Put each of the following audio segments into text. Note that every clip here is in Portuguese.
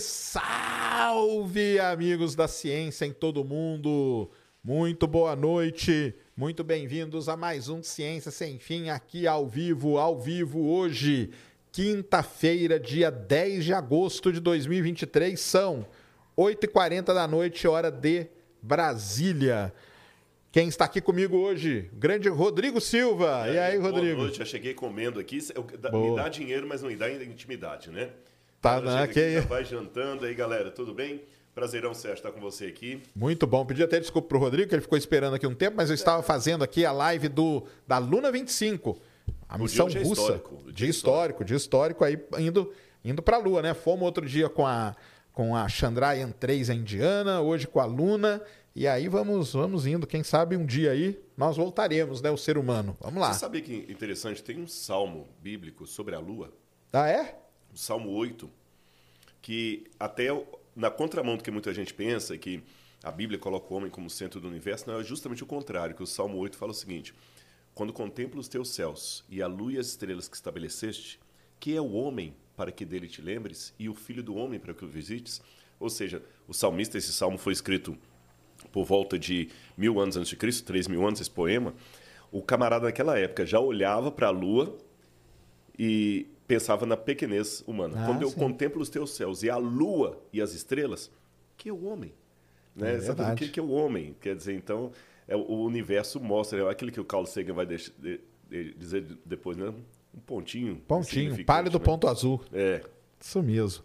Salve, salve, amigos da ciência em todo mundo. Muito boa noite. Muito bem-vindos a mais um Ciência Sem Fim aqui ao vivo, ao vivo hoje, quinta-feira, dia 10 de agosto de 2023, são 8h40 da noite, hora de Brasília. Quem está aqui comigo hoje? Grande Rodrigo Silva. E, aí, Rodrigo? Boa noite, já cheguei comendo aqui. Me dá dinheiro, mas não me dá intimidade, né? Tá, né? Que... vai jantando aí, galera. Tudo bem? Prazerão, Sérgio, estar com você aqui. Muito bom. Pedi até desculpa pro Rodrigo, que ele ficou esperando aqui um tempo, mas eu estava fazendo aqui a live do, da Luna 25. A missão dia russa. Histórico. Dia, dia histórico, dia histórico aí indo, indo para a Lua, né? Fomos outro dia com a, com a Chandrayaan 3 a Indiana, hoje com a Luna. E aí vamos, vamos indo. Quem sabe um dia aí nós voltaremos, né? O ser humano. Vamos lá. Você sabia que interessante? Tem um salmo bíblico sobre a Lua. Ah, é? o Salmo 8, que até na contramão do que muita gente pensa, que a Bíblia coloca o homem como centro do universo, não, é justamente o contrário, que o Salmo 8 fala o seguinte, quando contemplo os teus céus e a lua e as estrelas que estabeleceste, que é o homem para que dele te lembres e o filho do homem para que o visites? Ou seja, o salmista, esse salmo foi escrito por volta de mil anos antes de Cristo, três mil anos, esse poema, o camarada naquela época já olhava para a lua e pensava na pequenez humana. Ah, Quando eu sim. contemplo os teus céus e a lua e as estrelas, que é o homem? Né? É o que, que é o homem? Quer dizer, então, é, o universo mostra, é aquilo que o Carl Sagan vai de, de, de, dizer depois, né? Um pontinho. Pontinho, pálido né? ponto azul. É. Isso mesmo.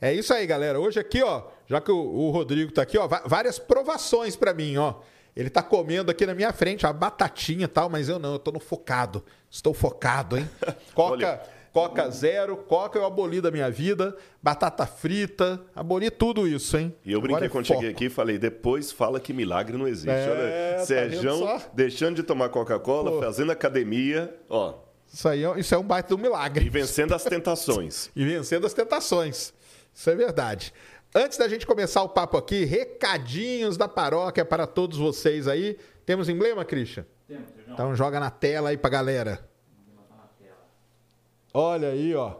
É isso aí, galera. Hoje aqui, ó, já que o, o Rodrigo tá aqui, ó, várias provações para mim, ó. Ele tá comendo aqui na minha frente a batatinha e tal, mas eu não, eu tô no focado. Estou focado, hein? Coca, Olha, Coca zero, Coca eu aboli da minha vida, batata frita, aboli tudo isso, hein? E eu brinquei é quando foco. cheguei aqui e falei, depois fala que milagre não existe. É, Olha, tá Sérgio deixando de tomar Coca-Cola, fazendo academia, ó. Isso aí é, isso é um baita do milagre. E vencendo as tentações. e vencendo as tentações. Isso é verdade. Antes da gente começar o papo aqui, recadinhos da paróquia para todos vocês aí. Temos emblema, Christian? Temos, Então joga na tela aí pra galera. Olha aí, ó.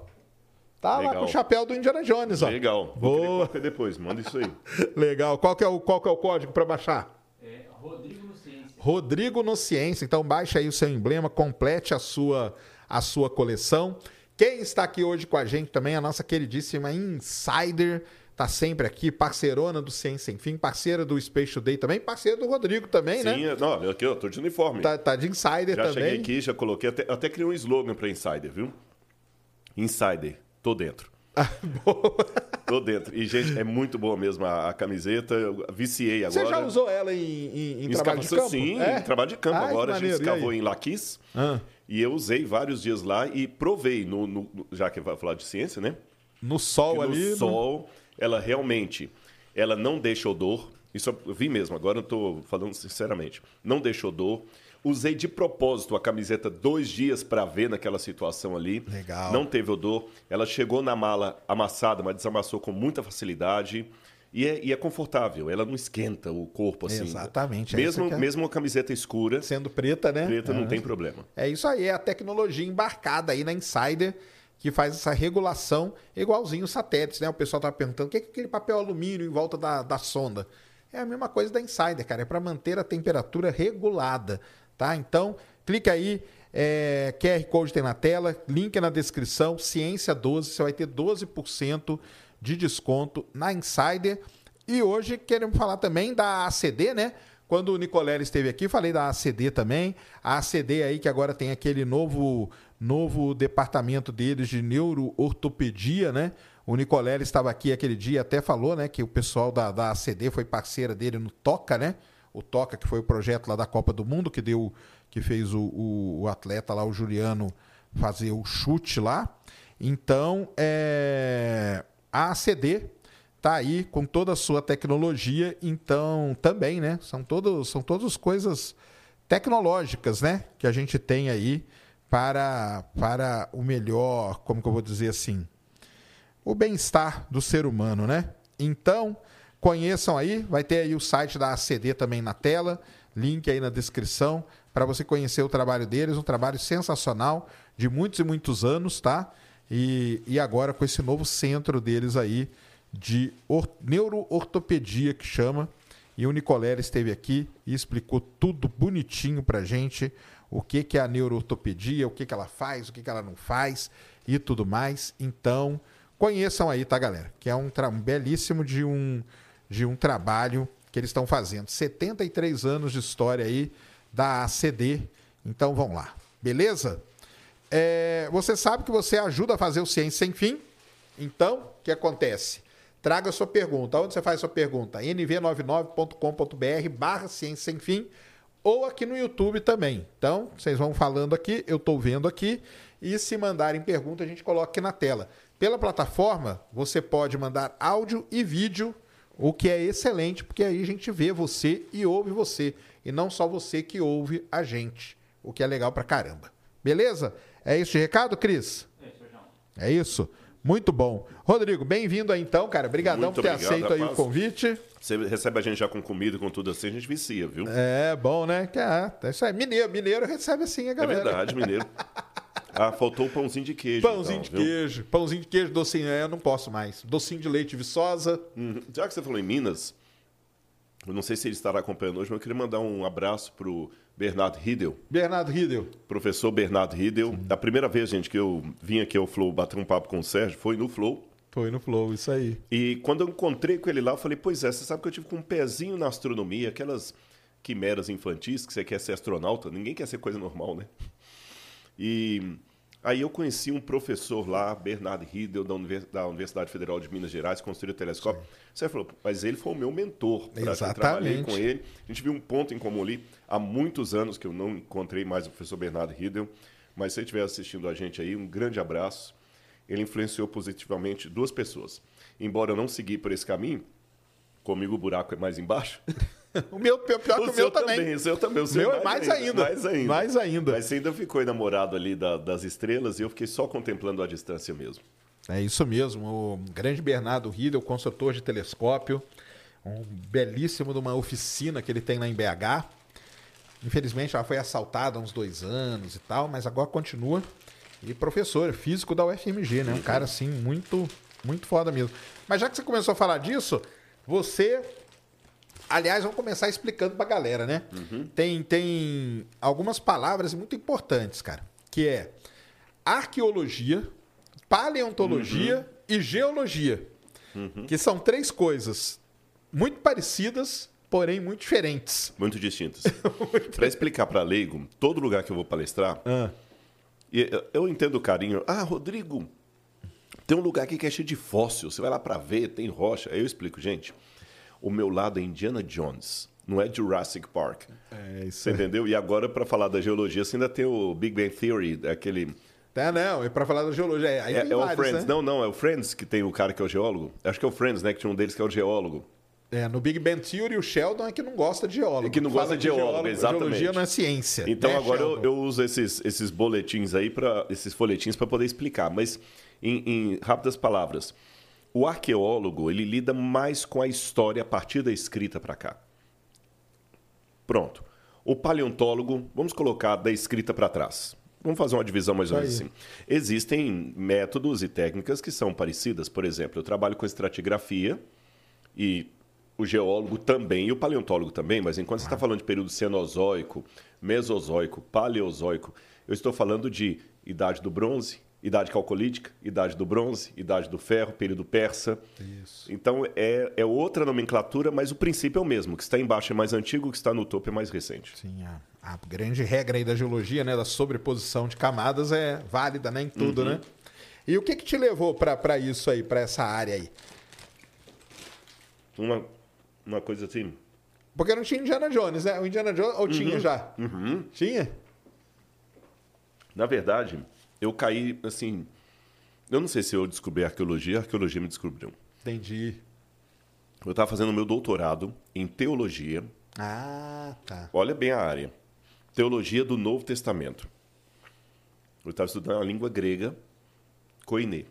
Tá Legal. lá com o chapéu do Indiana Jones, ó. Legal. Vou Boa. depois, manda isso aí. Legal. Qual que é o, qual que é o código para baixar? É Rodrigo no Ciência. Rodrigo no Ciência. Então baixa aí o seu emblema, complete a sua, a sua coleção. Quem está aqui hoje com a gente também, a nossa queridíssima Insider, tá sempre aqui, parceirona do Ciência Enfim, parceira do Space Today também, parceira do Rodrigo também, Sim, né? Sim, não, aqui eu tô de uniforme. Tá, tá de Insider já também. Já cheguei aqui, já coloquei, até, até criei um slogan para Insider, viu? Insider, tô dentro. Ah, boa. Tô dentro. E, gente, é muito boa mesmo a, a camiseta. Eu viciei agora. Você já usou ela em, em, em trabalho de campo? Sim, é? em trabalho de campo. Ai, agora a gente escavou em Laquis. Ah. E eu usei vários dias lá e provei, no, no, já que vai falar de ciência, né? No sol no ali. No sol, ela realmente ela não deixa odor. Isso eu vi mesmo, agora eu estou falando sinceramente. Não deixa odor. Usei de propósito a camiseta dois dias para ver naquela situação ali. Legal. Não teve odor. Ela chegou na mala amassada, mas desamassou com muita facilidade. E é, e é confortável, ela não esquenta o corpo assim. Exatamente. É mesmo, é mesmo a camiseta escura. Sendo preta, né? Preta não tem problema. É isso aí, é a tecnologia embarcada aí na Insider que faz essa regulação igualzinho os satélites, né? O pessoal tá perguntando o que é aquele papel alumínio em volta da, da sonda. É a mesma coisa da Insider, cara. É para manter a temperatura regulada tá? Então, clica aí, é, QR Code tem na tela, link na descrição, Ciência 12, você vai ter 12% de desconto na Insider. E hoje queremos falar também da ACD, né? Quando o Nicolério esteve aqui, falei da ACD também. A ACD aí que agora tem aquele novo novo departamento deles de neuroortopedia, né? O Nicolério estava aqui aquele dia, até falou, né, que o pessoal da, da ACD foi parceira dele no Toca, né? O Toca, que foi o projeto lá da Copa do Mundo, que deu, que fez o, o, o atleta lá, o Juliano, fazer o chute lá. Então, é, a ACD está aí com toda a sua tecnologia, então também, né? São todos, são todas coisas tecnológicas, né? Que a gente tem aí para, para o melhor, como que eu vou dizer assim, o bem-estar do ser humano, né? Então, Conheçam aí, vai ter aí o site da ACD também na tela, link aí na descrição para você conhecer o trabalho deles, um trabalho sensacional de muitos e muitos anos, tá? E, e agora com esse novo centro deles aí de or neuroortopedia que chama. E o Nicolera esteve aqui e explicou tudo bonitinho pra gente. O que, que é a neuroortopedia, o que, que ela faz, o que, que ela não faz e tudo mais. Então, conheçam aí, tá, galera? Que é um, um belíssimo de um, de um trabalho que eles estão fazendo. 73 anos de história aí da ACD. Então, vão lá. Beleza? É, você sabe que você ajuda a fazer o Ciência Sem Fim. Então, o que acontece? Traga sua pergunta. Onde você faz sua pergunta? nv99.com.br barra Ciência Sem Fim ou aqui no YouTube também. Então, vocês vão falando aqui, eu estou vendo aqui. E se mandarem pergunta, a gente coloca aqui na tela. Pela plataforma, você pode mandar áudio e vídeo, o que é excelente, porque aí a gente vê você e ouve você. E não só você que ouve a gente, o que é legal pra caramba. Beleza? É isso de recado, Cris? É isso. É isso? Muito bom. Rodrigo, bem-vindo aí então, cara. Obrigadão por ter obrigado, aceito rapaz. aí o convite. Você recebe a gente já com comida, com tudo assim, a gente vicia, viu? É, bom, né? Que é, é isso aí. Mineiro, mineiro recebe assim a galera. É verdade, mineiro. Ah, faltou o pãozinho de queijo. Pãozinho então, de viu? queijo. Pãozinho de queijo, docinho. É, eu não posso mais. Docinho de leite viçosa. Uhum. Já que você falou em Minas, eu não sei se ele estará acompanhando hoje, mas eu queria mandar um abraço pro Bernardo Riedel. Bernardo Riedel. Professor Bernardo Riedel. A primeira vez, gente, que eu vim aqui ao Flow bater um papo com o Sérgio foi no Flow. Foi no Flow, isso aí. E quando eu encontrei com ele lá, eu falei, pois é, você sabe que eu tive com um pezinho na astronomia, aquelas quimeras infantis que você quer ser astronauta, ninguém quer ser coisa normal, né? E Aí eu conheci um professor lá, Bernardo Riedel, da, Universidade Federal de Minas Gerais, construiu o telescópio. Sim. Você falou, mas ele foi o meu mentor. Exatamente. Eu trabalhei com ele. A gente viu um ponto em comum ali. Há muitos anos que eu não encontrei mais o professor Bernardo Riedel. Mas se ele estiver assistindo a gente aí, um grande abraço. Ele influenciou positivamente duas pessoas. Embora eu não segui por esse caminho, comigo o buraco é mais embaixo. o meu, pior, pior o que o meu também. também. O seu também. O seu meu é mais, mais ainda, Mais ainda. Mais ainda. Mas você ainda ficou enamorado ali da, das estrelas e eu fiquei só contemplando a distância mesmo. É isso mesmo. O grande Bernardo Riedel, consultor de telescópio, um belíssimo de uma oficina que ele tem lá em BH. Infelizmente ela foi assaltada há uns dois anos e tal, mas agora continua. E professor, físico da UFMG, né? Um cara assim, muito, muito foda mesmo. Mas já que você começou a falar disso, você Aliás, vamos começar explicando pra galera, né? Uhum. Tem, tem algumas palavras muito importantes, cara, que é arqueologia, paleontologia uhum. e geologia. Uhum. Que são três coisas muito parecidas, porém muito diferentes. Muito distintas. para explicar para leigo, todo lugar que eu vou palestrar, ah. eu entendo o carinho. Ah, Rodrigo, tem um lugar aqui que é cheio de fóssil. Você vai lá para ver, tem rocha. Aí eu explico, gente o meu lado é Indiana Jones. Não é Jurassic Park. É isso. Você entendeu? E agora, para falar da geologia, você ainda tem o Big Bang Theory, aquele. É, não, e para falar da geologia. É, é vários, o Friends. Né? Não, não, é o Friends que tem o cara que é o geólogo. Acho que é o Friends, né? Que tinha um deles que é o geólogo. É, no Big Bang Theory, o Sheldon é que não gosta de geólogo. É que não gosta de geólogo, geólogo exatamente. Geologia não é ciência. Então né, agora eu, eu, uso esses, esses boletins aí, para esses folhetins para poder explicar. Mas, em, em rápidas palavras, o arqueólogo, ele lida mais com a história a partir da escrita para cá. Pronto. O paleontólogo, vamos colocar da escrita para trás. Vamos fazer uma divisão mais ou menos assim. Existem métodos e técnicas que são parecidas. Por exemplo, eu trabalho com estratigrafia e o geólogo também e o paleontólogo também, mas enquanto você está falando de período cenozoico, mesozoico, paleozoico, eu estou falando de idade do bronze, Idade calcolítica, idade do bronze, idade do ferro, período persa. Isso. Então é, é outra nomenclatura, mas o princípio é o mesmo. O que está embaixo é mais antigo, o que está no topo é mais recente. Sim, a, a grande regra aí da geologia, né, da sobreposição de camadas é válida né, em tudo, uhum. né? E o que, que te levou para isso aí, para essa área aí? Uma, uma coisa assim. Porque não tinha Indiana Jones, né? O Indiana Jones, ou uhum. tinha já? Uhum. Tinha? Na verdade, eu caí, assim. Eu não sei se eu descobri arqueologia, a arqueologia me descobriu. Entendi. Eu estava fazendo meu doutorado em teologia. Ah, tá. Olha bem a área. Teologia do Novo Testamento. Eu estava estudando a língua grega, koiné.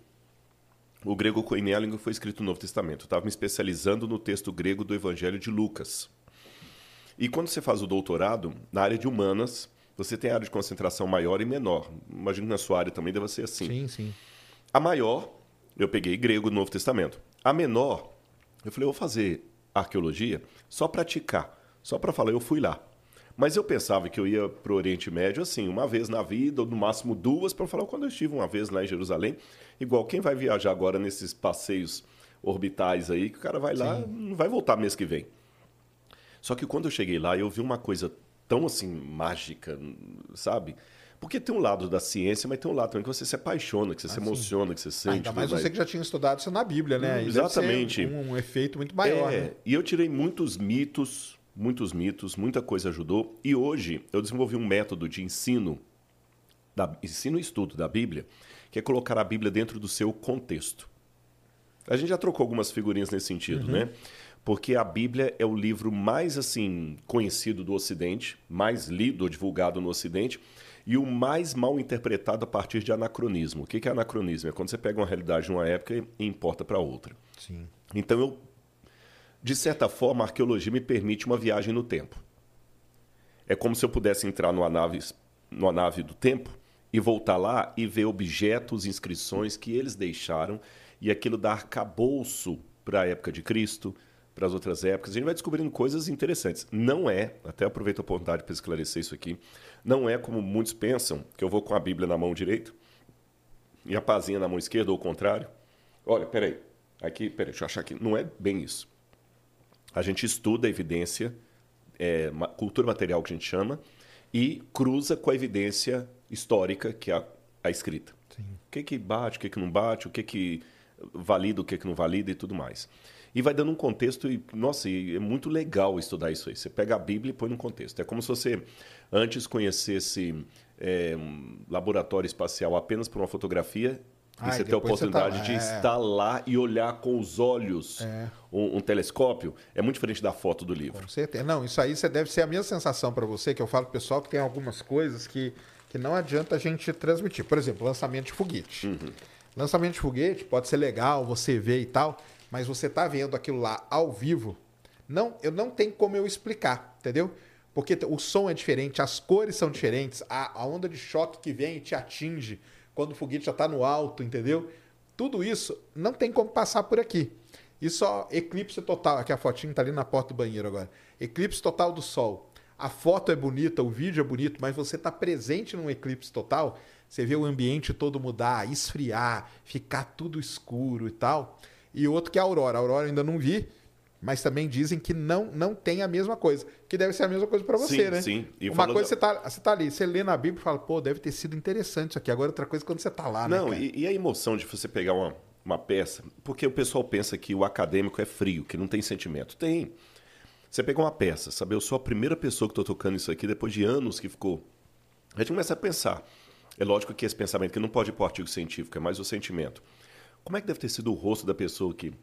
O grego koiné, a língua que foi escrita no Novo Testamento. Eu estava me especializando no texto grego do Evangelho de Lucas. E quando você faz o doutorado, na área de humanas, você tem área de concentração maior e menor. Imagino que na sua área também deva ser assim. Sim, sim. A maior, eu peguei grego do Novo Testamento. A menor, eu falei, eu vou fazer arqueologia só praticar, só para falar, eu fui lá. Mas eu pensava que eu ia para o Oriente Médio assim, uma vez na vida, ou no máximo duas, para falar quando eu estive uma vez lá em Jerusalém. Igual quem vai viajar agora nesses passeios orbitais aí, que o cara vai lá, não vai voltar mês que vem. Só que quando eu cheguei lá, eu vi uma coisa tão assim mágica, sabe? Porque tem um lado da ciência, mas tem um lado também que você se apaixona, que você ah, se emociona, que você sente. Ah, ainda mais você que já tinha estudado isso na Bíblia, né? Hum, exatamente. Um, um, efeito muito maior. É, né? e eu tirei muitos mitos, muitos mitos, muita coisa ajudou. E hoje eu desenvolvi um método de ensino, da, ensino e estudo da Bíblia, que é colocar a Bíblia dentro do seu contexto. A gente já trocou algumas figurinhas nesse sentido, uhum. né? Porque a Bíblia é o livro mais assim conhecido do Ocidente, mais lido ou divulgado no Ocidente e o mais mal interpretado a partir de anacronismo. O que é anacronismo? É quando você pega uma realidade de uma época e importa para outra. Sim. Então, eu, de certa forma, a arqueologia me permite uma viagem no tempo. É como se eu pudesse entrar numa nave, numa nave do tempo e voltar lá e ver objetos, inscrições que eles deixaram e aquilo dar arcabouço para a época de Cristo, para as outras épocas. A gente vai descobrindo coisas interessantes. Não é, até aproveito a oportunidade para esclarecer isso aqui, não é como muitos pensam, que eu vou com a Bíblia na mão direita e a pazinha na mão esquerda, ou o contrário. Olha, peraí, aqui, peraí, deixa eu achar aqui. Não é bem isso. A gente estuda a evidência, é, cultura material que a gente chama, e cruza com a evidência histórica, que é a, a escrita. Sim. O que, que bate, o que, que não bate, o que, que valida, o que, que não valida e tudo mais. E vai dando um contexto, e, nossa, e é muito legal estudar isso aí. Você pega a Bíblia e põe num contexto. É como se você antes conhecesse é, um laboratório espacial apenas por uma fotografia e você ter a oportunidade tá de é. estar lá e olhar com os olhos é. um, um, telescópio, é muito diferente da foto do livro. Com certeza. Não, isso aí você deve ser a mesma sensação para você, que eu falo pro pessoal que tem algumas coisas que, que não adianta a gente transmitir. Por exemplo, lançamento de foguete. Uhum. Lançamento de foguete pode ser legal, você vê e tal, mas você tá vendo aquilo lá ao vivo, não, eu não tenho como eu explicar, entendeu? Porque o som é diferente, as cores são diferentes, a, a onda de choque que vem e te atinge quando o foguete já está no alto, entendeu? Tudo isso não tem como passar por aqui. E só eclipse total, aqui a fotinha está ali na porta do banheiro agora. Eclipse total do Sol. A foto é bonita, o vídeo é bonito, mas você está presente num eclipse total, você vê o ambiente todo mudar, esfriar, ficar tudo escuro e tal. E outro que é a Aurora. A Aurora eu ainda não vi, mas também dizem que não, não tem a mesma coisa. Que deve ser a mesma coisa para você, sim, né? Sim, e Uma coisa, da... você, tá, você tá ali, você lê na Bíblia e fala, pô, deve ter sido interessante isso aqui. Agora, outra coisa é quando você tá lá, não, né? Não, e, e, a emoção de você pegar uma, uma peça, porque o pessoal pensa que o acadêmico é frio, que não tem sentimento. Tem. Você pega uma peça, sabe? Eu sou a primeira pessoa que estou tocando isso aqui depois de anos que ficou. A gente começa a pensar. É lógico que esse pensamento que não pode ir para o artigo científico, é mais o sentimento. Como é que deve ter sido o rosto da pessoa que.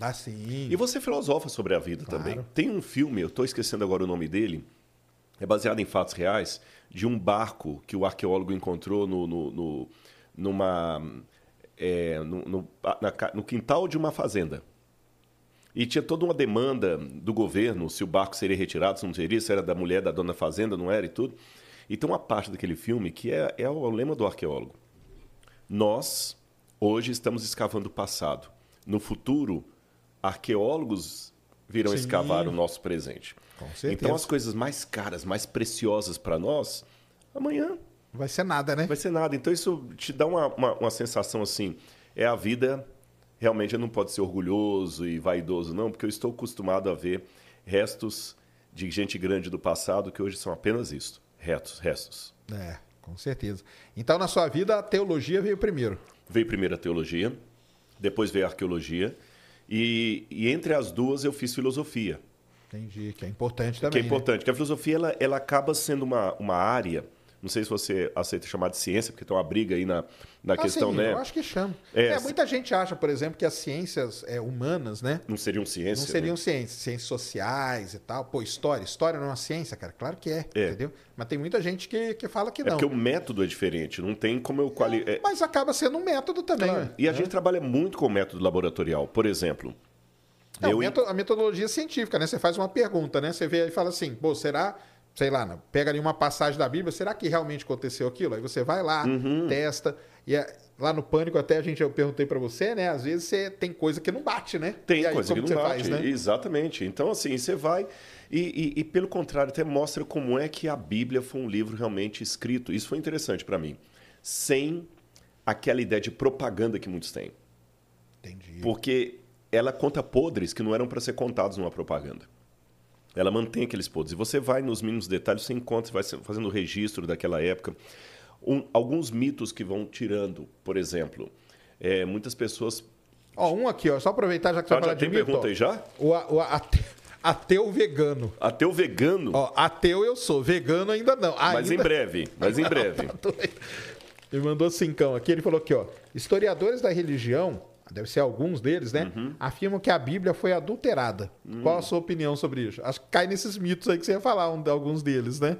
Ah, sim. E você filosofa sobre a vida claro. também. Tem um filme, eu estou esquecendo agora o nome dele, é baseado em fatos reais, de um barco que o arqueólogo encontrou no, no, no numa. É, no, no, na, no quintal de uma fazenda. E tinha toda uma demanda do governo se o barco seria retirado, se não seria, se era da mulher da dona fazenda, não era e tudo. E tem uma parte daquele filme que é, é o lema do arqueólogo. Nós, hoje, estamos escavando o passado. No futuro, arqueólogos virão Sim. escavar o nosso presente. Então, as coisas mais caras, mais preciosas para nós, amanhã. Vai ser nada, né? Vai ser nada. Então, isso te dá uma, uma, uma sensação assim: é a vida. Realmente, eu não pode ser orgulhoso e vaidoso, não, porque eu estou acostumado a ver restos de gente grande do passado que hoje são apenas isso retos, restos. É, com certeza. Então, na sua vida, a teologia veio primeiro. Veio primeiro a teologia, depois veio a arqueologia, e, e entre as duas eu fiz filosofia. Entendi, que é importante também. Que é importante, né? porque a filosofia ela, ela acaba sendo uma, uma área não sei se você aceita chamar de ciência, porque tem uma briga aí na, na ah, questão, sim, né? Eu acho que chama. É, é, muita gente acha, por exemplo, que as ciências é, humanas, né? Não seriam ciências. Não seriam né? ciências, ciências sociais e tal. Pô, história. História não é uma ciência, cara. Claro que é, é. entendeu? Mas tem muita gente que, que fala que é não. É porque o método é diferente, não tem como eu quali... É, mas acaba sendo um método também. Claro. Né? E a gente trabalha muito com o método laboratorial. Por exemplo. Não, eu... a metodologia científica, né? Você faz uma pergunta, né? Você vê e fala assim, pô, será sei lá, pega ali uma passagem da Bíblia, será que realmente aconteceu aquilo? Aí você vai lá, uhum. testa, e é, lá no Pânico até a gente, eu perguntei para você, né? Às vezes você tem coisa que não bate, né? Tem aí, coisa que não bate, faz, né? exatamente. Então, assim, você vai e, e, e, pelo contrário, até mostra como é que a Bíblia foi um livro realmente escrito. Isso foi interessante para mim. Sem aquela ideia de propaganda que muitos têm. Entendi. Porque ela conta podres que não eram para ser contados numa propaganda. Ela mantém aqueles podres. E você vai nos mínimos detalhes, você encontra, vai fazendo o registro daquela época. Um, alguns mitos que vão tirando, por exemplo, é, muitas pessoas. Ó, um aqui, ó, só aproveitar já que você ah, vai falar mito. Tem pergunta aí já? O, o, ateu, ateu vegano. Ateu vegano? Ó, ateu eu sou, vegano ainda não. Ainda... Mas em breve, mas em breve. ele mandou cincão aqui, ele falou aqui, ó. Historiadores da religião deve ser alguns deles, né? Uhum. Afirmam que a Bíblia foi adulterada. Uhum. Qual a sua opinião sobre isso? Acho que cai nesses mitos aí que você ia falar, um, alguns deles, né?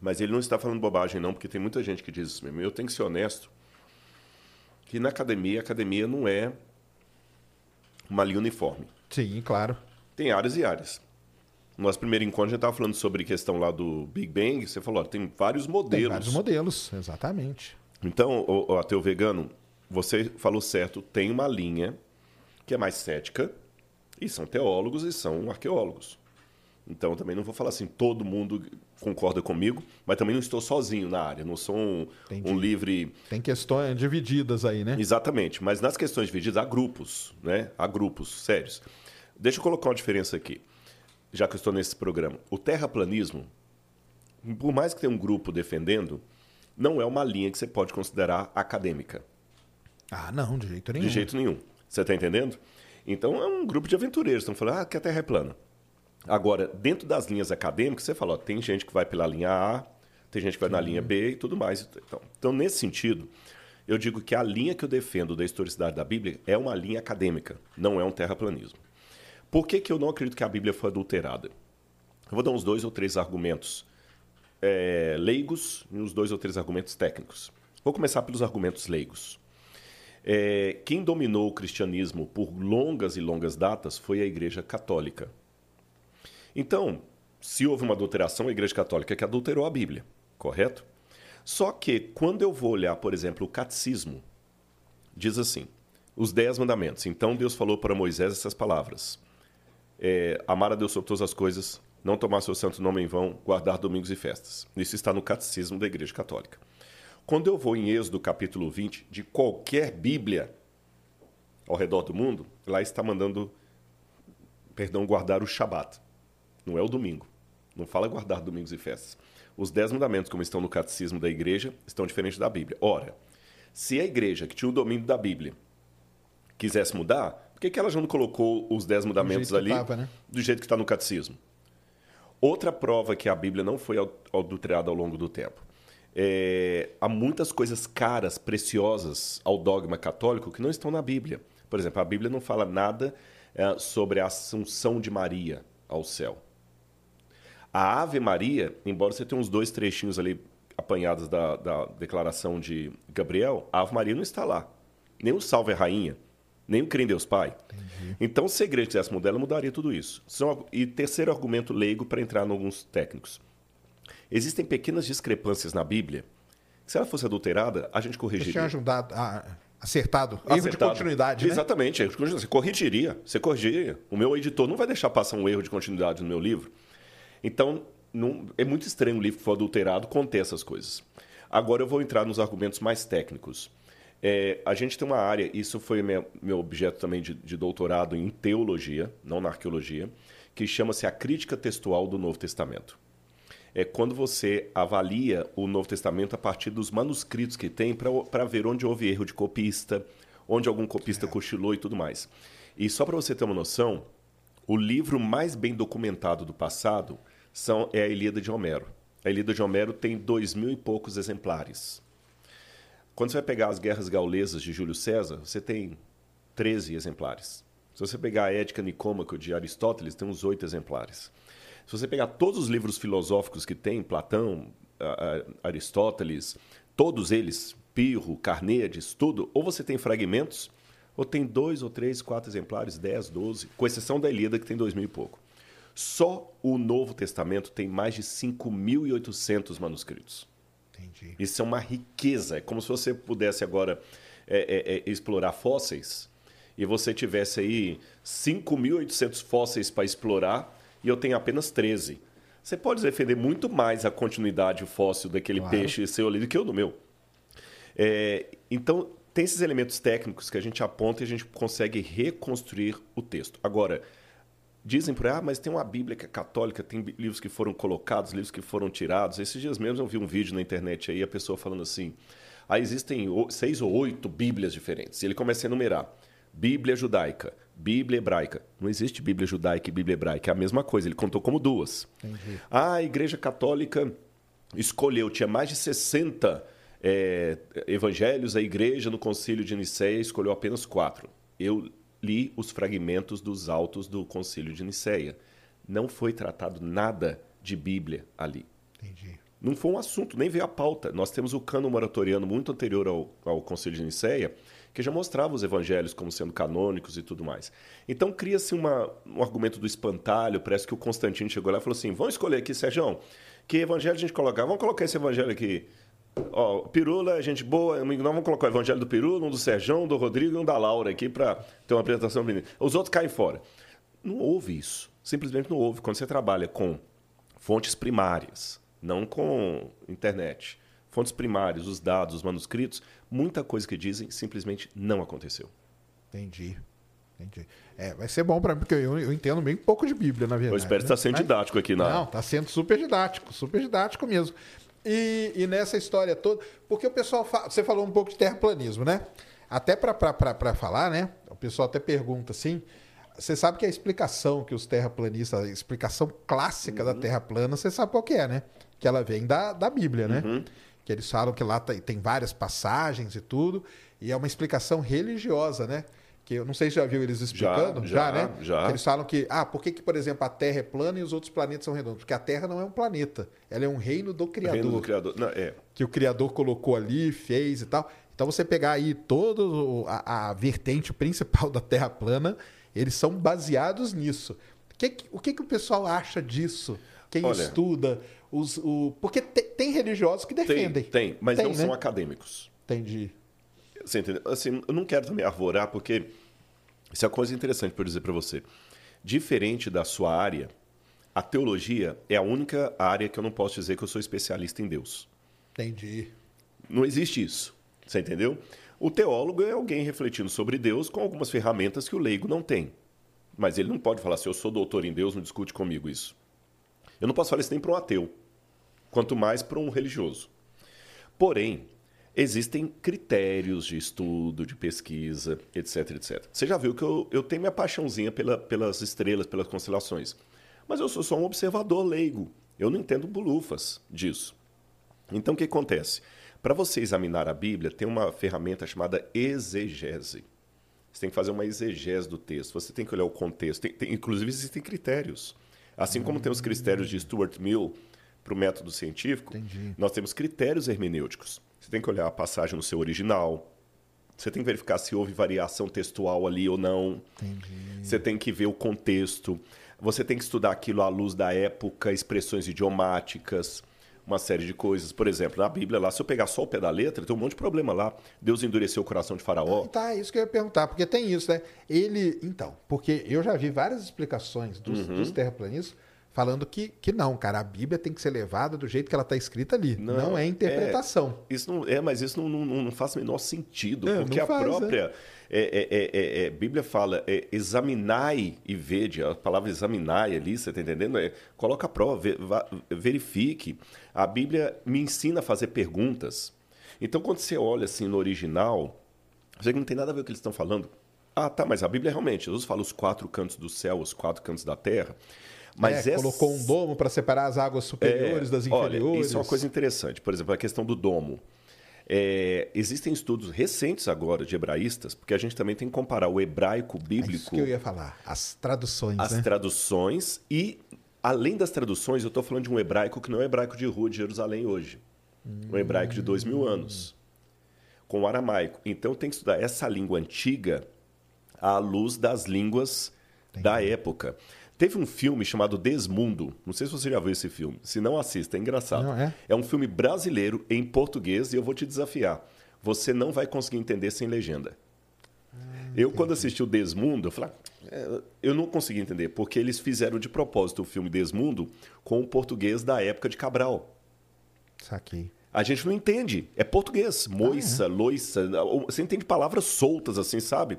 Mas ele não está falando bobagem, não, porque tem muita gente que diz isso mesmo. Eu tenho que ser honesto que na academia, a academia não é uma linha uniforme. Sim, claro. Tem áreas e áreas. No nosso primeiro encontro, a gente estava falando sobre a questão lá do Big Bang. Você falou, ó, tem vários modelos. Tem vários modelos, exatamente. Então, o, o ateu vegano, você falou certo, tem uma linha que é mais cética, e são teólogos e são arqueólogos. Então, também não vou falar assim, todo mundo concorda comigo, mas também não estou sozinho na área, não sou um, um livre. Tem questões divididas aí, né? Exatamente, mas nas questões divididas há grupos, né? Há grupos sérios. Deixa eu colocar uma diferença aqui, já que eu estou nesse programa. O terraplanismo, por mais que tenha um grupo defendendo, não é uma linha que você pode considerar acadêmica. Ah, não, de jeito nenhum. De jeito nenhum. Você está entendendo? Então é um grupo de aventureiros. Estão falando ah, que a Terra é plana. Agora, dentro das linhas acadêmicas, você falou, tem gente que vai pela linha A, tem gente que vai Sim. na linha B e tudo mais. Então, então, nesse sentido, eu digo que a linha que eu defendo da historicidade da Bíblia é uma linha acadêmica, não é um terraplanismo. Por que, que eu não acredito que a Bíblia foi adulterada? Eu vou dar uns dois ou três argumentos é, leigos e uns dois ou três argumentos técnicos. Vou começar pelos argumentos leigos. É, quem dominou o cristianismo por longas e longas datas foi a Igreja Católica. Então, se houve uma adulteração, a Igreja Católica que adulterou a Bíblia, correto? Só que quando eu vou olhar, por exemplo, o catecismo, diz assim: os dez mandamentos. Então Deus falou para Moisés essas palavras: é, amar a Deus sobre todas as coisas, não tomar seu santo nome em vão, guardar domingos e festas. Isso está no Catecismo da Igreja Católica. Quando eu vou em Êxodo capítulo 20, de qualquer Bíblia ao redor do mundo, lá está mandando, perdão, guardar o Shabat. Não é o domingo. Não fala guardar domingos e festas. Os dez mandamentos, como estão no catecismo da igreja, estão diferentes da Bíblia. Ora, se a igreja que tinha o domínio da Bíblia quisesse mudar, por que, que ela já não colocou os dez mandamentos ali tava, né? do jeito que está no catecismo? Outra prova que a Bíblia não foi adulterada ao longo do tempo. É, há muitas coisas caras, preciosas ao dogma católico que não estão na Bíblia. Por exemplo, a Bíblia não fala nada é, sobre a assunção de Maria ao céu. A Ave Maria, embora você tenha uns dois trechinhos ali apanhados da, da declaração de Gabriel, a Ave Maria não está lá. Nem o Salve Rainha, nem o Crê em Deus Pai. Entendi. Então, se a igreja quisesse mudar, ela mudaria tudo isso. E terceiro argumento leigo para entrar em alguns técnicos. Existem pequenas discrepâncias na Bíblia. Se ela fosse adulterada, a gente corrigiria. Você tinha ajudado, a, acertado. Erro acertado. de continuidade, né? Exatamente. Erro continuidade. Você corrigiria. Você corrigiria. O meu editor não vai deixar passar um erro de continuidade no meu livro. Então, não, é muito estranho um livro que for adulterado conter essas coisas. Agora eu vou entrar nos argumentos mais técnicos. É, a gente tem uma área, isso foi meu, meu objeto também de, de doutorado em teologia, não na arqueologia, que chama-se a crítica textual do Novo Testamento. É quando você avalia o Novo Testamento a partir dos manuscritos que tem para ver onde houve erro de copista, onde algum copista é. cochilou e tudo mais. E só para você ter uma noção, o livro mais bem documentado do passado são, é a Ilíada de Homero. A Ilíada de Homero tem dois mil e poucos exemplares. Quando você vai pegar as guerras gaulesas de Júlio César, você tem 13 exemplares. Se você pegar a Ética Nicômaco de Aristóteles, tem uns oito exemplares. Se você pegar todos os livros filosóficos que tem, Platão, Aristóteles, todos eles, Pirro, Carneades, tudo, ou você tem fragmentos, Ou tem dois ou três, quatro exemplares, dez, doze, com exceção da Ilíada, que tem dois mil e pouco. Só o Novo Testamento tem mais de 5.800 manuscritos. Entendi. Isso é uma riqueza. É como se você pudesse agora é, é, é, explorar fósseis e você tivesse aí 5.800 fósseis para explorar e eu tenho apenas 13. Você pode defender muito mais a continuidade fóssil daquele claro. peixe seu ali do que eu do meu. É, então, tem esses elementos técnicos que a gente aponta e a gente consegue reconstruir o texto. Agora, dizem por aí, ah, mas tem uma Bíblia que é católica, tem livros que foram colocados, livros que foram tirados. Esses dias mesmo eu vi um vídeo na internet aí, a pessoa falando assim, ah, existem seis ou oito Bíblias diferentes. E ele começa a enumerar. Bíblia judaica, Bíblia hebraica. Não existe Bíblia judaica e Bíblia hebraica, é a mesma coisa, ele contou como duas. Entendi. Ah, a Igreja Católica escolheu, tinha mais de 60 é, evangelhos, a igreja no concílio de Nicéia escolheu apenas quatro. Eu li os fragmentos dos autos do concílio de Nicéia. Não foi tratado nada de Bíblia ali. Entendi. Não foi um assunto, nem veio a pauta. Nós temos o cano moratoriano muito anterior ao, ao concílio de Nicéia, que já mostrava os evangelhos como sendo canônicos e tudo mais. Então cria-se um argumento do espantalho, parece que o Constantino chegou lá e falou assim, vamos escolher aqui, Sérgio, que evangelho a gente colocar? Vamos colocar esse evangelho aqui Ó, Pirula é gente boa. Nós vamos colocar o Evangelho do Pirula, um do Serjão, um do Rodrigo e um da Laura aqui para ter uma apresentação bonita. Os outros caem fora. Não houve isso. Simplesmente não houve. Quando você trabalha com fontes primárias, não com internet, fontes primárias, os dados, os manuscritos, muita coisa que dizem simplesmente não aconteceu. Entendi. Entendi. É, vai ser bom para mim, porque eu, eu, entendo bem pouco de Bíblia, na verdade. Eu espero né? estar sendo didático aqui na. Não, está sendo super didático, super didático mesmo. E, e nessa história toda, porque o pessoal, fala, você falou um pouco de terraplanismo, né? Até para falar, né? O pessoal até pergunta assim. Você sabe que a explicação que os terraplanistas, a explicação clássica uhum. da Terra plana, você sabe qual que é, né? Que ela vem da, da Bíblia, né? Uhum. Que eles falam que lá tem, tem várias passagens e tudo, e é uma explicação religiosa, né? Que eu não sei se já viu eles explicando, já, já, já né? Já. Eles falam que, ah, por que, que, por exemplo, a Terra é plana e os outros planetas são redondos? Porque a Terra não é um planeta, ela é um reino do Criador. Reino do Criador, não, é. Que o Criador colocou ali, fez e tal. Então você pegar aí toda a, a, vertente principal da Terra plana, eles são baseados nisso. Que, o que, que o pessoal acha disso? Quem Olha, estuda? Os, o... Porque tem, tem religiosos que defendem. Tem, tem mas tem, não né? são acadêmicos. Entendi. Você entendeu? Assim, eu não quero também arvorar, porque isso é uma coisa interessante para dizer para você. Diferente da sua área, a teologia é a única área que eu não posso dizer que eu sou especialista em Deus. Entendi. Não existe isso. Você entendeu? O teólogo é alguém refletindo sobre Deus com algumas ferramentas que o leigo não tem. Mas ele não pode falar assim, eu sou doutor em Deus, não discute comigo isso. Eu não posso falar isso nem para um ateu, quanto mais para um religioso. Porém, existem critérios de estudo, de pesquisa, etc, etc. Você já viu que eu, eu tenho minha paixãozinha pela, pelas estrelas, pelas constelações. Mas eu sou só um observador leigo. Eu não entendo bulufas disso. Então, o que acontece? Para você examinar a Bíblia, tem uma ferramenta chamada exegese. Você tem que fazer uma exegese do texto. Você tem que olhar o contexto. Tem, tem, inclusive, existem critérios. Assim como tem os critérios de Stuart Mill para o método científico, Entendi. nós temos critérios hermenêuticos. Você tem que olhar a passagem no seu original. Você tem que verificar se houve variação textual ali ou não. Entendi. Você tem que ver o contexto. Você tem que estudar aquilo à luz da época, expressões idiomáticas, uma série de coisas. Por exemplo, na Bíblia, lá, se eu pegar só o pé da letra, tem um monte de problema lá. Deus endureceu o coração de Faraó. Tá, isso que eu ia perguntar, porque tem isso, né? Ele. Então, porque eu já vi várias explicações dos, uhum. dos terraplanistas falando que, que não, cara, a Bíblia tem que ser levada do jeito que ela está escrita ali. Não, não é interpretação. É, isso não, é, mas isso não, não, não faz o menor sentido, é, porque a faz, própria é. é, é, é Bíblia fala examinai e vede, a palavra examinai ali, você está entendendo? coloca a prova, verifique. A Bíblia me ensina a fazer perguntas. Então, quando você olha assim no original, você não tem nada a ver com o que eles estão falando. Ah, tá, mas a Bíblia realmente, Jesus fala os quatro cantos do céu, os quatro cantos da terra. Mas é, essa... colocou um domo para separar as águas superiores é, das inferiores. Olha, isso é uma coisa interessante. Por exemplo, a questão do domo. É, existem estudos recentes agora de hebraístas, porque a gente também tem que comparar o hebraico bíblico. É isso que eu ia falar, as traduções. As né? traduções e, além das traduções, eu estou falando de um hebraico que não é hebraico de rua de Jerusalém hoje. Hum. Um hebraico de dois mil anos, com o aramaico. Então tem que estudar essa língua antiga à luz das línguas Entendi. da época. Teve um filme chamado Desmundo. Não sei se você já viu esse filme. Se não assista, é engraçado. Não, é? é um filme brasileiro em português e eu vou te desafiar. Você não vai conseguir entender sem legenda. Ah, eu, quando assisti o Desmundo, eu falei, ah, eu não consegui entender, porque eles fizeram de propósito o filme Desmundo com o português da época de Cabral. Saquei. A gente não entende. É português. Moiça, ah, é? loiça. Você entende palavras soltas, assim, sabe?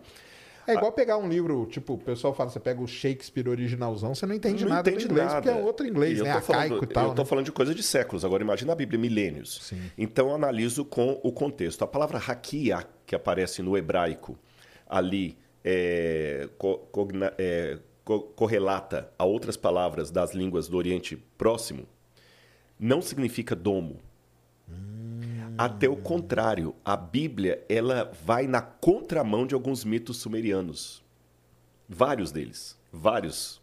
É igual pegar um livro, tipo, o pessoal fala, você pega o Shakespeare originalzão, você não entende não nada entende do inglês, nada. porque é outro inglês, né? Arcaico e tal. Eu estou né? falando de coisa de séculos. Agora imagina a Bíblia, milênios. Sim. Então eu analiso com o contexto. A palavra hakia, que aparece no hebraico, ali, é, cogna, é, co, correlata a outras palavras das línguas do Oriente Próximo, não significa domo. Até o contrário, a Bíblia ela vai na contramão de alguns mitos sumerianos. Vários deles, vários.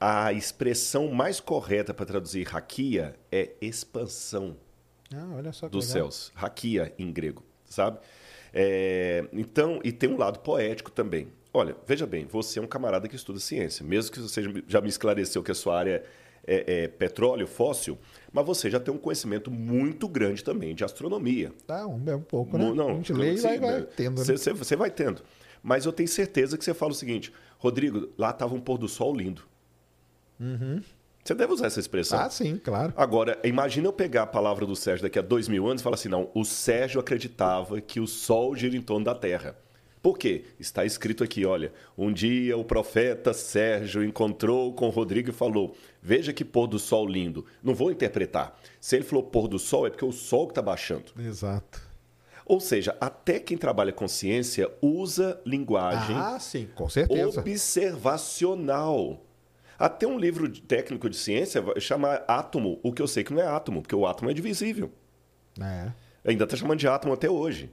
A expressão mais correta para traduzir raquia é expansão ah, dos céus. Raquia em grego, sabe? É, então, e tem um lado poético também. Olha, veja bem, você é um camarada que estuda ciência, mesmo que você já me esclareceu que a sua área é, é, petróleo fóssil, mas você já tem um conhecimento muito grande também de astronomia. Tá, um, é um pouco, né? Não, a gente lê e vai, vai tendo. Né? Você, você vai tendo. Mas eu tenho certeza que você fala o seguinte, Rodrigo, lá estava um pôr do sol lindo. Uhum. Você deve usar essa expressão. Ah, sim, claro. Agora, imagina eu pegar a palavra do Sérgio daqui a dois mil anos e falar assim, não, o Sérgio acreditava que o sol gira em torno da Terra. Por quê? Está escrito aqui, olha. Um dia o profeta Sérgio encontrou com Rodrigo e falou: Veja que pôr do sol lindo. Não vou interpretar. Se ele falou pôr do sol, é porque o sol que está baixando. Exato. Ou seja, até quem trabalha com ciência usa linguagem ah, sim, com certeza. observacional. Até um livro técnico de ciência chama átomo, o que eu sei que não é átomo, porque o átomo é divisível. É. Ainda está chamando de átomo até hoje.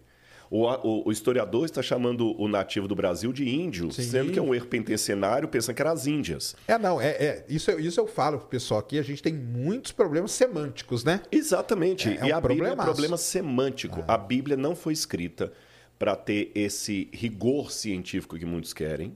O, o, o, historiador está chamando o nativo do Brasil de índio, Sim. sendo que é um erro penitenciário, pensando que eram as Índias. É, não, é, é isso, isso eu falo pro pessoal aqui, a gente tem muitos problemas semânticos, né? Exatamente. É, é um e a Bíblia é um problema semântico. É. A Bíblia não foi escrita para ter esse rigor científico que muitos querem,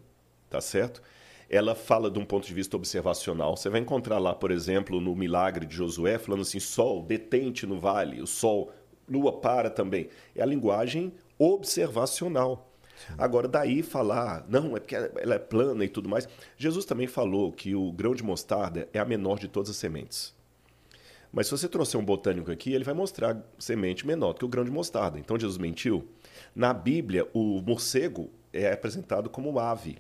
tá certo? Ela fala de um ponto de vista observacional. Você vai encontrar lá, por exemplo, no milagre de Josué, falando assim: sol, detente no vale, o sol, lua para também. É a linguagem observacional. Sim. Agora, daí falar, não, é porque ela é plana e tudo mais. Jesus também falou que o grão de mostarda é a menor de todas as sementes. Mas se você trouxer um botânico aqui, ele vai mostrar semente menor do que o grão de mostarda. Então Jesus mentiu. Na Bíblia, o morcego é apresentado como ave.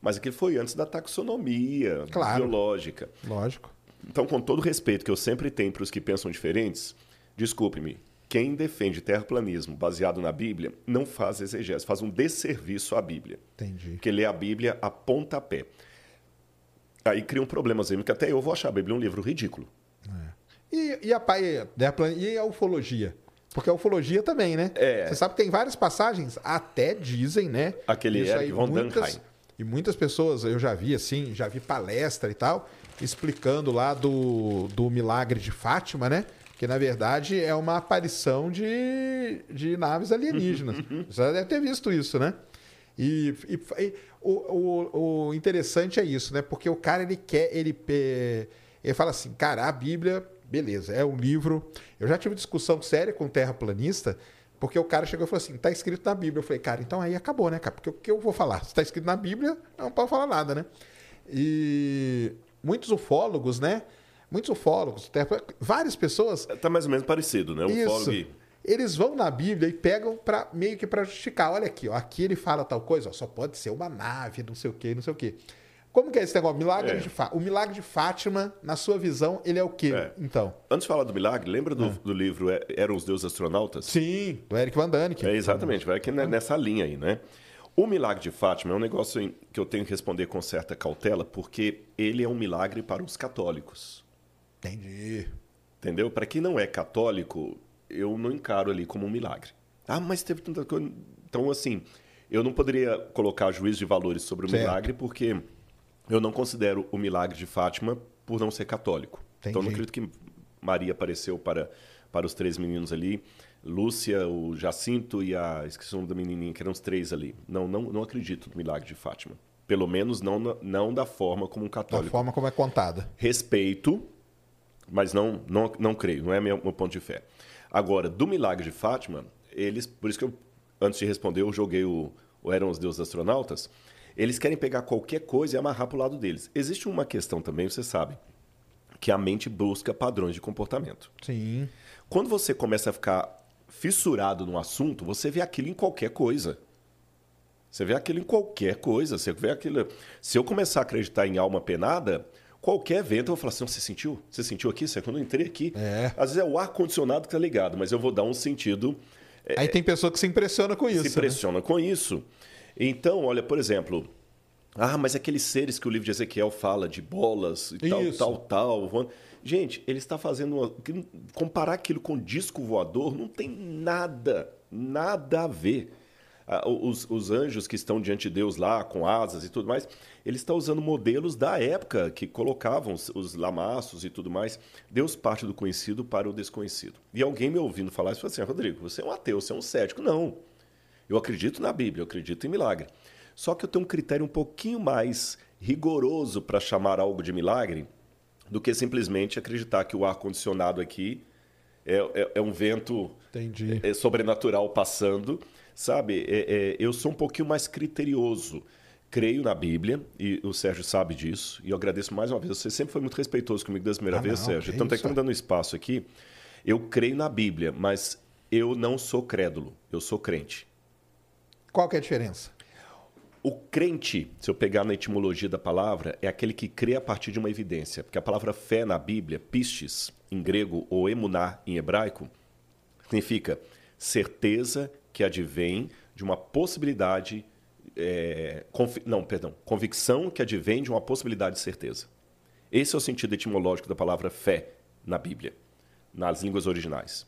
Mas aquilo foi antes da taxonomia claro. biológica. Lógico. Então, com todo o respeito que eu sempre tenho para os que pensam diferentes, desculpe-me, quem defende terraplanismo baseado na Bíblia não faz exegese, faz um desserviço à Bíblia. Entendi. Porque lê a Bíblia a pontapé. Aí cria um problema, que até eu vou achar a Bíblia um livro ridículo. É. E, e, a, e a ufologia? Porque a ufologia também, né? É. Você sabe que tem várias passagens, até dizem, né? Aquele Eric von muitas, E muitas pessoas, eu já vi assim, já vi palestra e tal, explicando lá do, do milagre de Fátima, né? Que na verdade é uma aparição de, de naves alienígenas. Você deve ter visto isso, né? E, e, e o, o, o, interessante é isso, né? Porque o cara ele quer, ele, ele fala assim, cara, a Bíblia, beleza, é um livro. Eu já tive discussão séria com o terraplanista, porque o cara chegou e falou assim, tá escrito na Bíblia. Eu falei, cara, então aí acabou, né, cara? Porque o que eu vou falar? Se tá escrito na Bíblia, não pode falar nada, né? E muitos ufólogos, né? Muitos ufólogos, várias pessoas. Está mais ou menos parecido, né? Isso. Eles vão na Bíblia e pegam para meio que para justificar. Olha aqui, ó, aqui ele fala tal coisa, ó, só pode ser uma nave, não sei o quê, não sei o quê. Como que é esse negócio? Milagre é. de Fá... O milagre de Fátima, na sua visão, ele é o quê, é. então? Antes de falar do milagre, lembra do, é. do livro é, Eram os Deuses Astronautas? Sim, do Eric Van Daniken. É, exatamente, vai aqui nessa linha aí, né? O milagre de Fátima é um negócio que eu tenho que responder com certa cautela, porque ele é um milagre para os católicos. Entendi. Entendeu? Para quem não é católico, eu não encaro ali como um milagre. Ah, mas teve tanta coisa. Então, assim, eu não poderia colocar juízo de valores sobre o certo. milagre, porque eu não considero o milagre de Fátima por não ser católico. Entendi. Então, eu não acredito que Maria apareceu para, para os três meninos ali. Lúcia, o Jacinto e a. Esqueci o nome da menininha, que eram os três ali. Não, não, não acredito no milagre de Fátima. Pelo menos não, não da forma como um católico. Da forma como é contada. Respeito, mas não, não, não creio, não é meu, meu ponto de fé. Agora, do milagre de Fátima, eles. Por isso que eu, antes de responder, eu joguei o, o Eram os Deuses Astronautas. Eles querem pegar qualquer coisa e amarrar para o lado deles. Existe uma questão também, você sabe, que a mente busca padrões de comportamento. Sim. Quando você começa a ficar fissurado no assunto, você vê aquilo em qualquer coisa. Você vê aquilo em qualquer coisa. Você vê aquilo. Se eu começar a acreditar em alma penada, qualquer evento eu vou falar assim: você sentiu? Você sentiu aqui? Você quando eu entrei aqui? É. Às vezes é o ar condicionado que tá ligado, mas eu vou dar um sentido. É, Aí tem pessoa que se impressiona com isso. Se né? impressiona né? com isso. Então, olha, por exemplo, ah, mas aqueles seres que o livro de Ezequiel fala de bolas e Isso. tal, tal, tal. Gente, ele está fazendo. Uma... Comparar aquilo com disco voador não tem nada, nada a ver. Os, os, anjos que estão diante de Deus lá, com asas e tudo mais, ele está usando modelos da época que colocavam os, os lamaços e tudo mais. Deus parte do conhecido para o desconhecido. E alguém me ouvindo falar isso falou assim: Rodrigo, você é um ateu, você é um cético. Não. Eu acredito na Bíblia, eu acredito em milagre. Só que eu tenho um critério um pouquinho mais rigoroso para chamar algo de milagre do que simplesmente acreditar que o ar-condicionado aqui é, é, é, um vento é, sobrenatural passando. Sabe, é, é, eu sou um pouquinho mais criterioso. Creio na Bíblia, e o Sérgio sabe disso, e eu agradeço mais uma vez. Você sempre foi muito respeitoso comigo da primeira ah, vez, não, Sérgio. Então, está me dando espaço aqui. Eu creio na Bíblia, mas eu não sou crédulo, eu sou crente. Qual que é a diferença? O crente, se eu pegar na etimologia da palavra, é aquele que crê a partir de uma evidência. Porque a palavra fé na Bíblia, pistes, em grego, ou emuná, em hebraico, significa certeza que advém de uma possibilidade. É, não, perdão. Convicção que advém de uma possibilidade de certeza. Esse é o sentido etimológico da palavra fé na Bíblia, nas línguas originais.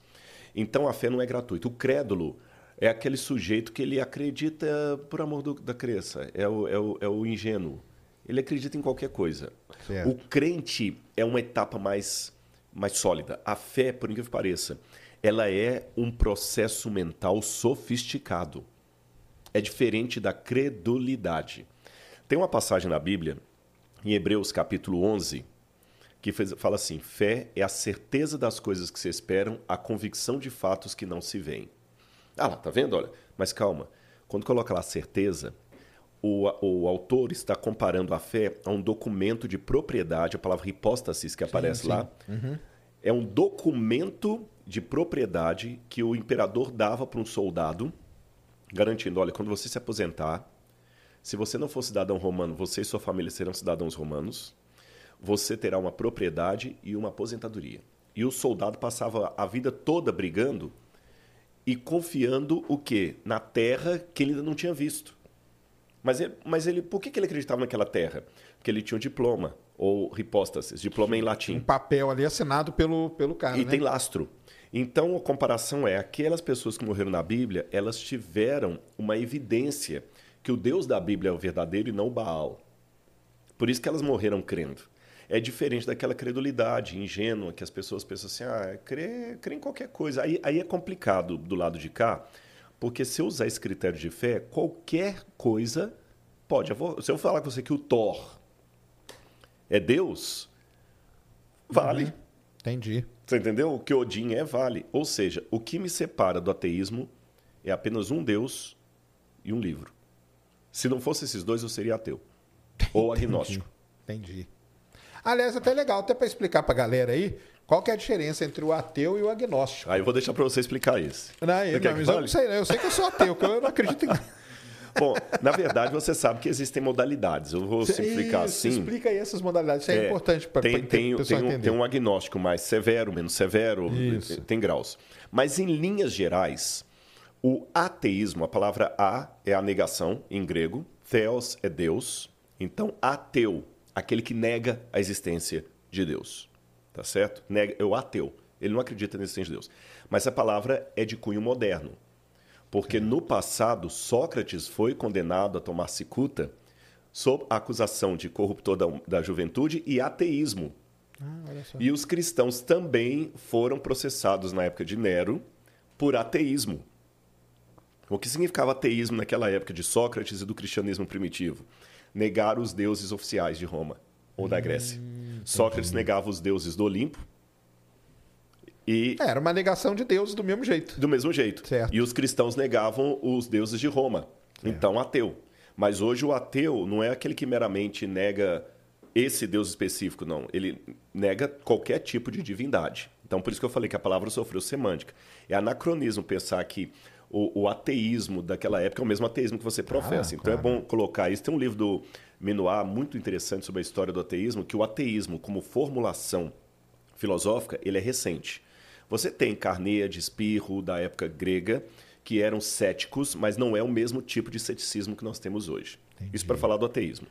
Então a fé não é gratuita. O crédulo é aquele sujeito que ele acredita por amor do, da crença, é o, é, o, é o ingênuo. Ele acredita em qualquer coisa. Certo. O crente é uma etapa mais, mais sólida. A fé, por incrível que pareça, ela é um processo mental sofisticado. É diferente da credulidade. Tem uma passagem na Bíblia, em Hebreus capítulo 11, que fala assim: fé é a certeza das coisas que se esperam, a convicção de fatos que não se veem. Ah lá, tá vendo? Olha, mas calma. Quando coloca lá certeza, o, o autor está comparando a fé a um documento de propriedade, a palavra hipóstasis que aparece sim. lá. Uhum. É um documento de propriedade que o imperador dava para um soldado, garantindo: olha, quando você se aposentar, se você não for cidadão romano, você e sua família serão cidadãos romanos, você terá uma propriedade e uma aposentadoria. E o soldado passava a vida toda brigando e confiando o quê? Na terra que ele ainda não tinha visto. Mas ele, mas ele por que, que ele acreditava naquela terra? Porque ele tinha um diploma, ou hipóstasis, diploma em latim. Um papel ali assinado pelo, pelo cara. E né? tem lastro. Então a comparação é: aquelas pessoas que morreram na Bíblia, elas tiveram uma evidência que o Deus da Bíblia é o verdadeiro e não o Baal. Por isso que elas morreram crendo é diferente daquela credulidade ingênua que as pessoas pensam assim, ah, crê, crê em qualquer coisa. Aí, aí é complicado do lado de cá, porque se eu usar esse critério de fé, qualquer coisa pode. Se eu falar com você que o Thor é Deus, vale. Uhum. Entendi. Você entendeu? O que Odin é, vale. Ou seja, o que me separa do ateísmo é apenas um Deus e um livro. Se não fosse esses dois, eu seria ateu. Ou agnóstico. Entendi. Aliás, até legal, até para explicar para a galera aí, qual que é a diferença entre o ateu e o agnóstico. Aí eu vou deixar para você explicar isso. Não, eu, não, eu não sei, né? eu sei que eu sou ateu, que eu não acredito em Bom, na verdade, você sabe que existem modalidades. Eu vou simplificar isso, assim. Explica aí essas modalidades. Isso é, é importante para tem, tem, tem, um, tem um agnóstico mais severo, menos severo, isso. tem graus. Mas, em linhas gerais, o ateísmo, a palavra a é a negação, em grego, theos é Deus. Então, ateu aquele que nega a existência de Deus. Tá certo? Nega, é o ateu. Ele não acredita na existência de Deus. Mas a palavra é de cunho moderno. Porque no passado, Sócrates foi condenado a tomar cicuta sob a acusação de corruptor da, da juventude e ateísmo. Ah. E os cristãos também foram processados na época de Nero por ateísmo. O que significava ateísmo naquela época de Sócrates e do cristianismo primitivo? Negar os deuses oficiais de Roma ou da Grécia. Sócrates negava os deuses do Olimpo e É, Era uma negação de Deus do mesmo jeito. do mesmo jeito. Certo. E os cristãos negavam os deuses de Roma. Então, ateu. Mas hoje o ateu não é aquele que meramente nega esse Deus específico, não. Ele nega qualquer tipo de divindade. Então, por isso que eu falei que a palavra sofreu semântica. É anacronismo pensar que o, o ateísmo daquela época é o mesmo ateísmo que você professa. então, é bom colocar isso. Tem um livro do Minuá muito interessante sobre a história do ateísmo, que o ateísmo, como formulação filosófica, ele é recente. Você tem Carneade, Espirro, da época grega, que eram céticos, mas não é o mesmo tipo de ceticismo que nós temos hoje. Isso para falar do ateísmo.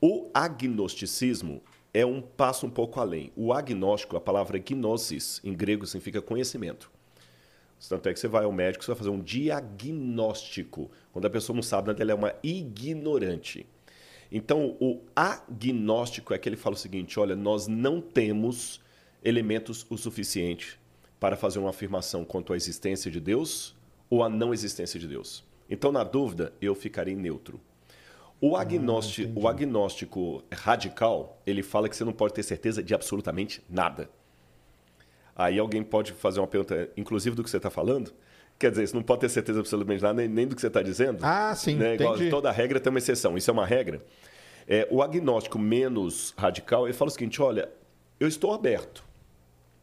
O agnosticismo é um passo um pouco além. O agnóstico, a palavra gnosis, em grego, significa conhecimento. Tanto é que você vai ao médico, você vai fazer um diagnóstico. Quando a pessoa não sabe ela é uma ignorante. Então, o agnóstico é que ele fala o seguinte: olha, nós não temos elementos o suficiente para fazer uma afirmação quanto à existência de Deus ou à não existência de Deus. Então, na dúvida, eu ficarei neutro. O, agnóstico, o agnóstico radical, ele fala que você não pode ter certeza de absolutamente nada. Aí alguém pode fazer uma pergunta, inclusive do que você está falando? Quer dizer, você não pode ter certeza absolutamente nada, nem, nem do que você está dizendo? Ah, sim, né? Igual. Toda regra tem uma exceção, isso é uma regra. É, o agnóstico menos radical, ele fala o seguinte, olha, eu estou aberto,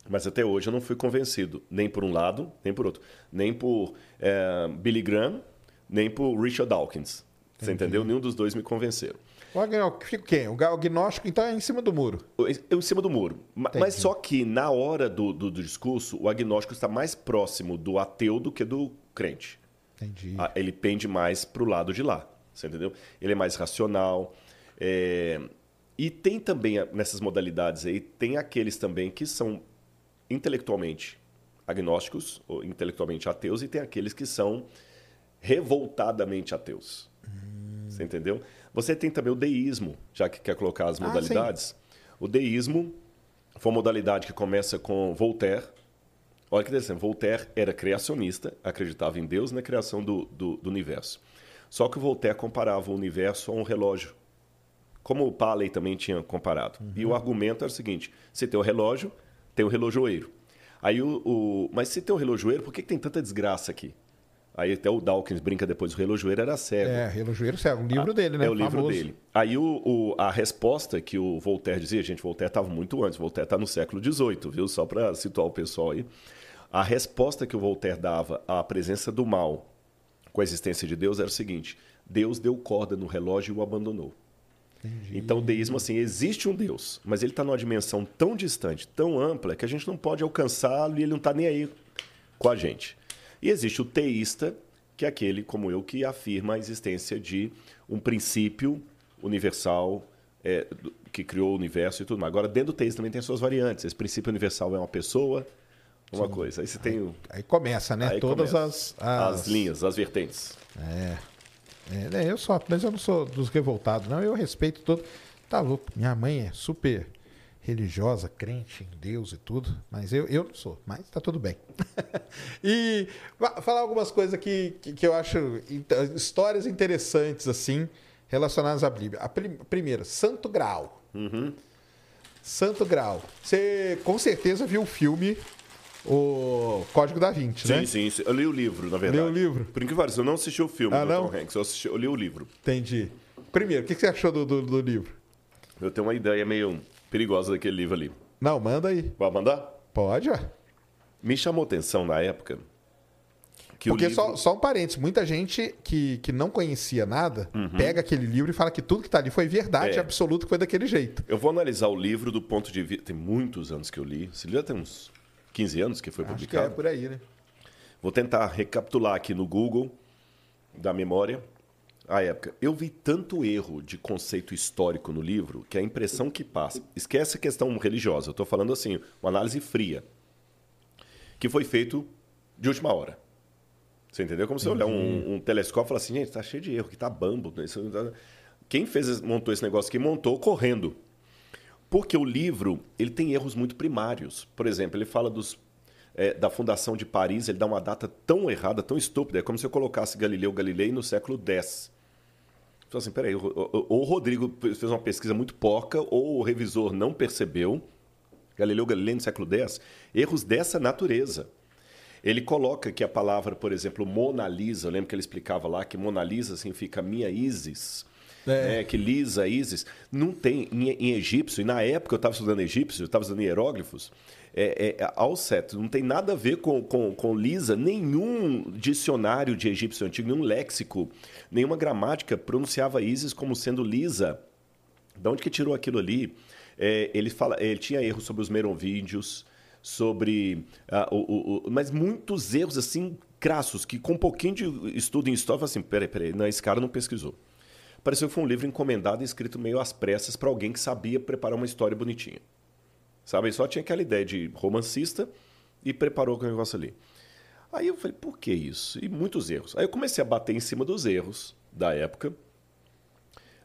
mas até hoje eu não fui convencido, nem por um lado, nem por outro. Nem por é, Billy Graham, nem por Richard Dawkins. Você entendeu? Nenhum dos dois me convenceram. O agnóstico, quem? O agnóstico, então, é em cima do muro. Eu em cima do muro. Entendi. Mas só que na hora do, do, do discurso, o agnóstico está mais próximo do ateu do que do crente. Entendi. Ah, Ele pende mais para o lado de lá. Você entendeu? Ele é mais racional. é, E tem também, nessas modalidades aí, tem aqueles também que são intelectualmente agnósticos, ou intelectualmente ateus, e tem aqueles que são revoltadamente ateus. Você entendeu? Você tem também o deísmo, já que quer colocar as Ah, modalidades. o deísmo foi uma modalidade que começa com Voltaire. Olha que interessante, Voltaire era criacionista, acreditava em Deus na criação do, do, do universo. Só que Voltaire comparava o universo a um relógio, como o Paley também tinha comparado. E o argumento era o seguinte: se tem o relógio, tem o relojoeiro. Aí o, o- mas se tem o relojoeiro, por que, que tem tanta desgraça aqui? Aí até o Dawkins brinca depois, o relojoeiro era cego. É, relojoeiro cego, um livro dele, né? É o livro Famoso. dele. Aí o, o- a resposta que o Voltaire dizia, gente, Voltaire estava muito antes, Voltaire está no século XVIII, viu? Só para situar o pessoal aí. A resposta que o Voltaire dava à presença do mal com a existência de Deus era o seguinte: Deus deu corda no relógio e o abandonou. Então o deísmo, assim, existe um Deus, mas ele está numa dimensão tão distante, tão ampla, que a gente não pode alcançá-lo e ele não está nem aí com a gente. E existe o teísta, que é aquele, como eu, que afirma a existência de um princípio universal é, que criou o universo e tudo mais. Agora, dentro do teísmo também tem suas variantes. Esse princípio universal é uma pessoa, uma coisa. Aí você tem o- Aí começa, né? aí Todas começa. as, as linhas, as vertentes. É. É, né, eu só, mas eu não sou dos revoltados, não. Eu respeito todo. Tá louco. Minha mãe é super religiosa, crente em Deus e tudo, mas eu, eu não sou. Mas tá tudo bem. e falar algumas coisas que, que, que eu acho histórias interessantes assim relacionadas à Bíblia. A prim- primeira, Santo Graal. Santo Graal. Você com certeza viu o filme o Código da Vinci, né? Sim, sim, sim. Eu li o livro, na verdade. Leu o livro? Por incrível que eu não assisti o filme Ah, do não? Tom Hanks, eu, assisti- eu li o livro. Entendi. Primeiro, o que que você achou do, do, do livro? Eu tenho uma ideia meio perigosa daquele livro ali. Não, manda aí. Vai mandar? Pode, ó. Me chamou atenção na época que Porque o livro... só, só um parênteses, muita gente que, que não conhecia nada Uhum. pega aquele livro e fala que tudo que tá ali foi verdade É. absoluta, que foi daquele jeito. Eu vou analisar o livro do ponto de vista... Tem muitos anos que eu li. Esse livro já tem uns 15 anos que foi Acho que é publicado. por aí, né? Vou tentar recapitular aqui no Google, da memória, a época. Eu vi tanto erro de conceito histórico no livro que a impressão que passa. Esquece a questão religiosa, eu estou falando assim, uma análise fria. Que foi feito de última hora. Você entendeu? Como se olhar um, um telescópio e falar assim, gente, tá cheio de erro, que tá bambo. Isso, Quem fez, montou esse negócio aqui, montou correndo. Porque o livro ele tem erros muito primários. Por exemplo, ele fala dos, é, da fundação de Paris, ele dá uma data tão errada, tão estúpida. É como se eu colocasse Galileu Galilei no século X. Então, assim, peraí, ou o Rodrigo fez uma pesquisa muito porca, ou o revisor não percebeu. Galileu Galilei no século X, erros dessa natureza. Ele coloca que a palavra, por exemplo, Mona Lisa, eu lembro que ele explicava lá que Mona Lisa significa minha Isis. É. Né, que Lisa, Isis, não tem em, em egípcio, e na época eu estava estudando egípcio, eu estava estudando hieróglifos, é, é, ao certo, não tem nada a ver com, com, com Lisa, nenhum dicionário de egípcio antigo, nenhum léxico, nenhuma gramática pronunciava Isis como sendo Lisa. De onde que tirou aquilo ali? É, ele, fala, ele tinha erros sobre os merovíndios, sobre. Uh, o, o, mas muitos erros assim crassos, que com um pouquinho de estudo em história, assim: peraí, peraí, não, esse cara não pesquisou. Pareceu que foi um livro encomendado e escrito meio às pressas para alguém que sabia preparar uma história bonitinha. Sabe? Ele só tinha aquela ideia de romancista e preparou o negócio ali. Aí eu falei, por que isso? E muitos erros. Aí eu comecei a bater em cima dos erros da época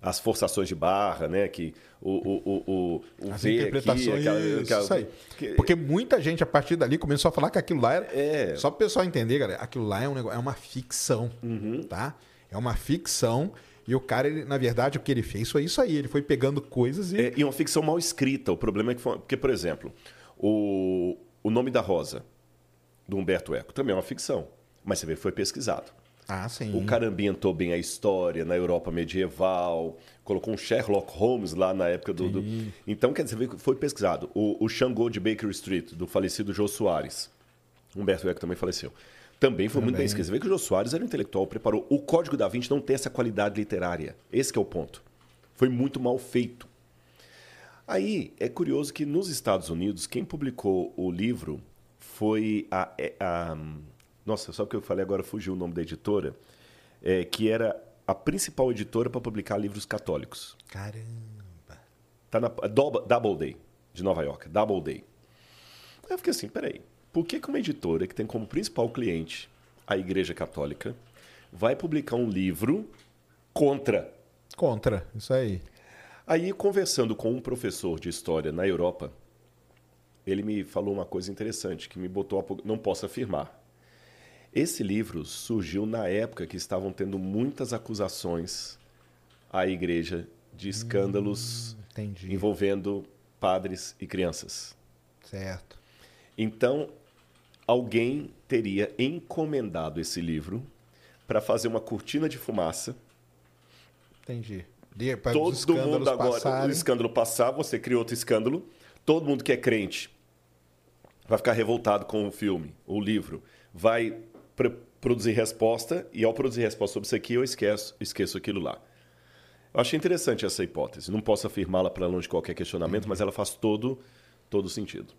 as forçações de barra, né? Que o, o, o, o As interpretações, aqui, aquela, aquela, isso aí. Que... Porque muita gente, a partir dali, começou a falar que aquilo lá era... É... Só para o pessoal entender, galera, aquilo lá é, um negócio, é uma ficção, uhum. tá? É uma ficção... E o cara, ele, na verdade, o que ele fez foi isso aí. Ele foi pegando coisas e. É, e uma ficção mal escrita. O problema é que. Foi... Porque, por exemplo, o, o Nome da Rosa, do Humberto Eco, também é uma ficção. Mas você vê que foi pesquisado. Ah, sim. O cara ambientou bem a história na Europa medieval, colocou um Sherlock Holmes lá na época do. do... Então, quer dizer, foi pesquisado. O, o Xangô de Baker Street, do falecido Jô Soares. Humberto Eco também faleceu. Também foi também. muito bem escrito. Você vê que o Jô Soares era um intelectual, preparou. O Código da Vinci não tem essa qualidade literária. Esse é o ponto. Foi muito mal feito. Aí, é curioso que nos Estados Unidos, quem publicou o livro foi a, é, a, a nossa, só que eu falei agora fugiu o nome da editora. É, que era a principal editora para publicar livros católicos. Caramba! Tá na Doubleday, de Nova York. Doubleday. Aí eu fiquei assim, peraí. Por que, que uma editora que tem como principal cliente a Igreja Católica vai publicar um livro contra? Contra, isso aí. Aí, conversando com um professor de história na Europa, ele me falou uma coisa interessante que me botou a... Não posso afirmar, esse livro surgiu na época que estavam tendo muitas acusações à igreja de escândalos hum, envolvendo padres e crianças. Certo. Então, alguém teria encomendado esse livro para fazer uma cortina de fumaça. Entendi. Para todo mundo agora, passarem. o escândalo passar, você cria outro escândalo. Todo mundo que é crente vai ficar revoltado com o filme, o livro, vai produzir resposta, e ao produzir resposta sobre isso aqui, eu esqueço, esqueço aquilo lá. Eu achei interessante essa hipótese. Não posso afirmá-la para longe de qualquer questionamento, mas ela faz todo, todo sentido.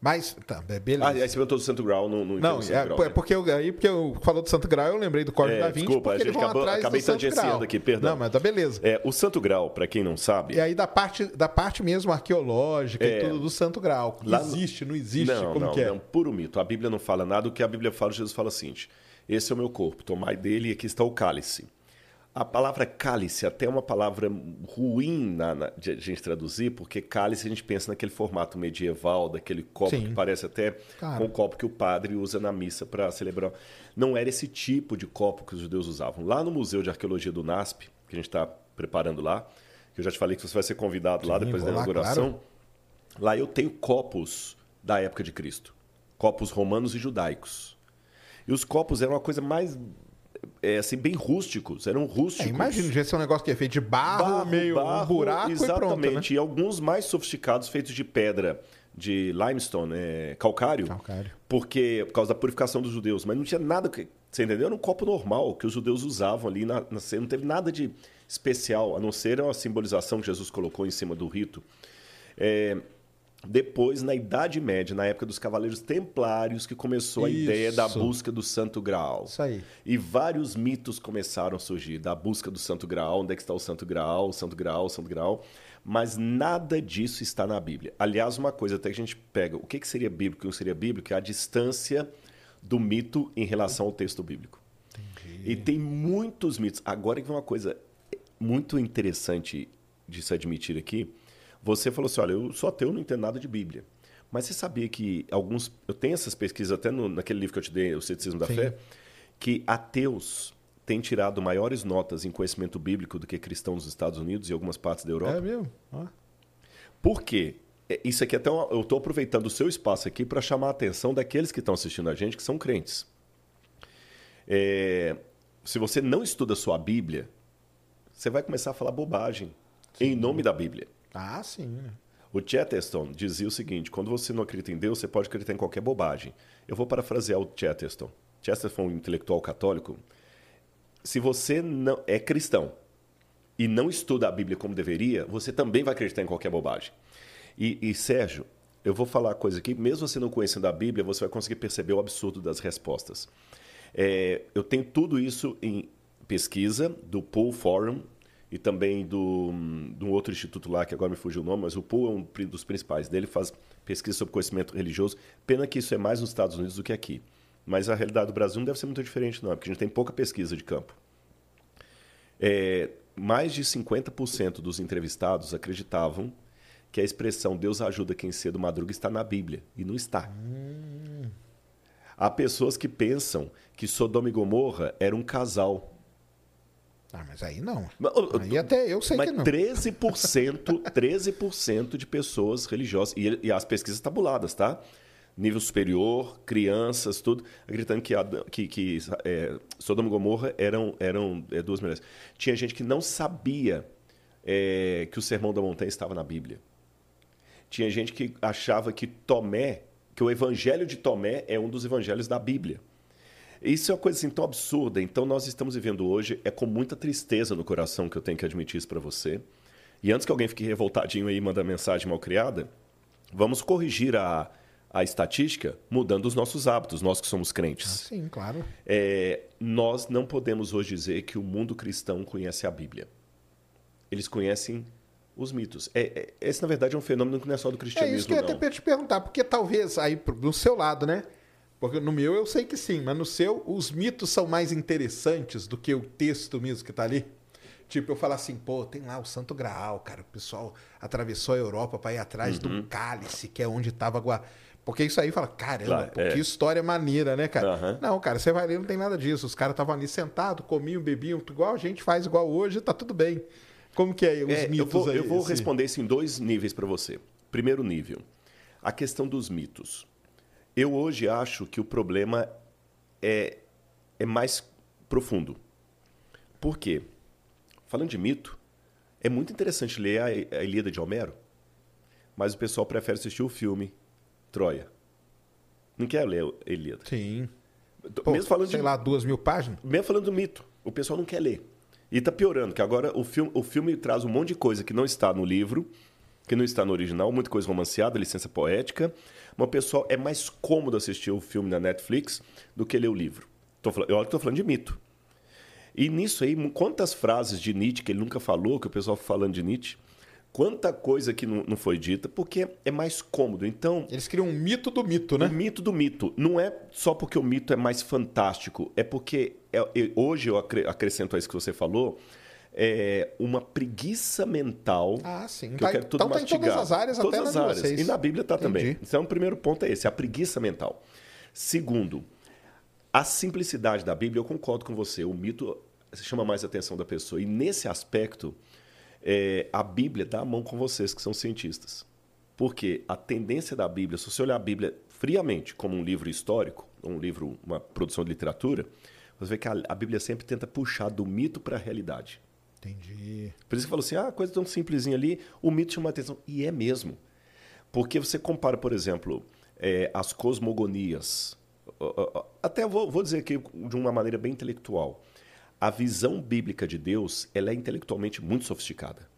Mas, tá, beleza. Ah, aí você perguntou do Santo Grau, não, não Não, é, Grau, é, porque eu, aí porque eu falou do Santo Grau, eu lembrei do Código é, da Vinci, desculpa, a gente acabou, acabei tangenciando aqui, perdão. Não, mas tá beleza. É, o Santo Grau, para quem não sabe... E aí da parte, da parte mesmo arqueológica é, e tudo do Santo Grau. Lá existe, não existe, não, como não, que é? Não, puro mito. A Bíblia não fala nada, o que a Bíblia fala, Jesus fala assim... Esse é o meu corpo, tomai dele e aqui está o cálice. A palavra cálice até é uma palavra ruim na, na, de a gente traduzir, porque cálice a gente pensa naquele formato medieval, daquele copo Sim. que parece até claro. com o copo que o padre usa na missa para celebrar. Não era esse tipo de copo que os judeus usavam. Lá no Museu de Arqueologia do NASP, que a gente está preparando lá, que eu já te falei que você vai ser convidado Sim, lá depois da inauguração, lá, claro. lá eu tenho copos da época de Cristo. Copos romanos e judaicos. E os copos eram uma coisa mais é, assim, bem rústicos, eram rústicos. É, imagina, já ser um negócio que é feito de barro, barro meio barro, um buraco exatamente, e pronto, né? E alguns mais sofisticados feitos de pedra, de limestone, é, calcário, calcário. Porque, por causa da purificação dos judeus. Mas não tinha nada, que, você entendeu? Era um copo normal que os judeus usavam ali, na, na não teve nada de especial, a não ser a simbolização que Jesus colocou em cima do rito. É, depois, na Idade Média, na época dos Cavaleiros Templários, que começou a Isso. ideia da busca do Santo Graal. Isso aí. E vários mitos começaram a surgir da busca do Santo Graal, onde é que está o Santo Graal, o Santo Graal, o Santo Graal. Mas nada disso está na Bíblia. Aliás, uma coisa até que a gente pega, o que, que seria bíblico e o que não seria bíblico é a distância do mito em relação ao texto bíblico. Entendi. E tem muitos mitos. Agora que vem uma coisa muito interessante de se admitir aqui, Você falou assim: olha, eu sou ateu, não entendo nada de Bíblia. Mas você sabia que alguns. Eu tenho essas pesquisas até no, naquele livro que eu te dei, O Ceticismo da Sim. Fé, que ateus têm tirado maiores notas em conhecimento bíblico do que cristãos nos Estados Unidos e algumas partes da Europa. É mesmo? Ah. Por quê? É, isso aqui até eu estou aproveitando o seu espaço aqui para chamar a atenção daqueles que estão assistindo a gente, que são crentes. É, se você não estuda a sua Bíblia, você vai começar a falar bobagem sim. em nome da Bíblia. Ah, sim. O Chesterton dizia o seguinte: quando você não acredita em Deus, você pode acreditar em qualquer bobagem. Eu vou parafrasear o Chesterton. Chesterton foi um intelectual católico. Se você não é cristão e não estuda a Bíblia como deveria, você também vai acreditar em qualquer bobagem. E, e Sérgio, eu vou falar coisa aqui, mesmo você não conhecendo a Bíblia, você vai conseguir perceber o absurdo das respostas. É, eu tenho tudo isso em pesquisa do Paul Forum e também do, do outro instituto lá, que agora me fugiu o nome, mas o Paul é um dos principais dele, faz pesquisa sobre conhecimento religioso. Pena que isso é mais nos Estados Unidos do que aqui. Mas a realidade do Brasil não deve ser muito diferente, não, porque a gente tem pouca pesquisa de campo. É, mais de 50% dos entrevistados acreditavam que a expressão Deus ajuda quem cedo madruga está na Bíblia. E não está. Hum. Há pessoas que pensam que Sodoma e Gomorra era um casal. Ah, mas aí não. Aí até eu sei mas que não. 13%, 13% de pessoas religiosas, e, e as pesquisas tabuladas, tá? Nível superior, crianças, tudo, acreditando que, que, que é, Sodoma e Gomorra eram, eram é, duas mulheres. Tinha gente que não sabia é, que o Sermão da Montanha estava na Bíblia. Tinha gente que achava que Tomé, que o evangelho de Tomé é um dos evangelhos da Bíblia. Isso é uma coisa assim tão absurda. Então nós estamos vivendo hoje é com muita tristeza no coração que eu tenho que admitir isso para você. E antes que alguém fique revoltadinho aí e manda mensagem mal criada, vamos corrigir a, a estatística mudando os nossos hábitos, nós que somos crentes. Ah, sim, claro. É, nós não podemos hoje dizer que o mundo cristão conhece a Bíblia. Eles conhecem os mitos. É, é, esse, na verdade, é um fenômeno que não é só do cristianismo. É isso que eu ia até te perguntar, porque talvez aí do seu lado, né? Porque no meu eu sei que sim, mas no seu os mitos são mais interessantes do que o texto mesmo que está ali. Tipo, eu falar assim, pô, tem lá o Santo Graal, cara. O pessoal atravessou a Europa para ir atrás uhum. do cálice, que é onde estava a. Porque isso aí fala, caramba, claro, é. que história maneira, né, cara? Uhum. Não, cara, você vai ler, não tem nada disso. Os caras estavam ali sentados, comiam, bebiam, igual a gente faz, igual hoje, tá tudo bem. Como que é os é, mitos eu vou, aí? Eu vou responder isso em dois níveis para você. Primeiro nível, a questão dos mitos. Eu hoje acho que o problema é, é mais profundo. Por quê? Falando de mito, é muito interessante ler a, a Ilíada de Homero, mas o pessoal prefere assistir o filme Troia. Não quer ler a Ilíada. Sim. Pô, mesmo falando sei de, lá, duas mil páginas? Mesmo falando do mito, o pessoal não quer ler. E está piorando, que agora o filme, o filme traz um monte de coisa que não está no livro, que não está no original, muita coisa romanceada, licença poética. Mas o pessoal é mais cômodo assistir o filme na Netflix do que ler o livro. Tô falando, eu estou falando de mito. E nisso aí, quantas frases de Nietzsche que ele nunca falou, que o pessoal falando de Nietzsche, quanta coisa que não, não foi dita, porque é mais cômodo. Então. Eles criam um mito do mito, né? O mito do mito. Não é só porque o mito é mais fantástico, é porque é, é, hoje eu acrescento a isso que você falou. É uma preguiça mental. Ah, sim. Que tá, eu quero tudo então mastigar. Tá em todas as áreas, todas até as áreas. Vocês. E na Bíblia está também. Então, o primeiro ponto é esse, a preguiça mental. Segundo, a simplicidade da Bíblia, eu concordo com você. O mito chama mais a atenção da pessoa. E nesse aspecto, é, a Bíblia dá a mão com vocês, que são cientistas. Porque a tendência da Bíblia, se você olhar a Bíblia friamente como um livro histórico, um livro, uma produção de literatura, você vê que a, a Bíblia sempre tenta puxar do mito para a realidade. Entendi. Por isso que falou assim, ah, coisa tão simplesinha ali, o mito chama atenção. E é mesmo. Porque você compara, por exemplo, é, as cosmogonias. Até vou, vou dizer aqui de uma maneira bem intelectual a visão bíblica de Deus ela é intelectualmente muito sofisticada.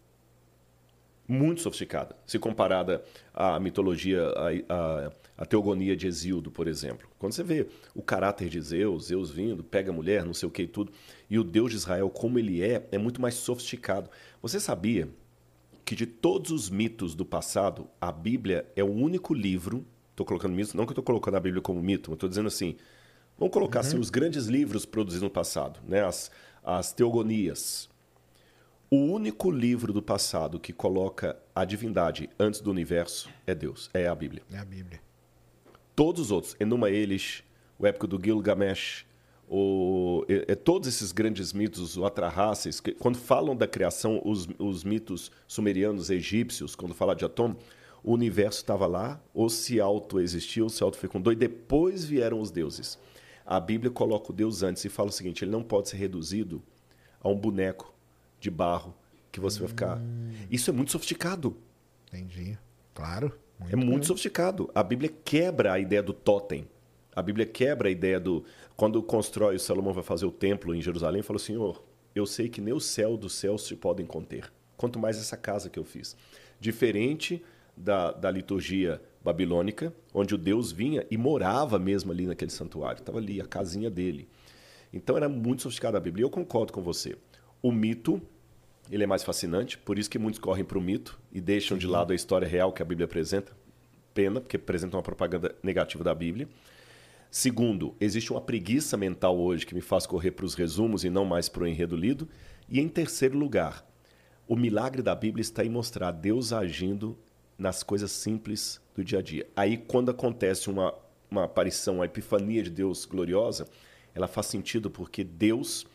Muito sofisticada. Se comparada à mitologia, à, à, à teogonia de Exildo, por exemplo. Quando você vê o caráter de Zeus, Zeus vindo, pega a mulher, não sei o que e tudo, e o Deus de Israel, como ele é, é muito mais sofisticado. Você sabia que de todos os mitos do passado, a Bíblia é o único livro. Estou colocando mitos, não que eu estou colocando a Bíblia como mito, mas estou dizendo assim: Vamos colocar assim, uhum. assim os grandes livros produzidos no passado, né? as, as teogonias. O único livro do passado que coloca a divindade antes do universo é Deus, é a Bíblia. É a Bíblia. Todos os outros, Enuma Elish, o épico do Gilgamesh, o, é, todos esses grandes mitos, o Atrahasis, que, quando falam da criação, os, os mitos sumerianos, egípcios, quando fala de Atom, o universo estava lá, ou se autoexistiu, se autofecundou, e depois vieram os deuses. A Bíblia coloca o Deus antes e fala o seguinte: ele não pode ser reduzido a um boneco de barro que você hum. vai ficar. Hum. Isso é muito sofisticado. Entendi. Claro. Muito é muito bem. sofisticado. A Bíblia quebra a ideia do totem. A Bíblia quebra a ideia do. Quando constrói, o Salomão vai fazer o templo em Jerusalém, falou: Senhor, eu sei que nem o céu dos céus se podem conter. Quanto mais essa casa que eu fiz. Diferente da, da liturgia babilônica, onde o Deus vinha e morava mesmo ali naquele santuário. Estava ali, a casinha dele. Então era muito sofisticada a Bíblia. E eu concordo com você. O mito, ele é mais fascinante, por isso que muitos correm para o mito e deixam de lado a história real que a Bíblia apresenta. Pena, porque apresenta uma propaganda negativa da Bíblia. Segundo, existe uma preguiça mental hoje que me faz correr para os resumos e não mais para o enredo lido. E em terceiro lugar, o milagre da Bíblia está em mostrar Deus agindo nas coisas simples do dia a dia. Aí, quando acontece uma, uma aparição, uma epifania de Deus gloriosa, ela faz sentido porque Deus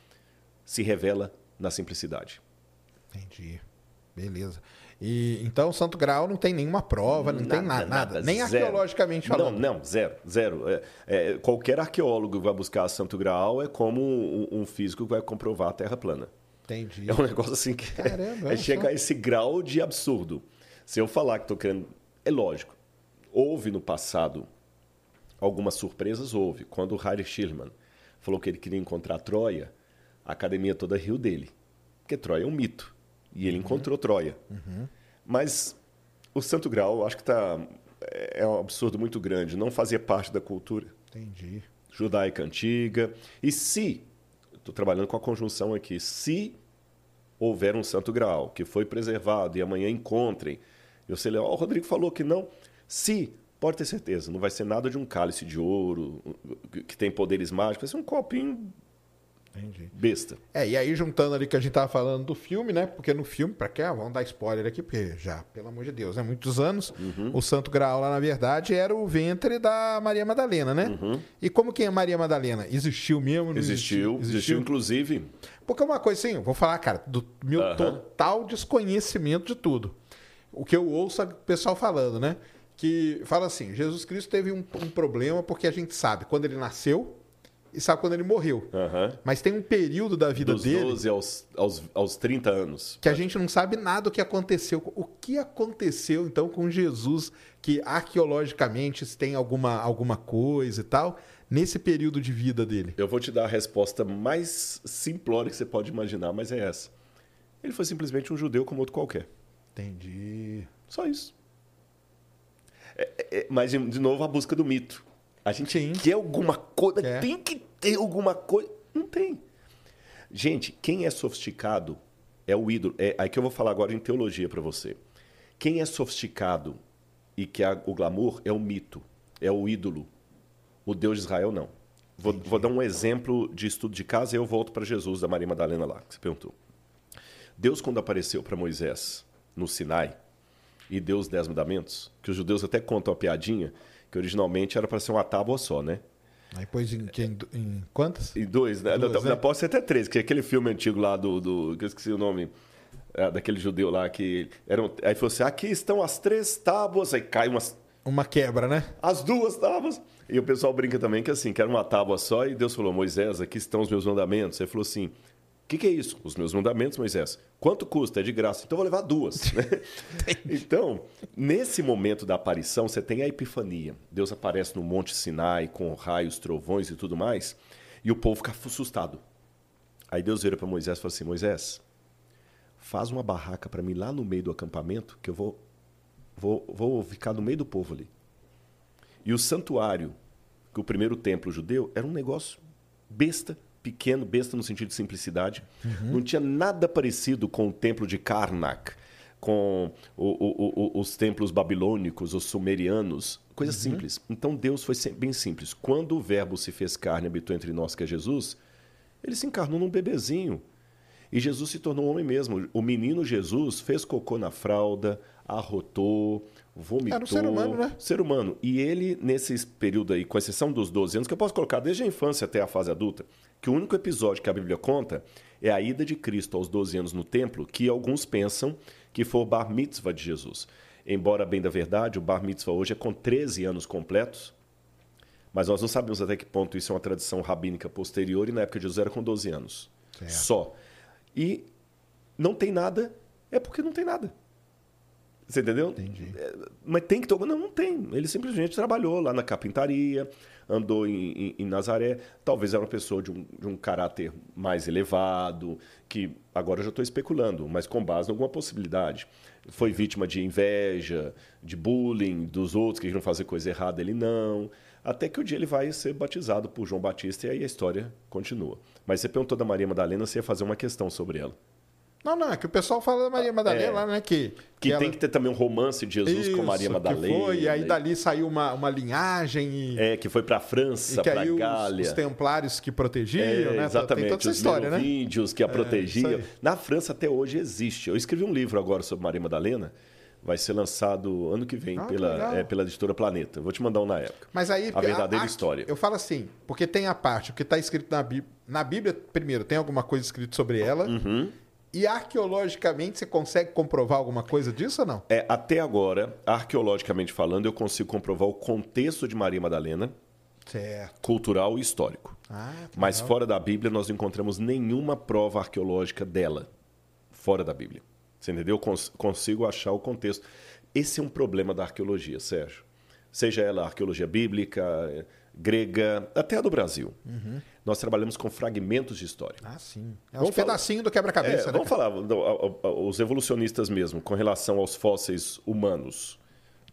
se revela na simplicidade. Entendi. Beleza. E então o Santo Graal não tem nenhuma prova, não nada, tem nada, nada, nem zero. arqueologicamente falando. Não, não, zero, zero. É, é, qualquer arqueólogo que vai buscar Santo Graal é como um, um, físico que vai comprovar a Terra plana. Entendi. É um negócio assim que Caramba, é, chegar a esse grau de absurdo. Se eu falar que estou querendo. É lógico. Houve no passado algumas surpresas, houve. Quando o Harry Schillman falou que ele queria encontrar Troia, a academia toda riu dele. Porque Troia é um mito. E ele uhum. encontrou Troia. Uhum. Mas o Santo Grau, eu acho que tá, é um absurdo muito grande. Não fazia parte da cultura. Entendi. Judaica antiga. E se, estou trabalhando com a conjunção aqui, se houver um Santo Graal que foi preservado e amanhã encontrem e você lê, oh, o Rodrigo falou que não. Se, pode ter certeza, não vai ser nada de um cálice de ouro que tem poderes mágicos, vai ser um copinho Entendi. Besta. É, e aí juntando ali que a gente tava falando do filme, né? Porque no filme, para quê? Ah, vamos dar spoiler aqui, porque já, pelo amor de Deus, né? Muitos anos, uhum. o Santo Graal lá, na verdade, era o ventre da Maria Madalena, né? Uhum. E como que é Maria Madalena? Existiu mesmo? Existiu, existiu, existiu, inclusive. Porque uma coisa assim, vou falar, cara, do meu uhum. total desconhecimento de tudo o que eu ouço o pessoal falando, né? Que fala assim: Jesus Cristo teve um, um problema porque a gente sabe quando ele nasceu e sabe quando ele morreu. Uhum. Mas tem um período da vida Dos dele. 12 aos, aos, aos 30 anos. Que a gente não sabe nada do que aconteceu. O que aconteceu, então, com Jesus, que arqueologicamente tem alguma, alguma coisa e tal, nesse período de vida dele? Eu vou te dar a resposta mais simplória que você pode imaginar, mas é essa. Ele foi simplesmente um judeu como outro qualquer. Entendi. Só isso. É, é, é, mas, de novo, a busca do mito. A gente Sim. quer alguma coisa, tem que ter alguma coisa. Não tem. Gente, quem é sofisticado é o ídolo. É aí que eu vou falar agora em teologia para você. Quem é sofisticado e que é o glamour é o mito, é o ídolo. O Deus de Israel não. Vou, vou dar um exemplo de estudo de casa e eu volto para Jesus da Maria Madalena lá, que você perguntou. Deus, quando apareceu para Moisés no Sinai e deu os Dez Mandamentos, que os judeus até contam a piadinha, que originalmente era para ser uma tábua só, né? Aí pôs em, em, em quantas? Em dois, né? Duas, né? Pode ser até três, que é aquele filme antigo lá do. do que eu esqueci o nome. É, daquele judeu lá que. Eram, aí falou assim: aqui estão as três tábuas, aí cai umas. Uma quebra, né? As duas tábuas. E o pessoal brinca também que assim, que era uma tábua só, e Deus falou: Moisés, aqui estão os meus mandamentos. Aí falou assim: o que, que, é isso? Os meus mandamentos, Moisés. Quanto custa? É de graça. Então vou levar duas. Né? então, nesse momento da aparição, você tem a epifania. Deus aparece no Monte Sinai com raios, trovões e tudo mais, e o povo fica assustado. Aí Deus vira para Moisés e fala assim: Moisés, faz uma barraca para mim lá no meio do acampamento, que eu vou, vou, vou ficar no meio do povo ali. E o santuário, que o primeiro templo judeu, era um negócio besta pequeno, besta no sentido de simplicidade. Uhum. Não tinha nada parecido com o templo de Karnak, com o, o, o, os templos babilônicos, os sumerianos, coisa uhum. simples. Então Deus foi bem simples. Quando o Verbo se fez carne e habitou entre nós, que é Jesus, ele se encarnou num bebezinho. E Jesus se tornou homem mesmo. O menino Jesus fez cocô na fralda, arrotou, vomitou. Era um ser humano, né? Ser humano. E ele, nesse período aí, com exceção dos 12 anos, que eu posso colocar desde a infância até a fase adulta, que o único episódio que a Bíblia conta é a ida de Cristo aos 12 anos no templo, que alguns pensam que foi o bar mitzvah de Jesus. Embora bem da verdade, o bar mitzvah hoje é com 13 anos completos, mas nós não sabemos até que ponto isso é uma tradição rabínica posterior e na época de Jesus era com 12 anos. Certo. Só. E não tem nada, é porque não tem nada. Você entendeu? Entendi. É, mas tem que ter. Não, não tem. Ele simplesmente trabalhou lá na carpintaria, andou em, em- em Nazaré. Talvez era uma pessoa de um, de um caráter mais elevado, que agora eu já estou especulando, mas com base em alguma possibilidade. Foi vítima de inveja, de bullying dos outros que queriam fazer coisa errada, ele não. Até que o dia ele vai ser batizado por João Batista e aí a história continua. Mas você perguntou da Maria Madalena, você ia fazer uma questão sobre ela. Não, não, é que o pessoal fala da Maria Madalena É. lá, né? Que, Que, ela- tem que ter também um romance de Jesus com Maria Isso, Madalena. Que foi, e aí dali saiu uma, uma linhagem e, É, que foi para a França, que para aí a os, Gália. os templários que protegiam, É, né? Exatamente, Tem toda essa os história, né? merovingios que a protegiam. isso aí. Na França até hoje existe. Eu escrevi um livro agora sobre Maria Madalena. Vai ser lançado ano que vem Ah, que pela, legal. é, pela editora Planeta. Eu Vou te mandar um na época. Mas aí A verdadeira história. Eu falo assim, porque tem a parte, o que está escrito na Bíblia. Na Bíblia, primeiro, tem alguma coisa escrita sobre ela. Uhum. E arqueologicamente, você consegue comprovar alguma coisa disso ou não? É, até agora, arqueologicamente falando, eu consigo comprovar o contexto de Maria Madalena, Certo. cultural e histórico. Ah, que Mas legal. fora da Bíblia, nós não encontramos nenhuma prova arqueológica dela. Fora da Bíblia. Você entendeu? Cons consigo achar o contexto. Esse é um problema da arqueologia, Sérgio. Seja ela arqueologia bíblica, eh, grega, até a do Brasil. Nós trabalhamos com fragmentos de história. Ah, sim. É falar- pedacinhos do quebra-cabeça, É, né? vamos cara? falar, os evolucionistas mesmo, com relação aos fósseis humanos.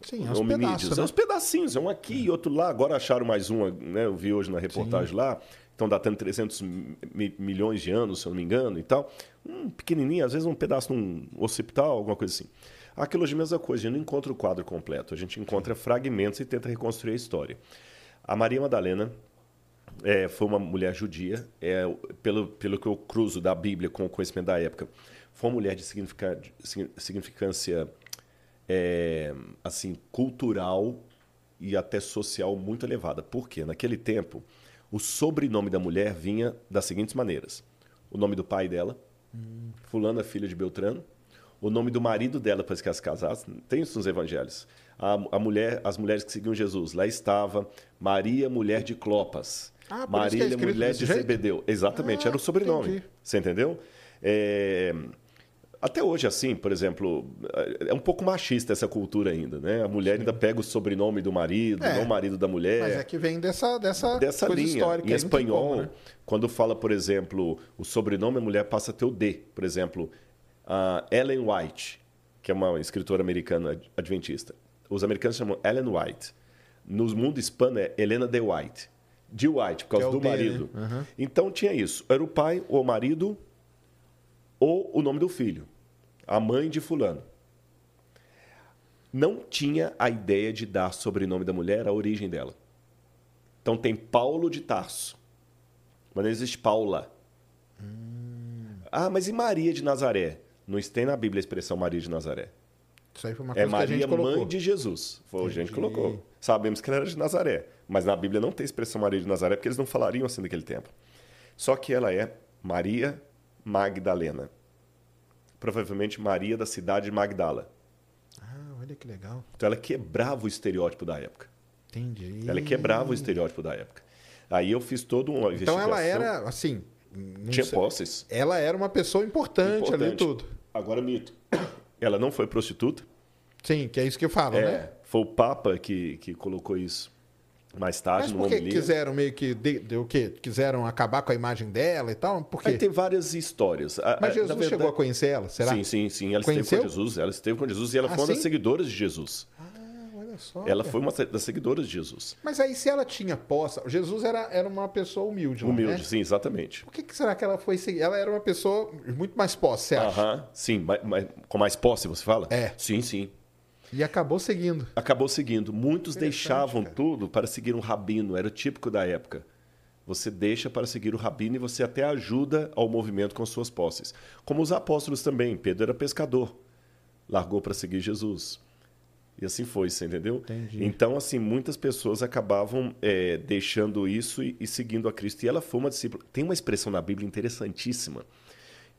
Sim, é uns hominídeos. pedaços, É né? uns pedacinhos, é um aqui e outro lá. Agora acharam mais um, né? Eu vi hoje na reportagem lá. Estão datando 300 mi- milhões de anos, se eu não me engano, e tal. Um pequenininho, às vezes um pedaço num hospital, alguma coisa assim. A arqueologia é a mesma coisa, a gente não encontra o quadro completo. A gente encontra fragmentos e tenta reconstruir a história. A Maria Madalena é, foi uma mulher judia, é, pelo, pelo que eu cruzo da Bíblia com o conhecimento da época, foi uma mulher de significância é, assim cultural e até social muito elevada. Por quê? Naquele tempo, o sobrenome da mulher vinha das seguintes maneiras: o nome do pai dela, fulana filha de Beltrano, o nome do marido dela para que elas casassem, tem isso nos evangelhos. A, a mulher, as mulheres que seguiam Jesus, lá estava Maria, mulher de Clopas. Ah, é Marília, escrito mulher de? Zebedeu. Exatamente, Ah, era o sobrenome. entendi. Você entendeu? É, Até hoje, assim, por exemplo, é um pouco machista essa cultura ainda, né? A mulher ainda pega o sobrenome do marido, É. não o marido da mulher. Mas é que vem dessa, dessa, Dessa coisa linha. histórica. Em espanhol, como, né? quando fala, por exemplo, o sobrenome, a mulher passa a ter o D. Por exemplo, a Ellen White, que é uma escritora americana ad- adventista. Os americanos chamam Ellen White. No mundo hispano é Helena de White. De White, por causa Que é o do D, marido. né? Aham. Então tinha isso. Era o pai, ou o marido, ou o nome do filho. A mãe de fulano. Não tinha a ideia de dar sobrenome da mulher a origem dela. Então tem Paulo de Tarso. Mas não existe Paula. Ah, mas e Maria de Nazaré? Não tem na Bíblia a expressão Maria de Nazaré. Isso aí foi uma É coisa que a Maria, gente colocou. mãe de Jesus. Foi, a gente colocou. Sabemos que ela era de Nazaré. Mas na Bíblia não tem expressão Maria de Nazaré, porque eles não falariam assim naquele tempo. Só que ela é Maria Magdalena. Provavelmente Maria da cidade de Magdala. Ah, olha que legal. Então ela quebrava o estereótipo da época. Entendi. Ela quebrava o estereótipo da época. Aí eu fiz toda uma Então ela era, assim... Tinha sei- posses. Ela era uma pessoa importante, ali Importante. tudo. Agora, mito. Ela não foi prostituta. Sim, que é isso que eu falo, É, né? Foi o Papa que, que colocou isso mais tarde Mas no por que homilia. quiseram meio que... De, de- o quê? Quiseram acabar com a imagem dela e tal? Por quê? Aí tem várias histórias. A- Mas Jesus verdade- chegou a conhecer ela, será? Sim, sim, sim. Ela Conheceu? esteve com Jesus. Ela esteve com Jesus e ela Ah, foi uma das sim? seguidoras de Jesus. Ah, olha só. Ela cara. foi uma das seguidoras de Jesus. Mas aí, se ela tinha posse... Jesus era, era uma pessoa humilde, lá, Humilde, né? sim, exatamente. Por que, que será que ela foi seguir? Ela era uma pessoa muito mais posse, você acha? Aham, sim, mas, mas com mais posse, você fala? É. Sim, sim. E acabou seguindo. Acabou seguindo. Muitos deixavam cara. tudo para seguir um rabino, era típico da época. Você deixa para seguir o rabino e você até ajuda ao movimento com suas posses. Como os apóstolos também. Pedro era pescador, largou para seguir Jesus. E assim foi, você entendeu? Entendi. Então, assim, muitas pessoas acabavam é, deixando isso e, e seguindo a Cristo. E ela foi uma discípula. Tem uma expressão na Bíblia interessantíssima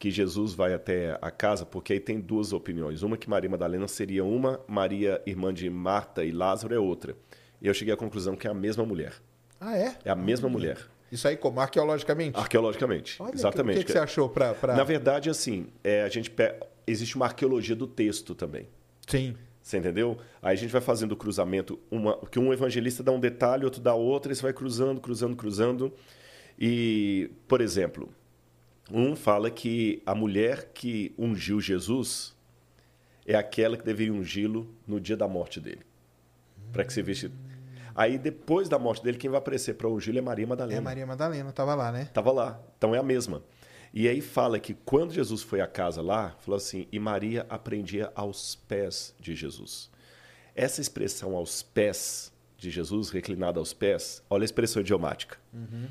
que Jesus vai até a casa, porque aí tem duas opiniões. Uma que Maria Madalena seria uma, Maria, irmã de Marta e Lázaro, é outra. E eu cheguei à conclusão que é a mesma mulher. Ah, é? É a mesma mulher. Isso aí como? Arqueologicamente? Arqueologicamente. Olha, exatamente. O que, que você achou para. Pra... Na verdade, assim, é, a gente pe... existe uma arqueologia do texto também. Sim. Você entendeu? Aí a gente vai fazendo o cruzamento, uma, que um evangelista dá um detalhe, outro dá outro, e você vai cruzando, cruzando, cruzando. E, por exemplo, um fala que a mulher que ungiu Jesus é aquela que deveria ungí-lo no dia da morte dele. Para que você veja. Aí, depois da morte dele, quem vai aparecer para ungir é Maria Madalena. É Maria Madalena, estava lá, né? Estava lá. Então é a mesma. E aí fala que quando Jesus foi à casa lá, falou assim, e Maria aprendia aos pés de Jesus. Essa expressão aos pés de Jesus, reclinada aos pés, olha a expressão idiomática. Uhum.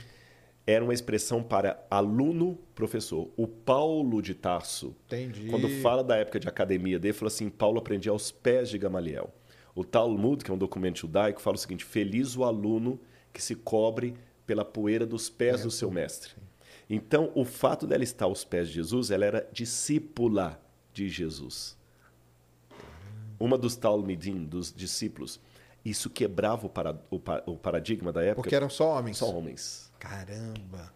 Era uma expressão para aluno-professor. O Paulo de Tarso, Entendi. quando fala da época de academia dele, falou assim, Paulo aprendia aos pés de Gamaliel. O Talmud, que é um documento judaico, fala o seguinte, feliz o aluno que se cobre pela poeira dos pés É, do seu mestre. Então, o fato dela estar aos pés de Jesus, ela era discípula de Jesus. Uma dos Talmidim, dos discípulos. Isso quebrava o, para, o, o paradigma da época. Porque eram só homens. Só homens. Caramba.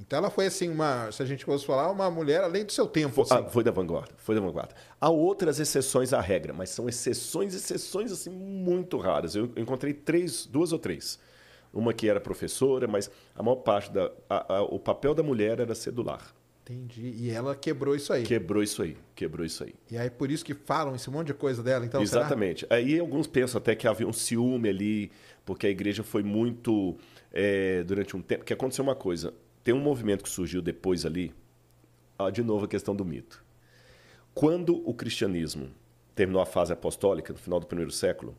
Então ela foi assim, uma, se a gente fosse falar, uma mulher além do seu tempo. Ah, Assim. foi da vanguarda, foi da vanguarda. Há outras exceções à regra, mas são exceções, exceções assim muito raras. Eu encontrei três, duas ou três. Uma que era professora, mas a maior parte da, a- a- o papel da mulher era sedular. Entendi. E ela quebrou isso aí. Quebrou isso aí, quebrou isso aí. E aí por isso que falam esse monte de coisa dela, então, será? Exatamente. Aí alguns pensam até que havia um ciúme ali, porque a igreja foi muito é, durante um tempo. Que aconteceu uma coisa. Tem um movimento que surgiu depois ali. Ah, de novo a questão do mito. Quando o cristianismo terminou a fase apostólica, no final do primeiro século,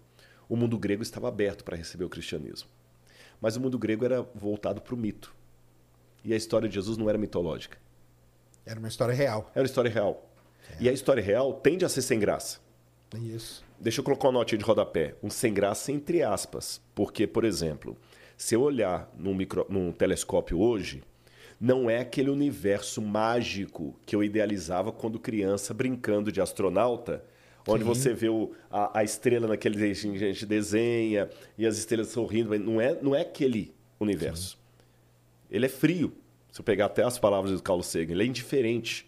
o mundo grego estava aberto para receber o cristianismo. Mas o mundo grego era voltado para o mito. E a história de Jesus não era mitológica. Era uma história real. Era uma história real. E a história real tende a ser sem graça. Isso. Deixa eu colocar uma notinha de rodapé. Um sem graça entre aspas. Porque, por exemplo, se eu olhar num, micro, num telescópio hoje, não é aquele universo mágico que eu idealizava quando criança, brincando de astronauta, onde Sim. você vê o- a, a estrela naquele que a gente desenha e as estrelas sorrindo. Não é, não é aquele universo. Ele é frio. Se eu pegar até as palavras do Carl Sagan, ele é indiferente.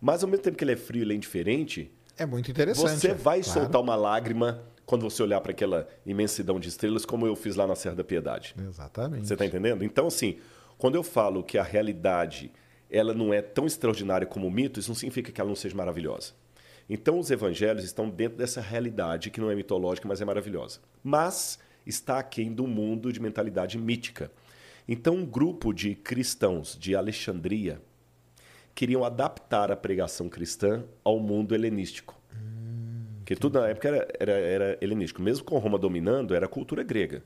Mas ao mesmo tempo que ele é frio e ele é indiferente, É muito interessante. você vai claro. soltar uma lágrima quando você olhar para aquela imensidão de estrelas, como eu fiz lá na Serra da Piedade. Exatamente. Você está entendendo? Então, assim, quando eu falo que a realidade ela não é tão extraordinária como o mito, isso não significa que ela não seja maravilhosa. Então, os evangelhos estão dentro dessa realidade que não é mitológica, mas é maravilhosa. Mas está aquém do mundo de mentalidade mítica. Então, um grupo de cristãos de Alexandria queriam adaptar a pregação cristã ao mundo helenístico. Porque tudo na época era, era, era helenístico. Mesmo com Roma dominando, era cultura grega.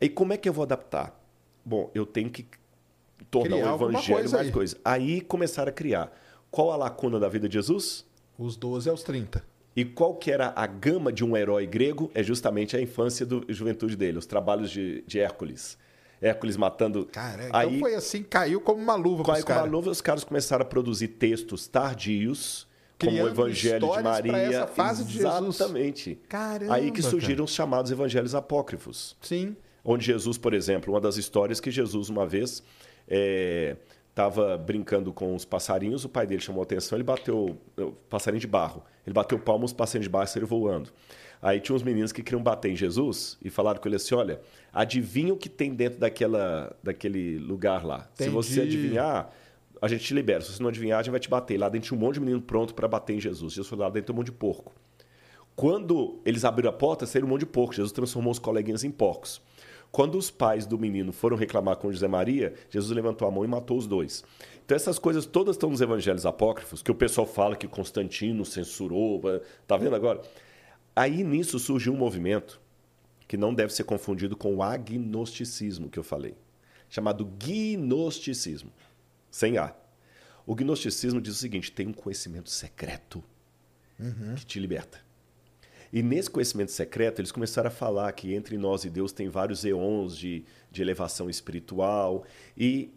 E como é que eu vou adaptar? Bom, eu tenho que tornar Criar o evangelho coisa mais aí. coisa. Aí começaram a criar. Qual a lacuna da vida de Jesus? Os 12 aos 30. E qual que era a gama de um herói grego? É justamente a infância e juventude dele, os trabalhos de, de Hércules. Hércules matando. Cara, então Aí, foi assim, caiu como uma luva com pros a, com a caras. luva, os caras começaram a produzir textos tardios, como o Evangelho de Maria. essa fase de Jesus. Exatamente. Caramba, Aí que surgiram os chamados evangelhos apócrifos. Sim. Onde Jesus, por exemplo, uma das histórias que Jesus, uma vez, estava brincando com os passarinhos, o pai dele chamou a atenção, ele bateu, o passarinho de barro, ele bateu palma, os passarinhos de barro saíram voando. Aí tinha uns meninos que queriam bater em Jesus e falaram com ele assim, olha, adivinha o que tem dentro daquela, daquele lugar lá. Se você Entendi. adivinhar, a gente te libera. Se você não adivinhar, a gente vai te bater. Lá dentro tinha um monte de menino pronto para bater em Jesus. Jesus foi lá dentro, um monte de porco. Quando eles abriram a porta, saíram um monte de porco. Jesus transformou os coleguinhas em porcos. Quando os pais do menino foram reclamar com José Maria, Jesus levantou a mão e matou os dois. Então essas coisas todas estão nos evangelhos apócrifos, que o pessoal fala que Constantino censurou, tá vendo agora? Aí nisso surgiu um movimento que não deve ser confundido com o agnosticismo que eu falei. chamado gnosticismo, sem A. O gnosticismo diz o seguinte: tem um conhecimento secreto uhum. que te liberta. E nesse conhecimento secreto, eles começaram a falar que entre nós e Deus tem vários eons de, de elevação espiritual. E,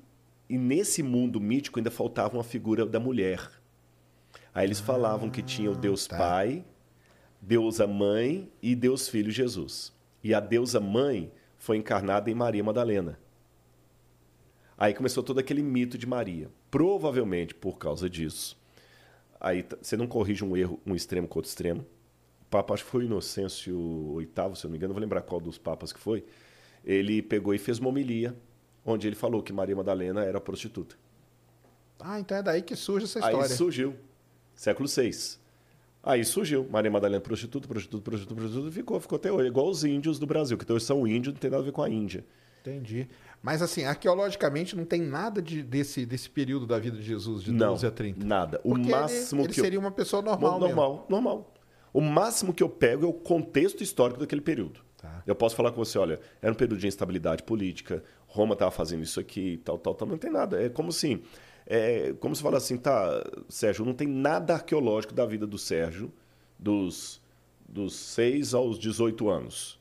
e nesse mundo mítico ainda faltava uma figura da mulher. Aí eles ah, falavam que tinha o Deus tá. Pai, Deusa Mãe e Deus Filho Jesus. E a Deusa Mãe foi encarnada em Maria Madalena. Aí começou todo aquele mito de Maria. Provavelmente por causa disso. Aí você não corrige um erro, um extremo com outro extremo. O Papa, acho que foi Inocêncio VIII, se eu não me engano, não vou lembrar qual dos papas que foi. Ele pegou e fez uma homilia, onde ele falou que Maria Madalena era prostituta. Ah, então é daí que surge essa história. Aí surgiu, século VI. Aí surgiu Maria Madalena prostituta, prostituta, prostituta, prostituta, ficou, ficou até hoje. Igual os índios do Brasil, que hoje são índios, não tem nada a ver com a Índia. Entendi. Mas assim, arqueologicamente não tem nada de, desse, desse período da vida de Jesus, de não, 12 a 30. Nada. O Porque máximo ele, ele que seria uma pessoa normal. Normal, mesmo. normal. O máximo que eu pego é o contexto histórico daquele período. Tá. Eu posso falar com você, olha, era um período de instabilidade política, Roma estava fazendo isso aqui, tal, tal, tal, não tem nada. É como assim, é como se fala assim, tá, Sérgio, não tem nada arqueológico da vida do Sérgio dos, dos 6 aos 18 anos.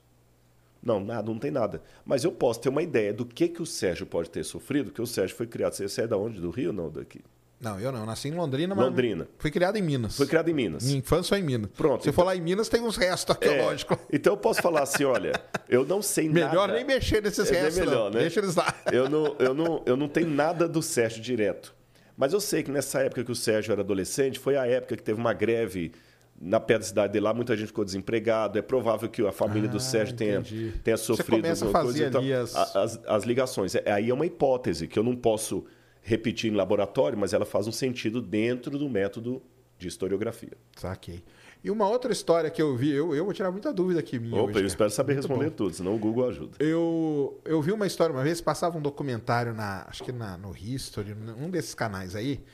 Não, nada, não tem nada. Mas eu posso ter uma ideia do que, que o Sérgio pode ter sofrido, porque o Sérgio foi criado. Você é da onde? Do Rio ou não? Daqui? Não, eu não. Nasci em Londrina, mas. Londrina. Fui criado em Minas. Foi criado em Minas. Minha infância foi em Minas. Pronto. Se então... for lá em Minas, tem uns restos arqueológicos. É, então eu posso falar assim: olha, eu não sei melhor nada. Melhor nem mexer nesses é, restos. melhor, não. né? Deixa eles lá. Eu não, eu, não, eu não tenho nada do Sérgio direto. Mas eu sei que nessa época que o Sérgio era adolescente, foi a época que teve uma greve na pé da cidade dele lá, muita gente ficou desempregado. É provável que a família ah, do Sérgio tenha, tenha sofrido Você começa alguma a fazer coisa. Ali então, as... As, as ligações. É, aí é uma hipótese que eu não posso repetir em laboratório, mas ela faz um sentido dentro do método de historiografia. Saquei. E uma outra história que eu vi, eu, eu vou tirar muita dúvida aqui minha. Opa, hoje, eu espero saber Muito responder bom. tudo, senão o Google ajuda. Eu, eu vi uma história uma vez, passava um documentário na, acho que na, no History, um desses canais aí,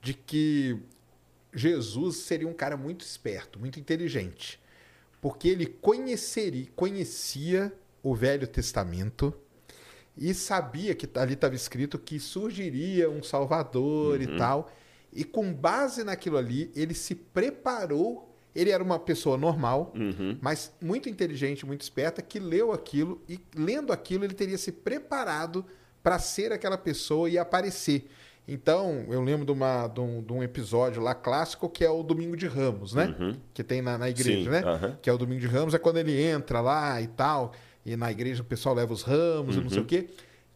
de que Jesus seria um cara muito esperto, muito inteligente, porque ele conheceria, conhecia o Velho Testamento e sabia que ali estava escrito que surgiria um Salvador uhum. e tal. E com base naquilo ali, ele se preparou. Ele era uma pessoa normal, uhum. mas muito inteligente, muito esperta, que leu aquilo e lendo aquilo ele teria se preparado para ser aquela pessoa e aparecer. Então, eu lembro de, uma, de, um, de um episódio lá clássico que é o Domingo de Ramos, né? Uhum. Que tem na, na igreja, Sim, né? Uhum. Que é o Domingo de Ramos, é quando ele entra lá e tal, e na igreja o pessoal leva os ramos uhum. e não sei o uhum. quê.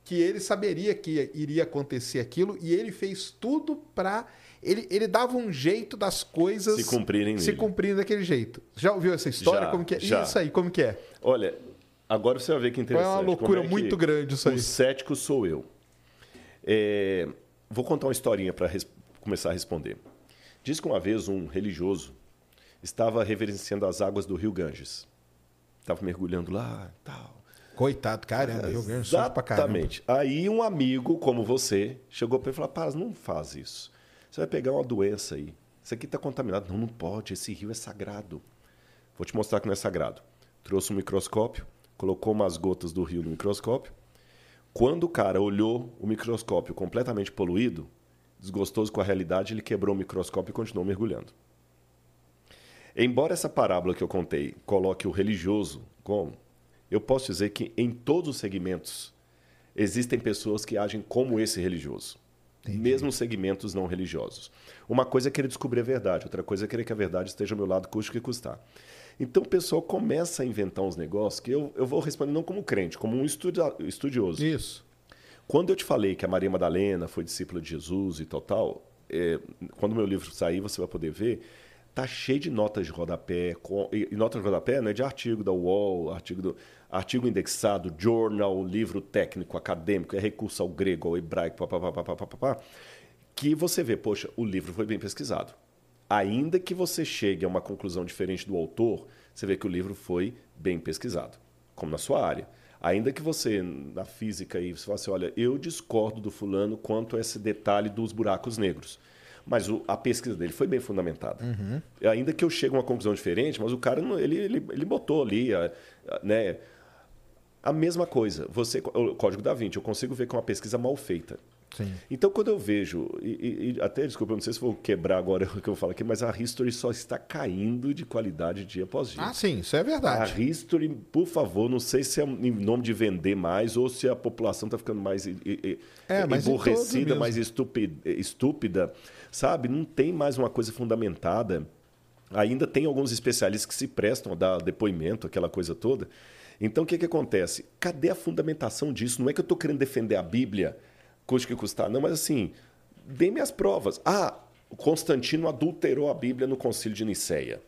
Que ele saberia que iria acontecer aquilo e ele fez tudo para ele, ele dava um jeito das coisas se cumprirem se cumprirem daquele jeito. Já ouviu essa história? Já, como que é? Já. Isso aí, como que é? Olha, agora você vai ver que interessante. É uma loucura é muito grande isso aí. O cético sou eu. É, Vou contar uma historinha para começar a responder. Diz que uma vez um religioso estava reverenciando as águas do rio Ganges. Estava mergulhando lá tal. Coitado, caramba, Rio Ganges Exatamente. Aí um amigo como você chegou para ele e falou: Paz, não faz isso. Você vai pegar uma doença aí. Isso aqui está contaminado. Não, não pode. Esse rio é sagrado. Vou te mostrar que não é sagrado. Trouxe um microscópio, colocou umas gotas do rio no microscópio, quando o cara olhou o microscópio completamente poluído, desgostoso com a realidade, ele quebrou o microscópio e continuou mergulhando. Embora essa parábola que eu contei coloque o religioso como, eu posso dizer que em todos os segmentos existem pessoas que agem como esse religioso. Entendi. Mesmo segmentos não religiosos. Uma coisa é querer descobrir a verdade, outra coisa é querer que a verdade esteja ao meu lado, custe o que custar. Então o pessoal começa a inventar uns negócios que eu, eu vou responder não como crente, como um estudioso. Isso. Quando eu te falei que a Maria Madalena foi discípula de Jesus e tal, tal, é, quando meu livro sair, você vai poder ver, tá cheio de notas de rodapé, com, e, e notas de rodapé não é de artigo da UOL, artigo, do, artigo indexado, journal, livro técnico, acadêmico, é recurso ao grego, ao hebraico, papapá, papapá, que você vê, poxa, o livro foi bem pesquisado ainda que você chegue a uma conclusão diferente do autor, você vê que o livro foi bem pesquisado, como na sua área. Ainda que você, na física, aí, você fale assim, olha, eu discordo do fulano quanto a esse detalhe dos buracos negros. Mas o, a pesquisa dele foi bem fundamentada. Uhum. Ainda que eu chegue a uma conclusão diferente, mas o cara, ele, ele, ele botou ali, a, a, né? A mesma coisa, você, o Código da Vinci, eu consigo ver que é uma pesquisa mal feita. Sim. Então, quando eu vejo, e, e, até desculpa, eu não sei se vou quebrar agora o que eu falo aqui, mas a History só está caindo de qualidade dia após dia. Ah, sim, isso é verdade. A History, por favor, não sei se é em nome de vender mais ou se a população está ficando mais é, mas emborrecida, mais estúpida, estúpida, sabe? Não tem mais uma coisa fundamentada. Ainda tem alguns especialistas que se prestam a dar depoimento, aquela coisa toda. Então, o que, que acontece? Cadê a fundamentação disso? Não é que eu estou querendo defender a Bíblia custe que custar. Não, mas assim, dê-me as provas. Ah, Constantino adulterou a Bíblia no concílio de Nicéia.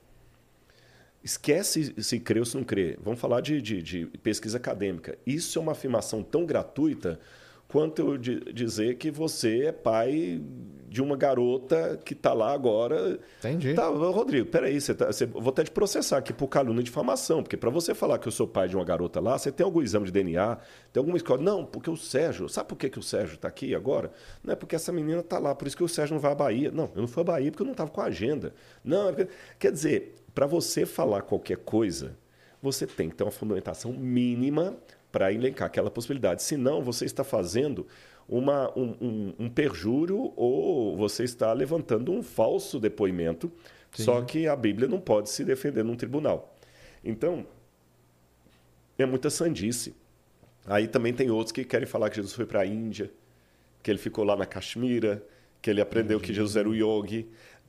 Esquece se crê ou se não crê. Vamos falar de, de, de pesquisa acadêmica. Isso é uma afirmação tão gratuita quanto eu dizer que você é pai de uma garota que está lá agora. Entendi. Tá, Rodrigo, peraí, você tá, você, vou até te processar aqui por calúnia de difamação, porque para você falar que eu sou pai de uma garota lá, você tem algum exame de DNA, tem alguma escola. Não, porque o Sérgio, sabe por que, que o Sérgio está aqui agora? Não é porque essa menina está lá, por isso que o Sérgio não vai à Bahia. Não, eu não fui à Bahia porque eu não estava com a agenda. Não, é quer dizer, para você falar qualquer coisa, você tem que ter uma fundamentação mínima para elencar aquela possibilidade. Senão, você está fazendo uma, um, um, um, perjúrio ou você está levantando um falso depoimento, Sim. só que a Bíblia não pode se defender num tribunal. Então, é muita sandice. Aí também tem outros que querem falar que Jesus foi para a Índia, que ele ficou lá na Caxemira, que ele aprendeu Entendi. que Jesus era o yogi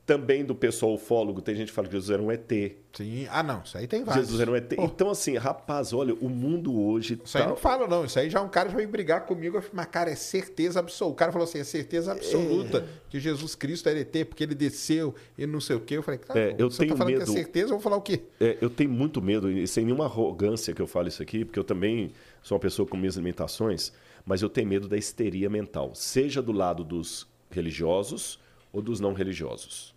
também do pessoal ufólogo, tem gente que fala que Jesus era um ET. Sim. Ah, não, isso aí tem vários. Jesus era um ET. Pô. Então, assim, rapaz, olha, o mundo hoje. Isso tá... aí não fala, não. Isso aí já um cara já veio brigar comigo. Mas, cara, é certeza absoluta. O cara falou assim: é certeza absoluta é... que Jesus Cristo era ET, porque ele desceu e não sei o quê. Eu falei, tá, é, eu você tenho tá falando medo... que é certeza, eu vou falar o quê? É, eu tenho muito medo, e sem nenhuma arrogância que eu falo isso aqui, porque eu também sou uma pessoa com minhas limitações, mas eu tenho medo da histeria mental, seja do lado dos religiosos ou dos não religiosos.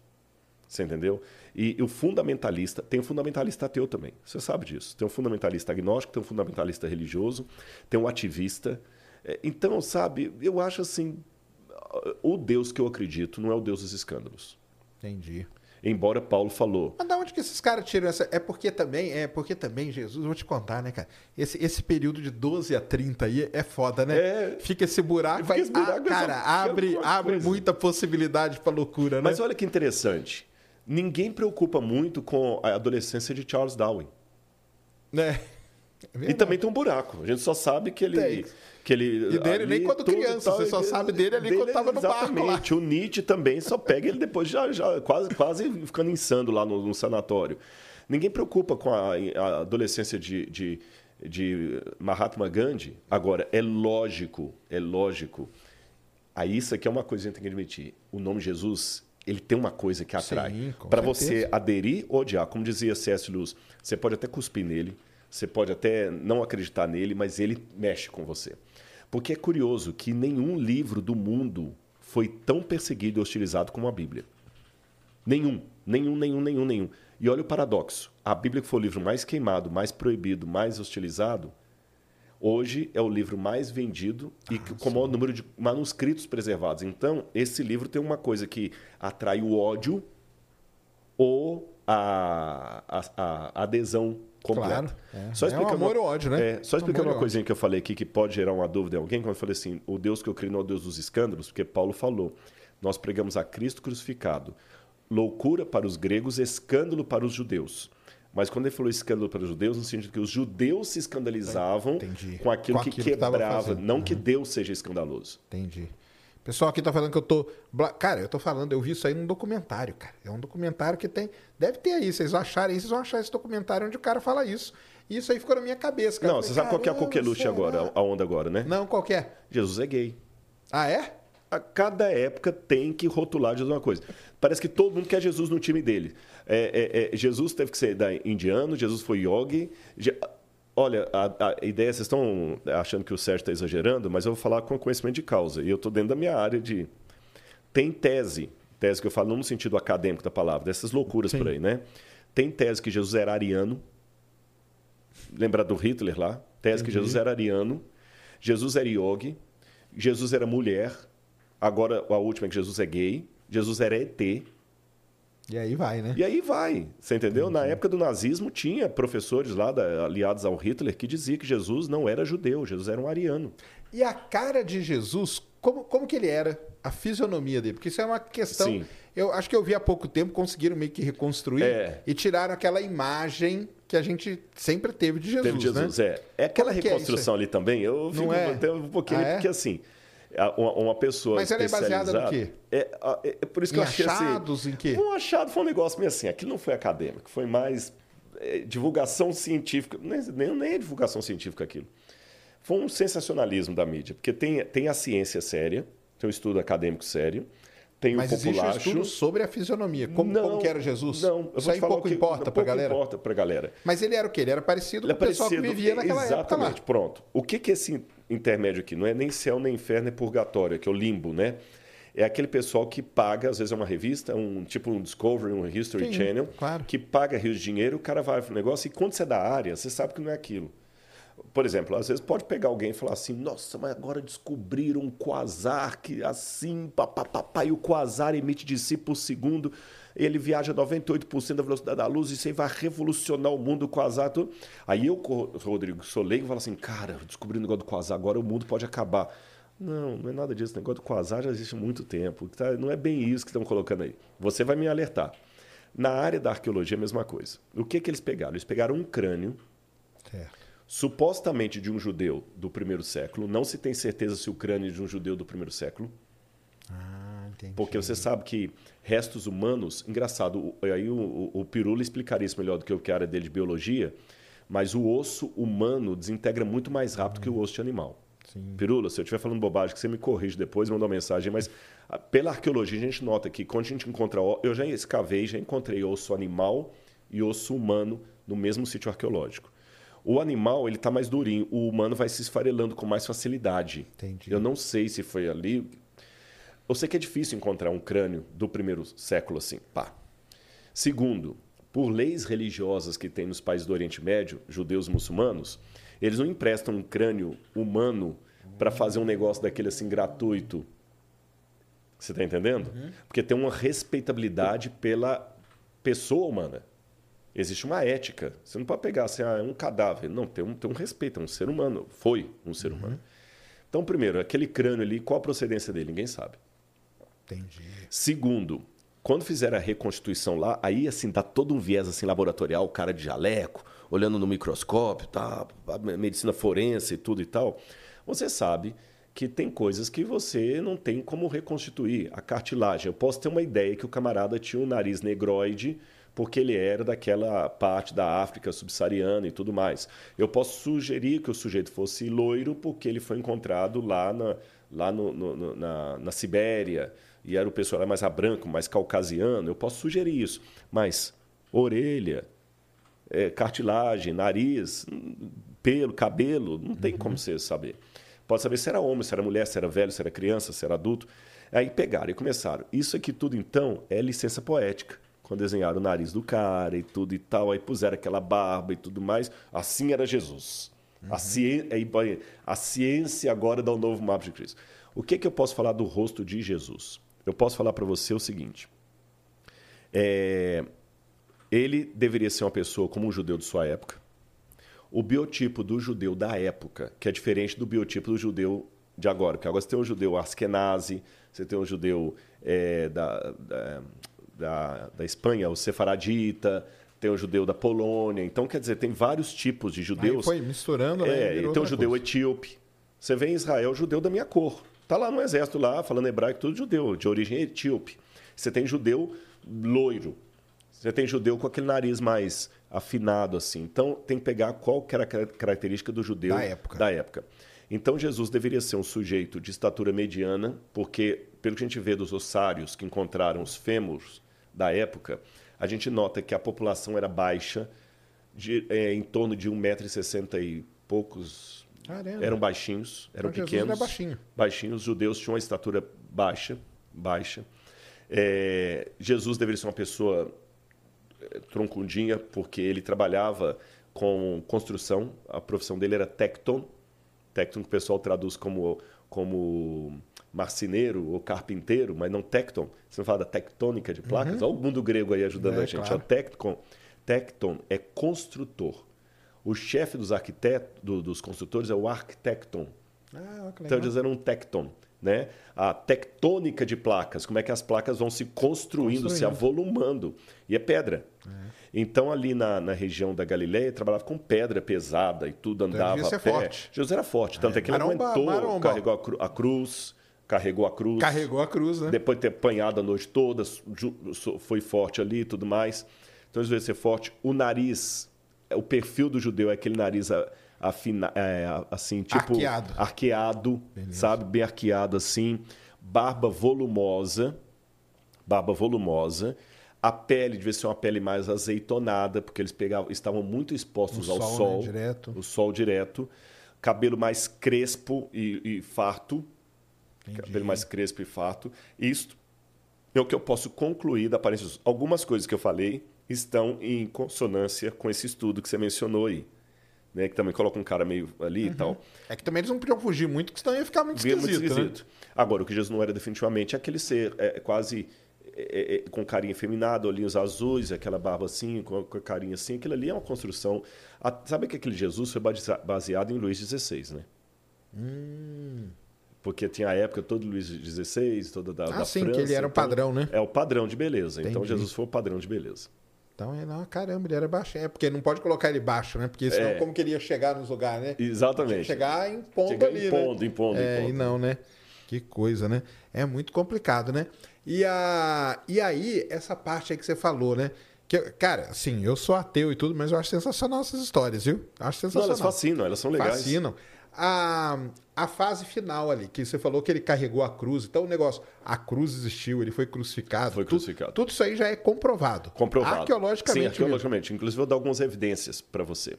Você entendeu? E, e o fundamentalista, tem um fundamentalista ateu também, você sabe disso. Tem um fundamentalista agnóstico, tem um fundamentalista religioso, tem um ativista. É, então, sabe, eu acho assim, o Deus que eu acredito não é o Deus dos escândalos. Entendi. Embora Paulo falou. Mas da onde que esses caras tiram essa. É porque também, é porque também, Jesus, vou te contar, né, cara? Esse, esse período de 12 a 30 aí é foda, né? É... Fica esse buraco. Fica esse buraco ah, cara, abre, abre muita possibilidade pra loucura, né? Mas olha que interessante ninguém preocupa muito com a adolescência de Charles Darwin. É. é e também tem um buraco. A gente só sabe que ele. Tem. Que ele e dele nem quando criança, você só sabe dele ali dele, quando estava no barco lá. O Nietzsche também só pega ele depois, já, já quase, quase ficando insano lá no, no sanatório. Ninguém preocupa com a, a adolescência de, de, de Mahatma Gandhi. Agora, é lógico, é lógico. Aí isso aqui é uma coisa que a gente tem que admitir. O nome Jesus ele tem uma coisa que atrai. Para você aderir ou odiar. Como dizia C.S. Lewis, você pode até cuspir nele, você pode até não acreditar nele, mas ele mexe com você. Porque é curioso que nenhum livro do mundo foi tão perseguido e hostilizado como a Bíblia. Nenhum, nenhum, nenhum, nenhum, nenhum. E olha o paradoxo. A Bíblia que foi o livro mais queimado, mais proibido, mais hostilizado, hoje é o livro mais vendido e ah, com o maior número de manuscritos preservados. Então, esse livro tem uma coisa que atrai o ódio ou a, a, a adesão completa. Claro. É. Só explicando, é um amor ou ódio, né? É, só explicando uma coisinha que eu falei aqui que pode gerar uma dúvida em alguém, quando eu falei assim, o Deus que eu creio não é o Deus dos escândalos, porque Paulo falou, nós pregamos a Cristo crucificado, loucura para os gregos, escândalo para os judeus. Mas quando ele falou escândalo para os judeus, no sentido que os judeus se escandalizavam Entendi. com aquilo, com aquilo que quebrava, que não uhum. que Deus seja escandaloso. Entendi. Pessoal aqui tá falando que eu tô. Cara, eu tô falando, eu vi isso aí num documentário, cara. É um documentário que tem. Deve ter aí, vocês acharem vocês vão achar esse documentário onde o cara fala isso. E isso aí ficou na minha cabeça, cara. Não, você sabe qual que é a coqueluche agora, a onda agora, né? Não, qual é? Jesus é gay. Ah, é? A cada época tem que rotular Jesus uma coisa. Parece que todo mundo quer Jesus no time dele. É, é, é, Jesus teve que ser da indiano, Jesus foi yogi. Je... Olha, a, a, ideia, vocês estão achando que o Sérgio está exagerando, mas eu vou falar com conhecimento de causa. E eu estou dentro da minha área de. Tem tese, tese que eu falo não no sentido acadêmico da palavra, dessas loucuras Sim. por aí, né? Tem tese que Jesus era ariano. Lembra do Hitler lá? Tese Entendi. que Jesus era ariano. Jesus era yogi. Jesus era mulher Agora, a última é que Jesus é gay, Jesus era ET. E aí vai, né? E aí vai, você entendeu? Entendi. Na época do nazismo tinha professores lá da, aliados ao Hitler que diziam que Jesus não era judeu, Jesus era um ariano. E a cara de Jesus, como, como que ele era? A fisionomia dele? Porque isso é uma questão... Sim. Eu acho que eu vi há pouco tempo, conseguiram meio que reconstruir é. e tiraram aquela imagem que a gente sempre teve de Jesus, teve de Jesus, né? é. É aquela como reconstrução é ali também, eu fico é? até um pouquinho, ah, é? porque assim... Uma, uma, pessoa Mas ela é baseada no quê? É, é, é por isso que em eu achei assim, achados assim... em quê? Um achado foi um negócio meio assim, aquilo não foi acadêmico, foi mais é, divulgação científica, nem, nem, nem é divulgação científica aquilo. Foi um sensacionalismo da mídia, porque tem, tem a ciência séria, tem um estudo acadêmico sério, tem Mas o populacho. existe um estudo sobre a fisionomia. Como, não, como que era Jesus? Não, Isso aí pouco que, importa para a galera. importa para galera. Mas ele era o quê? Ele era parecido ele é com o pessoal que vivia naquela exatamente, época Exatamente, pronto. O que, que é esse intermédio aqui? Não é nem céu, nem inferno, nem purgatório, que é o limbo, né? É aquele pessoal que paga, às vezes é uma revista, um tipo um Discovery, um History Sim, Channel, claro. que paga rios de dinheiro, o cara vai para o negócio e quando você é da área, você sabe que não é aquilo. Por exemplo, às vezes pode pegar alguém e falar assim: nossa, mas agora descobriram um quasar que assim, papapá, e o quasar emite de si por segundo, ele viaja 98% da velocidade da luz, e isso aí vai revolucionar o mundo, o quasar. Tudo. Aí eu, Rodrigo, sou leigo, falo assim: cara, descobri o negócio do quasar, agora o mundo pode acabar. Não, não é nada disso. O negócio do quasar já existe há muito tempo. Tá, não é bem isso que estão colocando aí. Você vai me alertar. Na área da arqueologia, a mesma coisa. O que, que eles pegaram? Eles pegaram um crânio. Certo supostamente de um judeu do primeiro século. Não se tem certeza se o crânio é de um judeu do primeiro século. Ah, entendi. Porque você sabe que restos humanos, engraçado, aí o, o, o Pirula explicaria isso melhor do que eu, que é a área dele de biologia, mas o osso humano desintegra muito mais rápido hum. que o osso de animal. Sim. Pirula, se eu estiver falando bobagem, que você me corrige depois, manda uma mensagem, mas pela arqueologia a gente nota que quando a gente encontra. Eu já escavei, já encontrei osso animal e osso humano no mesmo sítio arqueológico. O animal, ele tá mais durinho. O humano vai se esfarelando com mais facilidade. Entendi. Eu não sei se foi ali. Eu sei que é difícil encontrar um crânio do primeiro século assim. Pá. Segundo, por leis religiosas que tem nos países do Oriente Médio, judeus e muçulmanos, eles não emprestam um crânio humano para fazer um negócio daquele assim gratuito. Você está entendendo? Uhum. Porque tem uma respeitabilidade pela pessoa humana. Existe uma ética. Você não pode pegar assim, ah, é um cadáver. Não, tem um, tem um respeito, é um ser humano. Foi um ser uhum. humano. Então, primeiro, aquele crânio ali, qual a procedência dele? Ninguém sabe. Entendi. Segundo, quando fizeram a reconstituição lá, aí assim, dá todo um viés assim laboratorial, cara de jaleco, olhando no microscópio, tá, medicina forense e tudo e tal. Você sabe que tem coisas que você não tem como reconstituir. A cartilagem. Eu posso ter uma ideia que o camarada tinha um nariz negroide porque ele era daquela parte da África subsaariana e tudo mais. Eu posso sugerir que o sujeito fosse loiro porque ele foi encontrado lá na, lá no, no, na, na Sibéria e era o pessoal mais branco, mais caucasiano. Eu posso sugerir isso. Mas orelha, é, cartilagem, nariz, pelo, cabelo, não tem uhum. como você saber. Pode saber se era homem, se era mulher, se era velho, se era criança, se era adulto. Aí pegaram e começaram. Isso aqui tudo, então, é licença poética quando desenharam o nariz do cara e tudo e tal, aí puseram aquela barba e tudo mais. Assim era Jesus. Uhum. A, ciência, a ciência agora dá um novo mapa de Cristo. O que, que eu posso falar do rosto de Jesus? Eu posso falar para você o seguinte. É, ele deveria ser uma pessoa como um judeu de sua época. O biotipo do judeu da época, que é diferente do biotipo do judeu de agora. Porque agora você tem um judeu askenazi, você tem um judeu é, da, da da, da Espanha, o sefaradita, tem o judeu da Polônia. Então, quer dizer, tem vários tipos de judeus. Aí foi misturando, né? É, tem o judeu coisa. etíope. Você vê em Israel, judeu da minha cor. Tá lá no exército, lá, falando hebraico, tudo judeu, de origem etíope. Você tem judeu loiro. Você tem judeu com aquele nariz mais afinado, assim. Então, tem que pegar qual que era a característica do judeu da época. Da época. Então, Jesus deveria ser um sujeito de estatura mediana, porque, pelo que a gente vê dos ossários que encontraram os fêmurs, da época, a gente nota que a população era baixa, de, é, em torno de 1,60m e poucos. Caramba. Eram baixinhos, eram Mas pequenos. Era baixinho. Baixinhos. Os judeus tinham uma estatura baixa. baixa. É, Jesus deveria ser uma pessoa é, troncundinha, porque ele trabalhava com construção, a profissão dele era tecton. Tecton que o pessoal traduz como, como marceneiro ou carpinteiro, mas não tecton. Você não fala da tectônica de placas? Uhum. Olha o mundo grego aí ajudando é, a gente. Claro. tecton, tecton é construtor. O chefe dos arquitetos, do, dos construtores é o arquitecton. Ah, então eles eram um tecton. Né? A tectônica de placas, como é que as placas vão se construindo, construindo. se avolumando. E é pedra. É. Então, ali na, na região da Galileia, trabalhava com pedra pesada e tudo então, andava então, a pé. Forte. Jesus era forte, tanto é, é que ele maromba, aguentou, maromba. carregou a, cru, a cruz, carregou a cruz. Carregou a cruz, né? Depois de ter apanhado a noite toda, foi forte ali e tudo mais. Então, ele veio ser forte. O nariz, o perfil do judeu é aquele nariz afina, é, assim, tipo. Arqueado. Arqueado, sabe? Bem arqueado assim. Barba volumosa. Barba volumosa. A pele devia ser uma pele mais azeitonada, porque eles pegavam, estavam muito expostos o ao sol. sol né? direto. O sol direto. Cabelo mais crespo e, e farto. Entendi. Cabelo mais crespo e farto. Isto é o que eu posso concluir da aparência. Algumas coisas que eu falei estão em consonância com esse estudo que você mencionou aí né? Que também coloca um cara meio ali uhum. e tal. É que também eles não podiam fugir muito, que senão ia ficar muito esquisito. Muito esquisito. Né? Agora, o que Jesus não era definitivamente é aquele ser é, quase é, é, é com carinha efeminado, olhinhos azuis, aquela barba assim, com, com a carinha assim. Aquilo ali é uma construção. A, sabe que aquele Jesus foi baseado em Luís XVI, né? Hum. Porque tinha a época todo Luís XVI, toda da, ah, da sim, França. que ele era o então, padrão, né? É o padrão de beleza. Então, Entendi. Então Jesus foi o padrão de beleza. Então, não, caramba, ele era baixo. É, porque não pode colocar ele baixo, né? Porque senão, é. como queria chegar nos lugares, né? Exatamente. chegar em ponto chegar ali, impondo, né? Impondo, é, impondo. E não, né? Que coisa, né? É muito complicado, né? E, a... e aí, essa parte aí que você falou, né? Que, cara, assim, eu sou ateu e tudo, mas eu acho sensacional essas histórias, viu? Acho sensacional. Não, elas fascinam, elas são legais. Fascinam a, a fase final ali, que você falou que ele carregou a cruz. Então o negócio, a cruz existiu, ele foi crucificado. Foi crucificado. Tudo, tudo isso aí já é comprovado. Comprovado. Arqueologicamente. Sim, arqueologicamente. Mesmo. Inclusive, vou dar algumas evidências para você.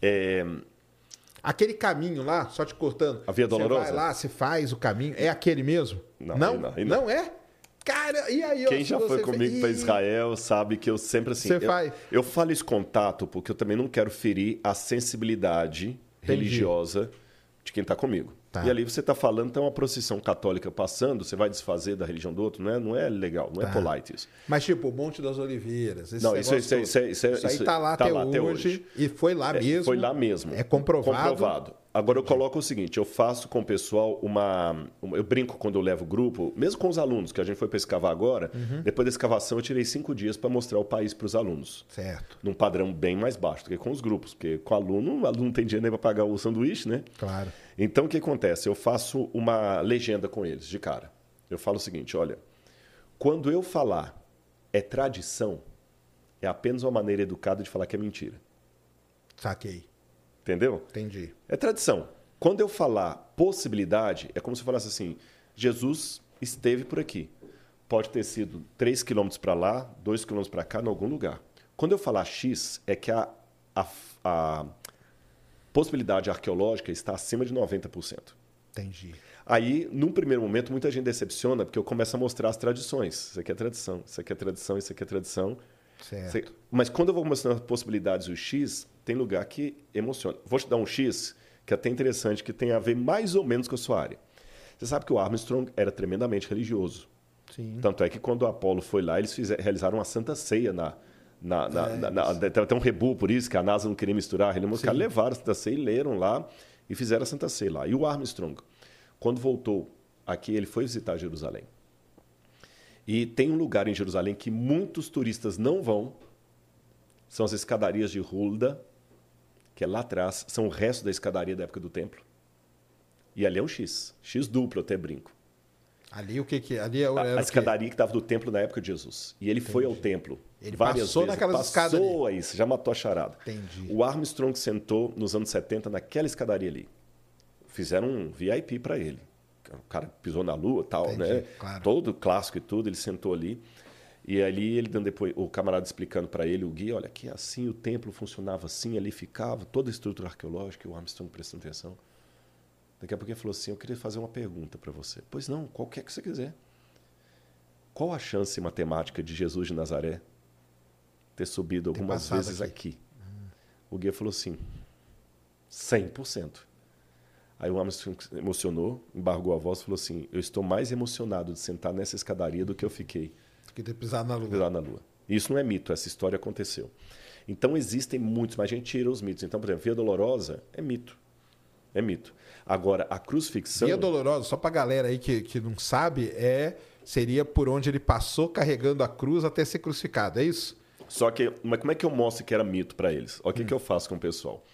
É... Aquele caminho lá, só te cortando. A Via Dolorosa? Você vai lá, você faz o caminho. É aquele mesmo? Não. Não, não, não. não é? Cara, e aí? Quem já foi comigo fez... para Israel sabe que eu sempre assim. Você eu, faz... eu falo esse contato porque eu também não quero ferir a sensibilidade Entendi. religiosa de quem está comigo. Tá. E ali você está falando, tem uma procissão católica passando, você vai desfazer da religião do outro, não é, não é legal, não é tá. é polite isso. Mas tipo, o Monte das Oliveiras, esse não, isso, isso, isso, isso, isso, aí está lá, tá até, lá hoje, até, hoje, e foi lá é, mesmo. Foi lá mesmo. É comprovado. Comprovado. Agora eu coloco o seguinte, eu faço com o pessoal uma, uma, eu brinco quando eu levo o grupo, mesmo com os alunos que a gente foi para escavar agora, uhum. depois da escavação eu tirei cinco dias para mostrar o país para os alunos. Certo. Num padrão bem mais baixo do que com os grupos, porque com o aluno, o aluno não tem dinheiro nem para pagar o sanduíche, né? Claro. Então o que acontece? Eu faço uma legenda com eles de cara. Eu falo o seguinte, olha, quando eu falar é tradição, é apenas uma maneira educada de falar que é mentira. Saquei. Entendeu? Entendi. É tradição. Quando eu falar possibilidade, é como se eu falasse assim: Jesus esteve por aqui. Pode ter sido 3 quilômetros para lá, 2 quilômetros para cá, em algum lugar. Quando eu falar X, é que a, a, a possibilidade arqueológica está acima de 90%. Entendi. Aí, num primeiro momento, muita gente decepciona porque eu começo a mostrar as tradições. Isso aqui é tradição, isso aqui é tradição, isso aqui é tradição. Certo. Mas quando eu vou mostrando as possibilidades do X, tem lugar que emociona. Vou te dar um X que é até interessante, que tem a ver mais ou menos com a sua área. Você sabe que o Armstrong era tremendamente religioso. Sim. Tanto é que quando o Apollo foi lá, eles fizeram, realizaram uma santa ceia na. na, na, é, na, na tem até um rebu por isso, que a NASA não queria misturar. Os caras levaram a Santa Ceia e leram lá e fizeram a Santa Ceia lá. E o Armstrong, quando voltou aqui, ele foi visitar Jerusalém. E tem um lugar em Jerusalém que muitos turistas não vão, são as escadarias de Hulda, que é lá atrás, são o resto da escadaria da época do templo. E ali é um X, X duplo, até brinco. Ali o que que ali é a, a escadaria que estava do templo na época de Jesus. E ele Entendi. foi ao templo. Ele várias passou vezes. naquelas passou escadas. Passou aí, você já matou a charada. Entendi. O Armstrong sentou nos anos 70 naquela escadaria ali. Fizeram um VIP para ele. O cara pisou na lua tal, Entendi, né? Claro. Todo clássico e tudo, ele sentou ali. E ali ele dando depois, o camarada explicando para ele, o guia, olha, que assim o templo funcionava assim, ali ficava, toda a estrutura arqueológica, o Armstrong prestando atenção. Daqui a pouco ele falou assim, eu queria fazer uma pergunta para você. Pois não, qualquer que você quiser. Qual a chance matemática de Jesus de Nazaré ter subido algumas vezes aqui? aqui? Hum. O guia falou assim, 100%. Aí o Armstrong emocionou, embargou a voz e falou assim: Eu estou mais emocionado de sentar nessa escadaria do que eu fiquei. Que ter pisado na lua. Pisado na lua. Isso não é mito, essa história aconteceu. Então existem muitos, mas a gente tira os mitos. Então, por exemplo, Via Dolorosa é mito. É mito. Agora, a crucifixão. Via Dolorosa, só pra galera aí que, que não sabe, é seria por onde ele passou carregando a cruz até ser crucificado, é isso? Só que, mas como é que eu mostro que era mito para eles? Olha o que, hum. que eu faço com o pessoal.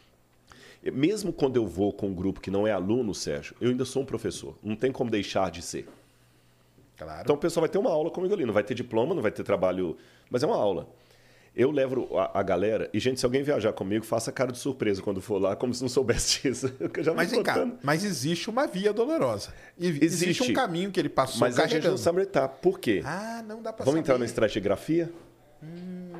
Mesmo quando eu vou com um grupo que não é aluno, Sérgio, eu ainda sou um professor. Não tem como deixar de ser. Claro. Então o pessoal vai ter uma aula comigo ali. Não vai ter diploma, não vai ter trabalho, mas é uma aula. Eu levo a, a, galera, e gente, se alguém viajar comigo, faça cara de surpresa quando for lá, como se não soubesse disso. mas, vem cá, mas existe uma via dolorosa. Existe, existe um caminho que ele passou Mas carregando. a gente não sabe tá. Por quê? Ah, não dá pra Vamos saber. entrar na estratigrafia? Hum.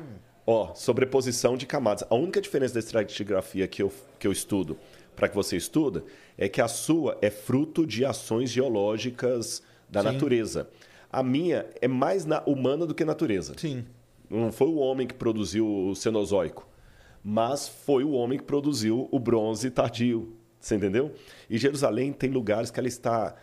Ó, sobreposição de camadas. A única diferença da estratigrafia que eu, que eu estudo para que você estuda é que a sua é fruto de ações geológicas da Sim. natureza. A minha é mais na, humana do que natureza. Sim. Não foi o homem que produziu o Cenozoico, mas foi o homem que produziu o bronze tardio. Você entendeu? E Jerusalém tem lugares que ela está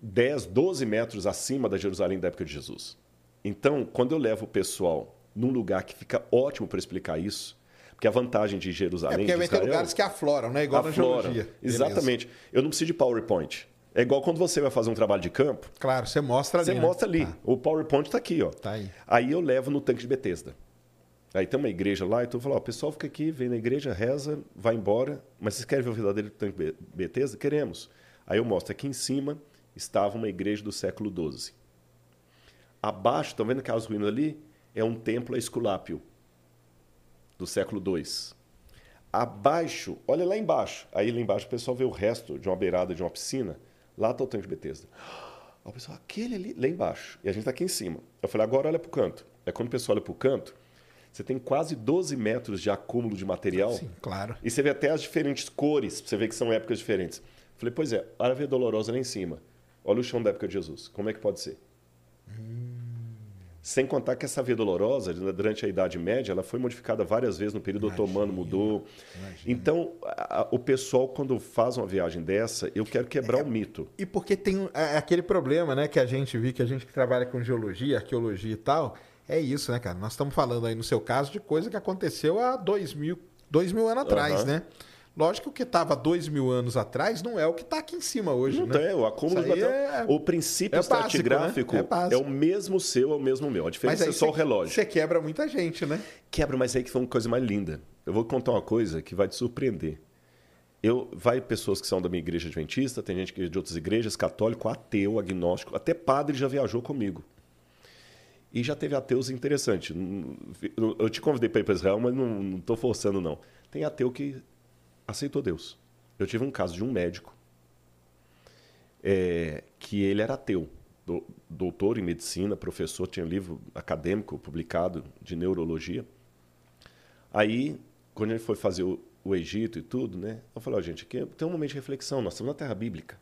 10, 12 metros acima da Jerusalém da época de Jesus. Então, quando eu levo o pessoal num lugar que fica ótimo para explicar isso, porque a vantagem de Jerusalém. É porque vai ter lugares que afloram, né? Igual afloram. na geologia. Exatamente. Beleza. Eu não preciso de PowerPoint. É igual quando você vai fazer um trabalho de campo. Claro, você mostra ali. Você né? mostra ali. Tá. O PowerPoint está aqui, ó. Tá aí. Aí eu levo no tanque de Bethesda. Aí tem uma igreja lá, então eu falo, ó, o pessoal fica aqui, vem na igreja, reza, vai embora. Mas vocês querem ver o verdadeiro tanque de Bethesda? Queremos. Aí eu mostro aqui em cima estava uma igreja do século XII. Abaixo, estão vendo aquelas ruínas ali? É um templo a Esculápio, do século II. Abaixo, olha lá embaixo. Aí lá embaixo o pessoal vê o resto de uma beirada de uma piscina Lá está o tanque de Bethesda. o pessoal, aquele ali, lá embaixo. E a gente está aqui em cima. Eu falei, agora olha para o canto. É quando o pessoal olha para o canto, você tem quase 12 metros de acúmulo de material. Sim, claro. E você vê até as diferentes cores, você vê que são épocas diferentes. Eu falei, pois é, a Árvore Dolorosa lá em cima. Olha o chão da época de Jesus. Como é que pode ser? Hum. Sem contar que essa via dolorosa, durante a Idade Média, ela foi modificada várias vezes, no período imagina, otomano mudou. Imagina. Então, a, o pessoal, quando faz uma viagem dessa, eu quero quebrar o é, um mito. E porque tem é, aquele problema né, que a gente viu, que a gente que trabalha com geologia, arqueologia e tal, é isso, né, cara? Nós estamos falando aí, no seu caso, de coisa que aconteceu há dois mil, dois mil anos atrás, uhum. né? Lógico que o que estava dois mil anos atrás não é o que está aqui em cima hoje. Não né? tem, o acúmulo de é... O princípio é estratigráfico né? é, é, o mesmo seu, é o mesmo meu. A diferença é só o relógio. Você quebra muita gente, né? Quebra, mas aí que foi uma coisa mais linda. Eu vou contar uma coisa que vai te surpreender. Eu, vai pessoas que são da minha igreja adventista, tem gente que é de outras igrejas, católico, ateu, agnóstico, até padre já viajou comigo. E já teve ateus interessantes. Eu te convidei para ir para Israel, mas não estou forçando, não. Tem ateu que aceitou Deus. Eu tive um caso de um médico é, que ele era ateu, do, doutor em medicina, professor, tinha um livro acadêmico publicado de neurologia. Aí, quando ele foi fazer o, o Egito e tudo, né? Eu falei, oh, gente, aqui tem um momento de reflexão, nós estamos na Terra Bíblica.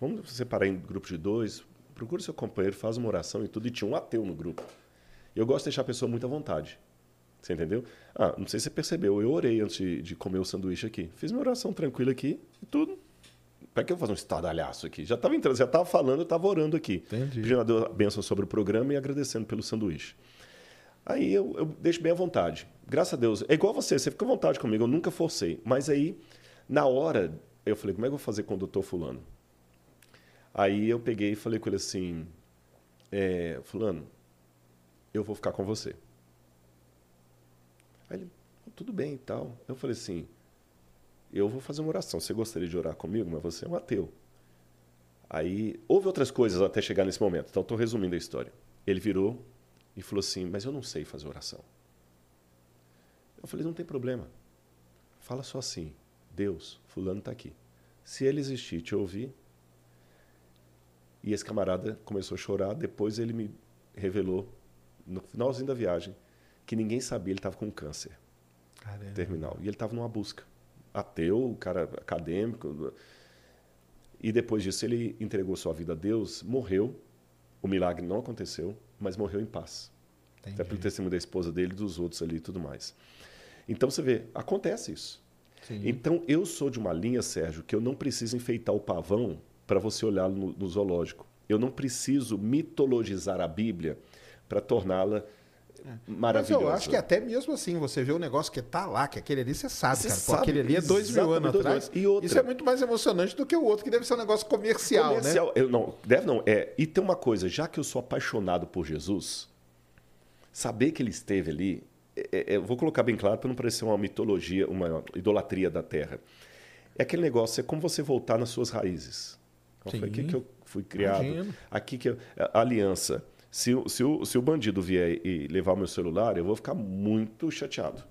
Vamos separar em grupos de dois, procure seu companheiro, faz uma oração e tudo. E tinha um ateu no grupo. Eu gosto de deixar a pessoa muito à vontade. Você entendeu? Ah, não sei se você percebeu, eu orei antes de, de comer o sanduíche aqui. Fiz minha oração tranquila aqui e tudo. Para que eu vou fazer um estadalhaço aqui? Já estava entrando, já estava falando, eu estava orando aqui. Entendi. Pedindo a Deus a bênção sobre o programa e agradecendo pelo sanduíche. Aí eu, eu deixo bem à vontade. Graças a Deus. É igual você, você fica à vontade comigo, eu nunca forcei. Mas aí, na hora, eu falei, como é que eu vou fazer com o doutor fulano? Aí eu peguei e falei com ele assim, é, fulano, eu vou ficar com você. Aí ele, tudo bem e tal. Eu falei assim, eu vou fazer uma oração. Você gostaria de orar comigo? Mas você é um ateu. Aí, houve outras coisas até chegar nesse momento. Então, estou resumindo a história. Ele virou e falou assim, mas eu não sei fazer oração. Eu falei, não tem problema. Fala só assim, Deus, fulano está aqui. Se ele existir te ouvir... E esse camarada começou a chorar. Depois ele me revelou, no finalzinho da viagem, que ninguém sabia, ele estava com câncer Caramba. terminal. E ele estava numa busca. Ateu, cara acadêmico. E depois disso ele entregou sua vida a Deus, morreu. O milagre não aconteceu, mas morreu em paz. Entendi. Até pelo testemunho da esposa dele, dos outros ali e tudo mais. Então você vê, acontece isso. Sim. Então, eu sou de uma linha, Sérgio, que eu não preciso enfeitar o pavão para você olhar no, no zoológico. Eu não preciso mitologizar a Bíblia para torná-la maravilhosa. Mas eu acho que até mesmo assim, você vê o um negócio que tá lá, que aquele ali você sabe, você cara. Sabe, aquele ali é dois mil anos atrás. E outra, isso é muito mais emocionante do que o outro, que deve ser um negócio comercial, né? comercial. né? Eu, não, deve não. É, e tem uma coisa, já que eu sou apaixonado por Jesus, saber que ele esteve ali, é, é, eu vou colocar bem claro para não parecer uma mitologia, uma idolatria da terra. É aquele negócio, é como você voltar nas suas raízes. Sim. Foi aqui que eu fui criado. Imagino. Aqui que eu, a aliança. Se, se, o, se o bandido vier e levar o meu celular, eu vou ficar muito chateado.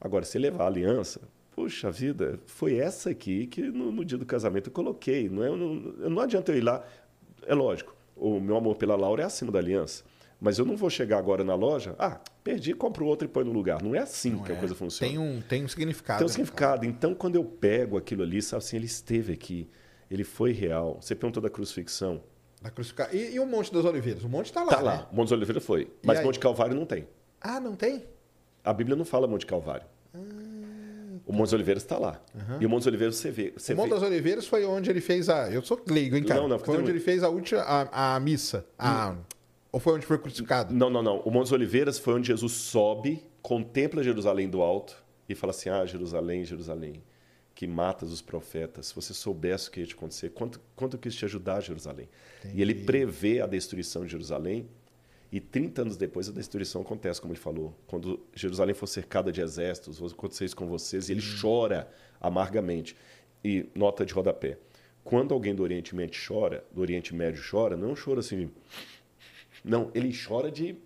Agora, se levar a aliança, puxa vida, foi essa aqui que no, no dia do casamento eu coloquei. Não, é, não, não adianta eu ir lá. É lógico, o meu amor pela Laura é acima da aliança. Mas eu não vou chegar agora na loja, ah, perdi, compro outro e põe no lugar. Não é assim não que é. a coisa funciona. Tem um, tem um significado. Tem um né, significado. Então, quando eu pego aquilo ali, sabe assim, ele esteve aqui, ele foi real. Você perguntou da crucifixão. Crucificação. E, e, o Monte das Oliveiras? O monte está lá. Está lá. Né? O Monte das Oliveiras foi. Mas Monte Calvário não tem. Ah, não tem? A Bíblia não fala Monte Calvário. Ah, o Monte das Oliveiras está lá. Uhum. E o Monte das Oliveiras você vê. Você o Monte vê... das Oliveiras foi onde ele fez a. Eu sou leigo, hein, cara? Não, não, foi onde ele fez a última a, a missa. A... Hum. Ou foi onde foi crucificado? Não, não, não. O Monte das Oliveiras foi onde Jesus sobe, contempla Jerusalém do alto e fala assim: Ah, Jerusalém, Jerusalém que matas os profetas, se você soubesse o que ia te acontecer, quanto, quanto eu quis te ajudar, Jerusalém. Entendi. E ele prevê a destruição de Jerusalém, e 30 anos depois a destruição acontece, como ele falou. Quando Jerusalém for cercada de exércitos, vou acontecer isso com vocês, e ele hum. chora amargamente. E nota de rodapé. Quando alguém do Oriente Médio chora, do Oriente Médio chora, não chora assim. Não, ele chora de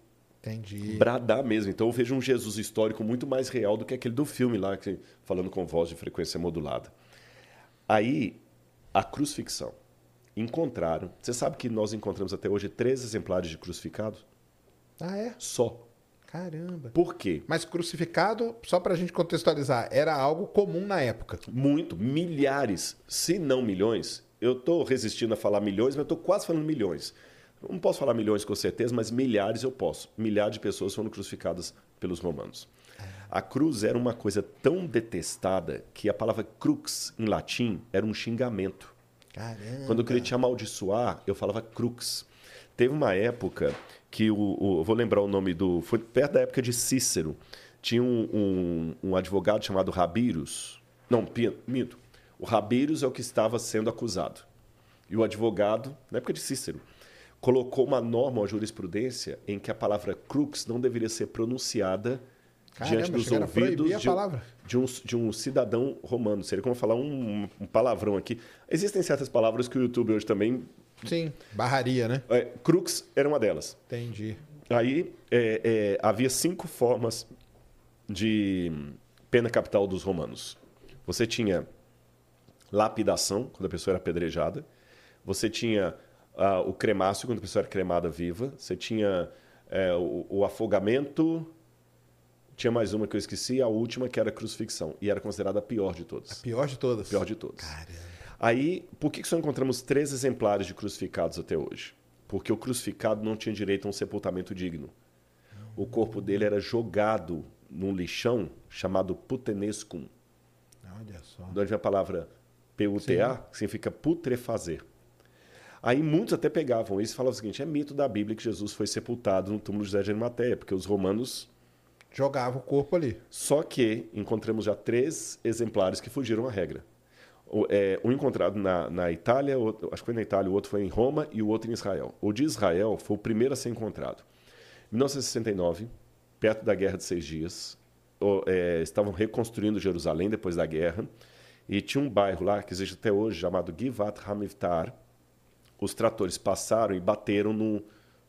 Entendi. bradar mesmo. Então eu vejo um Jesus histórico muito mais real do que aquele do filme lá, que, falando com voz de frequência modulada. Aí, a crucifixão. Encontraram. Você sabe que nós encontramos até hoje três exemplares de crucificado? Ah, é? Só. Caramba. Por quê? Mas crucificado, só para a gente contextualizar, era algo comum na época. Muito. Milhares, se não milhões. Eu estou resistindo a falar milhões, mas eu estou quase falando milhões. Não posso falar milhões com certeza, mas milhares eu posso. Milhares de pessoas foram crucificadas pelos romanos. A cruz era uma coisa tão detestada que a palavra crux em latim era um xingamento. Caramba. Quando eu queria te amaldiçoar, eu falava crux. Teve uma época que o, o vou lembrar o nome do, foi perto da época de Cícero. Tinha um, um, um advogado chamado Rabirus. Não, minto. O Rabirus é o que estava sendo acusado. E o advogado, na época de Cícero, colocou uma norma, uma jurisprudência, em que a palavra crux não deveria ser pronunciada Caramba, diante dos ouvidos de, de, um, de um cidadão romano. Seria como falar um, um, palavrão aqui. Existem certas palavras que o YouTube hoje também. Sim, barraria, né? É, crux era uma delas. Entendi. Aí é, é, havia cinco formas de pena capital dos romanos. Você tinha lapidação, quando a pessoa era apedrejada. Você tinha o cremácio, quando a pessoa era cremada viva. Você tinha é, o, o, afogamento. Tinha mais uma que eu esqueci, a última que era a crucifixão. E era considerada a pior de todas. A pior de todas? A pior de todas. Caramba. Aí, por que só encontramos três exemplares de crucificados até hoje? Porque o crucificado não tinha direito a um sepultamento digno. O corpo dele era jogado num lixão chamado putenescum. Olha só. De onde vem a palavra PUTA, que significa putrefazer. Aí muitos até pegavam isso e falavam o seguinte: é mito da Bíblia que Jesus foi sepultado no túmulo de José de Arimateia, porque os romanos. Jogavam o corpo ali. Só que encontramos já três exemplares que fugiram à regra. É, um encontrado na, na Itália, outro, acho que foi na Itália, o outro foi em Roma e o outro em Israel. O de Israel foi o primeiro a ser encontrado. Em 1969, perto da Guerra de Seis Dias, é, estavam reconstruindo Jerusalém depois da guerra e tinha um bairro lá que existe até hoje chamado Givat Hamivtar, os tratores passaram e bateram num,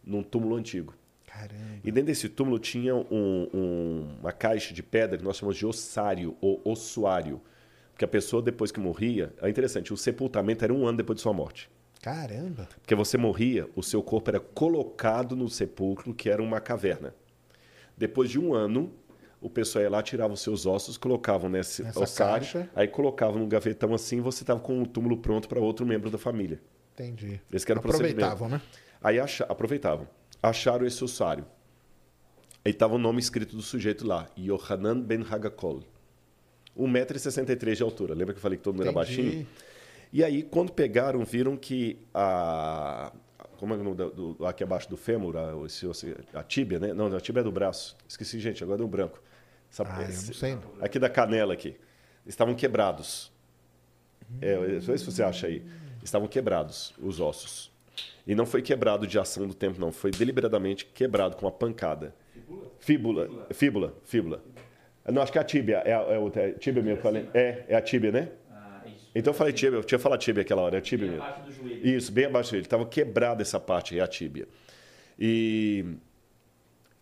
num túmulo antigo. Caramba. E dentro desse túmulo tinha um, um, uma caixa de pedra que nós chamamos de ossário ou ossuário. Porque a pessoa, depois que morria, é interessante, o sepultamento era um ano depois de sua morte. Caramba! Porque você morria, o seu corpo era colocado no sepulcro, que era uma caverna. Depois de um ano, o pessoal ia lá, tirava os seus ossos, colocavam nesse Nessa ossário, caixa. aí colocavam num gavetão assim e você estava com o túmulo pronto para outro membro da família. Entendi. Esse que era o Aproveitavam, né? Aí acha... aproveitavam. Acharam esse ossário. Aí estava o nome escrito do sujeito lá, Yohanan ben Hagakol. 1,63m de altura. Lembra que eu falei que todo mundo era Entendi. baixinho? E aí, quando pegaram, viram que a. Como é o nome do, do- aqui abaixo do fêmur, a, esse a tíbia, né? Não, a tíbia é do braço. Esqueci, gente, agora deu branco. Essa- Ah, esse-. Aqui da canela aqui. Estavam quebrados. É, não sei se você acha aí. Estavam quebrados os ossos. E não foi quebrado de ação do tempo, não. Foi deliberadamente quebrado com uma pancada. Fíbula. Fíbula. Fíbula. Não, acho que é a tíbia. É, a- é, o- é a tíbia mesmo. É, é a tíbia, né? Ah, isso. Então eu falei tíbia. Eu tinha falado tíbia aquela hora. É a tíbia Bem mesmo. abaixo do joelho. Isso, bem abaixo dele. Estava quebrada essa parte aí, a tíbia. E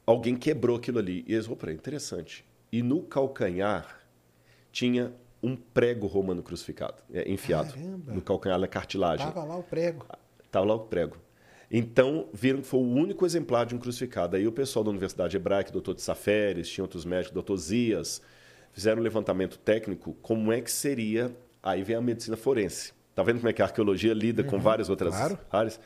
alguém quebrou aquilo ali. E eles, opa, interessante. E no calcanhar tinha um prego romano crucificado, é, enfiado. Caramba. No calcanhar, na cartilagem. Tava lá o prego. Estava lá o prego. Então, viram que foi o único exemplar de um crucificado. Aí o pessoal da Universidade Hebraica, doutor de Saferes, tinha outros médicos, doutor Zias, fizeram um levantamento técnico, como é que seria... Aí vem a medicina forense. Tá vendo como é que a arqueologia lida com várias outras claro. áreas?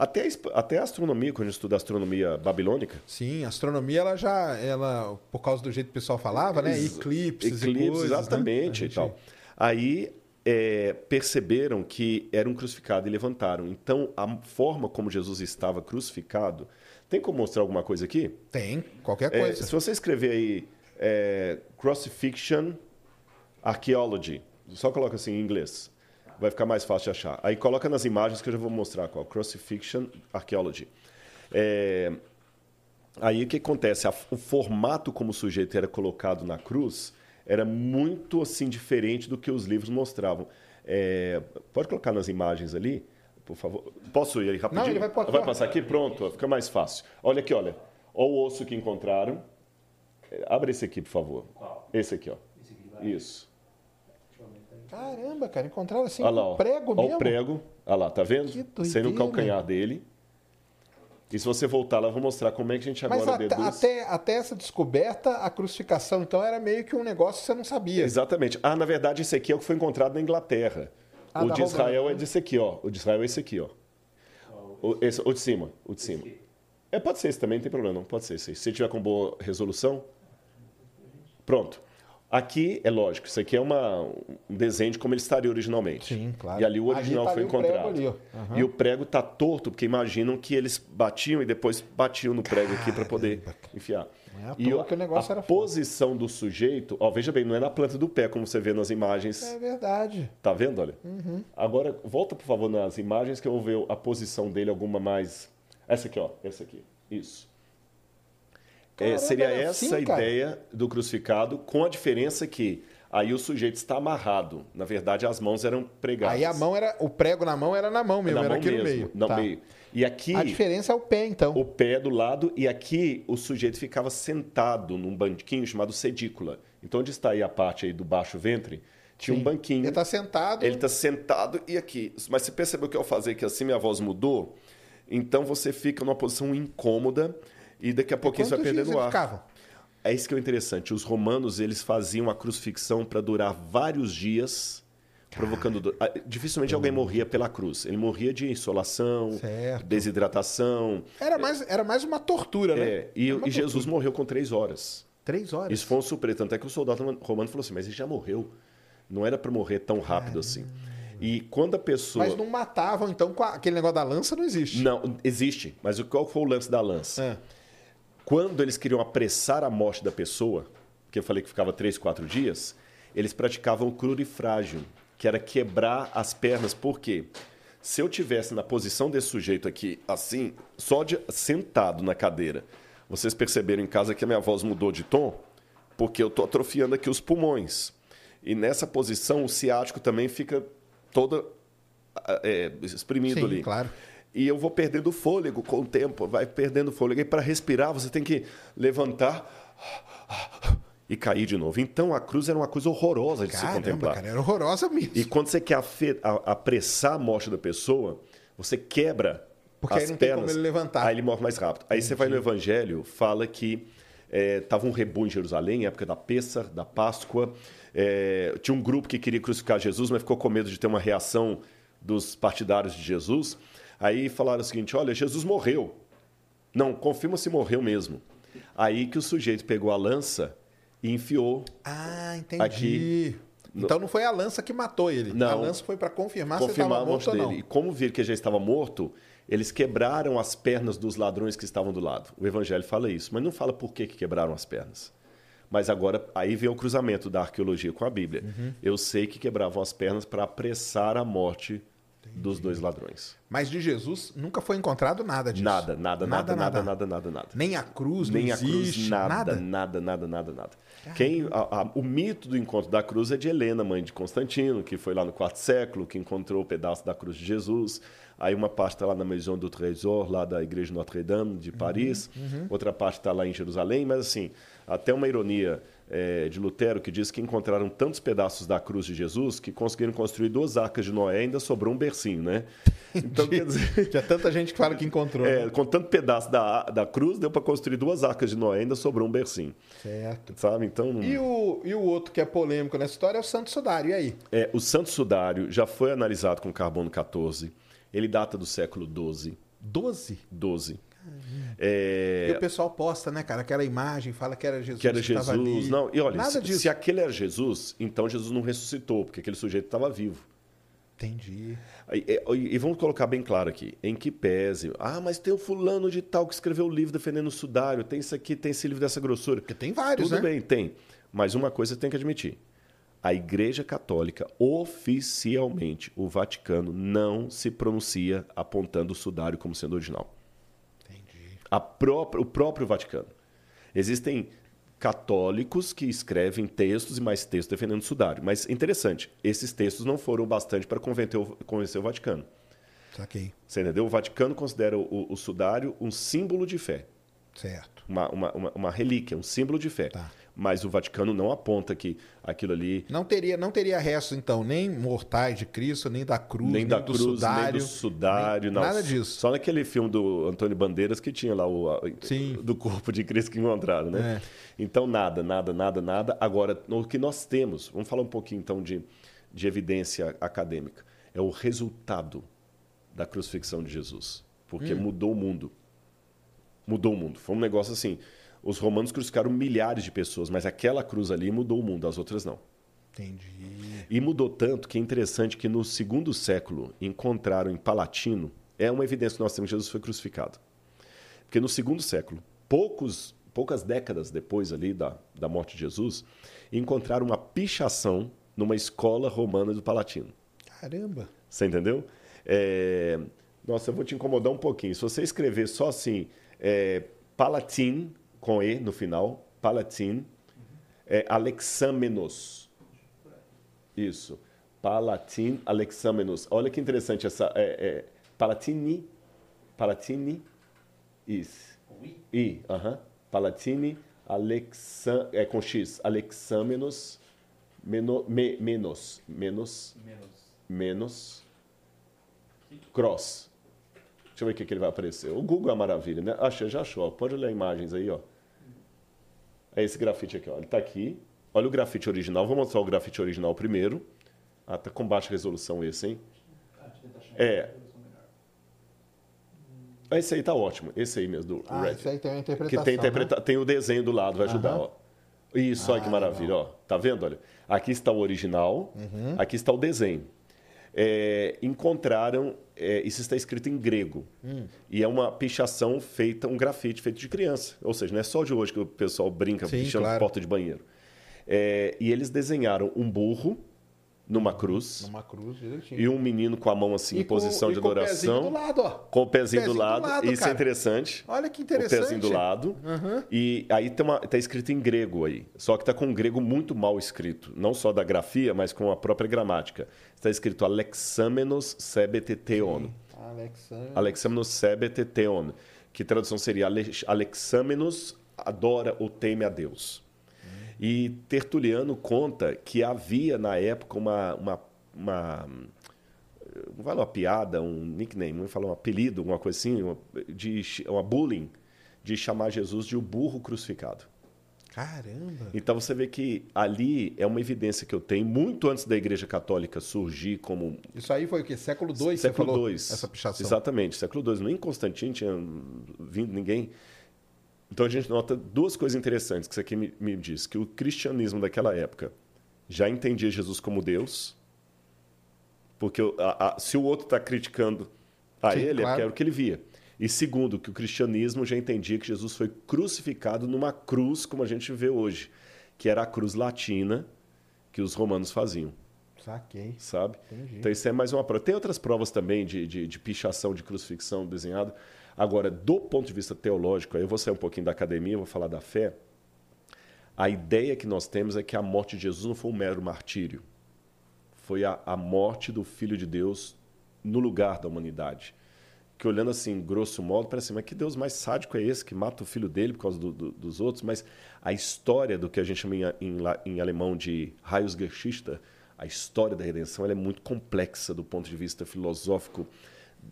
Até a, até a astronomia, quando a gente estuda a astronomia babilônica, Sim, a astronomia, ela já, ela, por causa do jeito que o pessoal falava, né? Eclipses, e Eclipse, coisas, né? exatamente e gente- tal. Aí é, perceberam que era um crucificado e levantaram. Então, a forma como Jesus estava crucificado. Tem como mostrar alguma coisa aqui? Tem, qualquer É, coisa. se você escrever aí é, Crucifixion Archaeology, só coloca assim em inglês, vai ficar mais fácil de achar. Aí coloca nas imagens que eu já vou mostrar qual. Crucifixion Archaeology. É, Aí o que acontece? A- o formato como o sujeito era colocado na cruz era muito assim diferente do que os livros mostravam. É, pode colocar nas imagens ali, por favor. Posso ir aí rapidinho? Não, ele vai Vai passar aqui? Pronto, fica mais fácil. Olha aqui, olha. Olha o osso que encontraram. É, Abre esse aqui, por favor. Qual? Esse aqui, ó. Esse aqui vai. Isso. Deixa eu aumentar aí. Caramba, cara, encontraram assim Olha lá, ó. prego Olha mesmo. o prego. Olha lá, tá vendo? Que Sendo o doideira. calcanhar dele. E se você voltar lá, eu vou mostrar como é que a gente Mas agora até, deduz. até, até essa descoberta, a crucificação, então, era meio que um negócio que você não sabia. Exatamente. Ah, na verdade, esse aqui é o que foi encontrado na Inglaterra. Ah, o da de Israel Romana. é desse aqui, ó. O de Israel é esse aqui, ó. O, esse, o de cima, o de cima. É, pode ser esse também, não tem problema, não pode ser esse. Se tiver com boa resolução. Pronto. Aqui, é lógico, isso aqui é uma, um desenho de como ele estaria originalmente. Sim, claro. E ali o original Ali tá foi ali o prego encontrado. ali. Aham. E o prego tá torto, porque imaginam que eles batiam e depois batiam no prego aqui para poder Caramba, enfiar. É e o negócio a era foda. posição do sujeito, ó, veja bem, não é na planta do pé, como você vê nas imagens. É verdade. Tá vendo, olha? Uhum. Agora, volta, por favor, nas imagens que eu vou ver a posição dele, alguma mais... Essa aqui, ó. Essa aqui. Isso. É, seria essa assim, a cara? ideia do crucificado, com a diferença que aí o sujeito está amarrado. Na verdade, as mãos eram pregadas. Aí a mão era. O prego na mão era na mão mesmo, na era mão aqui mesmo, no meio. no Tá. meio. E aqui, A diferença é o pé, então. o pé do lado, e aqui o sujeito ficava sentado num banquinho chamado sedícula. Então, onde está aí a parte aí do baixo ventre, tinha um Sim. banquinho. Ele tá sentado. Ele está sentado e aqui. Mas você percebeu que ao fazer que assim minha voz mudou? Então você fica numa posição incômoda e daqui a pouquinho você vai perdendo o ar. ficavam? É isso que é interessante. Os romanos eles faziam a crucifixão para durar vários dias, provocando dor. Dificilmente alguém morria pela cruz. Ele morria de insolação, Certo. desidratação. Era mais, era mais uma tortura, né? É, e, uma e Jesus tortura. morreu com três horas. Três horas. Isso foi um surpresa. Tanto é que o soldado romano falou assim: Mas ele já morreu. Não era para morrer tão rápido assim. E quando a pessoa. Mas não matavam, então, aquele negócio da lança não existe. Não, existe. Mas o- qual foi o lance da lança? É. Quando eles queriam apressar a morte da pessoa, que eu falei que ficava três, quatro dias, eles praticavam o crurifrágio, que era quebrar as pernas. Por quê? Se eu tivesse na posição desse sujeito aqui, assim, só de sentado na cadeira, vocês perceberam em casa que a minha voz mudou de tom? Porque eu estou atrofiando aqui os pulmões. E nessa posição, o ciático também fica todo ah, é, exprimido Sim, ali. claro. E eu vou perdendo fôlego com o tempo, vai perdendo fôlego. E para respirar, você tem que levantar e cair de novo. Então a cruz era uma coisa horrorosa de se Caramba, contemplar. cara, era horrorosa mesmo. E quando você quer apressar a morte da pessoa, você quebra Porque as aí não tem pernas. como ele levantar. Aí ele morre mais rápido. Aí você vai no Evangelho, fala que estava um rebu em Jerusalém, época da Pêssar, da Páscoa. É, tinha um grupo que queria crucificar Jesus, mas ficou com medo de ter uma reação dos partidários de Jesus. Aí falaram o seguinte: olha, Jesus morreu. Não, confirma se morreu mesmo. Aí que o sujeito pegou a lança e enfiou Ah, entendi. Aqui, Então não foi a lança que matou ele. Não. A lança foi para confirmar, confirmar se estava morto ou dele. E não. como viram que ele já estava morto, eles quebraram as pernas dos ladrões que estavam do lado. O evangelho fala isso, mas não fala por que, que quebraram as pernas. Mas agora, aí vem o cruzamento da arqueologia com a Bíblia. Uhum. Eu sei que quebravam as pernas para apressar a morte dos dois ladrões. Mas de Jesus nunca foi encontrado nada disso. Nada, nada, nada, nada, nada, nada, nada. Nem a cruz, Nem a cruz, existe, nada, nada, nada, nada, nada. Quem, a- a- o mito do encontro da cruz é de Helena, mãe de Constantino, que foi lá no quarto século, que encontrou o pedaço da cruz de Jesus. Aí uma parte está lá na Maison do Trésor, lá da Igreja Notre-Dame de Paris. Outra parte está lá em Jerusalém. Mas assim, até uma ironia eh, de Lutero que diz que encontraram tantos pedaços da cruz de Jesus que conseguiram construir duas arcas de Noé e ainda sobrou um bercinho, né? Então, quer dizer... Tinha tanta gente que fala que encontrou. É, né? com tanto pedaço da, da cruz, deu para construir duas arcas de Noé, ainda sobrou um bercinho. Certo. Sabe? Então, não- E o, e o outro que é polêmico nessa história é o Santo Sudário. E aí? é, o Santo Sudário já foi analisado com carbono 14. Ele data do século 12. 12? 12. E É, o pessoal posta, né, cara? Aquela imagem, fala que era Jesus que era estava Jesus. Não, e olha, Nada se, disso. se aquele era Jesus, então Jesus não ressuscitou, porque aquele sujeito estava vivo. Entendi. E, e- e vamos colocar bem claro aqui, em que pese. Ah, mas tem o fulano de tal que escreveu o livro defendendo o sudário, tem isso aqui, tem esse livro dessa grossura. Porque tem vários, Tudo né? bem, tem. Mas uma coisa você tem que admitir. A Igreja Católica, oficialmente, o Vaticano não se pronuncia apontando o sudário como sendo original. Própria, o próprio Vaticano. Existem católicos que escrevem textos e mais textos defendendo o sudário. Mas interessante, esses textos não foram bastante para convencer o, convencer o Vaticano. Saquei. Você entendeu? O Vaticano considera o, o sudário um símbolo de fé. Certo. Uma, uma, uma, uma relíquia, um símbolo de fé. Tá. Mas o Vaticano não aponta que aquilo ali Não teria, não teria resto, então, nem mortais de Cristo, nem da cruz, nem da do cruz, sudário. nem do sudário, nem- não. Nada disso. Só naquele filme do Antônio Bandeiras que tinha lá o a- do corpo de Cristo que encontraram, né? Então nada, nada, nada, nada. Agora, o que nós temos, vamos falar um pouquinho então de, de evidência acadêmica, é o resultado da crucifixão de Jesus, porque Hum. mudou o mundo. Mudou o mundo. Foi um negócio assim. Os romanos crucificaram milhares de pessoas, mas aquela cruz ali mudou o mundo, as outras não. Entendi. E mudou tanto que é interessante que no segundo século encontraram em Palatino, é uma evidência que nós temos que Jesus foi crucificado. Porque no segundo século, poucos, poucas décadas depois ali da, da morte de Jesus, encontraram uma pichação numa escola romana do Palatino. Caramba. Você entendeu? É, Nossa, eu vou te incomodar um pouquinho. Se você escrever só assim, é, Palatine, com E no final, Palatine, é Alexamenos. Isso. Palatine Alexamenos. Olha que interessante essa. É, é, Palatine. Palatine. Isso. I? Aham. Palatine, Alexam, é com X, Alexamenos, meno, me, menos, menos, Menos. menos, cross. Deixa eu ver o que, que ele vai aparecer. O Google é uma maravilha, né? Achei, já achou. Pode olhar imagens aí, ó. É esse grafite aqui, ó. Ele tá aqui. Olha o grafite original. Vou mostrar o grafite original primeiro. Ah, tá com baixa resolução esse, hein? Ah, É. Ah, Esse aí tá ótimo. Esse aí mesmo, do Ah, Red. isso aí tem Que interpretação. tem, né? interpreta... tem o desenho do lado, vai ajudar, Aham. ó. Isso, olha que Ah, maravilha, ó. Tá vendo? Olha. Aqui está o original, Uhum. aqui está o desenho. É, encontraram, é, isso está escrito em grego. Hum. E é uma pichação feita, um grafite feito de criança. Ou seja, não é só de hoje que o pessoal brinca Sim, pichando claro. porta de banheiro. É, e eles desenharam um burro numa cruz Numa cruz, direitinho. e um menino com a mão assim E em posição com, de e com o pezinho adoração. do lado, ó. Com o pezinho, Pezinho do do lado. lado, Isso cara. é interessante. Olha que O interessante. pezinho do lado. Aham. E aí tem uma, tá escrito em grego aí. Só que tá com um grego muito mal escrito. Não só da grafia, mas com a própria gramática. Está escrito Alexamenos sebete theon. Alexandre. Alexamenos sebete theon. Que tradução seria Ale- Alexamenos adora ou teme a Deus. E Tertuliano conta que havia na época uma, uma, uma não vale uma piada, um nickname, vamos falar um apelido, alguma coisa assim, uma, de, uma bullying, de chamar Jesus de o burro crucificado. Caramba. Então você vê que ali é uma evidência que eu tenho, muito antes da Igreja Católica surgir como Isso aí foi o quê? Século II, século? II. Essa pichação. Exatamente, século II. Nem Constantino tinha vindo ninguém. Então a gente nota duas coisas interessantes que isso aqui me, me diz: que o cristianismo daquela época já entendia Jesus como Deus, porque a- a- se o outro está criticando a Sim, ele, é claro. porque era o que ele via. E segundo, que o cristianismo já entendia que Jesus foi crucificado numa cruz, como a gente vê hoje, que era a cruz latina que os romanos faziam Saquei. sabe? Entendi. Então isso é mais uma prova. Tem outras provas também de, de, de pichação, de crucifixão desenhado. Agora, do ponto de vista teológico, eu vou sair um pouquinho da academia, vou falar da fé. A ideia que nós temos é que a morte de Jesus não foi um mero martírio. Foi a, a morte do Filho de Deus no lugar da humanidade. Que olhando assim, grosso modo, parece assim, mas que Deus mais sádico é esse que mata o filho dele por causa do- do- dos outros? Mas a história do que a gente chama em, em em alemão de Heilsgeschichte, a história da redenção, é muito complexa do ponto de vista filosófico.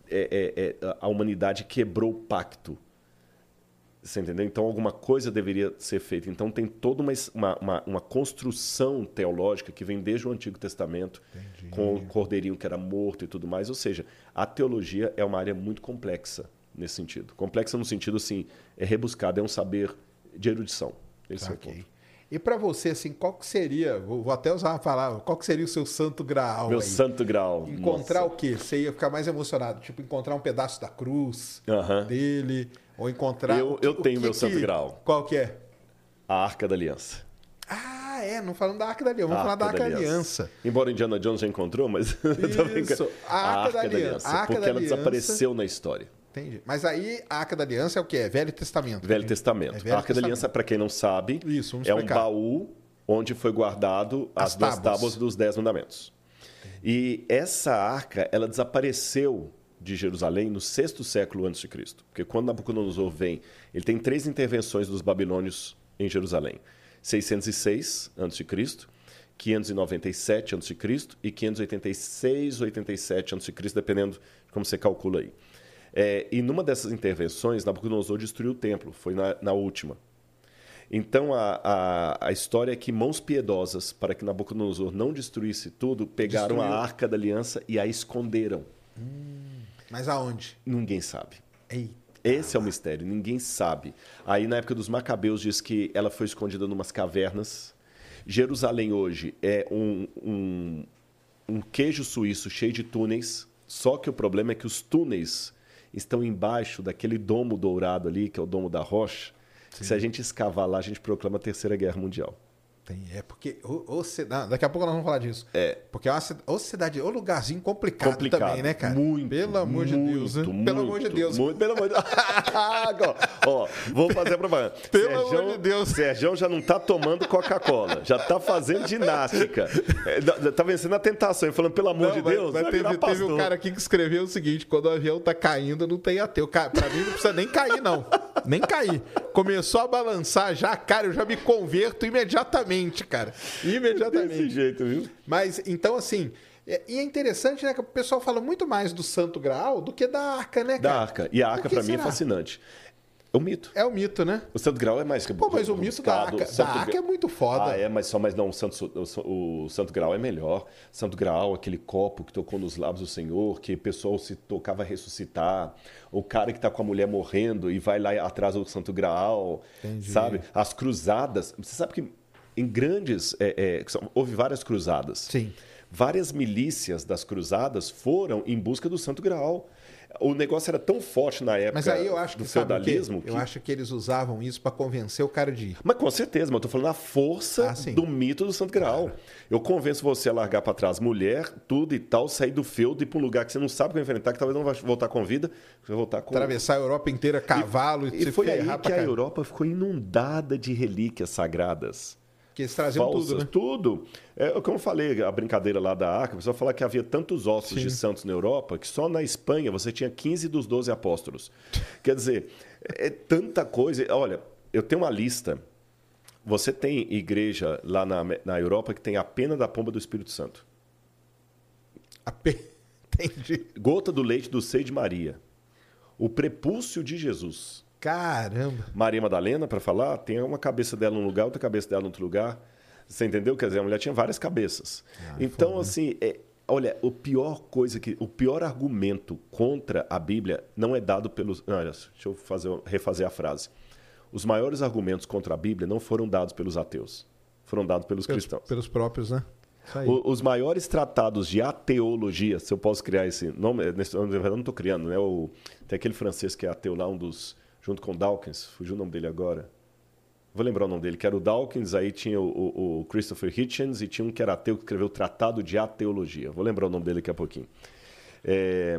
É- é- é- a humanidade quebrou o pacto. Você entendeu? Então, alguma coisa deveria ser feita. Então, tem toda uma, uma, uma, construção teológica que vem desde o Antigo Testamento, com o cordeirinho que era morto e tudo mais. Ou seja, a teologia é uma área muito complexa nesse sentido. Complexa no sentido, assim, é rebuscada, é um saber de erudição. Esse é o ponto. E pra você, assim, qual que seria, vou até usar uma palavra, qual que seria o seu santo graal Meu aí? santo grau. Encontrar Nossa. o quê? Você ia ficar mais emocionado? Tipo, encontrar um pedaço da cruz Aham. dele, ou encontrar... Eu- eu o tenho que meu santo que- grau. Qual que é? A Arca da Aliança. Ah, é, não falando da Arca da Aliança, vamos falar da Arca da Aliança. Embora Indiana Jones já encontrou, mas... tô brincando. Isso, a Arca da Aliança. A Arca porque da ela Aliança. desapareceu na história. Entendi. Mas aí, a Arca da Aliança é o quê? É Velho Testamento. Velho né? Testamento. É Velho a Arca da Aliança, Testamento. para quem não sabe, Isso, é um baú onde foi guardado as, As duas tábuas. tábuas dos Dez Mandamentos. E essa arca, ela desapareceu de Jerusalém no sexto século antes de Cristo. Porque quando Nabucodonosor vem, ele tem três intervenções dos babilônios em Jerusalém. 606 antes de Cristo, 597 antes de Cristo e 586 87 antes de Cristo, dependendo de como você calcula aí. É, e numa dessas intervenções, Nabucodonosor destruiu o templo, foi na, na última. Então a, a, a história é que mãos piedosas, para que Nabucodonosor não destruísse tudo, pegaram Destruiu. a arca da aliança e a esconderam. Mas aonde? Ninguém sabe. Eita. Esse é o mistério, ninguém sabe. Aí na época dos Macabeus diz que ela foi escondida numas cavernas. Jerusalém hoje é um, um, um queijo suíço cheio de túneis, só que o problema é que os túneis estão embaixo daquele domo dourado ali, que é o domo da rocha. que Se a gente escavar lá, a gente proclama a Terceira Guerra Mundial. Tem, é porque. O, o, ci- não, daqui a pouco nós vamos falar disso. É. Porque é uma ô cidade, ô lugarzinho complicado, Complicado. também, né, cara? Muito. Pelo amor de Deus, né? muito, Pelo amor de Deus. Muito, pelo amor de Deus. ó, vou fazer a propaganda. Pelo amor de Deus. Serjão já não tá tomando Coca-Cola, já tá fazendo ginástica. É, Tá vencendo a tentação, e falando, pelo amor Não, de mas- Deus, mas teve, teve um cara aqui que escreveu o seguinte: quando o avião tá caindo, não tem ateu. Pra mim não precisa nem cair, não. Nem cair. Começou a balançar já, cara, eu já me converto imediatamente, cara. Imediatamente. Desse jeito, viu? Mas, então, assim. é- E é interessante, né? Que o pessoal fala muito mais do Santo Graal do que da arca, né, Da cara? arca. E a arca, pra mim, é fascinante. É o mito. É o mito, né? O Santo Grau é mais que Pô, mas o mito da arca, Santo da Gra- é muito foda. Ah, é, mas só, mas não, o Santo, o, Santo Grau é melhor. Santo Grau, aquele copo que tocou nos lábios do Senhor, que o pessoal se tocava a ressuscitar. O cara que está com a mulher morrendo e vai lá atrás do Santo Grau, Entendi. sabe? As cruzadas. Você sabe que em grandes. é, é, houve várias cruzadas. Sim. Várias milícias das cruzadas foram em busca do Santo Graal. O negócio era tão forte na época Mas aí eu acho do que sabe o quê? feudalismo Eu acho que eles usavam isso pra convencer o cara de ir. mas com certeza, mas eu tô falando a força Ah, do mito do Santo Graal. Eu convenço você a largar para trás mulher, tudo e tal, sair do feudo e ir para um lugar que você não sabe o que vai enfrentar, que talvez não vai voltar com vida, vai voltar com. Atravessar a Europa inteira a cavalo e, E se foi aí que a. Europa ficou inundada de relíquias sagradas. Que eles traziam falsas, tudo, né? tudo. É o que eu falei, a brincadeira lá da arca, o pessoal fala que havia tantos ossos de santos na Europa que só na Espanha você tinha 15 dos 12 apóstolos. Quer dizer, é tanta coisa. Olha, eu tenho uma lista. Você tem igreja lá na, na Europa que tem a pena da pomba do Espírito Santo. A pe- Entendi. Gota do leite do seio de Maria. O prepúcio de Jesus. Caramba. Maria Madalena, para falar, tem uma cabeça dela num lugar, outra cabeça dela em outro lugar. Você entendeu? Quer dizer, a mulher tinha várias cabeças. então, assim, é, olha, o pior coisa que. O pior argumento contra a Bíblia não é dado pelos. Não, olha, deixa eu fazer, refazer a frase. Os maiores argumentos contra a Bíblia não foram dados pelos ateus, foram dados pelos Pelos, cristãos. pelos próprios, né? O- os maiores tratados de ateologia, se eu posso criar esse nome, na verdade eu não estou criando, né? O, tem aquele francês que é ateu lá, um dos, junto com Dawkins, fugiu o nome dele agora. Vou lembrar o nome dele, que era o Dawkins, aí tinha o, o- o Christopher Hitchens e tinha um que era ateu que escreveu o Tratado de Ateologia. Vou lembrar o nome dele daqui a pouquinho. É,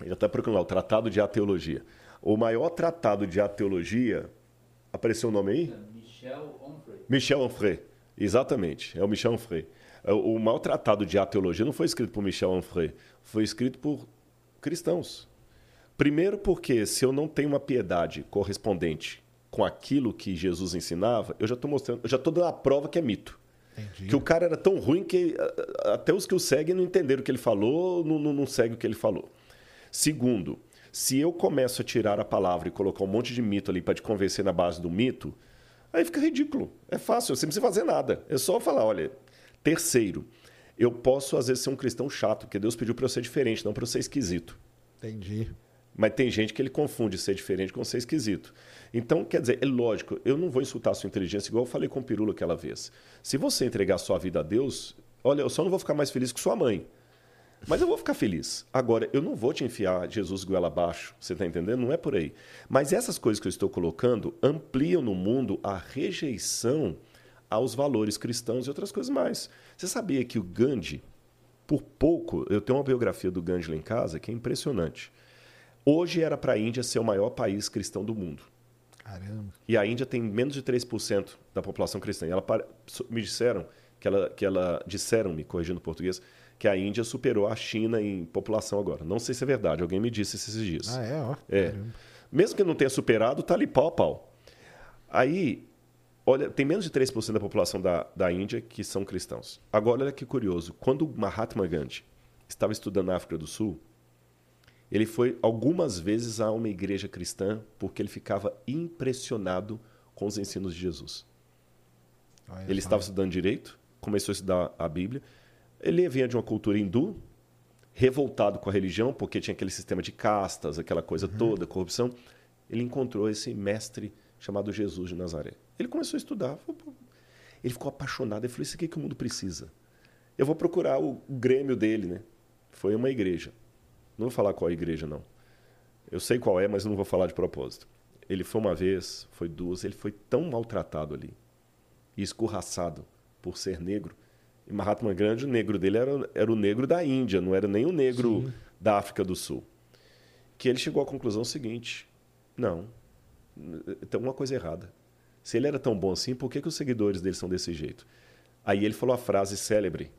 ele está procurando lá, o Tratado de Ateologia. O maior tratado de ateologia, apareceu o nome aí? Michel Onfray. Michel Onfray, exatamente, é o Michel Onfray. É, O maior tratado de ateologia não foi escrito por Michel Onfray, foi escrito por cristãos. Primeiro porque se eu não tenho uma piedade correspondente com aquilo que Jesus ensinava, eu já estou mostrando, eu já estou dando a prova que é mito. Entendi. Que o cara era tão ruim que a- a- até os que o seguem não entenderam o que ele falou, não, não, não seguem o que ele falou. Segundo, se eu começo a tirar a palavra e colocar um monte de mito ali para te convencer na base do mito, aí fica ridículo. É fácil, você não precisa fazer nada. É só falar, olha. Terceiro, eu posso às vezes ser um cristão chato, porque Deus pediu para eu ser diferente, não para eu ser esquisito. Entendi. Mas tem gente que ele confunde ser diferente com ser esquisito. Então, quer dizer, é lógico, eu não vou insultar a sua inteligência igual eu falei com o Pirula aquela vez. Se você entregar sua vida a Deus, olha, eu só não vou ficar mais feliz que sua mãe. Mas eu vou ficar feliz. Agora, eu não vou te enfiar Jesus goela abaixo, você está entendendo? Não é por aí. Mas essas coisas que eu estou colocando ampliam no mundo a rejeição aos valores cristãos e outras coisas mais. Você sabia que o Gandhi, por pouco, eu tenho uma biografia do Gandhi lá em casa que é impressionante. Hoje era para a Índia ser o maior país cristão do mundo. Caramba. E a Índia tem menos de 3% da população cristã. E ela me disseram que ela, que ela disseram-me, corrigindo o português, que a Índia superou a China em população agora. Não sei se é verdade, alguém me disse esses dias. Ah, é, ó. É. Caramba. Mesmo que não tenha superado, tá ali pau a pau. Aí, olha, tem menos de 3% da população da, da Índia que são cristãos. Agora, olha que curioso. Quando Mahatma Gandhi estava estudando na África do Sul, ele foi algumas vezes a uma igreja cristã porque ele ficava impressionado com os ensinos de Jesus. Olha Ele estava estudando direito, começou a estudar a Bíblia. Ele vinha de uma cultura hindu, revoltado com a religião, porque tinha aquele sistema de castas, aquela coisa toda, corrupção. Ele encontrou esse mestre chamado Jesus de Nazaré. Ele começou a estudar. Ele ficou apaixonado. Ele falou: Isso aqui que o mundo precisa. Eu vou procurar o o grêmio dele, né? Foi uma igreja. Não vou falar qual é a igreja, não. Eu sei qual é, mas não vou falar de propósito. Ele foi uma vez, foi duas, ele foi tão maltratado ali e escorraçado por ser negro. E Mahatma Gandhi, o negro dele era, era o negro da Índia, não era nem o negro da África do Sul. Que ele chegou à conclusão seguinte: não, tem alguma coisa errada. Se ele era tão bom assim, por que, que os seguidores dele são desse jeito? Aí ele falou a frase célebre: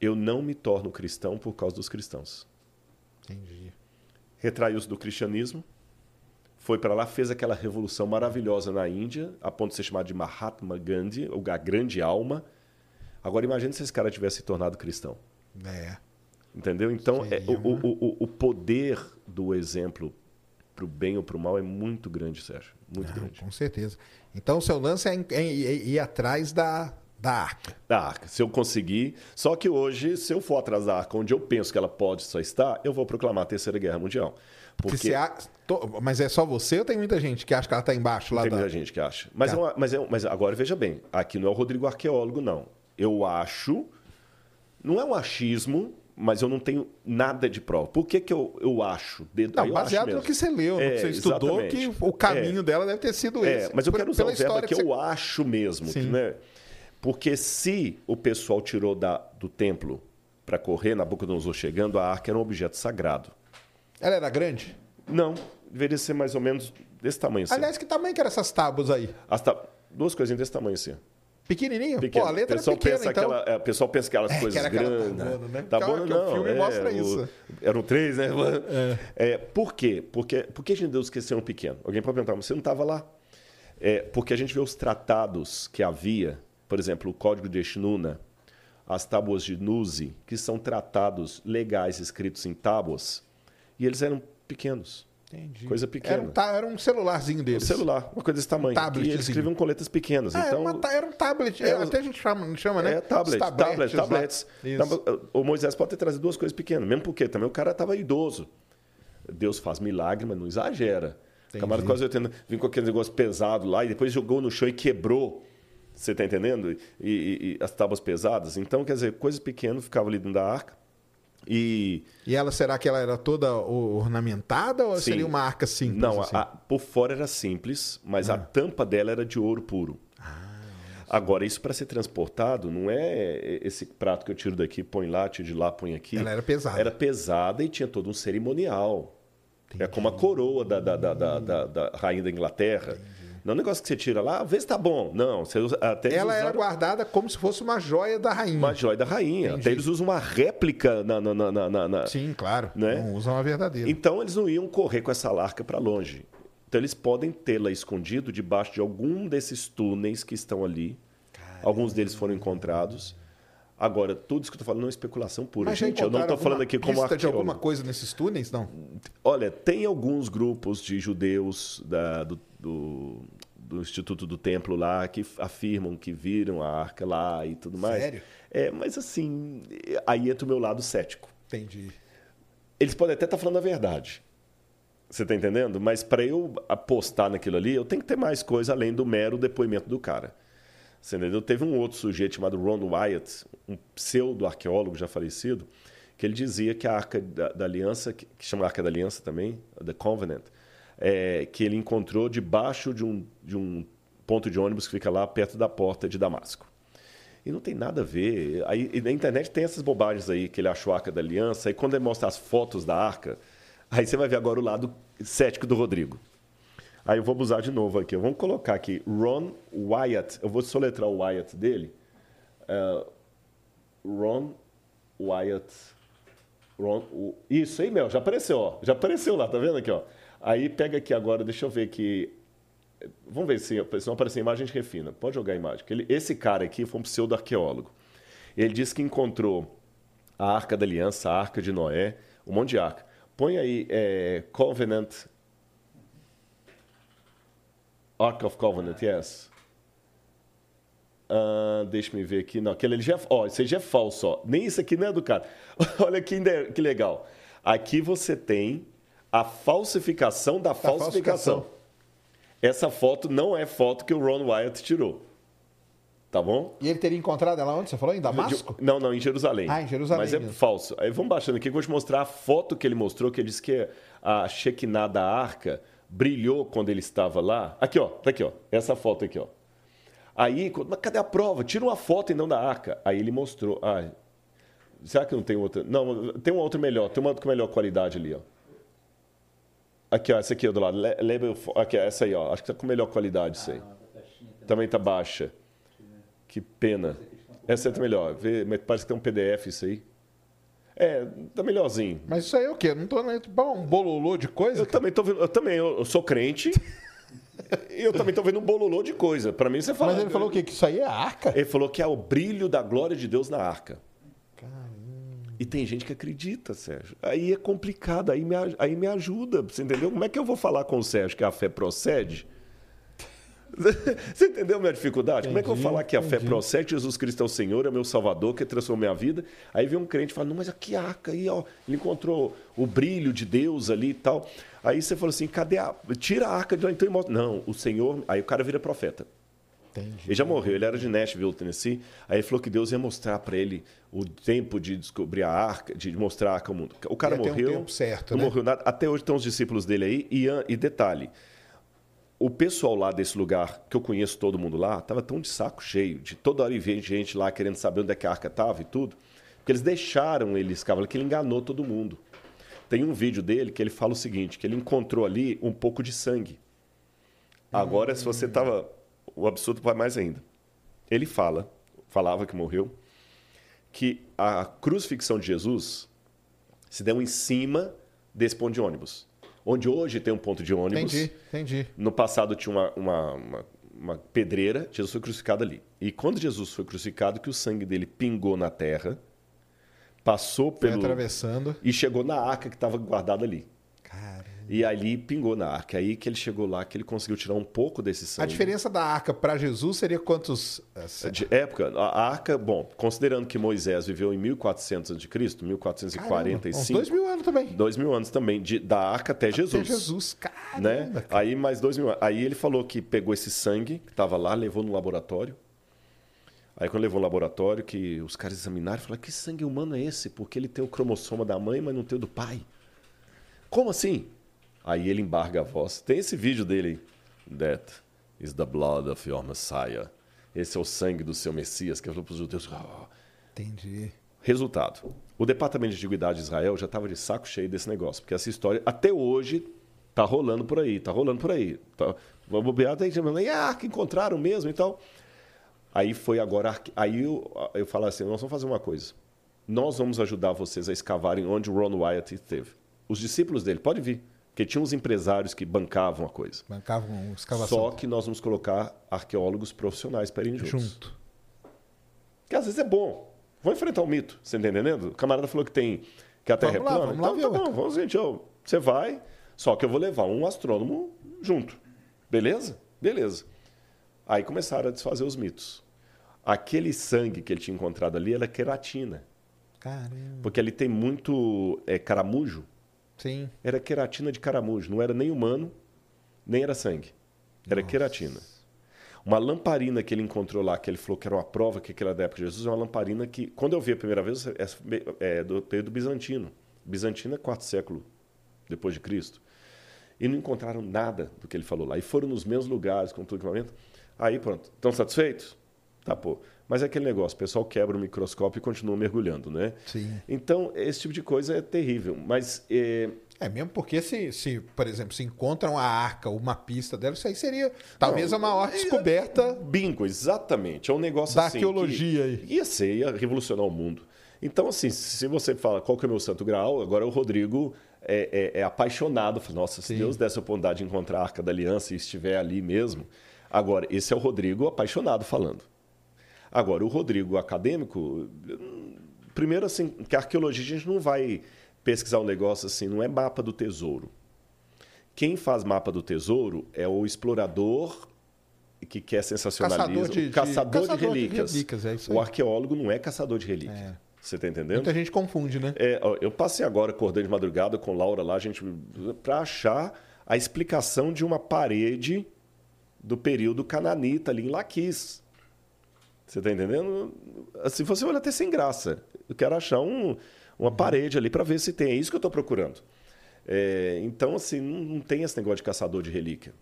Eu não me torno cristão por causa dos cristãos Entendi. retraiu-se do cristianismo, foi para lá, fez aquela revolução maravilhosa na Índia, a ponto de ser chamado de Mahatma Gandhi, ou a grande alma. Agora imagine se esse cara tivesse se tornado cristão. É. Entendeu? Então, é, o, o, o, o poder do exemplo para o bem ou para o mal é muito grande, Sérgio. Muito Não, grande. com certeza. Então, o seu lance é, em- em ir atrás da, da arca. Da arca, se eu conseguir. Só que hoje, se eu for atrás da arca onde eu penso que ela pode só estar, eu vou proclamar a Terceira Guerra Mundial. Porque você a- Mas é só você ou tem muita gente que acha que ela está embaixo lá Tem da. muita gente que acha. Mas, Tá. é uma- mas, é, mas agora veja bem, aqui não é o Rodrigo arqueólogo, não. Eu acho, não é um achismo, mas eu não tenho nada de prova. Por que, que eu, eu acho? De- Não, eu acho baseado no mesmo. que você leu, no É, que você estudou, exatamente. que o caminho dela deve ter sido É, esse. mas eu quero usar o verbo que que eu acho mesmo, Sim. né? Porque se o pessoal tirou da, do templo para correr, Nabucodonosor chegando, a arca era um objeto sagrado. Ela era grande? Não, deveria ser mais ou menos desse tamanho assim. Aliás, que tamanho que eram essas tábuas aí? As ta- Duas coisinhas desse tamanho assim. Pequenininho? Pequeno. Pô, a letra o pessoal é pequena, pensa então. aquela, é, o pessoal pensa aquelas É, que coisas era aquela grandes. tabona, né? Tá Que- bom, que o não. filme é, mostra o- isso. Eram três, né? É. por quê? Porque, por que a gente deu esqueceram pequeno? Alguém pode perguntar, mas você não estava lá? É, porque a gente vê os tratados que havia, por exemplo, o Código de Eshnuna, as tábuas de Nuzi, que são tratados legais escritos em tábuas, e eles eram pequenos. Entendi. Coisa pequena. Era um, era um celularzinho Um deles. celular, uma coisa desse tamanho. tabletzinho. e eles escreviam com letras pequenas. Ah, era, então, ta- era um tablet. É, É, até a gente chama, chama né? É, tablet, tablet, tablets. Então, O Moisés pode ter trazido duas coisas pequenas, mesmo porque também o cara estava idoso. Deus faz milagre, mas não exagera. Camarada quase 80, vim com aquele negócio pesado lá e depois jogou no chão e quebrou. Você tá entendendo? E, e- e as tábuas pesadas. Então, quer dizer, coisas pequenas ficavam ali dentro da arca. E. E ela, será que ela era toda ornamentada ou Sim. seria uma arca simples? Não, assim? a- por fora era simples, mas a tampa dela era de ouro puro. Agora, isso para ser transportado não é esse prato que eu tiro daqui, põe lá, tiro de lá, põe aqui. Ela era pesada. Era pesada e tinha todo um cerimonial. É como a coroa da, da, da, da, da- da rainha da Inglaterra. Não é um negócio que você tira lá, vê se tá bom. Não, você usa, até eles Ela era usaram guardada como se fosse uma joia da rainha. uma joia da rainha. Entendi. Até eles usam uma réplica na. na, na, na- na- Sim, claro. Né? Não usam a verdadeira. Então eles não iam correr com essa larca para longe. Então eles podem tê-la escondido debaixo de algum desses túneis que estão ali. Alguns deles foram encontrados. Agora, tudo isso que eu estou falando não é especulação pura, Mas gente. Eu não estou falando aqui como pista de arqueólogo. alguma coisa nesses túneis? Não. Olha, tem alguns grupos de judeus da- do, do- do Instituto do Templo lá que afirmam que viram a arca lá e tudo mais. Sério? É, mas assim, aí entra o meu lado cético. Entendi. Eles podem até estar falando a verdade. Você está entendendo? Mas para eu apostar naquilo ali, eu tenho que ter mais coisa além do mero depoimento do cara. Você entendeu? Teve um outro sujeito chamado Ron Wyatt, um pseudo-arqueólogo já falecido, que ele dizia que a Arca da, da Aliança, que, que chama Arca da Aliança também, The Covenant, é, que ele encontrou debaixo de um, de um ponto de ônibus que fica lá perto da porta de Damasco. E não tem nada a ver. Aí, na internet tem essas bobagens aí, que ele achou a Arca da Aliança, e quando ele mostra as fotos da Arca, aí você vai ver agora o lado cético do Rodrigo. Aí eu vou usar de novo aqui. Vamos colocar aqui Ron Wyatt. Eu vou soletrar o Wyatt dele. É, Ron Wyatt. Ron, o- isso aí, Mel, já apareceu, ó. Já apareceu lá, tá vendo aqui, ó? Aí pega aqui agora, deixa eu ver aqui. Vamos ver se, se não aparecer imagem, a refina. Pode jogar a imagem. ele- esse cara aqui foi um pseudo-arqueólogo. Ele disse que encontrou a Arca da Aliança, a Arca de Noé, um monte de arca. Põe aí é, Covenant. Ark of Covenant, yes. Ah, Deixa-me ver aqui. Não, aquele ali já é. Ó, esse aí já é falso, ó. Nem isso aqui não é do cara. Olha que, que legal. Aqui você tem a falsificação da, falsificação. falsificação. Essa foto não é foto que o Ron Wyatt tirou. Tá bom? E ele teria encontrado ela onde? Você falou? Em Damasco? Não, não, em Jerusalém. Ah, em Jerusalém Mas é mesmo. falso. Aí vamos baixando aqui que eu vou te mostrar a foto que ele mostrou, que ele disse que a Shekinah da arca brilhou quando ele estava lá. Aqui, ó. Tá aqui, ó. Essa foto aqui, ó. Aí, quando- mas cadê a prova? Tira uma foto e não da arca. Aí ele mostrou. Ah, será que não tem outra? Não, tem uma outra melhor. Tem uma com melhor qualidade ali, ó. Aqui, ó. Essa aqui, ó, do lado. Label, aqui, essa aí, ó. Acho que tá com melhor qualidade isso aí. Também tá baixa. Que pena. Essa é melhor. Vê, parece que tem um PDF isso aí. É, tá melhorzinho. Mas isso aí é o quê? Eu não tô nem. Um bololô de coisa? Eu também tô vendo, eu também, eu, eu sou crente. e eu também tô vendo um bololô de coisa. Para mim você fala. Mas ele falou o quê? Que isso aí é arca? Ele falou que é o brilho da glória de Deus na arca. E tem gente que acredita, Sérgio. Aí é complicado, aí me, aí me ajuda, você entendeu? Como é que eu vou falar com o Sérgio que a fé procede? Você entendeu a minha dificuldade? Como é que eu vou Entendi, falar que a fé entendi. procede, Jesus Cristo é o Senhor, é meu Salvador, que transformou minha vida? Aí vem um crente e fala, não, mas aqui arca aí, ó, ele encontrou o brilho de Deus ali e tal. Aí você falou assim, cadê a... Tira a arca de lá, então e mostra. Não, o Senhor... Aí o cara vira profeta. Entendi. Ele já morreu, ele era de Nashville, Tennessee. Aí ele falou que Deus ia mostrar para ele o tempo de descobrir a arca, de mostrar a arca ao mundo. O cara Ia ter um morreu. tempo certo, não né? morreu nada. Até hoje estão os discípulos dele aí. E, e detalhe: o pessoal lá desse lugar, que eu conheço todo mundo lá, estava tão de saco cheio, de toda hora ver gente lá querendo saber onde é que a arca estava e tudo, porque eles deixaram ele escavar, que ele enganou todo mundo. Tem um vídeo dele que ele fala o seguinte: que ele encontrou ali um pouco de sangue. Agora, se você estava. O absurdo vai mais ainda. Ele fala, falava que morreu, que a crucifixão de Jesus se deu em cima desse ponto de ônibus. Onde hoje tem um ponto de ônibus. Entendi, entendi. No passado tinha uma, uma, uma, uma pedreira, Jesus foi crucificado ali. E quando Jesus foi crucificado, que o sangue dele pingou na terra, passou Foi pelo. atravessando. E chegou na arca que estava guardada ali. Caramba. E ali pingou na arca. Aí que ele chegou lá, que ele conseguiu tirar um pouco desse A sangue. diferença da arca para Jesus seria quantos. eh, De época, a arca, bom, considerando que Moisés viveu em 1400 a.C., 1445, Uns dois mil anos também. dois mil anos também, de- da arca até Jesus. Até Jesus, caramba. né? Aí mais dois mil anos. Aí ele falou que pegou esse sangue que estava lá, levou no laboratório. Aí quando levou no laboratório, que os caras examinaram, falaram, que sangue humano é esse? Porque ele tem o cromossoma da mãe, mas não tem o do pai. Como assim? Aí ele embarga a voz. Tem esse vídeo dele. That is the blood of your Messiah. Esse é o sangue do seu Messias, que falou para os judeus. "Ah, Entendi. Resultado: o Departamento de Antiguidade de Israel já estava de saco cheio desse negócio, porque essa história até hoje tá rolando por aí, tá rolando por aí. Tá, vamos bobear, tem gente falando, e a arca encontraram mesmo e tal. Aí foi agora, aí eu, eu falo assim, nós vamos fazer uma coisa. Nós vamos ajudar vocês a escavarem onde o Ron Wyatt esteve. Os discípulos dele, pode vir, porque tinha uns empresários que bancavam a coisa. Bancavam um escavação. Só que nós vamos colocar arqueólogos profissionais para irem juntos. junto. Que às vezes é bom. Vou enfrentar o mito, você tá entendendo? O camarada falou que tem que a Terra Vamos lá, é plana. vamos lá então, ver, tá bom, vamos, gente, ó, você vai, só que eu vou levar um astrônomo junto. Beleza? Beleza. Aí começaram a desfazer os mitos. Aquele sangue que ele tinha encontrado ali era queratina. Caramba. Porque ali tem muito é, caramujo. Sim. Era queratina de caramujo. Não era nem humano, nem era sangue. Era queratina. Uma lamparina que ele encontrou lá, que ele falou que era uma prova que aquela da época de Jesus, é uma lamparina que, quando eu vi a primeira vez, é é do período bizantino. Bizantino é quarto século depois de Cristo. E não encontraram nada do que ele falou lá. E foram nos mesmos lugares, com todo o equipamento. Aí, pronto. Estão satisfeitos? Tá, pô. Mas é aquele negócio, o pessoal quebra o microscópio e continua mergulhando, né? Sim. Então, esse tipo de coisa é terrível. Mas é, É mesmo porque se, se, por exemplo, se encontram a arca, uma pista dela, isso aí seria talvez a maior descoberta Bingo, exatamente. É um negócio da assim. arqueologia aí. Ia ser, ia revolucionar o mundo. Então, assim, se você fala qual que é o meu santo grau, agora o Rodrigo é, é- é apaixonado. Fala, Nossa, se Sim. Deus desse a oportunidade de encontrar a Arca da Aliança e estiver ali mesmo. Agora, esse é o Rodrigo apaixonado falando. Agora, o Rodrigo acadêmico, primeiro assim, que a arqueologia a gente não vai pesquisar um negócio assim, não é mapa do tesouro. Quem faz mapa do tesouro é o explorador que quer sensacionalismo, Caçador de- de- caçador, caçador de de relíquias. relíquias, é isso o arqueólogo não é caçador de relíquia. É. Você está entendendo? Muita gente confunde, né? É, eu passei agora acordando de madrugada com Laura lá, a gente para achar a explicação de uma parede do período cananita ali em Laquis. Você está entendendo? Assim, você olha até sem graça. Eu quero achar um- uma parede ali para ver se tem. É isso que eu estou procurando. É, então, assim, não, não tem esse negócio de caçador de relíquia.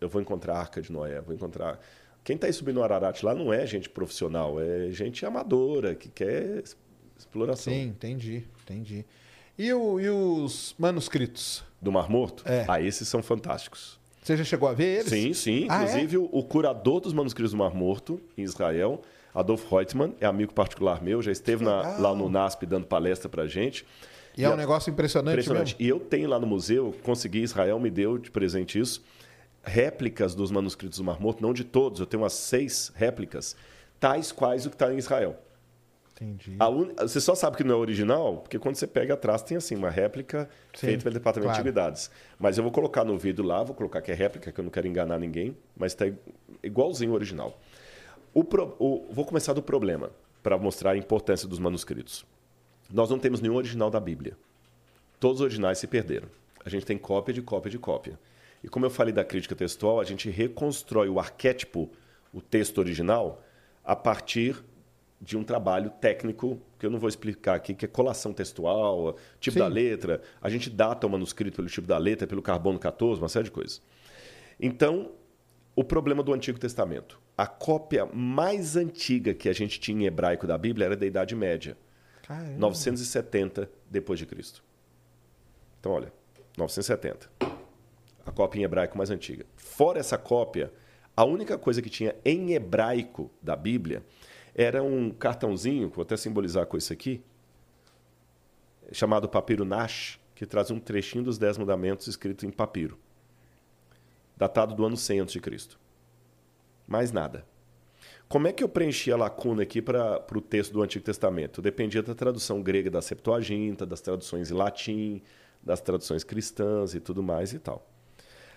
Eu vou encontrar a Arca de Noé, vou encontrar. Quem está aí subindo no Ararat lá não é gente profissional, é gente amadora que quer exploração. Sim, entendi, entendi. E, o- e os manuscritos? Do Mar Morto? É. Ah, esses são fantásticos. Você já chegou a ver eles? Sim, sim. Ah, é? Inclusive, o, o curador dos manuscritos do Mar Morto, em Israel, Adolf Reutemann, é amigo particular meu, já esteve na- lá no NASP dando palestra pra gente. E é um a- negócio impressionante, Impressionante. mesmo. E eu tenho lá no museu, consegui, Israel me deu de presente isso, réplicas dos manuscritos do Mar Morto, não de todos, eu tenho umas seis réplicas, tais quais o que está em Israel. Entendi. Un- Você só sabe que não é original, porque quando você pega atrás tem assim uma réplica Sim, feita pelo Departamento claro. de Antiguidades. Mas eu vou colocar no vídeo lá, vou colocar que é réplica, que eu não quero enganar ninguém, mas está igualzinho ao original. O pro- o- Vou começar do problema, para mostrar a importância dos manuscritos. Nós não temos nenhum original da Bíblia. Todos os originais se perderam. A gente tem cópia de cópia de cópia. E como eu falei da crítica textual, a gente reconstrói o arquétipo, o texto original, a partir de um trabalho técnico, que eu não vou explicar aqui, que é colação textual, tipo Sim. da letra. A gente data o manuscrito pelo tipo da letra, pelo carbono 14, uma série de coisas. Então, o problema do Antigo Testamento. A cópia mais antiga que a gente tinha em hebraico da Bíblia era da Idade Média. Caramba. 970 depois de Cristo. Então, olha, 970. A cópia em hebraico mais antiga. Fora essa cópia, a única coisa que tinha em hebraico da Bíblia era um cartãozinho, vou até simbolizar com isso aqui, chamado papiro Nash, que traz um trechinho dos Dez Mandamentos escrito em papiro, datado do ano 100 a.C. Mais nada. Como é que eu preenchi a lacuna aqui para o texto do Antigo Testamento? Dependia da tradução grega da Septuaginta, das traduções em latim, das traduções cristãs e tudo mais e tal.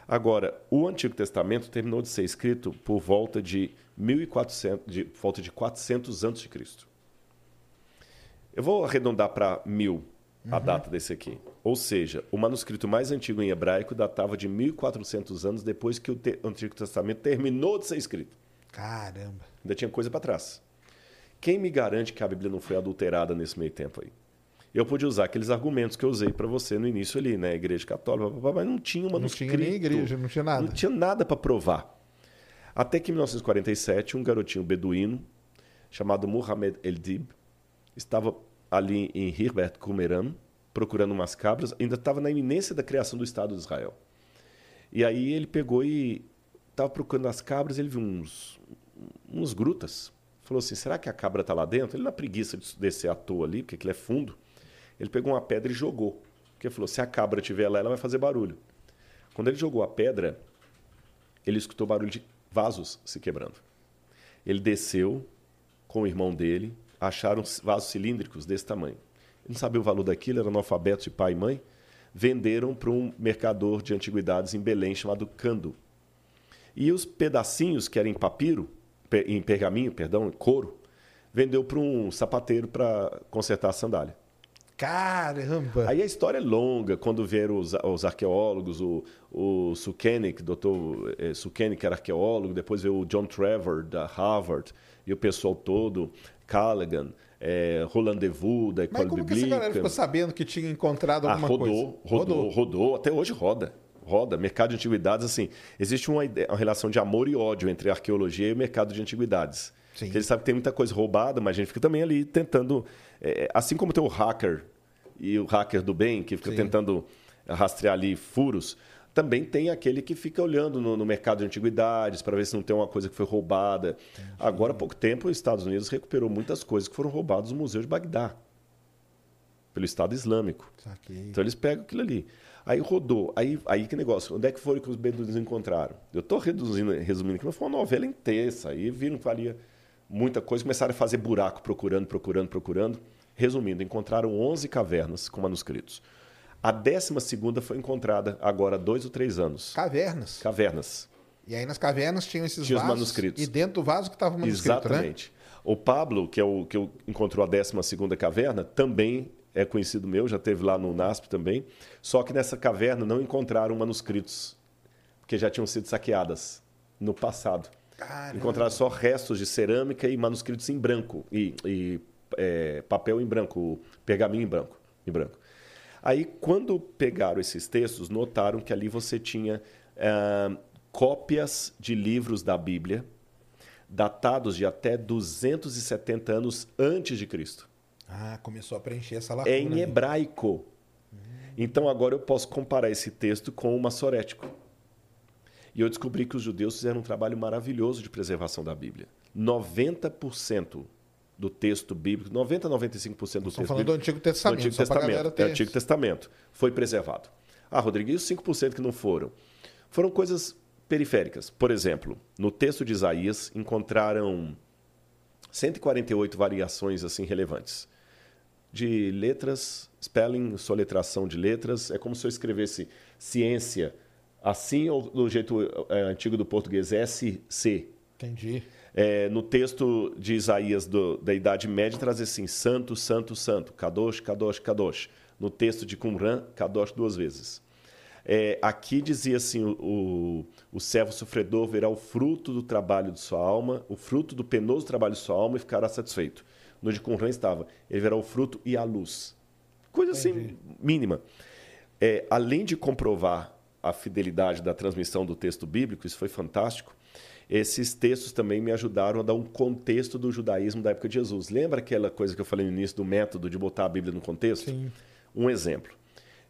Agora, o Antigo Testamento terminou de ser escrito por volta de 1400, de volta de 400 antes de Cristo. Eu vou arredondar para mil a data desse aqui. Ou seja, o manuscrito mais antigo em hebraico datava de 1400 anos depois que o te- Antigo Testamento terminou de ser escrito. Caramba. Ainda tinha coisa para trás. Quem me garante que a Bíblia não foi adulterada nesse meio tempo aí? Eu pude usar aqueles argumentos que eu usei para você no início ali, né? Igreja católica, mas não tinha um Não manuscrito. tinha nem igreja, não tinha nada. Não tinha nada para provar. Até que em 1947, um garotinho beduíno chamado Muhammad El-Dib estava ali em Herbert Kumeram procurando umas cabras, ainda estava na iminência da criação do Estado de Israel. E aí ele pegou e estava procurando as cabras, ele viu uns, uns grutas. Falou assim: será que a cabra está lá dentro? Ele, na preguiça de descer à toa ali, porque aquilo é fundo, ele pegou uma pedra e jogou. Porque falou: se a cabra estiver lá, ela vai fazer barulho. Quando ele jogou a pedra, ele escutou barulho de vasos se quebrando. Ele desceu com o irmão dele, acharam vasos cilíndricos desse tamanho. Ele não sabia o valor daquilo, era analfabeto de pai e mãe. Venderam para um mercador de antiguidades em Belém chamado Cando. E os pedacinhos que eram em papiro, em pergaminho, perdão, em couro, vendeu para um sapateiro para consertar a sandália. Caramba. Aí a história é longa, quando vieram os, os arqueólogos, o, o Sukenik, doutor eh, Sukenik era arqueólogo, depois veio o John Trevor, da Harvard, e o pessoal todo, Callaghan, eh, Roland Devou, da Mas École como que essa galera ficou sabendo que tinha encontrado Ah, alguma rodou, coisa? rodou, rodou, até hoje roda. Roda. Mercado de antiguidades, assim, existe uma, ide- uma relação de amor e ódio entre a arqueologia e o mercado de antiguidades. Sim. Porque eles sabem que tem muita coisa roubada, mas a gente fica também ali tentando. é, assim como tem o hacker e o hacker do bem, que fica Sim. tentando rastrear ali furos, também tem aquele que fica olhando no, no mercado de antiguidades para ver se não tem uma coisa que foi roubada. Agora, há pouco tempo, os Estados Unidos recuperou muitas coisas que foram roubadas no Museu de Bagdá, pelo Estado Islâmico. Saquei. Então eles pegam aquilo ali. Aí rodou. Aí, aí que negócio? Onde é que foi que os beduínos encontraram? Eu estou reduzindo, resumindo aqui, mas foi uma novela inteira. Aí viram que valia muita coisa, começaram a fazer buraco procurando, procurando, procurando. Resumindo, encontraram 11 cavernas com manuscritos. A décima segunda foi encontrada agora há dois ou três anos. Cavernas. Cavernas. E aí nas cavernas tinham esses Tinha os vasos. manuscritos. E dentro do vaso que estava o manuscrito, né? Exatamente. O Pablo, que é o que encontrou a 12 segunda caverna, também é conhecido meu, já teve lá no NASP também. Só que nessa caverna não encontraram manuscritos, porque já tinham sido saqueadas no passado. Caramba. Encontraram só restos de cerâmica e manuscritos em branco e, e, é, papel em branco, pergaminho em branco, em branco. Aí, quando pegaram esses textos, notaram que ali você tinha ah, cópias de livros da Bíblia datados de até 270 anos antes de Cristo. Ah, começou a preencher essa lacuna. É em hebraico. Então agora eu posso comparar esse texto com o maçorético. E eu descobri que os judeus fizeram um trabalho maravilhoso de preservação da Bíblia. 90% do texto bíblico, 90 a 95% do texto falando do Antigo Testamento, do Antigo Testamento, ter... é, Antigo Testamento, foi preservado. Ah, Rodrigo, e os 5% que não foram? Foram coisas periféricas. Por exemplo, no texto de Isaías encontraram 148 variações assim relevantes. De letras, spelling, soletração de letras, é como se eu escrevesse ciência assim ou do jeito é, antigo do português SC. Entendi. É, no texto de Isaías do- da Idade Média, traz assim: Santo, Santo, Santo, Kadosh, Kadosh, Kadosh. No texto de Qumran, Kadosh duas vezes. É, aqui dizia assim: o, o, o servo sofredor verá o fruto do trabalho de sua alma, o fruto do penoso trabalho de sua alma e ficará satisfeito. No de Qumran estava: ele verá o fruto e a luz. Coisa assim, mínima. É, além de comprovar a fidelidade da transmissão do texto bíblico, isso foi fantástico. Esses textos também me ajudaram a dar um contexto do judaísmo da época de Jesus. Lembra aquela coisa que eu falei no início do método de botar a Bíblia no contexto? Sim. Um exemplo.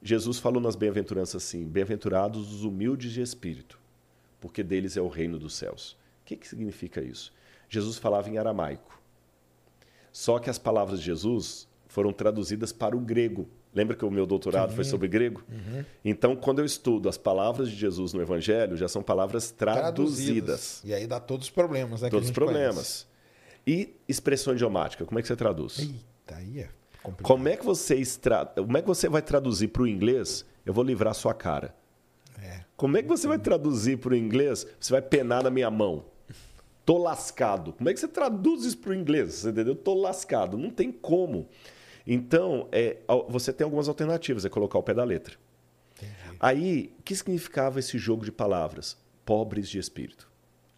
Jesus falou nas bem-aventuranças assim: Bem-aventurados os humildes de espírito, porque deles é o reino dos céus. O que, que significa isso? Jesus falava em aramaico. Só que as palavras de Jesus foram traduzidas para o grego. Lembra que o meu doutorado foi sobre grego? Então, quando eu estudo as palavras de Jesus no Evangelho, já são palavras traduzidas. E aí dá todos os problemas, né? Todos os problemas. E expressão idiomática, como é que você traduz? conhece. Eita, aí é Complicado. Como é que você extra... como é que você vai traduzir para o inglês? Eu vou livrar sua cara. É. Como é que você vai traduzir para o inglês? Você vai penar na minha mão. Tô lascado. Como é que você traduz isso para o inglês? Você entendeu? Tô lascado. Não tem como. Então, é, você tem algumas alternativas. É colocar o pé da letra. Aí, o que significava esse jogo de palavras? Pobres de espírito.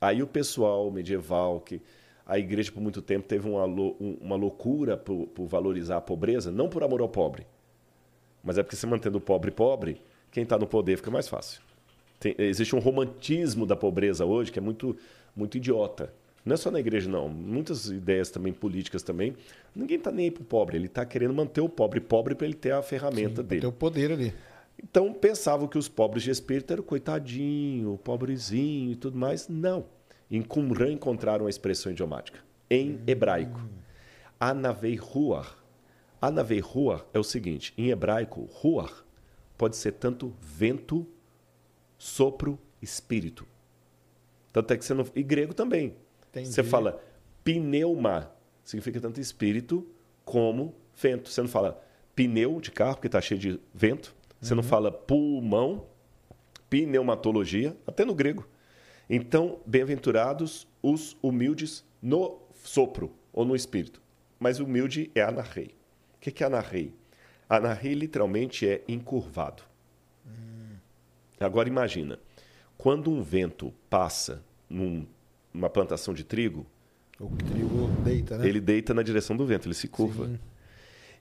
Aí o pessoal medieval, que a igreja por muito tempo teve uma, um- uma loucura por, por valorizar a pobreza, não por amor ao pobre, mas é porque você mantendo o pobre pobre, quem está no poder fica mais fácil. Tem- existe um romantismo da pobreza hoje que é muito, muito idiota. Não é só na igreja, não. Muitas ideias também políticas também. Ninguém está nem aí pro pobre. Ele está querendo manter o pobre pobre para ele ter a ferramenta Sim, dele. Tem o poder ali. Então pensavam que os pobres de espírito eram coitadinho, pobrezinho e tudo mais. Não. Em Qumran encontraram a expressão idiomática. Em hebraico. Anavei ruar. Anavei ruar é o seguinte: em hebraico, ruar pode ser tanto vento, sopro, espírito. Tanto é que você não. E grego também. Entendi. Você fala pneuma, significa tanto espírito como vento. Você não fala pneu de carro, porque está cheio de vento. Você não fala pulmão, pneumatologia, até no grego. Então, bem-aventurados os humildes no sopro ou no espírito. Mas humilde é anarrei. O que que é anarrei? Anarrei literalmente é encurvado. Agora imagina, quando um vento passa num- numa plantação de trigo, O trigo deita, né? ele deita na direção do vento, ele se curva. Sim.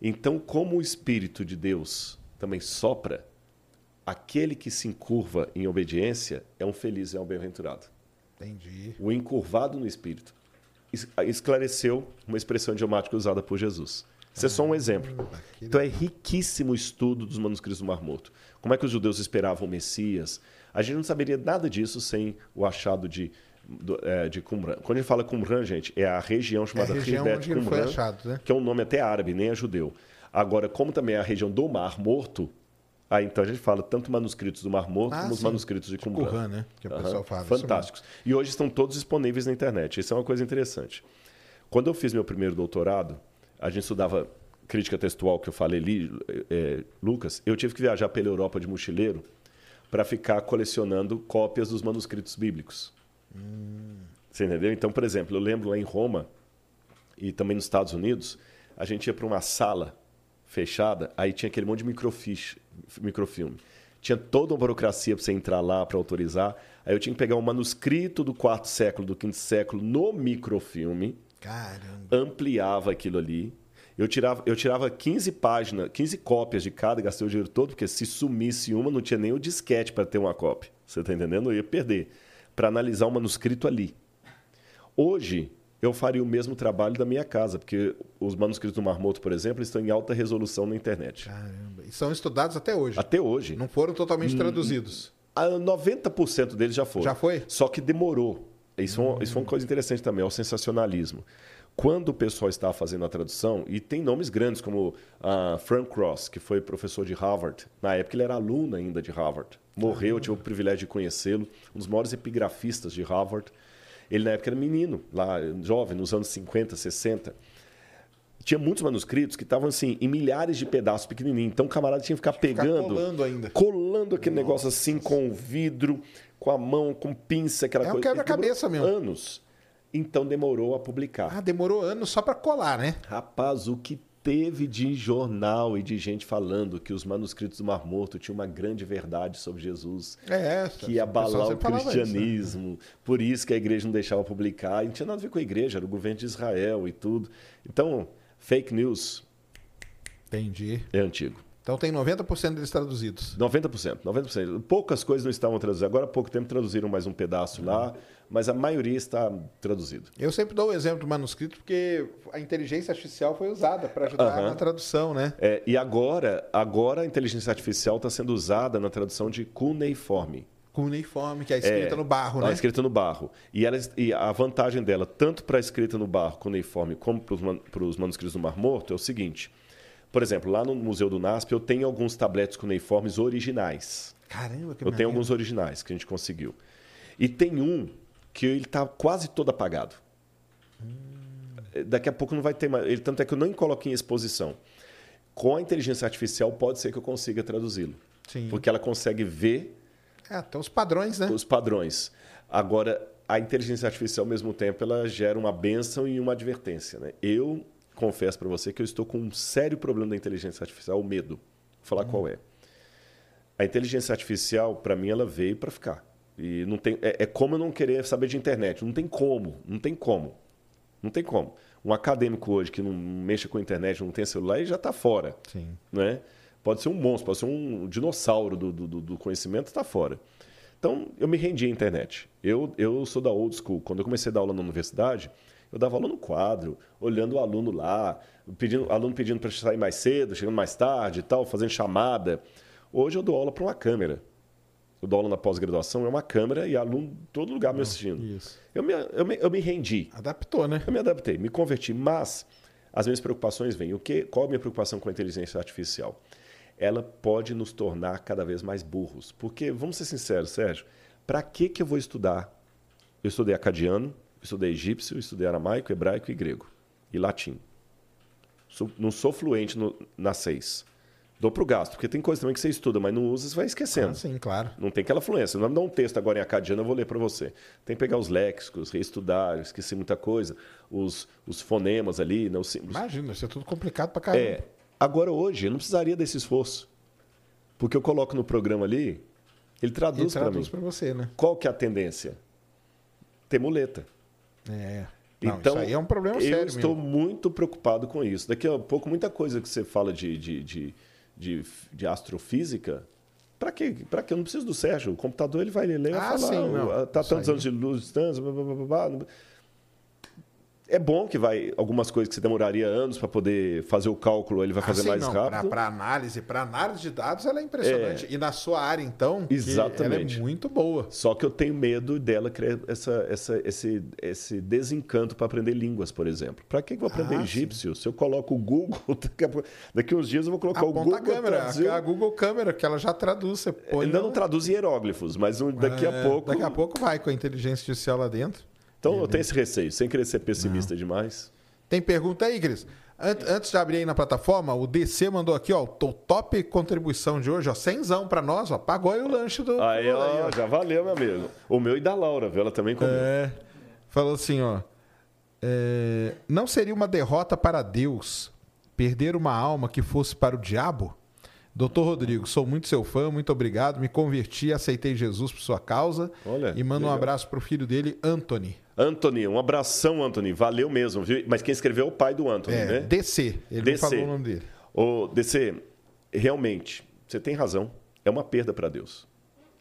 Então, como o Espírito de Deus também sopra, aquele que se encurva em obediência é um feliz, é um bem-aventurado. Entendi. O encurvado no Espírito. Es- Esclareceu uma expressão idiomática usada por Jesus. Isso é só um exemplo. Aquele- Então é riquíssimo o estudo dos manuscritos do Mar Morto. Como é que os judeus esperavam o Messias? A gente não saberia nada disso sem o achado de, do- é, de Qumran. Quando a gente fala Qumran, gente, é a região É chamada região Ribet Qumran, achado, né? que é um nome até árabe, nem é judeu. Agora, como também é a região do Mar Morto, aí então a gente fala tanto manuscritos do Mar Morto Ah, como os manuscritos de Qumran. Qumran, né? Que o Aham, pessoal fala. Isso Fantásticos. E hoje estão todos disponíveis na internet. Isso é uma coisa interessante. Quando eu fiz meu primeiro doutorado, a gente estudava crítica textual, que eu falei ali, é, Lucas, eu tive que viajar pela Europa de mochileiro para ficar colecionando cópias dos manuscritos bíblicos. Você entendeu? Então, por exemplo, eu lembro lá em Roma e também nos Estados Unidos, a gente ia para uma sala fechada, aí tinha aquele monte de microfiche, microfilme. Tinha toda uma burocracia para você entrar lá para autorizar. Aí eu tinha que pegar um manuscrito do quarto século, do quinto século, no microfilme, Caramba. ampliava aquilo ali. Eu tirava, eu tirava 15 páginas, 15 cópias de cada, gastei o dinheiro todo, porque se sumisse uma, não tinha nem o disquete para ter uma cópia. Você está entendendo? Eu ia perder. Para analisar o manuscrito ali. Hoje, eu faria o mesmo trabalho da minha casa, porque os manuscritos do Mar Morto, por exemplo, estão em alta resolução na internet. Caramba. E são estudados até hoje. Até hoje. Não foram totalmente traduzidos. A 90% deles já foram. Já foi? Só que demorou. Isso, é uma- isso foi uma coisa interessante também, é o sensacionalismo. Quando o pessoal estava fazendo a tradução, e tem nomes grandes como ah, Frank Cross, que foi professor de Harvard, na época ele era aluno ainda de Harvard. Morreu, eu tive o privilégio de conhecê-lo, um dos maiores epigrafistas de Harvard. Ele na época era menino, lá jovem, nos anos 50, 60. Tinha muitos manuscritos que estavam assim, em milhares de pedaços pequenininhos. Então o camarada tinha que ficar Ficar pegando colando ainda. colando aquele negócio assim com o vidro, com a mão, com pinça, aquela É um coisa. quebra-cabeça Demorou mesmo. Anos. Então demorou a publicar. Ah, demorou anos só para colar, né? Rapaz, o que teve de jornal e de gente falando que os manuscritos do Mar Morto tinham uma grande verdade sobre Jesus. É, Que ia abalar o falava isso, né? cristianismo, por isso que a igreja não deixava publicar. E não tinha nada a ver com a igreja, era o governo de Israel e tudo. Então, fake news Entendi. é antigo. Então tem 90% deles traduzidos. 90%, 90%. Poucas coisas não estavam traduzidas. Agora há pouco tempo traduziram mais um pedaço lá, mas a maioria está traduzido. Eu sempre dou o exemplo do manuscrito porque a inteligência artificial foi usada para ajudar Aham. na tradução, né? É, e agora, agora a inteligência artificial está sendo usada na tradução de cuneiforme. Cuneiforme, que é escrita É, no barro, ela é né? escrita no barro. E, ela, e a vantagem dela, tanto para a escrita no barro, cuneiforme, como para os manuscritos do Mar Morto, é o seguinte. Por exemplo, lá no Museu do NASP, eu tenho alguns tabletes cuneiformes originais. Caramba, que Eu tenho alguns originais que a gente conseguiu. E tem um que ele está quase todo apagado. Hum. Daqui a pouco não vai ter mais. Ele, tanto é que eu nem coloquei em exposição. Com a inteligência artificial, pode ser que eu consiga traduzi-lo. Porque ela consegue ver É, tem os padrões, né? os padrões. Agora, a inteligência artificial, ao mesmo tempo, ela gera uma benção e uma advertência. Né? Eu confesso para você que eu estou com um sério problema da inteligência artificial, o medo. Vou falar qual é. A inteligência artificial, para mim, ela veio para ficar. E não tem, é, é como eu não querer saber de internet. Não tem como. Não tem como. Não tem como. Um acadêmico hoje que não mexa com a internet, não tem celular, ele já está fora. Sim. Né? Pode ser um monstro, pode ser um dinossauro do, do, do conhecimento, está fora. Então, eu me rendi à internet. Eu, eu sou da old school. Quando eu comecei a dar aula na universidade, eu dava aula no quadro, olhando o aluno lá, pedindo, aluno pedindo para sair mais cedo, chegando mais tarde e tal, fazendo chamada. Hoje eu dou aula para uma câmera. Dou aula na pós-graduação, é uma câmera e aluno em todo lugar me assistindo. Isso. Eu me, eu, me, eu me rendi. Adaptou, né? Eu me adaptei, me converti, mas as minhas preocupações vêm. O que, qual a minha preocupação com a inteligência artificial? Ela pode nos tornar cada vez mais burros. Porque, vamos ser sinceros, Sérgio, para que, que eu vou estudar? Eu estudei acadiano, estudei egípcio, estudei aramaico, hebraico e grego. E latim. Sou- não sou fluente no, nas seis. Dou para o gasto, porque tem coisa também que você estuda, mas não usa, você vai esquecendo. Ah, sim, claro. Não tem aquela fluência. Não me dar um texto agora em acadiano, eu vou ler para você. Tem que pegar os léxicos, reestudar, eu esqueci muita coisa, os, os fonemas ali, né, os símbolos. Imagina, isso é tudo complicado pra caramba. É. Agora, hoje, eu não precisaria desse esforço. Porque eu coloco no programa ali, ele traduz para mim. traduz pra você, né? Qual que é a tendência? Ter muleta. É. Não, então, isso aí é um problema eu sério estou mesmo. muito preocupado com isso. Daqui a pouco, muita coisa que você fala de, de, de, de, de astrofísica, para quê? Para quê? Eu não preciso do Sérgio. O computador ele vai ler e Ah, falar. sim, não. Está Isso tantos anos de luz. Blá, blá, blá, blá, blá. É bom que vai algumas coisas que você demoraria anos para poder fazer o cálculo, ele vai fazer Assim, mais não, rápido. Para análise, para análise de dados, ela é impressionante. E na sua área, então, Exatamente. ela é muito boa. Só que eu tenho medo dela criar essa, essa, esse, esse desencanto para aprender línguas, por exemplo. Para que eu vou aprender Ah, egípcio? Se eu coloco o Google, daqui, a daqui uns dias eu vou colocar o Aponta Google. a câmera, traduziu. a Google Câmera, que ela já traduz. Você põe Ainda no- não traduz hieróglifos, mas daqui a É, pouco. Daqui a pouco vai com a inteligência artificial lá dentro. Então eu tenho esse receio, sem querer ser pessimista demais. Tem pergunta aí, Cris? Ant- Antes de abrir aí na plataforma, o DC mandou aqui, ó, to- top contribuição de hoje, ó, cenzão pra nós, ó, pagou aí o lanche do... Aí, do- ó, já valeu, meu amigo. O meu e da Laura, viu? Ela também comeu. É, falou assim, ó, é, não seria uma derrota para Deus perder uma alma que fosse para o diabo? Doutor Rodrigo, sou muito seu fã, muito obrigado, me converti, aceitei Jesus por sua causa Olha, e manda um legal. abraço pro filho dele, Anthony. Anthony, um abração, Anthony. Valeu mesmo, viu? Mas quem escreveu é o pai do Anthony, É, né? DC, ele DC. não falou o nome dele. Ô, DC, realmente, você tem razão. É uma perda para Deus.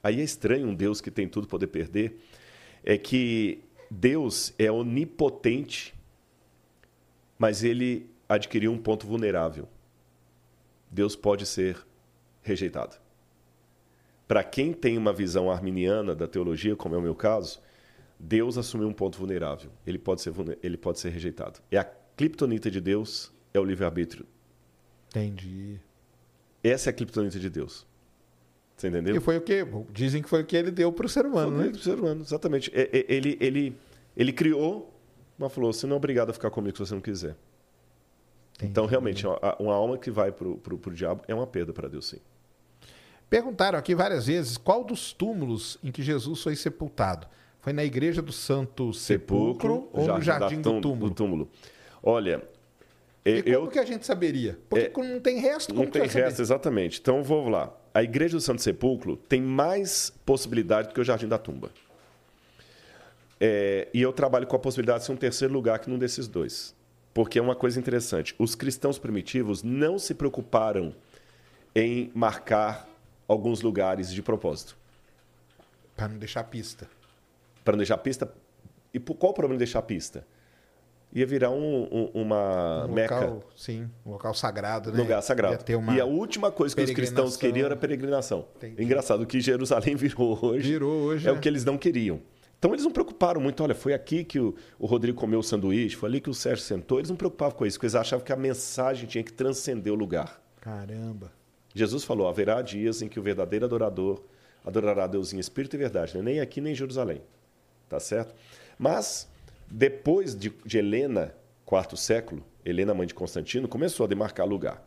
Aí é estranho um Deus que tem tudo poder perder. É que Deus é onipotente, mas ele adquiriu um ponto vulnerável. Deus pode ser rejeitado. Para quem tem uma visão arminiana da teologia, como é o meu caso, Deus assumiu um ponto vulnerável. Ele pode ser, ele pode ser rejeitado. É a criptonita de Deus, é o livre-arbítrio. Entendi. Essa é a criptonita de Deus. Você entendeu? E foi o que? Dizem que foi o que ele deu pro ser humano, Foi né? do ser humano, exatamente. É- é- Ele, ele, ele criou, mas falou: você não é obrigado a ficar comigo se você não quiser. Então, realmente, uma alma que vai pro, pro diabo é uma perda para Deus, sim. Perguntaram aqui várias vezes qual dos túmulos em que Jesus foi sepultado. Foi na igreja do Santo Sepulcro, ou no Jardim do Túmulo? do túmulo. Olha, E eu, como que a gente saberia? Porque É, não tem resto, como Não tem vai saber? resto, exatamente. Então vamos lá. A Igreja do Santo Sepulcro tem mais possibilidade do que o Jardim da Tumba. É, e eu trabalho com a possibilidade de ser um terceiro lugar que num desses dois. Porque é uma coisa interessante. Os cristãos primitivos não se preocuparam em marcar alguns lugares de propósito. Para não deixar pista. Para não deixar pista. E por qual o problema de deixar pista? Ia virar um- um- uma Um meca. local, sim, um local sagrado, né? lugar sagrado. E a última coisa que os cristãos queriam era peregrinação. Entendi. Engraçado, o que Jerusalém virou hoje Virou hoje, é é. o que eles não queriam. Então eles não preocuparam muito, olha, foi aqui que o, o Rodrigo comeu o sanduíche, foi ali que o Sérgio sentou. Eles não preocupavam com isso, porque eles achavam que a mensagem tinha que transcender o lugar. Caramba. Jesus falou: haverá dias em que o verdadeiro adorador adorará a Deus em espírito e verdade, né? nem aqui nem em Jerusalém. Tá certo? Mas, depois de, de Helena, quarto século, Helena, mãe de Constantino, começou a demarcar lugar.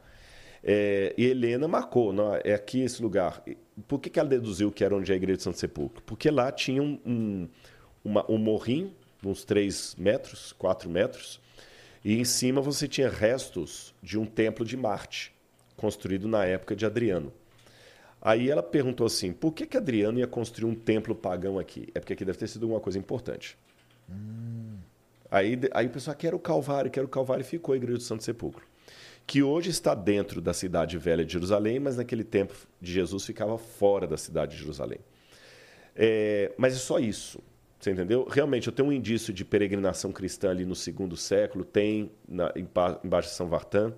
É, e Helena marcou, não, é aqui esse lugar. Por que, que ela deduziu que era onde é a igreja de Santo Sepulcro? Porque lá tinha um, um, uma, um morrinho, uns 3 metros, 4 metros, e em cima você tinha restos de um templo de Marte, construído na época de Adriano. Aí ela perguntou assim: por que, que Adriano ia construir um templo pagão aqui? É porque aqui deve ter sido alguma coisa importante. Hum. Aí, aí o pessoal quer o Calvário, quer o Calvário, e ficou a Igreja do Santo Sepulcro. Que hoje está dentro da cidade velha de Jerusalém, mas naquele tempo de Jesus ficava fora da cidade de Jerusalém. É, mas é só isso. Você entendeu? Realmente, eu tenho um indício de peregrinação cristã ali no segundo século, tem na, embaixo de São Vartan.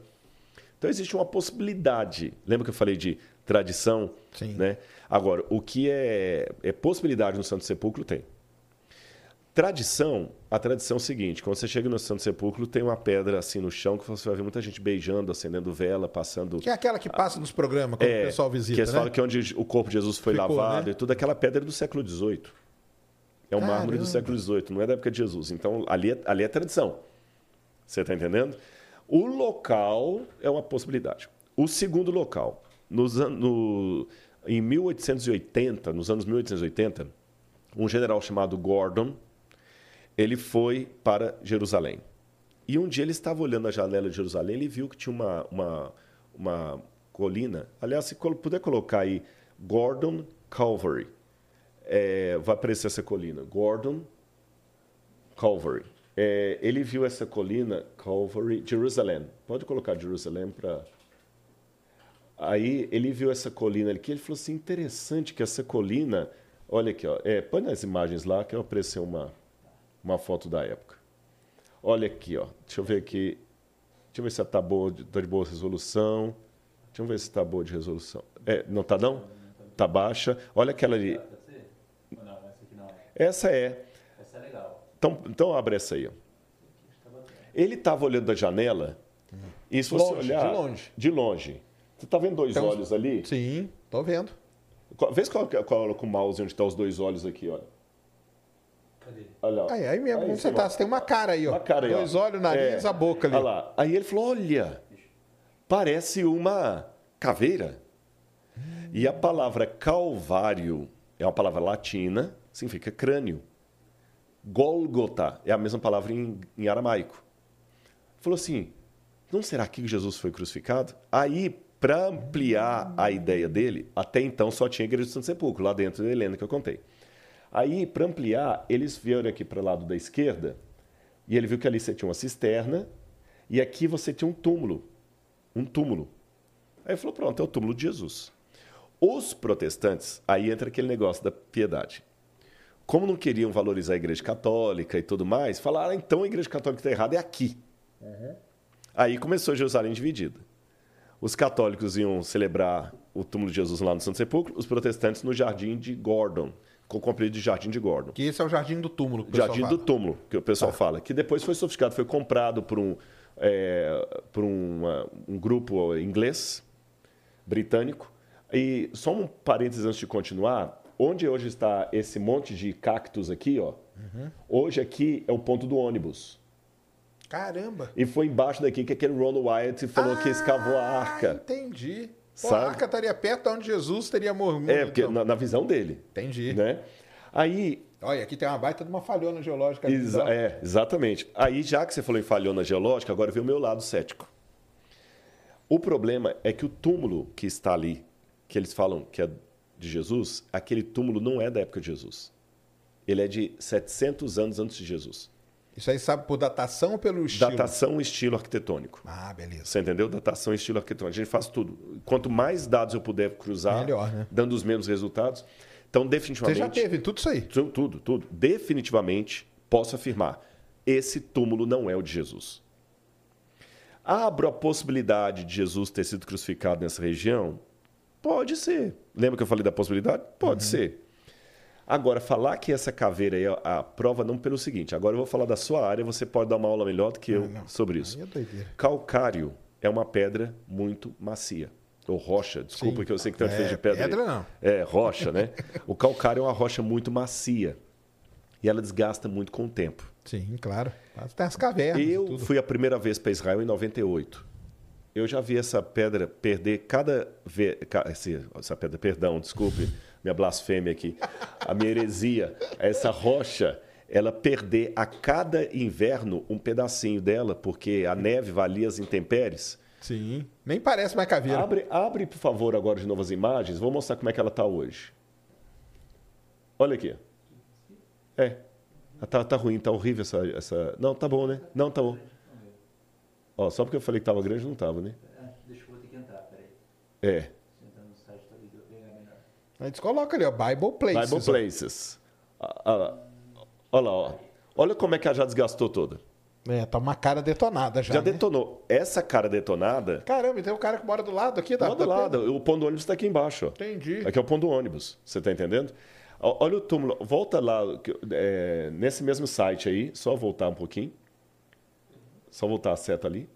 Então, existe uma possibilidade. Lembra que eu falei de tradição? Sim. Né? Agora, o que é, é possibilidade no Santo Sepulcro, tem. Tradição, a tradição é o seguinte: quando você chega no Santo Sepulcro, tem uma pedra assim no chão que você vai ver muita gente beijando, acendendo vela, passando. Que é aquela que passa nos programas quando É, o pessoal visita. que eles né? falam que é onde o corpo de Jesus foi Ficou, lavado né? e tudo, aquela pedra é do século XVIII. É um mármore do Caramba. século XVIII, não é da época de Jesus. Então, ali é, ali é tradição. Você está entendendo? O local é uma possibilidade. O segundo local, nos an- no- em 1880, nos anos 1880, um general chamado Gordon, ele foi para Jerusalém. E um dia ele estava olhando a janela de Jerusalém, ele viu que tinha uma, uma, uma colina. Aliás, se puder colocar aí Gordon Calvary, é, vai aparecer essa colina. Gordon Calvary. É, ele viu essa colina, Calvary, Jerusalém. Pode colocar Jerusalém para. Aí ele viu essa colina aqui, ele falou assim: interessante que essa colina. Olha aqui, ó, é, põe nas imagens lá que apareceu uma, uma foto da época. Olha aqui, ó. Deixa eu ver aqui. Deixa eu ver se está boa, de- tá de boa resolução. Deixa eu ver se está boa de resolução. É, não está não? Está baixa. Olha aquela ali. Essa é. Essa é legal. Então, então abre essa aí. Ó. Ele estava olhando da janela e se você Longe, olhar de longe. de longe, você está vendo dois Então, olhos ali? Sim, tô vendo. Vê se coloca, coloca o mouse onde estão os dois olhos aqui, olha. Cadê? Olha lá. Aí, aí mesmo, Aí, onde você tá? ó. Você tem uma cara aí, ó. Uma cara aí, ó. Dois olhos, nariz, É. a boca ali. Olha lá. Aí ele falou: olha, parece uma caveira. E a palavra calvário é uma palavra latina, significa crânio. Gólgota é a mesma palavra em, em aramaico. Falou assim: não será que Jesus foi crucificado? Aí, para ampliar a ideia dele, até então só tinha a igreja de Santo Sepulcro, lá dentro da Helena que eu contei. Aí, para ampliar, eles vieram aqui para o lado da esquerda e ele viu que ali você tinha uma cisterna e aqui você tinha um túmulo. Um túmulo. Aí ele falou: pronto, é o túmulo de Jesus. Os protestantes, aí entra aquele negócio da piedade. Como não queriam valorizar a igreja católica e tudo mais, falaram: ah, então a igreja católica está errada, é aqui. Aí começou Jerusalém dividida. Os católicos iam celebrar o túmulo de Jesus lá no Santo Sepulcro, os protestantes no Jardim de Gordon, com o comprido de Jardim de Gordon. Que esse é o jardim do túmulo. Que o pessoal Jardim fala. do túmulo, que o pessoal fala, que depois foi sofisticado, foi comprado por um, é, por uma- um grupo inglês, britânico. E só um parênteses antes de continuar, onde hoje está esse monte de cactos aqui, ó, hoje aqui é o ponto do ônibus. Caramba. E foi embaixo daqui que aquele Ron Wyatt falou que escavou a Ah, arca. Entendi. Pô, a arca estaria perto de onde Jesus teria morrido. É, porque então. na, na visão dele. Entendi. Né? Aí, Olha, aqui tem uma baita de uma falhona geológica. Exa- então. é, exatamente. Aí, já que você falou em falhona geológica, agora vem o meu lado cético. O problema é que o túmulo que está ali, que eles falam que é de Jesus, aquele túmulo não é da época de Jesus. Ele é de 700 anos antes de Jesus. Isso aí sabe por datação ou pelo estilo? Datação e estilo arquitetônico. Ah, beleza. Você entendeu? Datação e estilo arquitetônico. A gente faz tudo. Quanto mais dados eu puder cruzar, Melhor, né? dando os mesmos resultados. Então, Você definitivamente. já teve tudo isso aí. Tu- Tudo, tudo. Definitivamente posso afirmar: esse túmulo não é o de Jesus. Abro a possibilidade de Jesus ter sido crucificado nessa região? Pode ser. Lembra que eu falei da possibilidade? Pode ser. Agora, falar que essa caveira aí é a prova não pelo seguinte. Agora eu vou falar da sua área, você pode dar uma aula melhor do que eu não. sobre isso. Aí é. Calcário é uma pedra muito macia. Ou rocha, desculpa Sim. que eu sei que tem uma É, de pedra. aí. pedra não. É, rocha, né? o calcário é uma rocha muito macia. E ela desgasta muito com o tempo. Sim, claro. Tem as cavernas Eu fui a primeira vez para Israel em 98. eu já vi essa pedra perder cada vez. Essa pedra, perdão, desculpe, minha blasfêmia aqui. A minha heresia, essa rocha, ela perder a cada inverno um pedacinho dela, porque a neve valia as intempéries. Sim. Nem parece mais caveira. Abre, abre, por favor, agora de novo as imagens. Vou mostrar como é que ela está hoje. Olha aqui. É. Tá, tá ruim, tá horrível essa, essa. Não, tá bom, né? Não, tá bom. Ó, só porque eu falei que tava grande, não tava, né? Ah, Deixa eu vou ter que entrar, peraí. É. Se entrar no site, talvez eu pegar melhor. A gente coloca ali, ó, Bible Places. Bible Places. Ah, ah, Olha lá, ó. Olha como é que ela já desgastou toda. É, tá uma cara detonada já. Já né? detonou. Essa cara detonada. Caramba, tem um cara que mora do lado aqui da. Lá do lado. O ponto do ônibus está aqui embaixo. Ó. Entendi. Aqui é o ponto do ônibus. Você está entendendo? Olha o túmulo. Volta lá. é, nesse mesmo site aí. Só voltar um pouquinho. Só voltar a seta ali.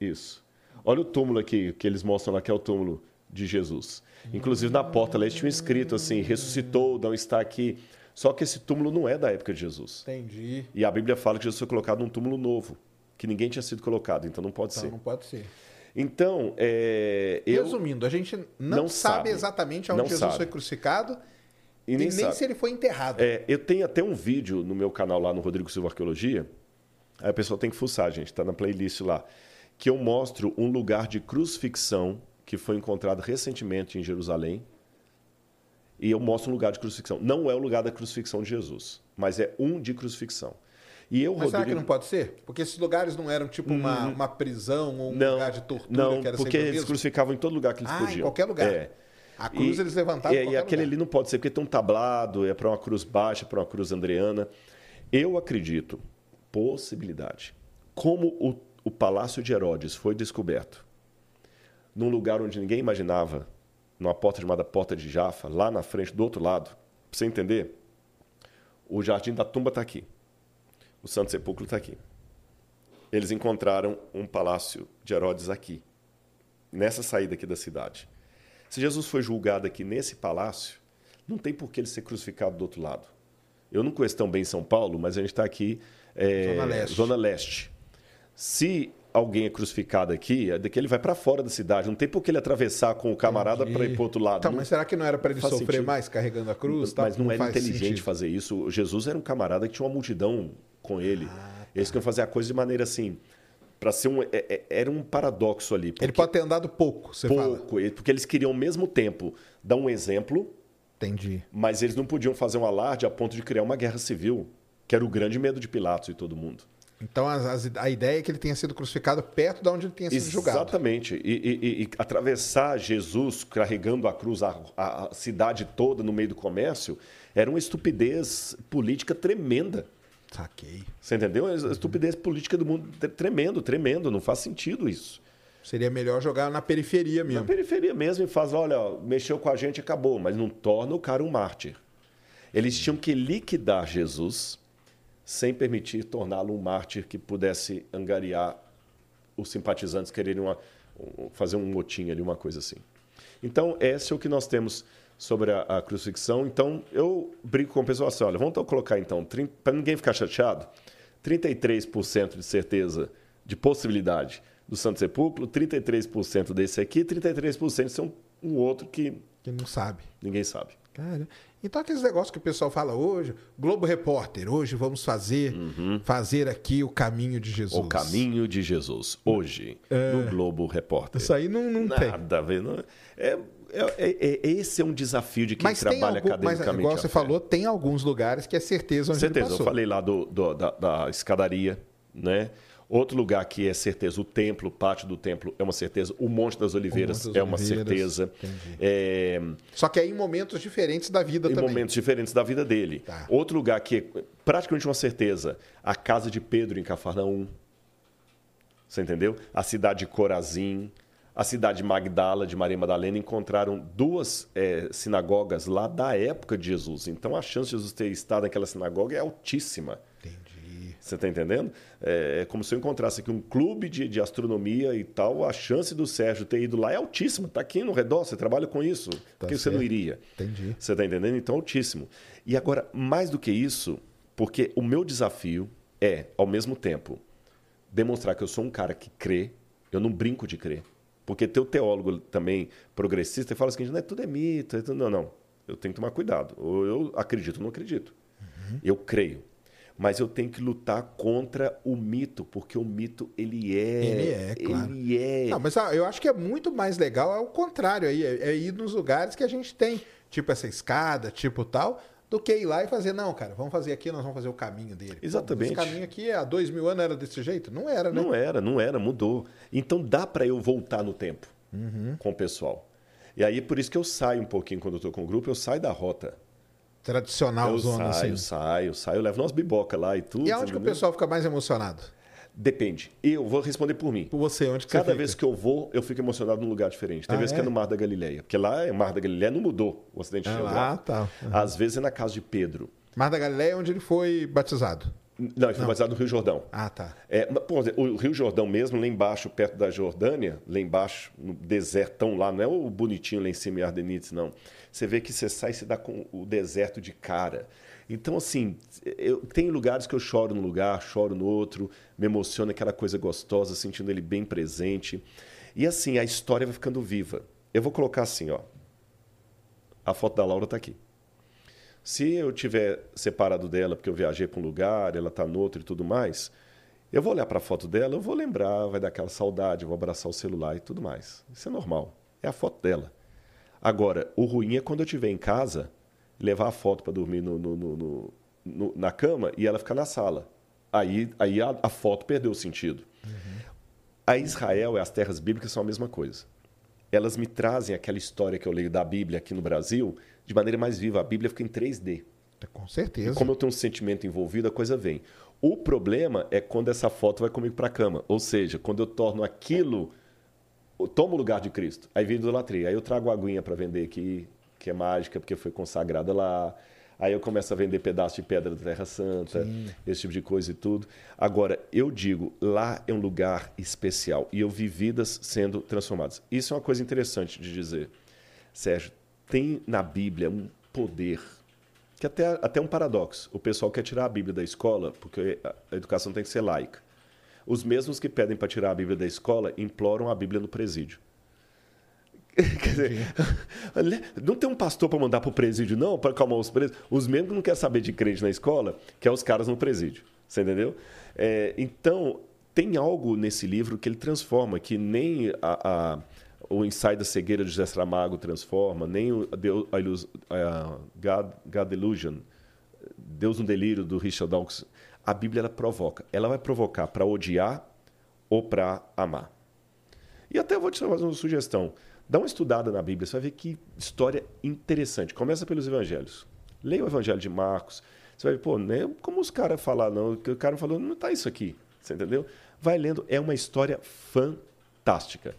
Isso. Olha o túmulo aqui que eles mostram lá, que é o túmulo de Jesus. Inclusive na porta lá eles tinham escrito assim: ressuscitou, não está aqui. Só que esse túmulo não é da época de Jesus. Entendi. E a Bíblia fala que Jesus foi colocado num túmulo novo, que ninguém tinha sido colocado, então não pode Então ser. não pode ser. Então, é, eu. Resumindo, a gente não, Não sabe, sabe. exatamente onde Jesus sabe. foi crucificado E e nem se ele foi enterrado. É, eu tenho até um vídeo no meu canal lá no Rodrigo Silva Arqueologia. Aí a pessoa tem que fuçar, gente, está na playlist lá. Que eu mostro um lugar de crucifixão que foi encontrado recentemente em Jerusalém. E eu mostro um lugar de crucifixão. Não é o lugar da crucifixão de Jesus, mas é um de crucifixão. E eu, Mas será que Rodrigo. não pode ser? Porque esses lugares não eram tipo uma, uma prisão ou um Não, lugar de tortura não que era porque eles crucificavam em todo lugar que eles Ah, podiam. em qualquer lugar. É. A cruz eles levantavam é, E aquele lugar. ali não pode ser, porque tem um tablado, é para uma cruz baixa, para uma cruz andreana. Eu acredito, possibilidade. Como o, o Palácio de Herodes foi descoberto num lugar onde ninguém imaginava, numa porta chamada Porta de Jafa, lá na frente, do outro lado, para você entender, o Jardim da Tumba está aqui. O Santo Sepulcro está aqui. Eles encontraram um palácio de Herodes aqui, nessa saída aqui da cidade. Se Jesus foi julgado aqui nesse palácio, não tem por que ele ser crucificado do outro lado. Eu não conheço tão bem São Paulo, mas a gente está aqui. é, Zona Leste. Zona Leste. Se alguém é crucificado aqui, é daqui ele vai para fora da cidade. Não tem por que ele atravessar com o camarada para ir para outro lado. Então, Não- mas será que não era para ele sofrer sentido. mais carregando a cruz? tal? mas não, era faz inteligente sentido. fazer isso. Jesus era um camarada que tinha uma multidão com ele. Ah, Eles queriam fazer a coisa de maneira assim. Para ser um. é- é- era um paradoxo ali. Ele pode ter andado pouco, você fala. pouco. ele- Porque eles queriam ao mesmo tempo dar um exemplo, Entendi. mas eles não podiam fazer um alarde a ponto de criar uma guerra civil, que era o grande medo de Pilatos e todo mundo. Então as- as- a ideia é que ele tenha sido crucificado perto de onde ele tenha sido julgado. Exatamente. E, e- atravessar Jesus carregando a cruz, a, a- cidade toda no meio do comércio, era uma estupidez política tremenda. Saquei. Você entendeu? A estupidez política do mundo tre- tremendo, tremendo. Não faz sentido isso. Seria melhor jogar na periferia Na mesmo. periferia mesmo e faz, olha, mexeu com a gente, acabou. Mas não torna o cara um mártir. Eles tinham que liquidar Jesus sem permitir torná-lo um mártir que pudesse angariar os simpatizantes quererem uma- um- fazer um motim ali, uma coisa assim. Então, esse é o que nós temos sobre a, a crucifixão. Então, eu brinco com o pessoal assim, olha, vamos então colocar então, para ninguém ficar chateado, 33% de certeza de possibilidade do Santo Sepulcro, 33% desse aqui, 33% são um outro que Que não sabe. ninguém sabe. Cara, então aqueles negócios que o pessoal fala hoje, Globo Repórter, hoje vamos fazer fazer aqui o caminho de Jesus. Uhum. O caminho de Jesus, hoje, no Globo Repórter. Isso aí não, não tem. Nada a ver. Não, é, é- é- é- esse é um desafio de quem Mas trabalha algum, mas academicamente. igual a você falou, tem alguns lugares que é certeza onde certeza, ele eu passou. falei lá do, do- da, da escadaria, né? Outro lugar que é certeza, o templo, o pátio do templo é uma certeza, o Monte das Oliveiras das é uma certeza. É, Só que aí em momentos diferentes da vida em também. momentos diferentes da vida dele. Tá. Outro lugar que é praticamente uma certeza, a casa de Pedro em Cafarnaum. Você entendeu? A cidade de Corazim, a cidade de Magdala, de Maria Madalena, encontraram duas eh, sinagogas lá da época de Jesus. Então a chance de Jesus ter estado naquela sinagoga é altíssima. Você está entendendo? É, é como se eu encontrasse aqui um clube de, de astronomia e tal, a chance do Sérgio ter ido lá é altíssima. Está aqui no redor, você trabalha com isso. Por que você não certo. iria? Entendi. Você está entendendo? Então, altíssimo. E agora, mais do que isso, porque o meu desafio é, ao mesmo tempo, demonstrar que eu sou um cara que crê, eu não brinco de crer. Porque teu teólogo também progressista fala o seguinte, não é tudo é mito. É tudo... Não, não. Eu tenho que tomar cuidado. Ou eu acredito ou não acredito. Uhum. Eu creio. Mas eu tenho que lutar contra o mito, porque o mito, ele é... Ele é, claro. Ele é... Não, mas ah, eu acho que é muito mais legal, é o contrário aí, é, é ir nos lugares que a gente tem, tipo essa escada, tipo tal, do que ir lá e fazer, não, cara, vamos fazer aqui, nós vamos fazer o caminho dele. Exatamente. Pô, esse caminho aqui há dois mil anos era desse jeito? Não era, né? Não era, não era, mudou. Então dá para eu voltar no tempo uhum. com o pessoal. E aí, por isso que eu saio um pouquinho quando eu estou com o grupo, eu saio da rota. Tradicional eu zona, saio, assim. saio, saio, eu levo umas biboca lá e tudo. E aonde que o pessoal fica mais emocionado? Depende. Eu vou responder por mim. Por você, onde que Cada você vez que eu vou, eu fico emocionado num lugar diferente. Tem Ah, vezes que é? é no Mar da Galileia. Porque lá, o Mar da Galileia não mudou o acidente Ah, geográfico. tá. Às vezes é na casa de Pedro. Mar da Galileia é onde ele foi batizado. Não, ele foi batizado no Rio Jordão. Ah, tá. É, mas, pô, o Rio Jordão mesmo, lá embaixo, perto da Jordânia, lá embaixo, no desertão lá, não é o bonitinho lá em cima em Ardenites, não. Você vê que você sai e se dá com o deserto de cara. Então, assim, eu, tem lugares que eu choro num lugar, choro no outro, me emociona aquela coisa gostosa, sentindo ele bem presente. E assim, a história vai ficando viva. Eu vou colocar assim, ó. A foto da Laura está aqui. Se eu tiver separado dela porque eu viajei para um lugar, ela está no outro e tudo mais, eu vou olhar para a foto dela, eu vou lembrar, vai dar aquela saudade, eu vou abraçar o celular e tudo mais. Isso é normal. É a foto dela. Agora, o ruim é quando eu estiver em casa, levar a foto para dormir no, no- no- no- na cama e ela ficar na sala. Aí, aí a, a foto perdeu o sentido. A Israel e as terras bíblicas são a mesma coisa. Elas me trazem aquela história que eu leio da Bíblia aqui no Brasil de maneira mais viva. A Bíblia fica em 3D. Com certeza. Como eu tenho um sentimento envolvido, a coisa vem. O problema é quando essa foto vai comigo para a cama. Ou seja, quando eu torno aquilo, eu tomo o lugar de Cristo. Aí vem idolatria. Aí eu trago a aguinha para vender aqui, que é mágica, porque foi consagrada lá. Aí eu começo a vender pedaço de pedra da Terra Santa, esse tipo de coisa e tudo. Agora, eu digo, lá é um lugar especial. E eu vi vidas sendo transformadas. Isso é uma coisa interessante de dizer. Sérgio, tem na Bíblia um poder que até, até um paradoxo. O pessoal quer tirar a Bíblia da escola porque a educação tem que ser laica. Os mesmos que pedem para tirar a Bíblia da escola imploram a Bíblia no presídio. Quer dizer, não tem um pastor para mandar para o presídio, não, para acalmar os presos. Os mesmos que não querem saber de crente na escola, que é os caras no presídio. Você entendeu? É, então, tem algo nesse livro que ele transforma, que nem a, a- o ensaio da cegueira de José Saramago transforma, nem o Deus, a God, God Delusion, Deus no Delírio, do Richard Dawkins. A Bíblia ela provoca. Ela vai provocar para odiar ou para amar. E até eu vou te fazer uma sugestão. Dá uma estudada na Bíblia, você vai ver que história interessante. Começa pelos evangelhos. Leia o evangelho de Marcos. Você vai ver, pô, né, como os caras falaram, não, que o cara falou, não está isso aqui. Você entendeu? Vai lendo, é uma história fantástica.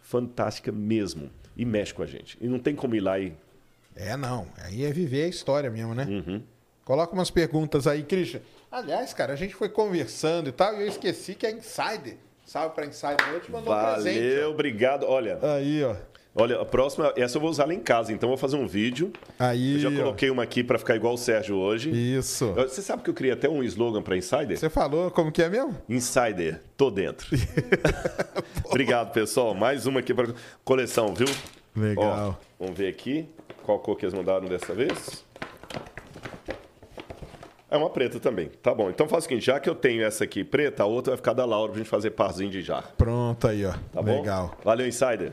Fantástica mesmo. E mexe com a gente. E não tem como ir lá e. É, não. Aí é viver a história mesmo, né? Uhum. Coloca umas perguntas aí, Christian. Aliás, cara, a gente foi conversando e tal, e eu esqueci que é Insider. Salve pra Insider. Eu te mandou um presente. Valeu, obrigado. Olha. Aí, ó. olha, a próxima, essa eu vou usar lá em casa, então eu vou fazer um vídeo. Aí, Eu já ó. coloquei uma aqui para ficar igual o Sérgio hoje. Isso. Você sabe que eu criei até um slogan para Insider? Você falou como que é mesmo? Insider, tô dentro. Obrigado, pessoal. Mais uma aqui para coleção, viu? Legal. Ó, vamos ver aqui qual cor que eles mandaram dessa vez. É uma preta também. Tá bom. Então faz o seguinte, já que eu tenho essa aqui preta, a outra vai ficar da Laura pra gente fazer parzinho de jar. Pronto aí, ó. Tá bom? Legal. Valeu, Insider.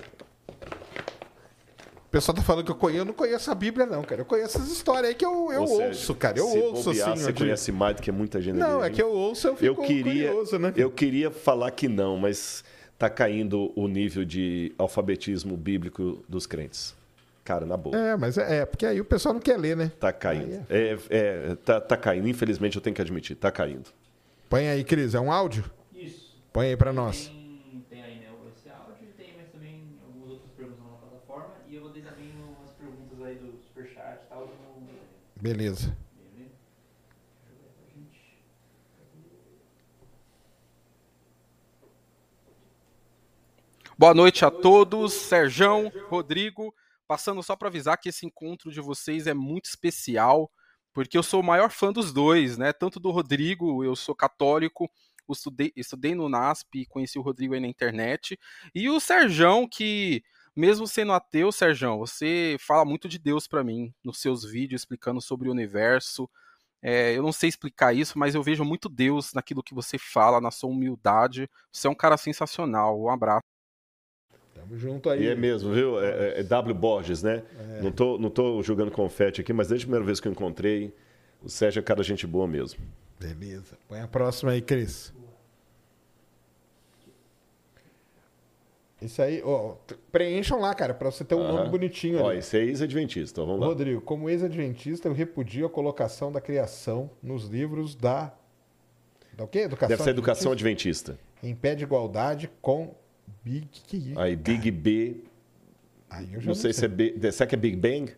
O pessoal tá falando que eu conheço, eu não conheço a Bíblia, não, cara. Eu conheço essas histórias aí que eu, eu seja, ouço, cara. Eu ouço bobear, assim. Você eu conhece mais do que muita gente. Não, ali, é que eu ouço, eu eu fico queria, curioso, né? eu queria falar que não, mas tá caindo o nível de alfabetismo bíblico dos crentes. Cara, na boa. É, mas é, é, porque aí o pessoal não quer ler, né? Tá caindo. É, é, tá, tá caindo. Infelizmente, eu tenho que admitir. Tá caindo. Põe aí, Cris, é um áudio? Isso. Põe aí pra nós. Tem, tem aí né, esse áudio e tem mais também algumas outras perguntas lá na plataforma. E eu vou ter também umas perguntas aí do Superchat e tal. No... Beleza. Beleza? Boa noite a todos, Serjão, Rodrigo, passando só para avisar que esse encontro de vocês é muito especial, porque eu sou o maior fã dos dois, né? Tanto do Rodrigo, eu sou católico, estudei, estudei no NASP, conheci o Rodrigo aí na internet. E o Serjão, que mesmo sendo ateu, Serjão, você fala muito de Deus para mim nos seus vídeos explicando sobre o universo. É, eu não sei explicar isso, mas eu vejo muito Deus naquilo que você fala, na sua humildade. Você é um cara sensacional. Um abraço. Junto aí. E é mesmo, viu? É, é- é W. Borges, né? É. Não, tô, não tô jogando confete aqui, mas desde a primeira vez que eu encontrei, o Sérgio é cara gente boa mesmo. Beleza. Põe a próxima aí, Cris. Isso aí, ó, preencham lá, cara, pra você ter um Aham. nome bonitinho Ó, ali. esse é ex-adventista, vamos lá. Rodrigo, como ex-adventista, eu repudio a colocação da criação nos livros da. Da o quê? Educação Deve ser educação adventista? adventista. Em pé de igualdade com Big. Que isso? Aí Big B, Aí eu já não sei se é, B, será que é Big Bang?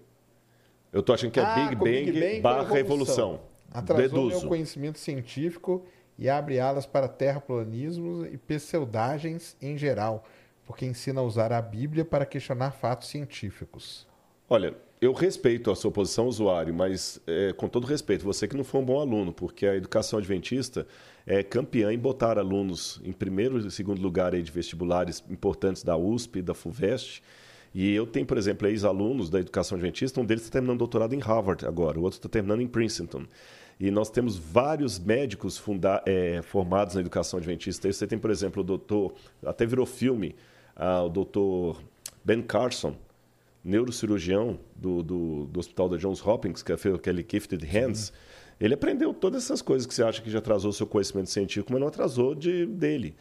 Eu tô achando que é Ah, Big Bang, Big Bang barra foi evolução. Atrasou meu conhecimento científico e abre alas para terraplanismos e pseudagens em geral, porque ensina a usar a Bíblia para questionar fatos científicos. Olha, eu respeito a sua posição usuário, mas é, com todo respeito, você que não foi um bom aluno, porque a educação adventista é campeã em botar alunos em primeiro e segundo lugar aí de vestibulares importantes da USP, da FUVEST. E eu tenho, por exemplo, ex-alunos da educação adventista, um deles está terminando doutorado em Harvard agora, o outro está terminando em Princeton. E nós temos vários médicos funda- é, formados na educação adventista. Você tem, por exemplo, o doutor, até virou filme, ah, o doutor Ben Carson, neurocirurgião do, do, do Hospital da Johns Hopkins, que fez aquele Gifted Hands, ele aprendeu todas essas coisas que você acha que já atrasou seu conhecimento científico, mas não atrasou de, dele.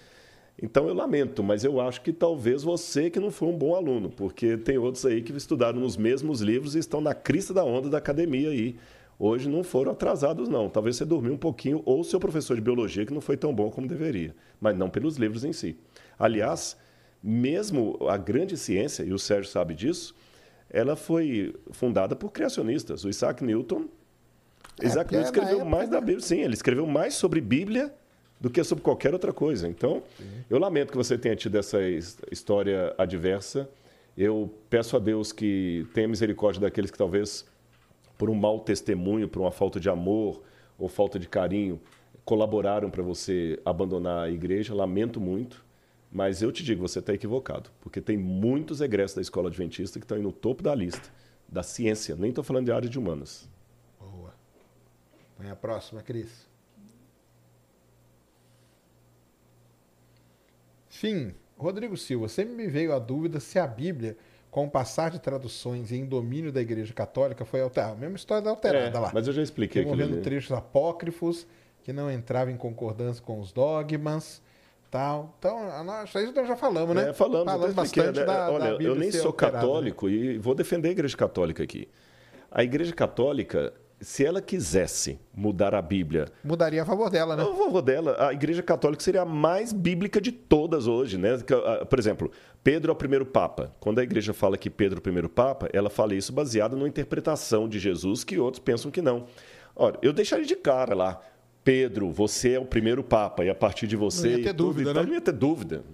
Então eu lamento, mas eu acho que talvez você que não foi um bom aluno, porque tem outros aí que estudaram nos mesmos livros e estão na crista da onda da academia aí. Hoje não foram atrasados, não. Talvez você dormiu um pouquinho, ou seu professor de biologia que não foi tão bom como deveria, mas não pelos livros em si. Aliás, mesmo a grande ciência, e o Sérgio sabe disso, ela foi fundada por criacionistas. O Isaac Newton. Isaac porque Newton escreveu época, mais da? Bíblia, sim, ele escreveu mais sobre Bíblia do que sobre qualquer outra coisa. Então, eu lamento que você tenha tido essa his- história adversa. Eu peço a Deus que tenha misericórdia daqueles que talvez por um mau testemunho, por uma falta de amor ou falta de carinho, colaboraram para você abandonar a igreja. Lamento muito, mas eu te digo, você está equivocado, porque tem muitos egressos da escola adventista que estão aí no topo da lista da ciência. Nem estou falando de área de humanas. Põe a próxima, Cris. Fim. Rodrigo Silva, sempre me veio a dúvida se a Bíblia, com o passar de traduções e em domínio da Igreja Católica, foi alterada. A mesma história da alterada É, lá. mas eu já expliquei ali. trechos apócrifos que não entravam em concordância com os dogmas, tal. Então, nós, isso nós já falamos, né? É, falamos, falamos bastante né? da, Olha, Bíblia eu nem sou alterada, né? católico e vou defender a Igreja Católica aqui. A Igreja Católica, se ela quisesse mudar a Bíblia Mudaria a favor dela, né? A favor dela, a Igreja Católica seria a mais bíblica de todas hoje, né? Ah, Por exemplo, Pedro é o primeiro Papa. Quando a Igreja fala que Pedro é o primeiro Papa, ela fala isso baseado numa interpretação de Jesus que outros pensam que não. Olha, eu deixaria de cara lá. Pedro, você é o primeiro Papa, e a partir de você. Não ia ter tudo dúvida, tal, né? Não ia ter dúvida.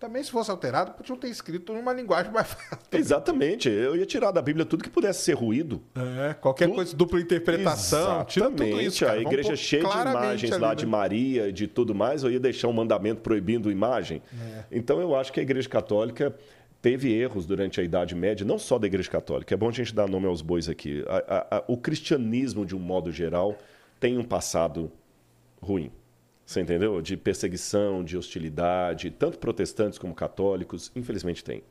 Também, se fosse alterado, podiam ter escrito numa linguagem mais fácil. Exatamente. Eu ia tirar da Bíblia tudo que pudesse ser ruído. É, qualquer Tu- coisa, dupla interpretação, tudo Exatamente. isso. A igreja cheia de imagens ali, lá né? de Maria e de tudo mais, eu ia deixar um mandamento proibindo imagem. É. Então eu acho que a igreja católica teve erros durante a Idade Média, não só da igreja católica. É bom a gente dar nome aos bois aqui. A- a- a- o cristianismo, de um modo geral, tem um passado ruim. Você entendeu? De perseguição, de hostilidade, tanto protestantes como católicos, infelizmente tem.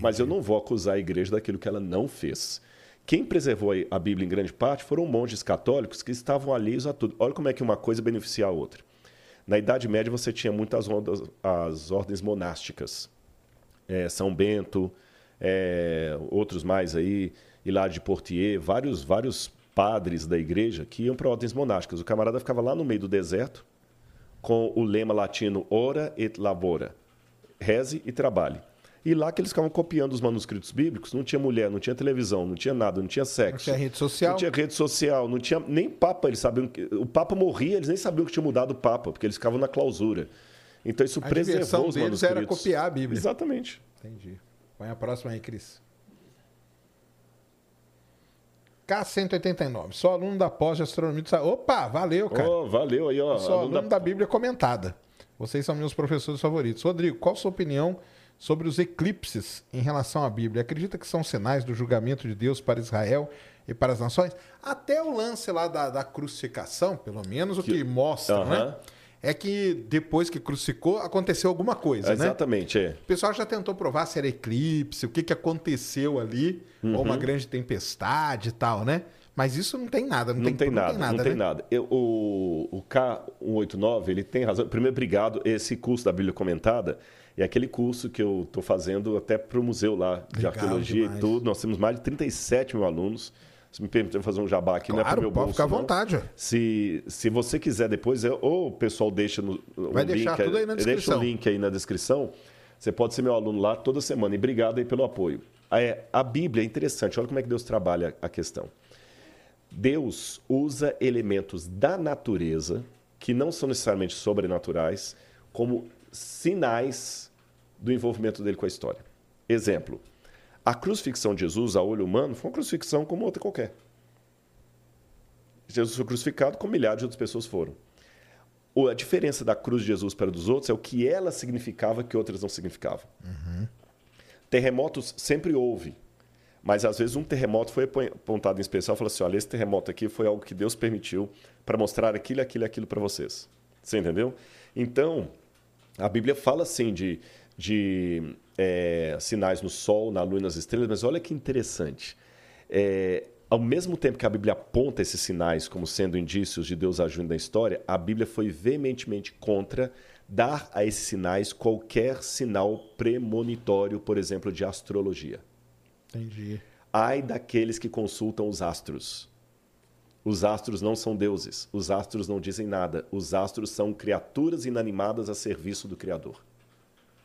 Mas eu não vou acusar a igreja daquilo que ela não fez. Quem preservou a Bíblia em grande parte foram monges católicos que estavam alheios a tudo. Olha como é que uma coisa beneficia a outra. Na Idade Média você tinha muitas ondas, as ordens monásticas. É, São Bento, é, outros mais aí, Hilário de Portier, vários, vários padres da igreja que iam para ordens monásticas. O camarada ficava lá no meio do deserto com o lema latino ora et labora, reze e trabalhe. E lá que eles ficavam copiando os manuscritos bíblicos, não tinha mulher, não tinha televisão, não tinha nada, não tinha Não sexo. tinha rede social. Não tinha rede social, não tinha nem papa, eles sabiam que o papa morria, eles nem sabiam que tinha mudado o papa, porque eles ficavam na clausura. Então isso A preservou os deles manuscritos. era copiar a Bíblia. Exatamente. Entendi. Põe a próxima aí, Cris. K189. Sou aluno da pós de astronomia. de Opa, valeu, cara. Oh, valeu aí, ó. Sou aluno da... da Bíblia comentada. Vocês são meus professores favoritos. Rodrigo, qual a sua opinião sobre os eclipses em relação à Bíblia? Acredita que são sinais do julgamento de Deus para Israel e para as nações? Até o lance lá da, da crucificação, pelo menos o que, que mostra, uh -huh. né? É que depois que crucificou, aconteceu alguma coisa, né? Exatamente, é. O pessoal já tentou provar se era eclipse, o que, que aconteceu ali, uhum. ou uma grande tempestade e tal, né? Mas isso não tem nada, não, não tem, tem, nada, não tem nada. Não né? tem nada. Eu, o, o K189, ele tem razão. Primeiro, obrigado. Esse curso da Bíblia Comentada é aquele curso que eu estou fazendo até para o museu lá de Legal arqueologia demais. e tudo. Nós temos mais de 37 mil alunos. Se me permitir fazer um jabá aqui, claro, não é para meu pode bolso. ficar à não. vontade. Se, se você quiser depois, eu, ou o pessoal deixa no Vai deixar link, tudo aí na descrição. Deixa o link aí na descrição. Você pode ser meu aluno lá toda semana. E obrigado aí pelo apoio. É, a Bíblia é interessante. Olha como é que Deus trabalha a questão. Deus usa elementos da natureza, que não são necessariamente sobrenaturais, como sinais do envolvimento dele com a história. Exemplo: a crucifixão de Jesus, a olho humano, foi uma crucifixão como outra qualquer. Jesus foi crucificado como milhares de outras pessoas foram. A diferença da cruz de Jesus para dos outros é o que ela significava que outras não significavam. Uhum. Terremotos sempre houve. Mas às vezes um terremoto foi apontado em especial e falou assim: olha, esse terremoto aqui foi algo que Deus permitiu para mostrar aquilo, aquilo, aquilo para vocês. Você entendeu? Então, a Bíblia fala assim de, de é, sinais no sol, na lua e nas estrelas, mas olha que interessante. É, ao mesmo tempo que a Bíblia aponta esses sinais como sendo indícios de Deus agindo na história, a Bíblia foi veementemente contra dar a esses sinais qualquer sinal premonitório, por exemplo, de astrologia. Entendi. Ai daqueles que consultam os astros. Os astros não são deuses. Os astros não dizem nada. Os astros são criaturas inanimadas a serviço do Criador.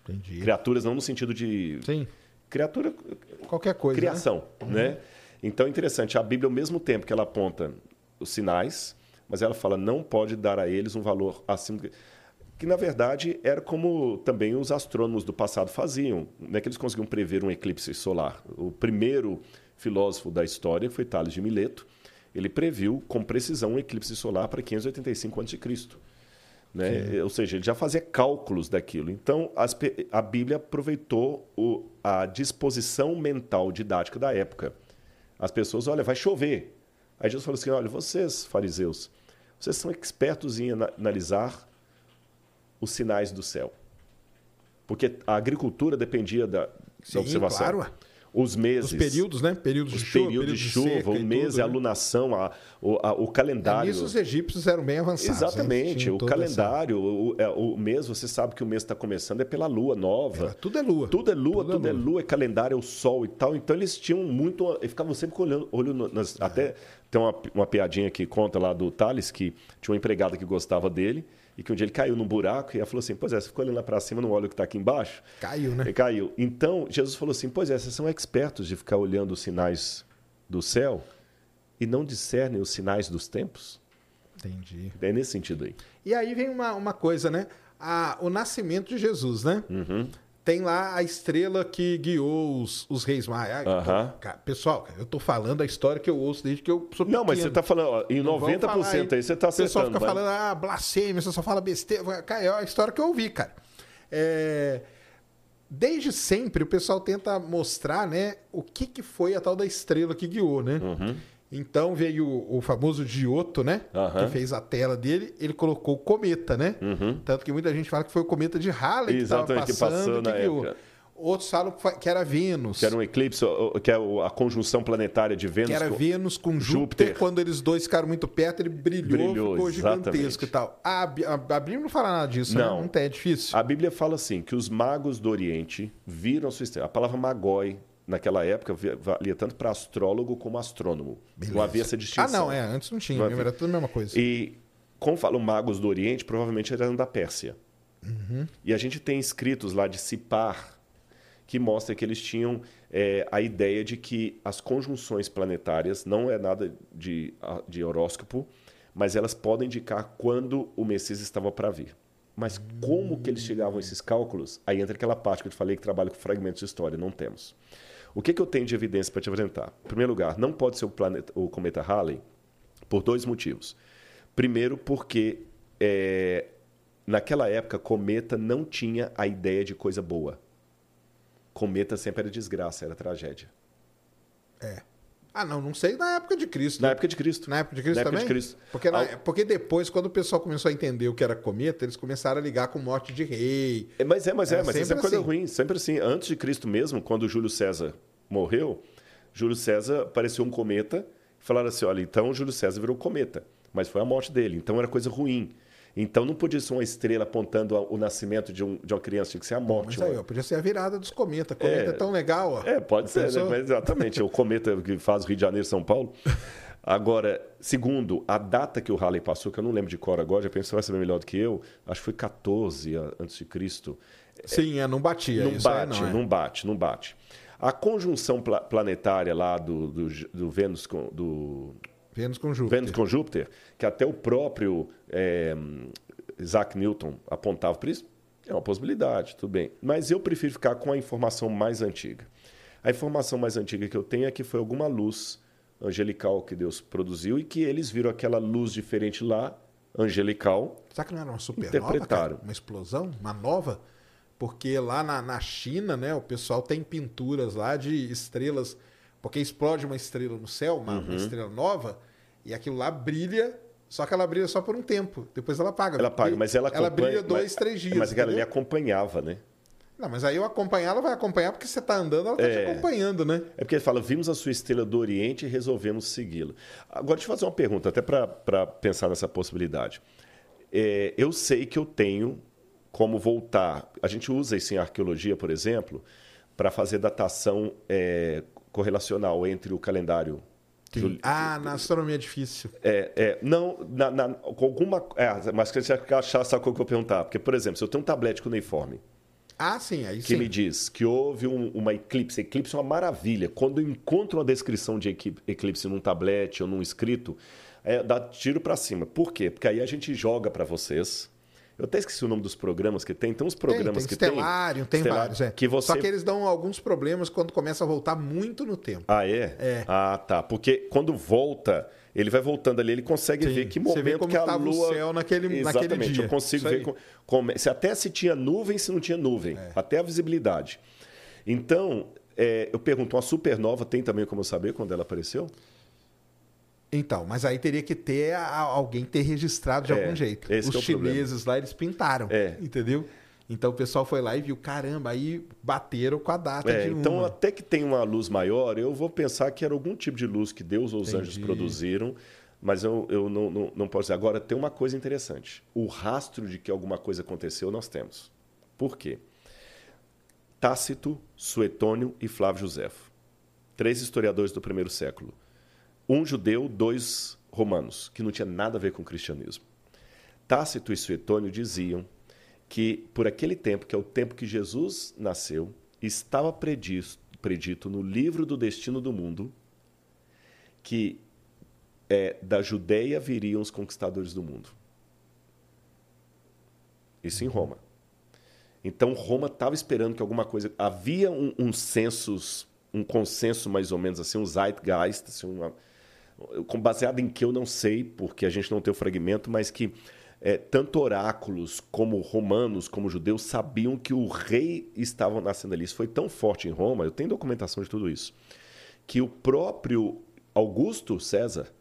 Entendi. Criaturas não no sentido de. Sim. Criatura. Qualquer coisa. Criação, né? né? Uhum. Então é interessante. A Bíblia, ao mesmo tempo que ela aponta os sinais, mas ela fala não pode dar a eles um valor acima que na verdade era como também os astrônomos do passado faziam, né? que eles conseguiam prever um eclipse solar. O primeiro filósofo da história foi Tales de Mileto. Ele previu com precisão um eclipse solar para 585 a.C. Né? Ou seja, ele já fazia cálculos daquilo. Então, as, a Bíblia aproveitou o, a disposição mental didática da época. As pessoas, olha, vai chover. Aí Jesus falou assim: olha, vocês, fariseus, vocês são expertos em analisar os sinais do céu. Porque a agricultura dependia da, Sim, da observação. Claro. Os meses. Os períodos, né? Períodos os de chuva. períodos de chuva, o mês, tudo, a alunação, a, o, a, o calendário. É, nisso os egípcios eram bem avançados. Exatamente. O calendário, o, é, o, mês, você sabe que o mês está começando, é pela lua nova. É, tudo é lua. Tudo é lua, tudo, tudo é, lua. é, lua. é calendário, é o sol e tal. Então eles tinham muito. Eles ficavam sempre olhando. olho nas, é. Até tem uma, uma piadinha que conta lá do Thales, que tinha uma empregada que gostava dele e que um dia ele caiu num buraco e ela falou assim: Pois é, você ficou olhando lá para cima, não olha o que está aqui embaixo? Caiu, né? Ele caiu. Então, Jesus falou assim: Pois é, vocês são expertos de ficar olhando os sinais do céu e não discernem os sinais dos tempos? Entendi. É nesse sentido aí. E aí vem uma, uma coisa, né? A, o nascimento de Jesus, né? Uhum. Tem lá a estrela que guiou os, os reis maias. Uhum. Cara, pessoal, eu tô falando a história que eu ouço desde que eu sou pequeno. Não, mas você tá falando, ó, em Não 90% vamos falar aí, aí você tá O pessoal acertando. fica vai. falando, ah, blasfêmia, você só fala besteira. Cara, é a história que eu ouvi, cara. É, Desde sempre o pessoal tenta mostrar, né, o que, que foi a tal da estrela que guiou, né? Uhum. Então veio o, o famoso Giotto, né? Aham. Que fez a tela dele, ele colocou o cometa, né? Uhum. Tanto que muita gente fala que foi o cometa de Halley Exatamente, que que estava passou passando na que época. Outros falam que que era Vênus. Que era um eclipse, que é a conjunção planetária de Vênus. Que era com- Vênus com Júpiter. Júpiter. Quando eles dois ficaram muito perto, ele brilhou, Brilhou, ficou gigantesco exatamente. e tal. A, a, a Bíblia não fala nada disso, Não. né? Não tem, é difícil. A Bíblia fala assim, que os magos do Oriente viram a sua estrela. A palavra magoi, naquela época, valia tanto para astrólogo como astrônomo. Não Beleza. havia essa distinção. Ah, não, é. Antes não tinha, era tudo a mesma coisa. E, como falam magos do Oriente, provavelmente eram da Pérsia. Uhum. E a gente tem escritos lá de Sipar, que mostra que eles tinham é, a ideia de que as conjunções planetárias não é nada de, de horóscopo, mas elas podem indicar quando o Messias estava para vir. Mas como que eles chegavam a esses cálculos? Aí entra aquela parte que eu te falei que trabalha com fragmentos de história, não temos. O que, que eu tenho de evidência para te apresentar? Em primeiro lugar, não pode ser o, planeta, o cometa Halley por dois motivos. Primeiro, porque é, naquela época, cometa não tinha a ideia de coisa boa. Cometa sempre era desgraça, era tragédia. É. Ah, não, não sei na época de Cristo. Na época de Cristo. Na época de Cristo Na época também? de Cristo. Porque, na- Ao- porque depois, quando o pessoal começou a entender o que era cometa, eles começaram a ligar com morte de rei. É, mas é, mas é, É, mas isso é coisa assim. ruim, sempre assim. Antes de Cristo mesmo, quando Júlio César morreu, Júlio César apareceu um cometa falaram assim: olha, então Júlio César virou cometa, mas foi a morte dele, então era coisa ruim. Então não podia ser uma estrela apontando o nascimento de, um- de uma criança, tinha que ser a morte. Mas aí, ó. podia ser a virada dos cometas. Cometa é, É. tão legal, ó. É, pode ser, né? Mas exatamente. o cometa que faz Rio de Janeiro São Paulo. Agora, segundo, a data que o Halley passou, que eu não lembro de cor agora, já penso que você vai saber melhor do que eu, acho que foi 14 a- antes de Cristo. Sim, é, não batia. não bate, não, é. não bate, não bate. A conjunção pla- planetária lá do, do, do Vênus com, do Vênus com Júpiter. Vênus com Júpiter, que até o próprio é, Isaac Newton apontava para isso, é uma possibilidade, tudo bem. Mas eu prefiro ficar com a informação mais antiga. A informação mais antiga que eu tenho é que foi alguma luz angelical que Deus produziu e que eles viram aquela luz diferente lá, angelical. Será que não era uma supernova, Interpretaram. cara? Uma explosão? Uma nova? Porque lá na, na China, né, o pessoal tem pinturas lá de estrelas, porque explode uma estrela no céu, uma, Uhum. uma estrela nova, e aquilo lá brilha, só que ela brilha só por um tempo. Depois ela apaga. Ela paga, mas ela Ela brilha dois, mas- três dias. Mas ali entendeu? acompanhava, né? Não, mas aí eu acompanhar, ela vai acompanhar porque você tá andando, ela tá te É. acompanhando, né? É porque ele fala, vimos a sua estrela do Oriente e resolvemos segui-la. Agora, deixa eu fazer uma pergunta, até para pensar nessa possibilidade. É, eu sei que eu tenho como voltar. A gente usa isso em arqueologia, por exemplo, para fazer datação é, correlacional entre o calendário. juli- Ah, na astronomia é difícil. É, é, não, na, na- com alguma. É, mas que você achar, sabe qual que eu vou perguntar? Porque, por exemplo, se eu tenho um tablete cuneiforme Ah, sim, aí que sim. me diz que houve um- uma eclipse. Eclipse é uma maravilha. Quando eu encontro uma descrição de eclipse num tablet ou num escrito, é, dá tiro para cima. Por quê? Porque aí a gente joga para vocês. Eu até esqueci o nome dos programas que tem. Tem uns programas tem, que tem tem. Stellarium, tem Stellarium, vários, é. Que você... Só que eles dão alguns problemas quando começa a voltar muito no tempo. Ah, é? É. Ah, tá. Porque quando volta, ele vai voltando ali, ele consegue Sim. ver que Você momento vê como que a estava o lua... céu naquele- Exatamente. naquele dia. Eu consigo ver como- se até se tinha nuvem, se não tinha nuvem. É. Até a visibilidade. Então, é, eu pergunto, uma supernova tem também como eu saber quando ela apareceu? Então, mas aí teria que ter alguém ter registrado de É, algum jeito. esse Os é chineses lá, eles pintaram. É. Entendeu? Então o pessoal foi lá e viu, caramba, aí bateram com a data É, de então, uma. até que tem uma luz maior, eu vou pensar que era algum tipo de luz que Deus ou os Entendi. anjos produziram, mas eu, eu não, não, não posso dizer. Agora, tem uma coisa interessante. O rastro de que alguma coisa aconteceu, nós temos. Por quê? Tácito, Suetônio e Flávio Josefo. Três historiadores do primeiro século. Um judeu, dois romanos, que não tinha nada a ver com o cristianismo. Tácito e Suetônio diziam que por aquele tempo, que é o tempo que Jesus nasceu, estava predito, predito no livro do destino do mundo que é, da Judéia viriam os conquistadores do mundo. Isso em Roma. Então Roma estava esperando que alguma coisa. Havia um, um census, um consenso mais ou menos assim, um zeitgeist, assim, uma, baseado em que eu não sei, porque a gente não tem o fragmento, mas que é, tanto oráculos como romanos, como judeus, sabiam que o rei estava nascendo ali. Isso foi tão forte em Roma, eu tenho documentação de tudo isso, que o próprio Augusto César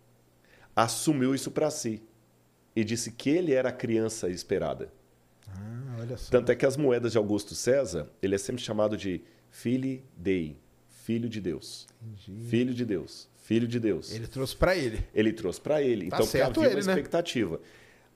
assumiu isso para si e disse que ele era a criança esperada. Ah, olha só. Tanto é que as moedas de Augusto César, ele é sempre chamado de Filii Dei, filho de Deus. Filho de Deus, filho de Deus. Ele trouxe pra ele. Ele trouxe para ele. Tá então certo havia ele, uma né? expectativa.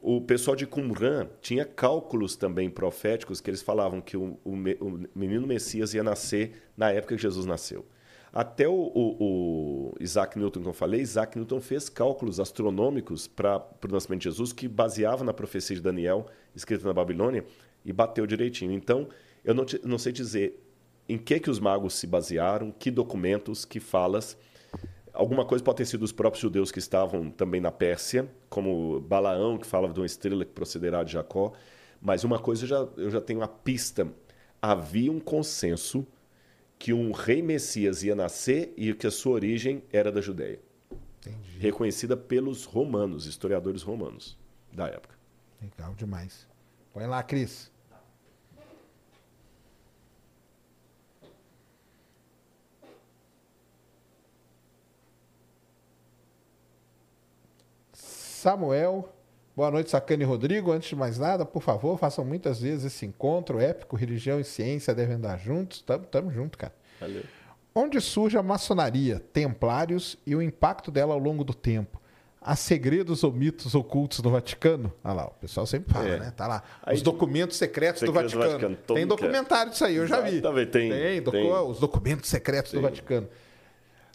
O pessoal de Qumran tinha cálculos também proféticos que eles falavam que o, o o menino Messias ia nascer na época que Jesus nasceu. Até o, o- o Isaac Newton que eu falei, Isaac Newton fez cálculos astronômicos para o nascimento de Jesus que baseava na profecia de Daniel, escrita na Babilônia, e bateu direitinho. Então, eu não, te- não sei dizer em que, que os magos se basearam, que documentos, que falas, Alguma coisa pode ter sido os próprios judeus que estavam também na Pérsia, como Balaão, que falava de uma estrela que procederá de Jacó. Mas uma coisa eu já, eu já tenho a pista. Havia um consenso que um rei Messias ia nascer e que a sua origem era da Judéia. Entendi. Reconhecida pelos romanos, historiadores romanos da época. Legal demais. Põe lá, Cris. Samuel. Boa noite, Sacane Rodrigo. Antes de mais nada, por favor, façam muitas vezes esse encontro épico. Religião e ciência devem andar juntos. Tamo, tamo junto, cara. Valeu. Onde surge a maçonaria, templários e o impacto dela ao longo do tempo? Há segredos ou mitos ocultos no Vaticano? Olha lá, o pessoal sempre fala, É. né? Tá lá. Aí- os documentos secretos do Secretos do Vaticano. Vaticano, todo Tem documentário disso aí, eu já vi. Exatamente, tem, Tem, tem. os documentos secretos do Sim. Vaticano.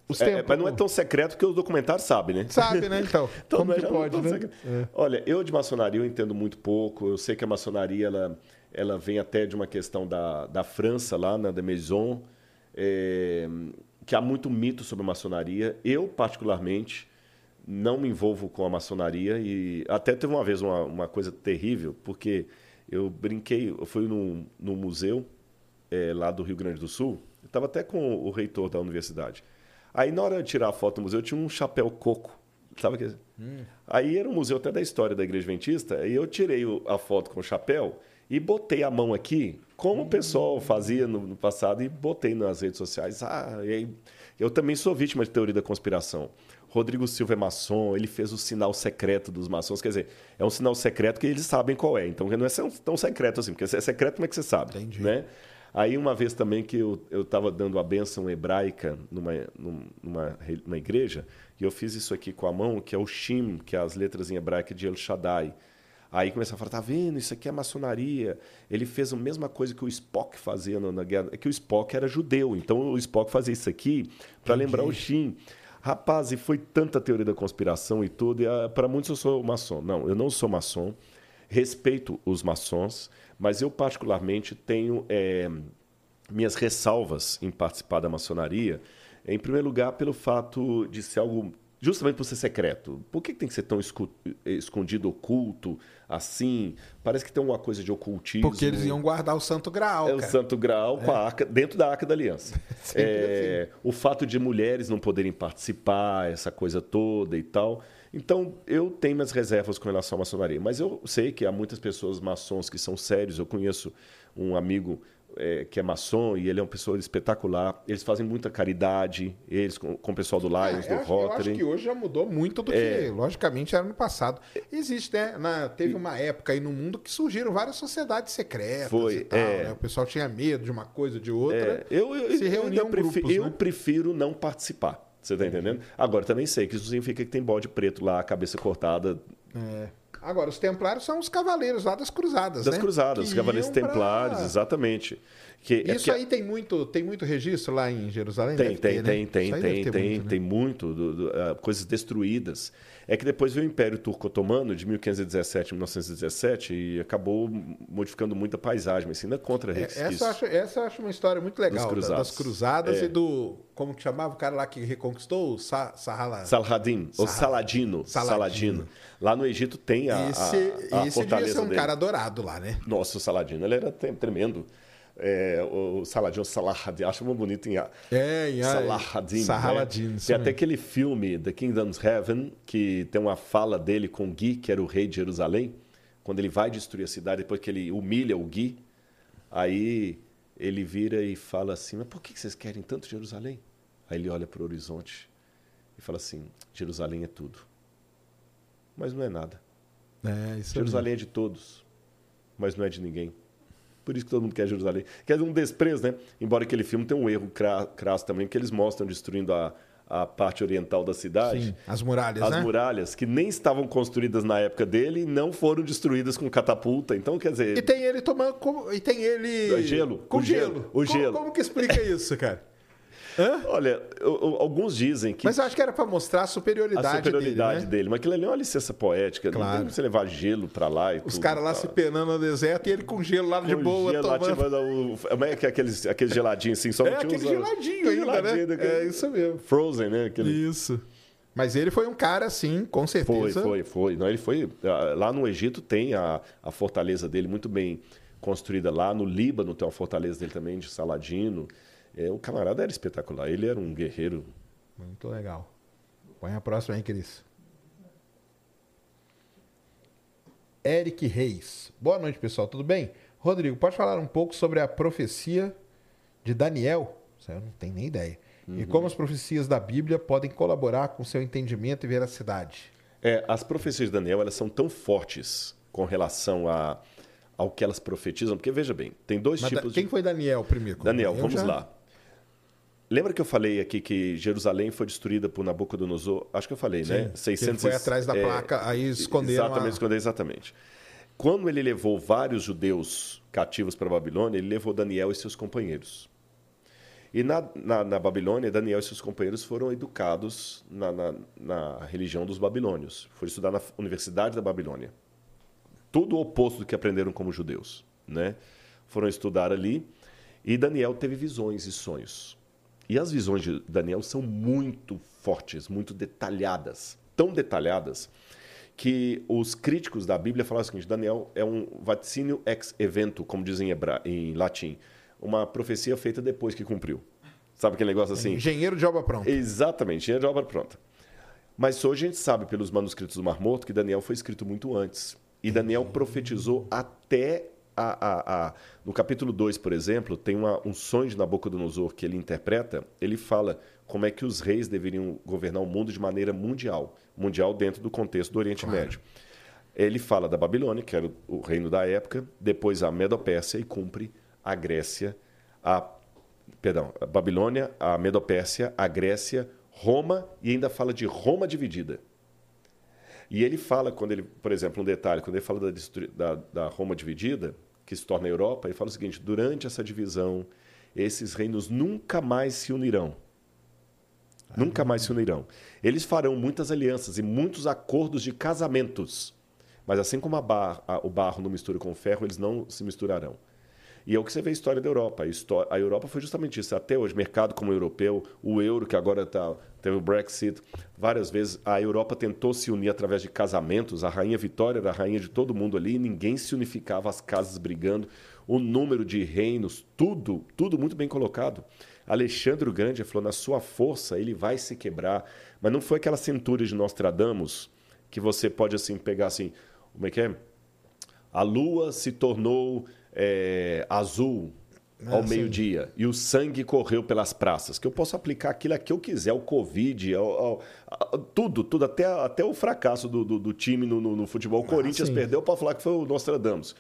Os É, tempos- mas não é tão secreto que o documentário sabe, né? Sabe, né? Então, Então, como que não pode, né? secreto. Olha, eu de maçonaria eu entendo muito pouco. Eu sei que a maçonaria ela, ela vem até de uma questão da, da França, lá na de Maison, é, que há muito mito sobre a maçonaria. Eu, particularmente, não me envolvo com a maçonaria e até teve uma vez uma, uma coisa terrível, porque eu brinquei, eu fui num, num museu é, lá do Rio Grande do Sul, eu estava até com o reitor da universidade. Aí, na hora de tirar a foto do museu, tinha um chapéu coco. Sabe que... Aí era um museu até da história da Igreja Adventista, e eu tirei a foto com o chapéu e botei a mão aqui, como o pessoal fazia no, no passado, e botei nas redes sociais. Ah, aí, eu também sou vítima de teoria da conspiração. Rodrigo Silva é maçom, ele fez o sinal secreto dos maçons. Quer dizer, é um sinal secreto que eles sabem qual é. Então não é tão- tão secreto assim, porque se é secreto, como é que você sabe? Entendi. Né? Aí uma vez também que eu estava dando a bênção hebraica numa, num- numa, numa igreja, e eu fiz isso aqui com a mão, que é o Shim, que é as letras em hebraico de El Shaddai. Aí começaram a falar, tá vendo, isso aqui é maçonaria. Ele fez a mesma coisa que o Spock fazia na guerra. É que o Spock era judeu, então o Spock fazia isso aqui para lembrar o Shim. Rapaz, e foi tanta teoria da conspiração e tudo. E, para muitos eu sou maçom. Não, eu não sou maçom. Respeito os maçons, mas eu particularmente tenho eh, minhas ressalvas em participar da maçonaria. Em primeiro lugar, pelo fato de ser algo justamente por ser secreto. Por que tem que ser tão escu- escondido, oculto, assim? Parece que tem uma coisa de ocultismo. Porque eles iam guardar o Santo Graal, É o. Santo Graal com a arca, dentro da Arca da Aliança. É, O fato de mulheres não poderem participar, essa coisa toda e tal. Então, eu tenho minhas reservas com relação à maçonaria. Mas eu sei que há muitas pessoas maçons que são sérios. Eu conheço um amigo é, que é maçom e ele é uma pessoa espetacular. Eles fazem muita caridade, eles com, com o pessoal do Lions, É, do acho, eu acho Rotary. que hoje já mudou muito do É. que, logicamente, era no passado. Existe, né? Na- teve uma época aí no mundo que surgiram várias sociedades secretas Foi, e tal, é. né? O pessoal tinha medo de uma coisa de outra. É, eu, eu, se eu reuniam ainda prefi- grupos, eu né? prefiro não participar. Você está entendendo? Agora, também sei que isso significa que tem bode preto lá, cabeça cortada, É. Agora, os templários são os cavaleiros lá das cruzadas, das né? cruzadas, Que os cavaleiros pra- templários, exatamente. Que, é Isso porque- aí tem muito, tem muito registro lá em Jerusalém? Tem, Deve tem, ter, né? tem, tem, tem, ter tem, muito, né? tem muito, do- do- ah, coisas destruídas. É que depois veio o Império Turco-Otomano de 1517 a 1917 e acabou modificando muita paisagem, mas ainda contra É, essa, eu acho, essa eu acho uma história muito legal, cruzados. das cruzadas É. e do. Como que chamava o cara lá que reconquistou? O Sa, Sahala. Saladin, ou Sal- Saladino, Saladino. Saladino. Lá no Egito tem a, a- esse a, esse devia fortaleza ser um dele. cara adorado lá, né? Nossa, o Saladino, ele era tre- tremendo. É, o Saladino, Salahadin, acho muito bonito em É, em né? Tem até aquele filme, The Kingdom's Heaven, que tem uma fala dele com Gui, que era o rei de Jerusalém, quando ele vai destruir a cidade, depois que ele humilha o Gui, aí ele vira e fala assim, mas por que vocês querem tanto Jerusalém? Aí ele olha para o horizonte e fala assim, Jerusalém é tudo. Mas não é nada. É, Jerusalém é de todos, mas não é de ninguém. Por isso que todo mundo quer Jerusalém. Quer dizer, um desprezo, né? Embora aquele filme tenha um erro cra- crasso também, que eles mostram destruindo a, a parte oriental da cidade. Sim, as muralhas, As né? muralhas, que nem estavam construídas na época dele, e não foram destruídas com catapulta. Então, quer dizer, E tem ele tomando. como- E tem ele. Gelo, Com o gelo. gelo, o Como- gelo. Como, que explica isso, cara? Hã? olha, alguns dizem que Mas eu acho que era pra mostrar a superioridade, a superioridade dele. dele, né? mas aquilo ali é uma licença poética. Não Claro. tem como você levar gelo pra lá e Os caras lá tá? se penando no deserto e ele com gelo lá de Com boa, gelo tomando. como é que é aqueles, aqueles geladinhos assim? Só É não aquele os- geladinho aquele ainda, geladinho né? daquele- É isso mesmo. Frozen, né? Aquele... Isso. Mas ele foi um cara, assim, com Foi, certeza. foi, foi. Não, ele foi. ah, Lá no Egito tem a, a fortaleza dele muito bem construída lá. No Líbano tem uma fortaleza dele também, de Saladino. É, o camarada era espetacular. Ele era um guerreiro. Muito legal. Põe a próxima aí, Cris. Eric Reis. Boa noite, pessoal. Tudo bem? Rodrigo, pode falar um pouco sobre a profecia de Daniel? Isso eu não tenho nem ideia. Uhum. E como as profecias da Bíblia podem colaborar com seu entendimento e veracidade? É, as profecias de Daniel elas são tão fortes com relação a, ao que elas profetizam, porque veja bem, tem dois Mas da- tipos quem de. foi Daniel primeiro? Daniel, Eu vamos já- lá. Lembra que eu falei aqui que Jerusalém foi destruída por Nabucodonosor? Acho que eu falei, né? Sim, que ele foi atrás da é, placa, aí esconderam Exatamente, a- esconder exatamente. Quando ele levou vários judeus cativos para a Babilônia, ele levou Daniel e seus companheiros. E na, na, na Babilônia, Daniel e seus companheiros foram educados na, na, na religião dos babilônios. Foram estudar na Universidade da Babilônia. Tudo o oposto do que aprenderam como judeus. Né? Foram estudar ali. E Daniel teve visões e sonhos. E as visões de Daniel são muito fortes, muito detalhadas. Tão detalhadas que os críticos da Bíblia falaram o seguinte: Daniel é um vaticínio ex evento, como dizem em, hebra... em latim. Uma profecia feita depois que cumpriu. Sabe aquele negócio assim? Engenheiro de obra pronta. Exatamente, tinha de obra pronta. Mas hoje a gente sabe pelos manuscritos do Mar Morto que Daniel foi escrito muito antes. E Daniel profetizou até a, a, a- no capítulo 2, por exemplo, tem uma- um sonho de Nabucodonosor que ele interpreta. Ele fala como é que os reis deveriam governar o mundo de maneira mundial mundial dentro do contexto do Oriente Médio. Ele fala da Babilônia, que era o- reino da época, depois a Medopérsia e cumpre a Grécia, a perdão, a Babilônia, a Medopérsia, a Grécia, Roma e ainda fala de Roma dividida. E ele fala, quando ele, por exemplo, um detalhe, quando ele fala da, da, da Roma dividida, que se torna a Europa, ele fala o seguinte: durante essa divisão, esses reinos nunca mais se unirão. Nunca mais se unirão. Eles farão muitas alianças e muitos acordos de casamentos. Mas assim como a bar- a- o barro não mistura com o ferro, eles não se misturarão. E é o que você vê a história da Europa. A, Europa foi justamente isso. Até hoje, mercado como o europeu, o euro, que agora tá, teve o Brexit, várias vezes a Europa tentou se unir através de casamentos. A rainha Vitória era a rainha de todo mundo ali, ninguém se unificava, as casas brigando, o número de reinos, tudo, tudo muito bem colocado. Alexandre o Grande falou: na sua força ele vai se quebrar. Mas não foi aquela centúria de Nostradamus que você pode assim pegar assim, como é que é? A lua se tornou é, azul ao Ah, sim. meio-dia e o sangue correu pelas praças. Que eu posso aplicar aquilo a que eu quiser, o Covid, ao, ao- tudo, tudo, até, até o fracasso do, do, do time no, no- no futebol. O Corinthians sim. perdeu, eu posso falar que foi o Nostradamus.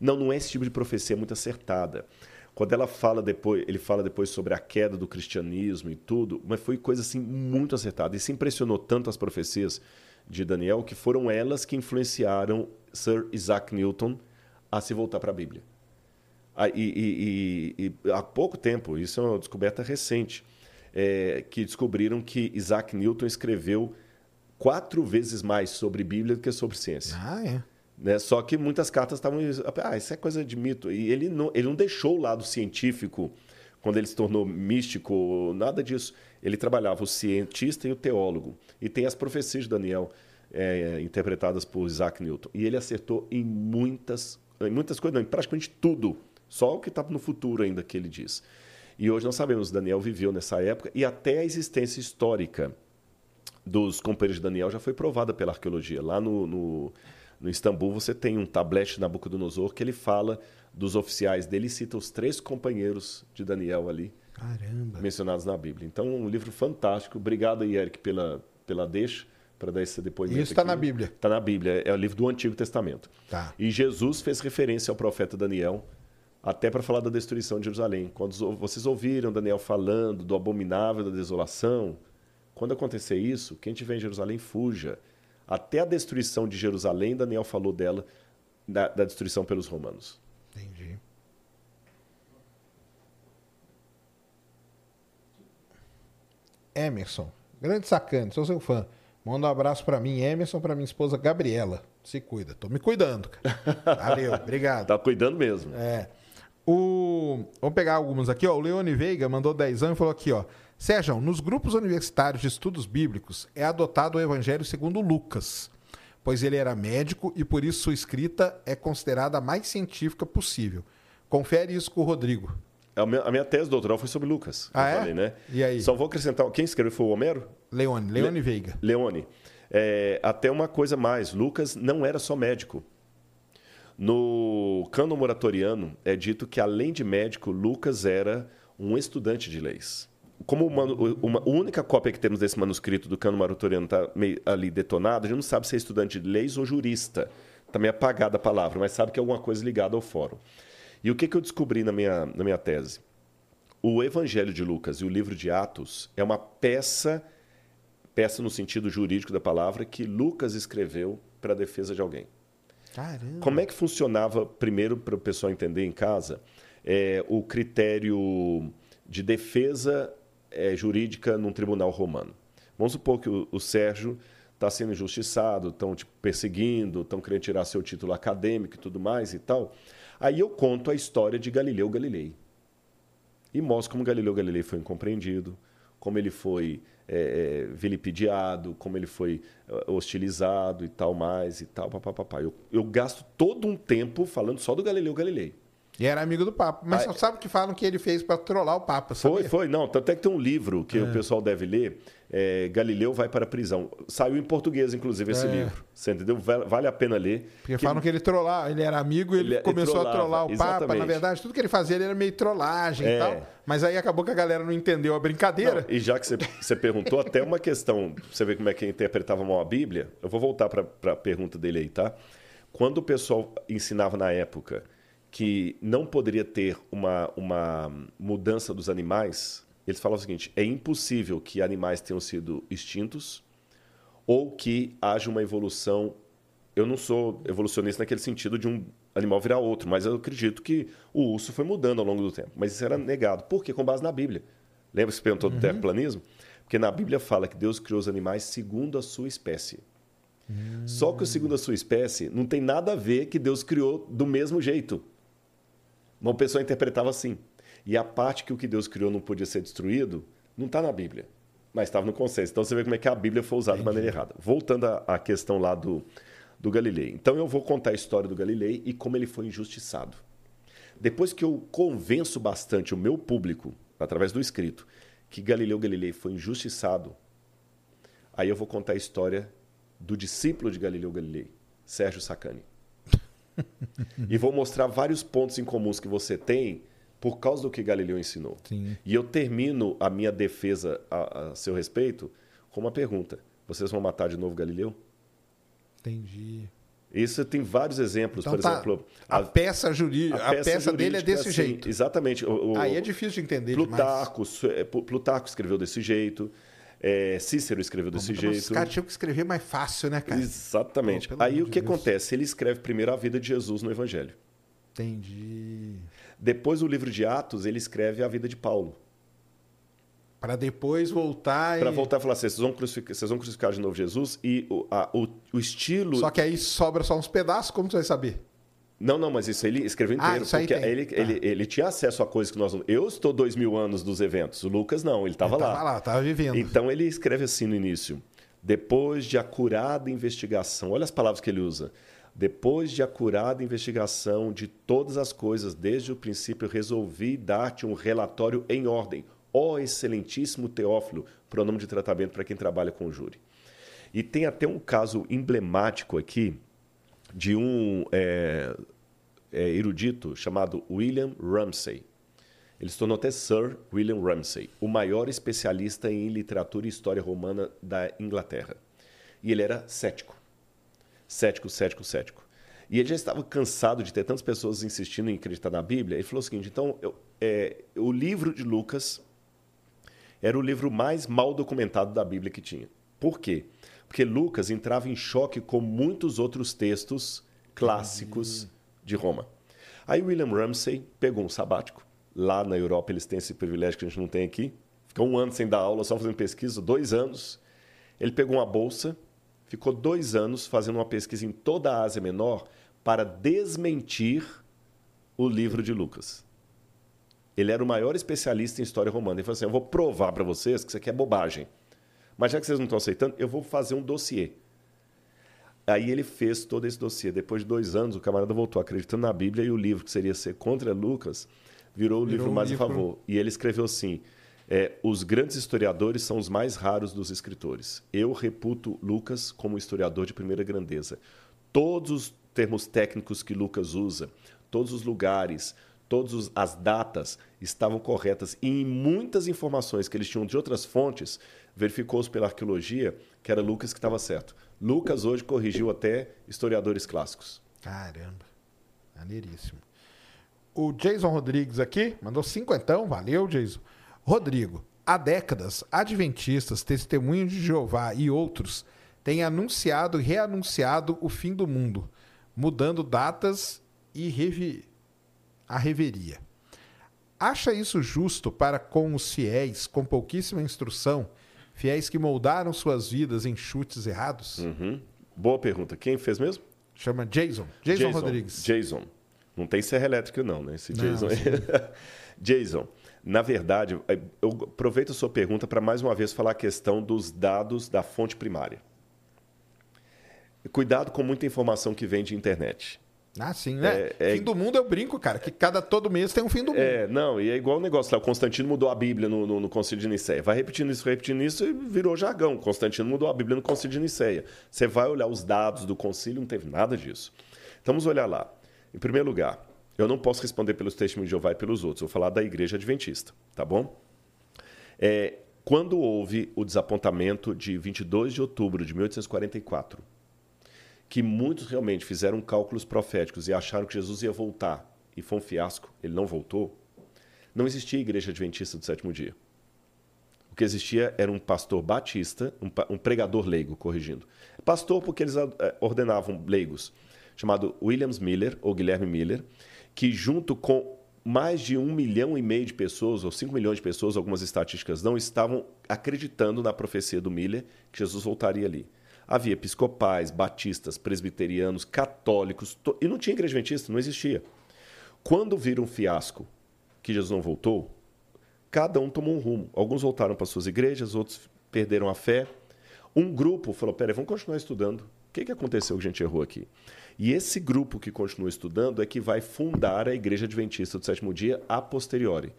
Não, não é esse tipo de profecia muito acertada. Quando ela fala depois, ele fala depois sobre a queda do cristianismo e tudo, mas foi coisa assim muito acertada. E se impressionou tanto as profecias de Daniel que foram elas que influenciaram Sir Isaac Newton a se voltar para a Bíblia. Ah, e, e- e- e há pouco tempo, isso é uma descoberta recente, é, que descobriram que Isaac Newton escreveu quatro vezes mais sobre Bíblia do que sobre ciência. Ah, é. Né? Só que muitas cartas estavam. Ah, isso é coisa de mito. E ele não, ele não deixou o lado científico quando ele se tornou místico, nada disso. Ele trabalhava o cientista e o teólogo. E tem as profecias de Daniel é, interpretadas por Isaac Newton. E ele acertou em muitas, em muitas coisas, não, em praticamente tudo. Só o que está no futuro ainda que ele diz. E hoje nós sabemos, Daniel viveu nessa época e até a existência histórica dos companheiros de Daniel já foi provada pela arqueologia. Lá no, no, no Istambul você tem um tablete de Nabucodonosor que ele fala dos oficiais dele e cita os três companheiros de Daniel ali Caramba. mencionados na Bíblia. Então, um livro fantástico. Obrigado aí, Eric, pela, pela deixa para dar esse depoimento. Isso está na Bíblia. Está na Bíblia. É o livro do Antigo Testamento. Tá. E Jesus fez referência ao profeta Daniel até para falar da destruição de Jerusalém. Quando vocês ouviram Daniel falando do abominável da desolação, quando acontecer isso, quem estiver em Jerusalém fuja. Até a destruição de Jerusalém, Daniel falou dela, da, da destruição pelos romanos. Entendi. Emerson, grande sacane, sou seu fã. Manda um abraço pra mim, Emerson, pra minha esposa Gabriela. Se cuida, tô me cuidando. cara. Valeu, obrigado. Tá cuidando mesmo. É. O... Vamos pegar alguns aqui, ó. O Leone Veiga mandou 10 anos e falou aqui, ó. Sérgio, nos grupos universitários de estudos bíblicos é adotado o Evangelho segundo Lucas, pois ele era médico e por isso sua escrita é considerada a mais científica possível. Confere isso com o Rodrigo. A minha, a minha tese doutoral foi sobre Lucas. Ah, é? falei, né? E aí? Só vou acrescentar. Quem escreveu foi o Homero? Leone, Leone Veiga. Leone. É, até uma coisa mais. Lucas não era só médico. No cano moratoriano é dito que, além de médico, Lucas era um estudante de leis. Como uma, uma- única cópia que temos desse manuscrito do cano moratoriano está ali detonada, a gente não sabe se é estudante de leis ou jurista. Está meio apagada a palavra, mas sabe que é alguma coisa ligada ao fórum. E o que, que eu descobri na minha, na minha tese? O Evangelho de Lucas e o livro de Atos é uma peça, peça no sentido jurídico da palavra, que Lucas escreveu para a defesa de alguém. Caramba. Como é que funcionava, primeiro, para o pessoal entender em casa, é, o critério de defesa é, jurídica num tribunal romano? Vamos supor que o, o Sérgio está sendo injustiçado, estão tipo, perseguindo, estão querendo tirar seu título acadêmico e tudo mais e tal. Aí eu conto a história de Galileu Galilei e mostra como Galileu Galilei foi incompreendido, como ele foi é, é, vilipendiado, como ele foi é, hostilizado e tal mais e tal, papapá. Eu, eu gasto todo um tempo falando só do Galileu Galilei. E era amigo do Papa. Mas Ah, só sabe que falam que ele fez pra trollar o Papa, Foi, sabia? foi. Não, tanto é que tem um livro que o pessoal deve ler, é, Galileu vai para a prisão. Saiu em português, inclusive, esse É. livro. Você entendeu? Vale, a pena ler. Porque falam que ele trollava, ele era amigo e ele, Ele- ele começou a trollar o Papa. exatamente. Na verdade, tudo que ele fazia ele era meio trollagem e É. tal. Mas aí acabou que a galera não entendeu a brincadeira. Não, e já que você, você perguntou, até uma questão, você ver como é que interpretava mal a Bíblia, eu vou voltar para a pergunta dele aí, tá? Quando o pessoal ensinava na época que não poderia ter uma, uma mudança dos animais, eles falavam o seguinte: é impossível que animais tenham sido extintos ou que haja uma evolução. Eu não sou evolucionista naquele sentido de um animal virar outro, mas eu acredito que o urso foi mudando ao longo do tempo. Mas isso era negado. Por quê? Com base na Bíblia. Lembra que você perguntou do terraplanismo? Porque na Bíblia fala que Deus criou os animais segundo a sua espécie. Só que o segundo a sua espécie não tem nada a ver que Deus criou do mesmo jeito. Uma pessoa interpretava assim. E a parte que o que Deus criou não podia ser destruído, não está na Bíblia, mas estava no consenso. Então você vê como é que a Bíblia foi usada de maneira errada. Voltando à, à questão lá do, do Galilei. Então eu vou contar a história do Galilei e como ele foi injustiçado. Depois que eu convenço bastante o meu público, através do escrito, que Galileu Galilei foi injustiçado, aí eu vou contar a história do discípulo de Galileu Galilei, Sérgio Sacani. e vou mostrar vários pontos em comuns que você tem por causa do que Galileu ensinou. Sim. E eu termino a minha defesa a, a seu respeito com uma pergunta: vocês vão matar de novo Galileu? Entendi. Isso tem vários exemplos, Então por tá, exemplo. a, peça jurídica, a, peça, dele é desse assim, jeito. Exatamente. O, o- Aí é difícil de entender. Plutarco, é, Plu- Plutarco escreveu desse jeito. É, Cícero escreveu desse Os jeito. caras tinham que escrever mais fácil, né, cara? Exatamente. Pô, Aí o que Deus. acontece? Ele escreve primeiro a vida de Jesus no Evangelho. Entendi. Depois, o livro de Atos, ele escreve a vida de Paulo. Pra depois voltar Para e... voltar a falar assim, vocês vão, crucificar, vocês vão crucificar de novo Jesus e o, a- o, o estilo... Só que aí sobra só uns pedaços, como você vai saber? Não, não, mas isso ele escreveu Ah, inteiro. aí porque tem. ele, Tá. ele, ele tinha acesso a coisas que nós não... Eu estou dois mil anos dos eventos. O Lucas não, ele estava Ele lá. Tava lá, tava vivendo. Então ele escreve assim no início: depois de acurada investigação, olha as palavras que ele usa. Depois de acurada investigação de todas as coisas, desde o princípio, resolvi dar-te um relatório em ordem. Ó excelentíssimo Teófilo, pronome de tratamento para quem trabalha com o júri. E tem até um caso emblemático aqui de um é, é, erudito chamado William Ramsay. Ele se tornou até Sir William Ramsay, o maior especialista em literatura e história romana da Inglaterra. E ele era cético. Cético, cético, cético. E ele já estava cansado de ter tantas pessoas insistindo em acreditar na Bíblia. Ele falou o seguinte: então, eu- é, o livro de Lucas era o livro mais mal documentado da Bíblia que tinha. Por quê? Porque Lucas entrava em choque com muitos outros textos clássicos de Roma. Aí William Ramsay pegou um sabático. Lá na Europa eles têm esse privilégio que a gente não tem aqui. Ficou um ano sem dar aula, só fazendo pesquisa, dois anos. Ele pegou uma bolsa, ficou dois anos fazendo uma pesquisa em toda a Ásia Menor para desmentir o livro de Lucas. Ele era o maior especialista em história romana. Ele falou assim: eu vou provar para vocês que isso aqui é bobagem. Mas já que vocês não estão aceitando, eu vou fazer um dossiê. Aí ele fez todo esse dossiê. Depois de dois anos, o camarada voltou acreditando na Bíblia e o livro que seria ser contra Lucas virou o Virou livro um mais livro. a favor. E ele escreveu assim: é, os grandes historiadores são os mais raros dos escritores. Eu reputo Lucas como historiador de primeira grandeza. Todos os termos técnicos que Lucas usa, todos os lugares, todas as datas estavam corretas e em muitas informações que eles tinham de outras fontes, verificou-se pela arqueologia que era Lucas que estava certo. Lucas hoje corrigiu até historiadores clássicos. Caramba. Maneiríssimo. O Jason Rodrigues aqui mandou cinquentão. Valeu, Jason. Rodrigo, há décadas, adventistas, testemunhos de Jeová e outros têm anunciado e reanunciado o fim do mundo, mudando datas e revi... a reveria. Acha isso justo para com os fiéis com pouquíssima instrução, fiéis que moldaram suas vidas em chutes errados? Uhum. Boa pergunta. Quem fez mesmo? Chama Jason. Jason, Rodrigues. Jason. Não tem serra elétrica, não, né? Esse Não, Jason. aí. Jason, na verdade, eu aproveito a sua pergunta para mais uma vez falar a questão dos dados da fonte primária. Cuidado com muita informação que vem de internet. Ah, sim, né? É, é- Fim do mundo eu brinco, cara, que cada todo mês tem um fim do mundo. É, não, e é igual o negócio lá, o Constantino mudou a Bíblia no, no, no Concílio de Nicéia. Vai repetindo isso, repetindo isso e virou jargão. Constantino mudou a Bíblia no Concílio de Nicéia. Você vai olhar os dados do concílio, não teve nada disso. Então vamos olhar lá. Em primeiro lugar, eu não posso responder pelos testemunhos de Jeová e pelos outros. Vou falar da Igreja Adventista, tá bom? É, quando houve o desapontamento de 22 de outubro de 1844, que muitos realmente fizeram cálculos proféticos e acharam que Jesus ia voltar, e foi um fiasco, ele não voltou, não existia igreja adventista do sétimo dia. O que existia era um pastor batista, um, pregador leigo, corrigindo. Pastor porque eles eh, ordenavam leigos, chamado Williams Miller, ou Guilherme Miller, que junto com mais de um milhão e meio de pessoas, ou cinco milhões de pessoas, algumas estatísticas não, estavam acreditando na profecia do Miller que Jesus voltaria ali. Havia episcopais, batistas, presbiterianos, católicos, to- e não tinha igreja adventista, não existia. Quando viram um fiasco que Jesus não voltou, cada um tomou um rumo. Alguns voltaram para suas igrejas, outros perderam a fé. Um grupo falou: peraí, vamos continuar estudando. O que, que aconteceu que a gente errou aqui? E esse grupo que continua estudando é que vai fundar a Igreja Adventista do Sétimo Dia a posteriori.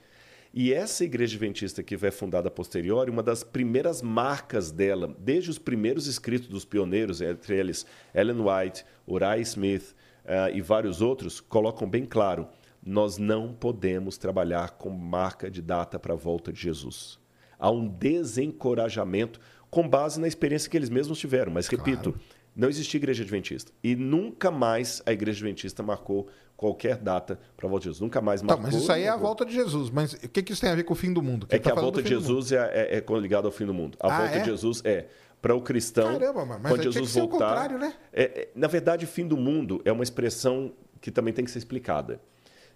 E essa Igreja Adventista que vai fundada a posteriori, uma das primeiras marcas dela, desde os primeiros escritos dos pioneiros, entre eles Ellen White, Uriah Smith eh, e vários outros, colocam bem claro: nós não podemos trabalhar com marca de data para a volta de Jesus. Há um desencorajamento com base na experiência que eles mesmos tiveram. Mas, repito, não existia igreja adventista. E nunca mais a igreja adventista marcou qualquer data para a volta de Jesus. Nunca mais Tá, marcou. mas isso aí é a volta de Jesus. Mas o que, que isso tem a ver com o fim do mundo? É que tá a volta de. Jesus é, é, é ligada ao fim do mundo. A Ah, volta é? de Jesus é para o cristão. Caramba, mas quando Jesus ser o voltar. contrário, né? É, é, na verdade, fim do mundo é uma expressão que também tem que ser explicada.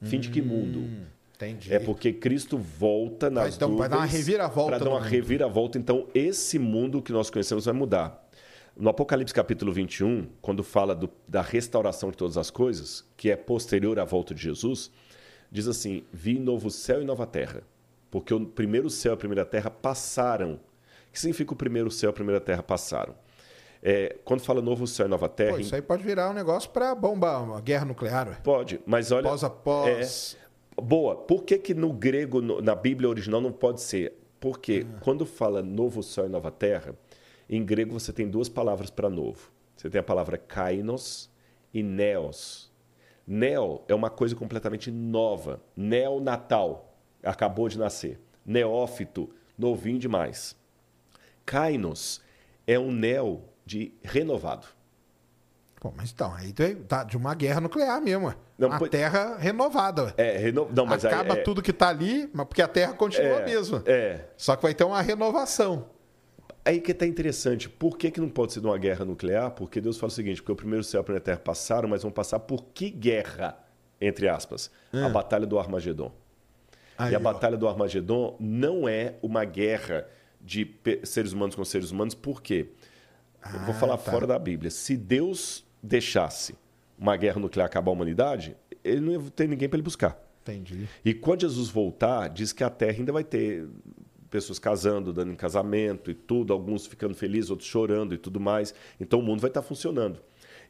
Fim de que mundo? Entendi. É porque Cristo volta nas Vai, então, vai dar uma reviravolta Para dar uma mundo. reviravolta. Então, esse mundo que nós conhecemos vai mudar. No Apocalipse capítulo 21, quando fala do- da restauração de todas as coisas, que é posterior à volta de Jesus, diz assim: Vi novo céu e nova terra. Porque o primeiro céu e a primeira terra passaram. O que significa o primeiro céu e a primeira terra passaram? É, quando fala novo céu e nova terra, Pô, isso aí pode virar um negócio pra bomba, uma guerra nuclear, ué. pode, mas olha. Pós após. É, boa. Por que, que no grego, no- na Bíblia original, não pode ser? Porque Ah. quando fala novo céu e nova terra, em grego você tem duas palavras para novo. Você tem a palavra kainos e neos. Neo é uma coisa completamente nova. Neonatal, acabou de nascer. Neófito, novinho demais. Kainos é um neo de renovado. Pô, mas então, aí tem- tá de uma guerra nuclear mesmo. Não, uma pois- terra renovada. É, reno... não, mas aí Acaba é, tudo que tá ali, mas porque a terra continua é, mesmo. É, Só que vai ter uma renovação. Aí que tá interessante. Por que, que não pode ser de uma guerra nuclear? Porque Deus fala o seguinte: porque o primeiro céu e a primeira terra passaram, mas vão passar por que guerra? Entre aspas. A Batalha do Armagedon. Aí, e a ó. Batalha do Armagedon não é uma guerra de seres humanos com seres humanos, por quê? Eu vou Ah, falar tá. fora da Bíblia. Se Deus deixasse uma guerra nuclear acabar a humanidade, ele não ia ter ninguém para ele buscar. Entendi. E quando Jesus voltar, diz que a terra ainda vai ter pessoas casando, dando em casamento e tudo, alguns ficando felizes, outros chorando e tudo mais. Então o mundo vai estar funcionando.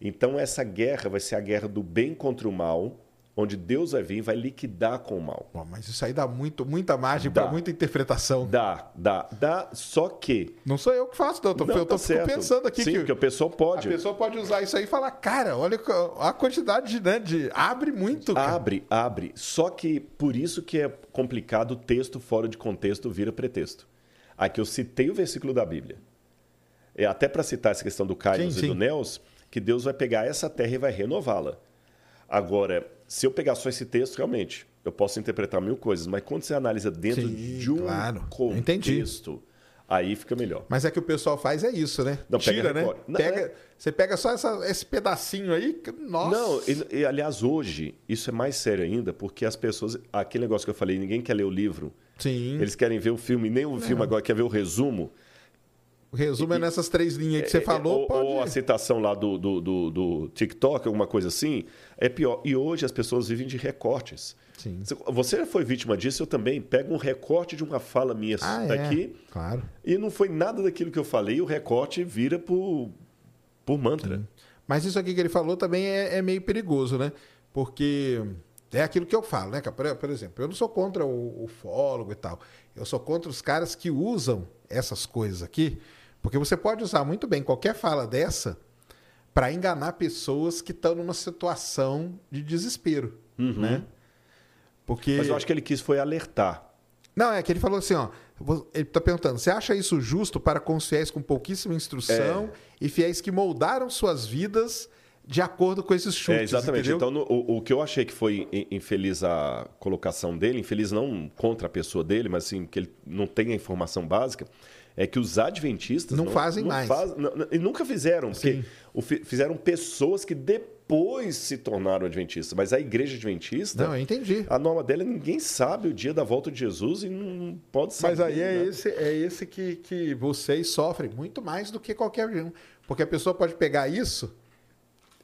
Então essa guerra vai ser a guerra do bem contra o mal, onde Deus vai vir e vai liquidar com o mal. Bom, mas isso aí dá muito, muita margem para muita interpretação. Dá, dá, dá, só que. Não sou eu que faço, não. Tô, Não, eu tô tá pensando aqui Sim, que porque o pessoal pode. a pessoa pode usar isso aí e falar, cara, olha a quantidade de, né, de abre muito. Cara. Abre, abre. Só que por isso que é complicado o texto fora de contexto vira pretexto. Aqui eu citei o versículo da Bíblia. É até para citar essa questão do Kairos Sim, e sim. do Neos, que Deus vai pegar essa terra e vai renová-la. Agora, se eu pegar só esse texto, realmente, eu posso interpretar mil coisas, mas quando você analisa dentro Sim, de um claro. Eu entendi. contexto, aí fica melhor. Mas é que o pessoal faz é isso, né? Não, Tira, né? Não, Pega, é- Você pega só essa- esse pedacinho aí, nossa. Não, e, e, aliás, hoje, isso é mais sério ainda, porque as pessoas. Aquele negócio que eu falei, ninguém quer ler o livro. Sim. Eles querem ver o filme, nem o filme agora, quer ver o resumo. O resumo é nessas três linhas que você É, falou, ou, pode... ou a citação lá do, do, do, do TikTok, alguma coisa assim, é pior. E hoje as pessoas vivem de recortes. Sim. Você foi vítima disso, eu também. Pego um recorte de uma fala minha Ah, é. daqui Claro. e não foi nada daquilo que eu falei, o recorte vira por, por mantra. Mas isso aqui que ele falou também é, é meio perigoso, né? Porque é aquilo que eu falo, né? Por, exemplo, eu não sou contra o ufólogo e tal. Eu sou contra os caras que usam essas coisas aqui, porque você pode usar muito bem qualquer fala dessa para enganar pessoas que estão numa situação de desespero, né? Porque Uhum. Mas eu acho que ele quis foi alertar. não, é que ele falou assim, ó. Ele tá perguntando: você acha isso justo para com os fiéis com pouquíssima instrução É. e fiéis que moldaram suas vidas de acordo com esses chutes? É, exatamente. entendeu? Então, no- o, o que eu achei que foi in- infeliz a colocação dele, infeliz não contra a pessoa dele, mas assim, que ele não tem a informação básica, é que os adventistas Não fazem mais. faz- não- não- e nunca fizeram, porque Sim. fizeram pessoas que depois se tornaram adventistas. Mas a igreja adventista, Não, eu entendi. a norma dela, ninguém sabe o dia da volta de Jesus e não pode saber. Mas aí é esse, é esse que, que vocês sofrem muito mais do que qualquer um. Porque a pessoa pode pegar isso.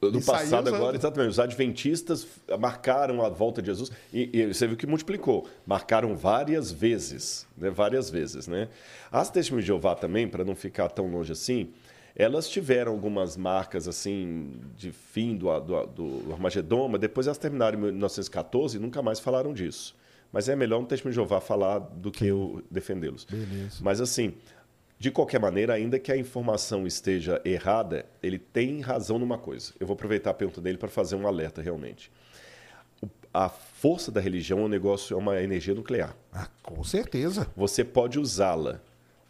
E saiu passado, usando. agora, exatamente. Os adventistas marcaram a volta de Jesus e, e você viu que multiplicou. Marcaram várias vezes, né? Várias vezes, né? As testemunhas de Jeová também, para não ficar tão longe assim, elas tiveram algumas marcas assim de fim do, do, do Armagedon, mas depois elas terminaram em 1914 e nunca mais falaram disso. Mas é melhor um testemunho de Jeová falar do que eu defendê-los. Beleza. Mas assim, de qualquer maneira, ainda que a informação esteja errada, ele tem razão numa coisa. Eu vou aproveitar a pergunta dele para fazer um alerta realmente. A força da religião é um negócio, é uma energia nuclear. Ah, com certeza. Você pode usá-la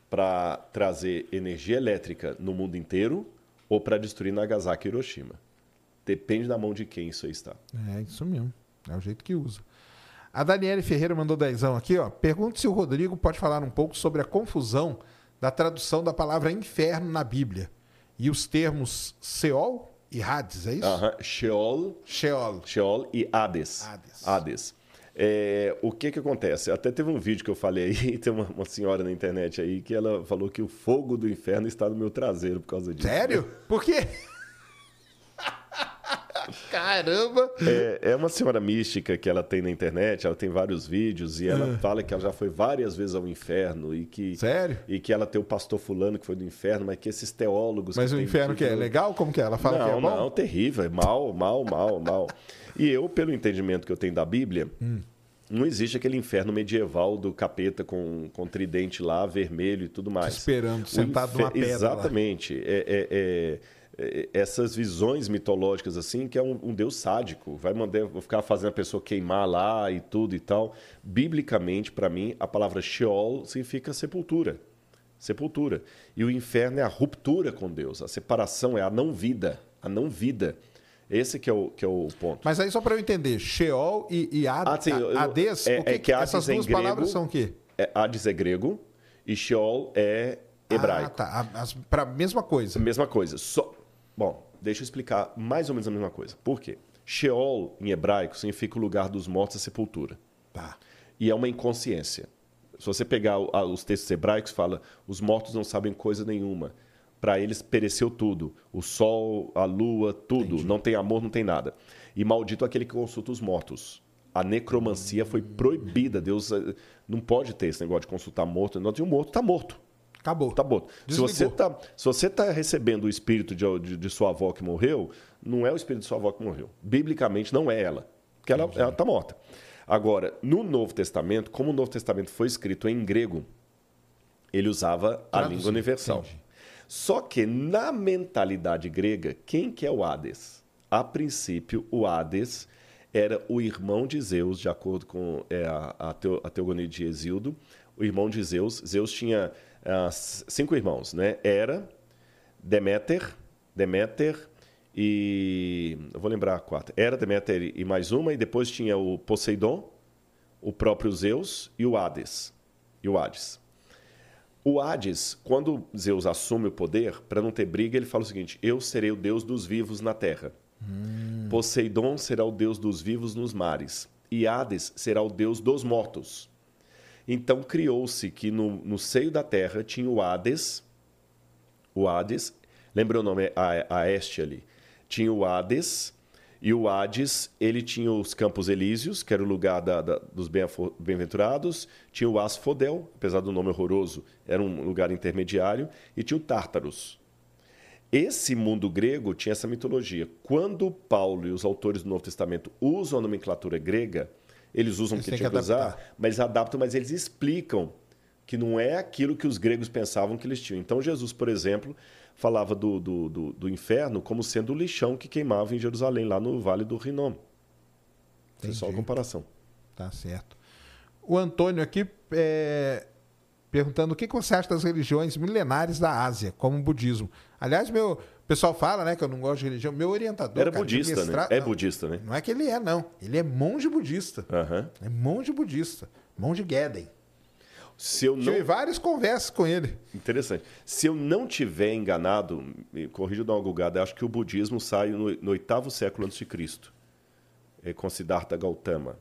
para trazer energia elétrica no mundo inteiro ou para destruir Nagasaki e Hiroshima. Depende da mão de quem isso aí está. É isso mesmo. É o jeito que usa. A Daniele Ferreira mandou dezão aqui, ó. Pergunta se o Rodrigo pode falar um pouco sobre a confusão da tradução da palavra inferno na Bíblia. E os termos Seol e Hades, é isso? Aham. Sheol Sheol. Sheol e Hades. Hades. Hades. É, o que que acontece? Até teve um vídeo que eu falei aí, tem uma, uma senhora na internet aí que ela falou que o fogo do inferno está no meu traseiro por causa disso. Sério? Por quê? Caramba! É, é uma senhora mística que ela tem na internet, ela tem vários vídeos e ela fala que ela já foi várias vezes ao inferno e que Sério? e que ela tem o pastor fulano que foi do inferno, mas que esses teólogos Mas o inferno que é legal? Como que é? Ela fala não, que é bom? não, terrível, é mal, mal, mal, mal. E eu, pelo entendimento que eu tenho da Bíblia, Hum. não existe aquele inferno medieval do capeta com, com tridente lá, vermelho e tudo mais. esperando, O sentado numa pedra. Exatamente. É- é- é- essas visões mitológicas assim, que é um, um deus sádico, vai mandar vou ficar fazendo a pessoa queimar lá e tudo e tal. Biblicamente, para mim, a palavra Sheol significa sepultura. Sepultura. E o inferno é a ruptura com Deus, a separação, é a não vida, a não vida. Esse que é o, que é o ponto. Mas aí só para eu entender, Sheol e, e Hades, Ah, sim, eu- Hades, é- o que é que Hades essas em duas grego- palavras são o quê? É, Hades é grego e Sheol é hebraico. Ah, tá. A- As, pra mesma coisa. Mesma coisa. Só... Bom, deixa eu explicar mais ou menos a mesma coisa. Por quê? Sheol, em hebraico, significa o lugar dos mortos, a sepultura. Tá. E é uma inconsciência. Se você pegar os textos hebraicos, fala: os mortos não sabem coisa nenhuma. Para eles pereceu tudo. O sol, a lua, tudo. Não tem amor, não tem nada. E maldito aquele que consulta os mortos. A necromancia foi proibida. Deus eh, não pode ter esse negócio de consultar morto. Não, o morto está morto. Acabou. Tá bom. Se você tá, se você tá recebendo o espírito de, de, de sua avó que morreu, não é o espírito de sua avó que morreu. Biblicamente, não é ela. porque ela está morta. Agora, no Novo Testamento, como o Novo Testamento foi escrito em grego, ele usava a Traduzido, língua universal. entendi. Só que na mentalidade grega, quem que é o Hades? A princípio, o Hades era o irmão de Zeus, de acordo com é, a, a, teo, a teogonia de Exildo, o irmão de Zeus. Zeus tinha cinco irmãos, né? Hera, Deméter, Deméter e... Eu vou lembrar quatro. Hera, Deméter e mais uma, e depois tinha o Poseidon, o próprio Zeus e o Hades. E o Hades. O Hades, quando Zeus assume o poder, para não ter briga, ele fala o seguinte: Eu serei o deus dos vivos na terra. Poseidon será o deus dos vivos nos mares. E Hades será o deus dos mortos. Então criou-se que no, no seio da terra tinha o Hades. O Hades, lembra o nome a, a este ali? Tinha o Hades. E o Hades, ele tinha os Campos Elíseos, que era o lugar da- da- dos bem-aventurados. Tinha o Asfodel, apesar do nome horroroso, era um lugar intermediário. E tinha o Tártaros. Esse mundo grego tinha essa mitologia. Quando Paulo e os autores do Novo Testamento usam a nomenclatura grega, eles usam Eles porque têm tinha que que usar, mas adaptam, mas eles explicam que não é aquilo que os gregos pensavam que eles tinham. Então, Jesus, por exemplo, falava do, do, do, do inferno como sendo o lixão que queimava em Jerusalém, lá no Vale do Rinom. É só a Entendi. comparação. Tá certo. O Antônio aqui é, perguntando o que que você acha das religiões milenares da Ásia, como o budismo. Aliás, meu o pessoal fala, né, que eu não gosto de religião. Meu orientador Era cara, de budista, né? mestrado- É não, budista, né? Não é que ele é, não. Ele é monge budista. Aham. É monge budista. Monge Geden. Se eu não Tive várias conversas com ele. Interessante. Se eu não tiver enganado, me corrija dar uma gulgada, acho que o budismo sai no, oitavo século antes de Cristo. É com Siddhartha Gautama.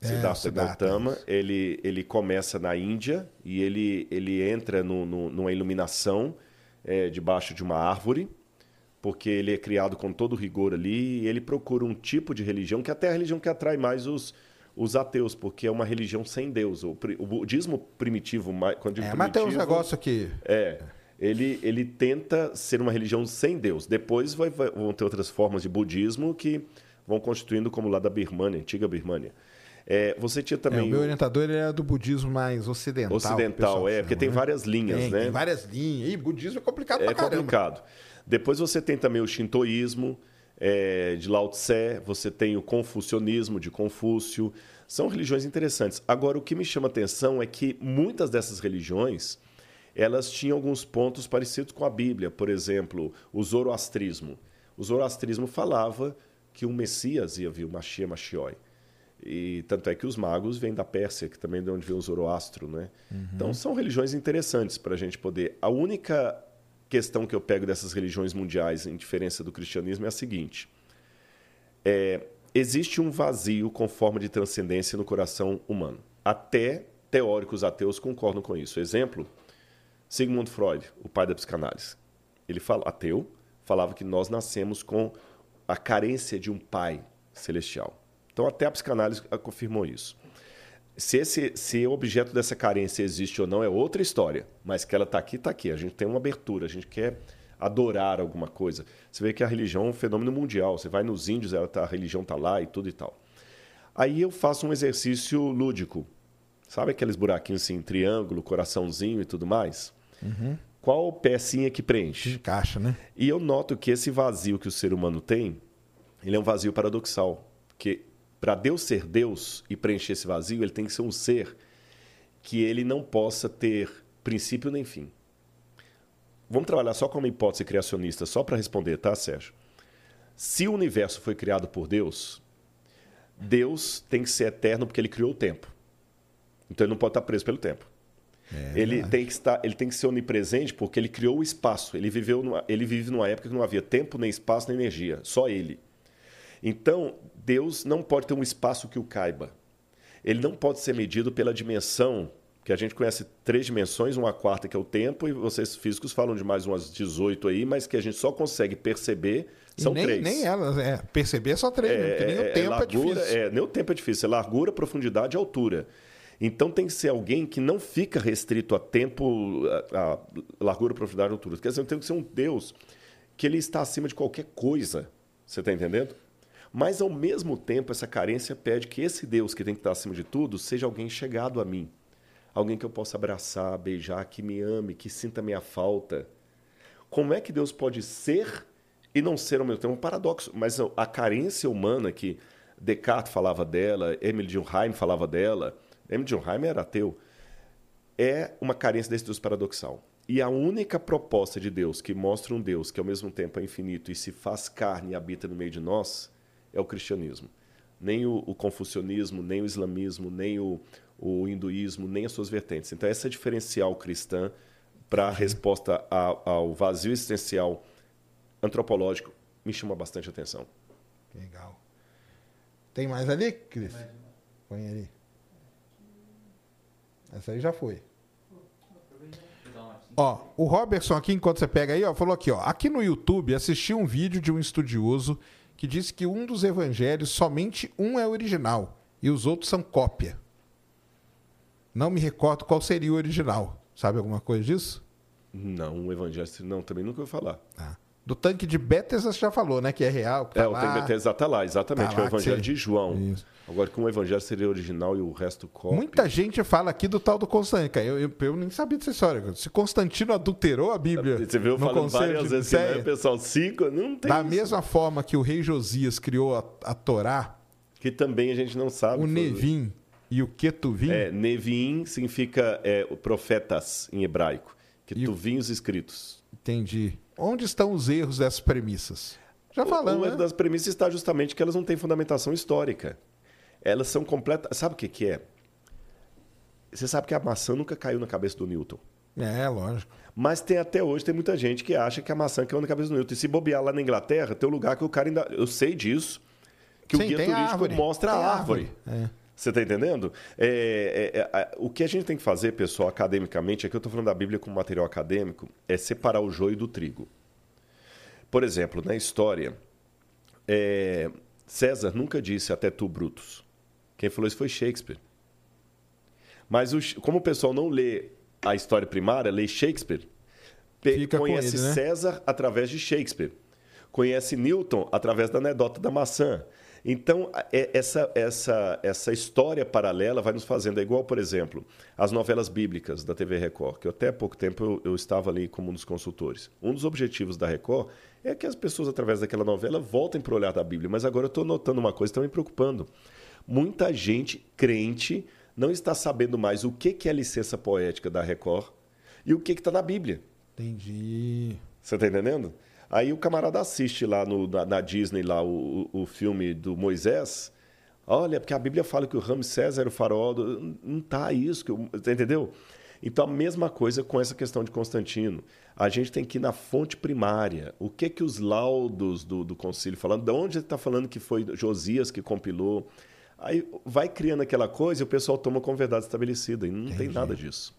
É, Siddhartha Siddhartha, Gautama, isso. ele, ele começa na Índia e ele, ele entra no, no- numa iluminação é, debaixo de uma árvore, porque ele é criado com todo rigor ali e ele procura um tipo de religião que até é a religião que atrai mais os, os ateus, porque é uma religião sem Deus. O, o budismo primitivo, quando digo É, mas tem uns primitivo, negócios aqui. é. Ele, ele tenta ser uma religião sem Deus. Depois vai- vai- vão ter outras formas de budismo que vão constituindo, como lá da Birmania, antiga Birmania. É, você tinha É, também o meu orientador ele é do budismo mais ocidental. ocidental, é, porque tem né? várias linhas, Tem, né? tem várias linhas. E budismo é complicado É pra caramba. complicado. Depois você tem também o shintoísmo, é, de Lao Tse, você tem o confucionismo, de Confúcio. São religiões interessantes. Agora, o que me chama a atenção é que muitas dessas religiões elas tinham alguns pontos parecidos com a Bíblia. Por exemplo, o zoroastrismo. O zoroastrismo falava que o Messias ia vir, o Mashiach Mashioi. E tanto é que os magos vêm da Pérsia, que também é de onde vem o Zoroastro, né? Então são religiões interessantes para a gente poder. A única questão que eu pego dessas religiões mundiais, em diferença do cristianismo, é a seguinte: É, existe um vazio com forma de transcendência no coração humano. Até teóricos ateus concordam com isso. Exemplo: Sigmund Freud, o pai da psicanálise. Ele fala, ateu, falava que nós nascemos com a carência de um pai celestial. Então, até a psicanálise confirmou isso. Se, esse, se o objeto dessa carência existe ou não é outra história, mas que ela está aqui, está aqui. A gente tem uma abertura, a gente quer adorar alguma coisa. Você vê que a religião é um fenômeno mundial. Você vai nos índios, ela tá, a religião está lá e tudo e tal. Aí eu faço um exercício lúdico. Sabe aqueles buraquinhos assim, triângulo, coraçãozinho e tudo mais? Qual pecinha que preenche? Encaixa, né? E eu noto que esse vazio que o ser humano tem, ele é um vazio paradoxal. Porque para Deus ser Deus e preencher esse vazio, ele tem que ser um ser que ele não possa ter princípio nem fim. Vamos trabalhar só com uma hipótese criacionista, só para responder, tá, Sérgio? Se o universo foi criado por Deus, Deus tem que ser eterno porque ele criou o tempo. Então ele não pode estar preso pelo tempo. É ele, verdade. tem que estar, ele tem que ser onipresente porque ele criou o espaço. Ele, viveu numa, ele vive numa época que não havia tempo, nem espaço, nem energia. Só ele. Então, Deus não pode ter um espaço que o caiba. Ele não pode ser medido pela dimensão, que a gente conhece três dimensões, uma quarta que é o tempo, e vocês físicos falam de mais umas 18 aí, mas que a gente só consegue perceber são nem, três. nem elas, é. Perceber é só três, né? porque nem o tempo é, largura, difícil. É, nem o tempo é difícil, é largura, profundidade e altura. Então tem que ser alguém que não fica restrito a tempo, a, a largura, profundidade e altura. Quer dizer, tem que ser um Deus que ele está acima de qualquer coisa. Você está entendendo? Mas, ao mesmo tempo, essa carência pede que esse Deus que tem que estar acima de tudo seja alguém chegado a mim. Alguém que eu possa abraçar, beijar, que me ame, que sinta minha falta. Como é que Deus pode ser e não ser ao mesmo tempo? É um paradoxo. Mas a carência humana que Descartes falava dela, Emile Durkheim falava dela, Emile Durkheim era ateu, é uma carência desse Deus paradoxal. E a única proposta de Deus que mostra um Deus que ao mesmo tempo é infinito e se faz carne e habita no meio de nós é o cristianismo. Nem o, o confucionismo, nem o islamismo, nem o, o, hinduísmo, nem as suas vertentes. Então, essa é diferencial cristã para a resposta ao vazio existencial antropológico me chama bastante atenção. Legal. Tem mais ali, Cris? Põe ali. Essa aí já foi. Ó, o Robertson aqui, enquanto você pega aí, ó, falou aqui, ó. Aqui no YouTube assisti um vídeo de um estudioso que disse que um dos evangelhos, somente um é original e os outros são cópia. Não me recordo qual seria o original. Sabe alguma coisa disso? Não, o evangelho não, também nunca ouvi falar. Ah. Do tanque de Bethesda você já falou, né? Que é real. Que tá é, lá. o tanque de Bethesda tá lá, exatamente. Tá lá, é o evangelho você... de João. Isso. Agora que um evangelho seria original e o resto cópia. Muita gente fala aqui do tal do Constantino. Eu, eu, eu, nem sabia dessa história. Se Constantino adulterou a Bíblia. Você viu falando várias vezes que né, pessoal cinco, não tem. Da isso. mesma forma que o rei Josias criou a, a Torá. Que também a gente não sabe. O Nevim e o Ketuvim. É, Nevim significa é, profetas em hebraico. Ketuvim, os escritos. Entendi. Onde estão os erros dessas premissas? Já o erro né? das premissas está justamente que elas não têm fundamentação histórica elas são completas. Sabe o que, que é? Você sabe que a maçã nunca caiu na cabeça do Newton. É, lógico. Mas tem até hoje tem muita gente que acha que a maçã caiu na cabeça do Newton. E se bobear lá na Inglaterra, tem um lugar que o cara ainda. Eu sei disso. Que Sim, o guia turístico árvore. mostra tem a árvore. árvore. É. Você está entendendo? É, é, é, o que a gente tem que fazer, pessoal, academicamente, aqui eu estou falando da Bíblia como material acadêmico, é separar o joio do trigo. Por exemplo, na história, é, César nunca disse até tu, Brutus. Quem falou isso foi Shakespeare. Mas o, como o pessoal não lê a história primária, lê Shakespeare, Fica conhece ele, né? César através de Shakespeare. Conhece Newton através da anedota da maçã. Então, é, essa, essa, essa história paralela vai nos fazendo. É igual, por exemplo, as novelas bíblicas da TV Record, que até há pouco tempo eu, eu, estava ali como um dos consultores. Um dos objetivos da Record é que as pessoas, através daquela novela, voltem para o olhar da Bíblia. Mas agora eu estou notando uma coisa que está me preocupando muita gente crente não está sabendo mais o que é a licença poética da Record e o que está na Bíblia. Entendi. Você está entendendo? Aí o camarada assiste lá no, na, na, Disney lá o, o, filme do Moisés. Olha, porque a Bíblia fala que o Ramsés era o faraó. Do... Não está isso, que entendeu? Então a mesma coisa com essa questão de Constantino. A gente tem que ir na fonte primária. O que que os laudos do, do concílio falando? De onde ele está falando que foi Josias que compilou? Aí vai criando aquela coisa e o pessoal toma como verdade estabelecida. E não Entendi. tem nada disso.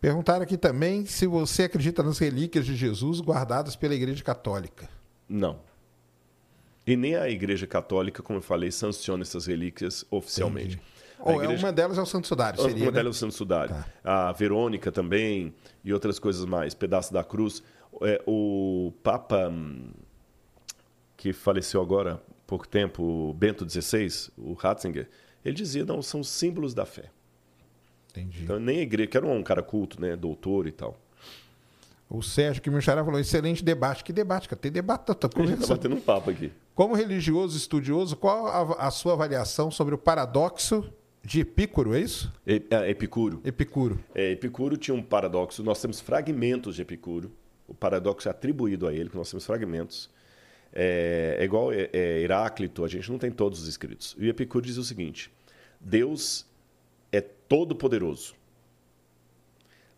Perguntaram aqui também se você acredita nas relíquias de Jesus guardadas pela Igreja Católica. Não. E nem a Igreja Católica, como eu falei, sanciona essas relíquias oficialmente. Ou é igreja... uma delas é o Santo Sudário, seria, Uma né? delas é o Santo Sudário. Tá. A Verônica também e outras coisas mais. Pedaço da cruz. É, o Papa hum, que faleceu agora, pouco tempo, o Bento XVI, o Ratzinger, ele dizia, não, são símbolos da fé. Entendi. Então, nem a igreja, que era um cara culto, né, doutor e tal. O Sérgio que me falou, excelente debate. Que debate, cara? Tem debate, tá, tá conversando. Tá batendo um papo aqui. Como religioso estudioso, qual a, a sua avaliação sobre o paradoxo de Epicuro, é isso? É, é, Epicuro. Epicuro. É, Epicuro tinha um paradoxo. Nós temos fragmentos de Epicuro. O paradoxo é atribuído a ele, que nós temos fragmentos. É, é igual é, é, Heráclito, a gente não tem todos os escritos. E Epicuro diz o seguinte: Deus é todo poderoso.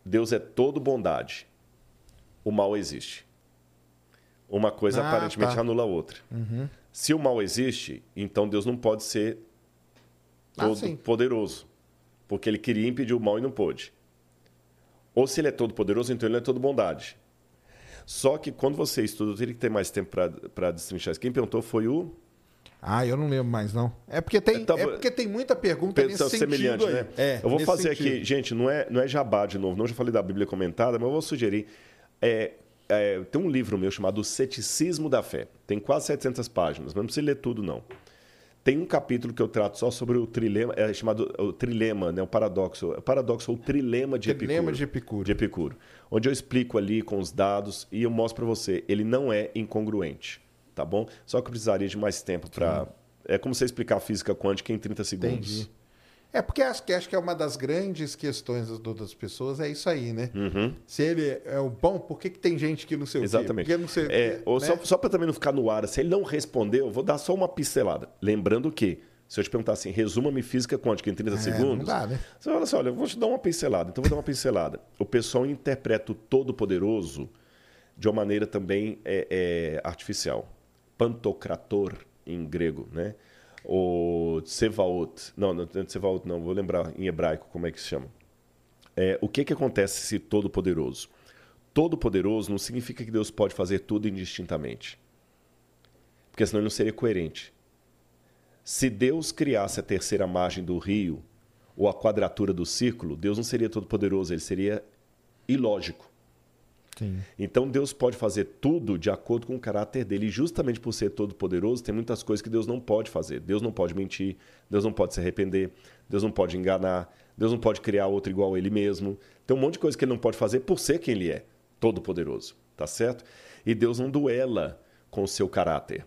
Deus é todo bondade. O mal existe. Uma coisa ah, aparentemente tá. anula a outra. Uhum. Se o mal existe, então Deus não pode ser todo ah, poderoso, porque ele queria impedir o mal e não pôde. Ou se ele é todo poderoso, então ele é todo bondade. Só que quando você estuda, eu teria que ter mais tempo para destrinchar isso. Quem perguntou foi o. Ah, eu não lembro mais, não. É porque tem, tava... é porque tem muita pergunta nesse semelhante, sentido né? É, eu vou fazer sentido. aqui, gente, não é, não é jabá de novo, não já falei da Bíblia comentada, mas eu vou sugerir. É, é, tem um livro meu chamado O Ceticismo da Fé. Tem quase 700 páginas, mas não precisa ler tudo, não. Tem um capítulo que eu trato só sobre o trilema, é chamado o trilema, né, o paradoxo, o paradoxo ou trilema de Trilema Epicuro. de Epicuro. De Epicuro. Onde eu explico ali com os dados e eu mostro para você, ele não é incongruente, tá bom? Só que eu precisaria de mais tempo para é como você explicar a física quântica em 30 segundos. Entendi. É porque acho que, acho que é uma das grandes questões das, das pessoas, é isso aí, né? Uhum. Se ele é o bom, por que, que tem gente que não sei o quê? Exatamente. É, né? só, só para também não ficar no ar, se ele não respondeu, eu vou dar só uma pincelada. Lembrando que, se eu te perguntar assim, resuma-me física quântica em 30 É, segundos, dá, né? você fala assim, olha, vou te dar uma pincelada. Então vou dar uma pincelada. O pessoal interpreta o Todo-Poderoso de uma maneira também é, é, artificial. Pantocrator, em grego, né? O Tsevaot. Não, não é Tsevaot não, vou lembrar em hebraico como é que se chama. É, o que, que acontece se Todo-Poderoso? Todo-Poderoso não significa que Deus pode fazer tudo indistintamente. Porque senão ele não seria coerente. Se Deus criasse a terceira margem do rio ou a quadratura do círculo, Deus não seria todo-poderoso, ele seria ilógico. Sim. Então Deus pode fazer tudo de acordo com o caráter dele. E justamente por ser todo-poderoso, tem muitas coisas que Deus não pode fazer. Deus não pode mentir, Deus não pode se arrepender, Deus não pode enganar, Deus não pode criar outro igual a ele mesmo. Tem um monte de coisa que ele não pode fazer por ser quem ele é, todo-poderoso. Tá certo? E Deus não duela com o seu caráter.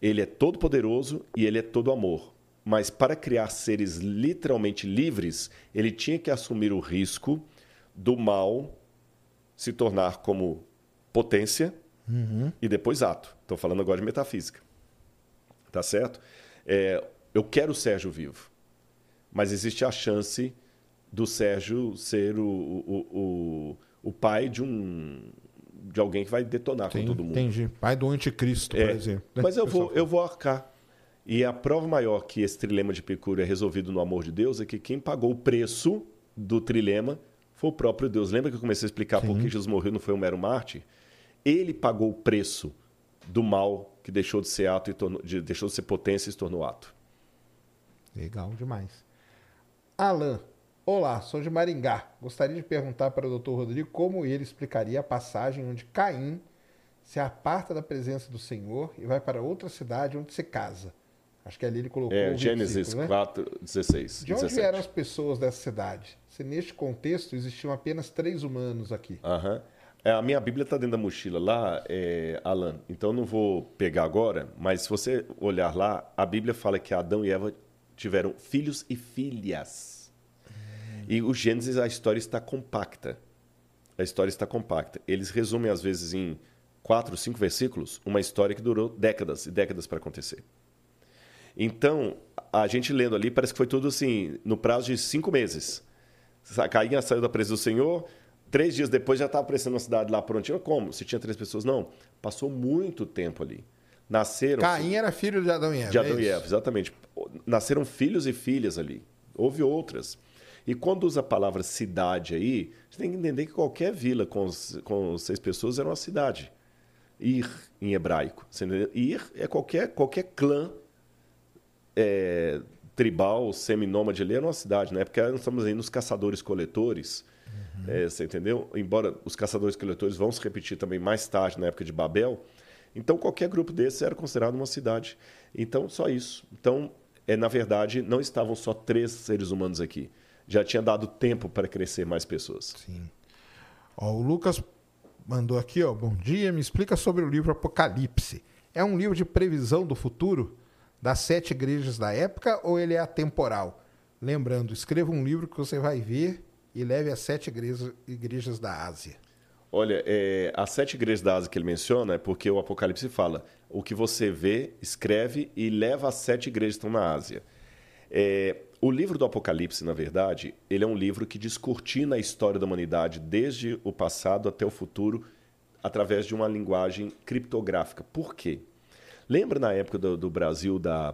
Ele é todo-poderoso e ele é todo amor. Mas para criar seres literalmente livres, ele tinha que assumir o risco do mal se tornar como potência e depois ato. Estou falando agora de metafísica. Tá certo? É, eu quero o Sérgio vivo, mas existe a chance do Sérgio ser o, o, o, o pai de um de alguém que vai detonar com Sim, todo mundo. Entendi. Pai do anticristo, por É, exemplo. né? Mas eu vou, eu vou arcar. E a prova maior que esse trilema de Epicuro é resolvido no amor de Deus é que quem pagou o preço do trilema foi o próprio Deus. Lembra que eu comecei a explicar por que Jesus morreu não foi um mero mártir? Ele pagou o preço do mal que deixou de ser ato e tornou- de- deixou de ser potência e se tornou ato. Legal demais. Alan, olá, sou de Maringá. Gostaria de perguntar para o Dr. Rodrigo como ele explicaria a passagem onde Caim se aparta da presença do Senhor e vai para outra cidade onde se casa. Acho que ali ele colocou É o Gênesis né? 4, 16. De onde 17. vieram as pessoas dessa cidade? Se neste contexto existiam apenas três humanos aqui. Aham. É, a minha Bíblia está dentro da mochila lá, é, Alan. Então eu não vou pegar agora, mas se você olhar lá, a Bíblia fala que Adão e Eva tiveram filhos e filhas. E o Gênesis, a história está compacta. A história está compacta. Eles resumem, às vezes, em quatro, cinco versículos, uma história que durou décadas e décadas para acontecer. Então, a gente lendo ali, parece que foi tudo assim, no prazo de cinco meses. Cainha saiu da presença do Senhor, três dias depois já estava aparecendo uma cidade lá prontinha. Como? Se tinha três pessoas? Não. Passou muito tempo ali. Nasceram. Caim era filho de Adão e Eva. De é Adão e isso? Eva, exatamente. Nasceram filhos e filhas ali. Houve outras. E quando usa a palavra cidade aí, você tem que entender que qualquer vila com, com seis pessoas era uma cidade. Ir, em hebraico. Ir é qualquer, qualquer clã é, tribal, seminômade ali, era uma cidade. Na época, nós estamos aí nos caçadores-coletores. É, você entendeu? Embora os caçadores-coletores vão se repetir também mais tarde, na época de Babel. Então, qualquer grupo desses era considerado uma cidade. Então, só isso. Então, é, na verdade, não estavam só três seres humanos aqui. Já tinha dado tempo para crescer mais pessoas. Sim. Ó, o Lucas mandou aqui, ó. Bom dia, me explica sobre o livro Apocalipse. É um livro de previsão do futuro das sete igrejas da época ou ele é atemporal? Lembrando, escreva um livro que você vai ver e leve às sete igrejas, igrejas da Ásia. Olha, é, as sete igrejas da Ásia que ele menciona é porque o Apocalipse fala o que você vê, escreve e leva às sete igrejas que estão na Ásia. É, o livro do Apocalipse, na verdade, ele é um livro que descortina a história da humanidade desde o passado até o futuro através de uma linguagem criptográfica. Por quê? Lembra na época do, do Brasil da,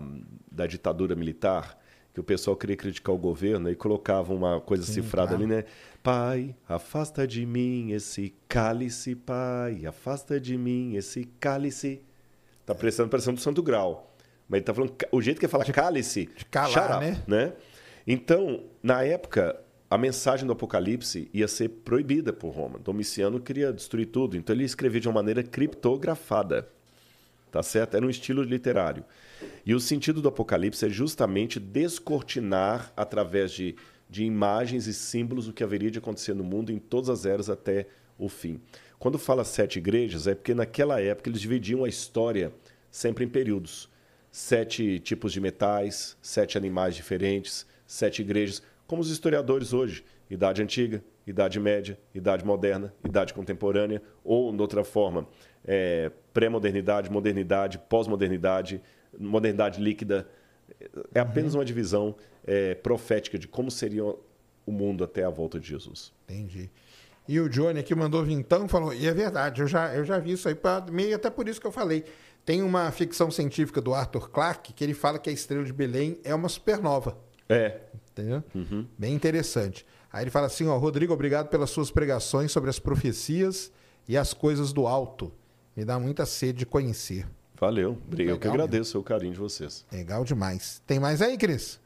da ditadura militar? Que o pessoal queria criticar o governo e colocava uma coisa cifrada claro. ali, né? Pai, afasta de mim esse cálice, pai, afasta de mim esse cálice. Tá parecendo, parecendo do Santo Grau. Mas ele tá falando, o jeito que ele fala cálice, de calar, up, né? né? Então, na época, a mensagem do Apocalipse ia ser proibida por Roma. Domiciano queria destruir tudo, então ele escrevia de uma maneira criptografada. Tá certo? Era um estilo literário. E o sentido do Apocalipse é justamente descortinar através de, de imagens e símbolos o que haveria de acontecer no mundo em todas as eras até o fim. Quando fala sete igrejas, é porque naquela época eles dividiam a história sempre em períodos. Sete tipos de metais, sete animais diferentes, sete igrejas, como os historiadores hoje. Idade Antiga, Idade Média, Idade Moderna, Idade Contemporânea, ou, de outra forma, é, pré-modernidade, modernidade, pós-modernidade, modernidade líquida. É apenas uma divisão é, profética de como seria o mundo até a volta de Jesus. Entendi. E o Johnny aqui mandou vintão falou, e é verdade, eu já, eu já vi isso aí, pra, meio até por isso que eu falei. Tem uma ficção científica do Arthur Clarke que ele fala que a estrela de Belém é uma supernova. É. Entendeu? Bem interessante. Aí ele fala assim, ó, Rodrigo, obrigado pelas suas pregações sobre as profecias e as coisas do alto. Me dá muita sede de conhecer. Valeu. Eu que Legal agradeço o carinho de vocês. Legal demais. Tem mais aí, Cris?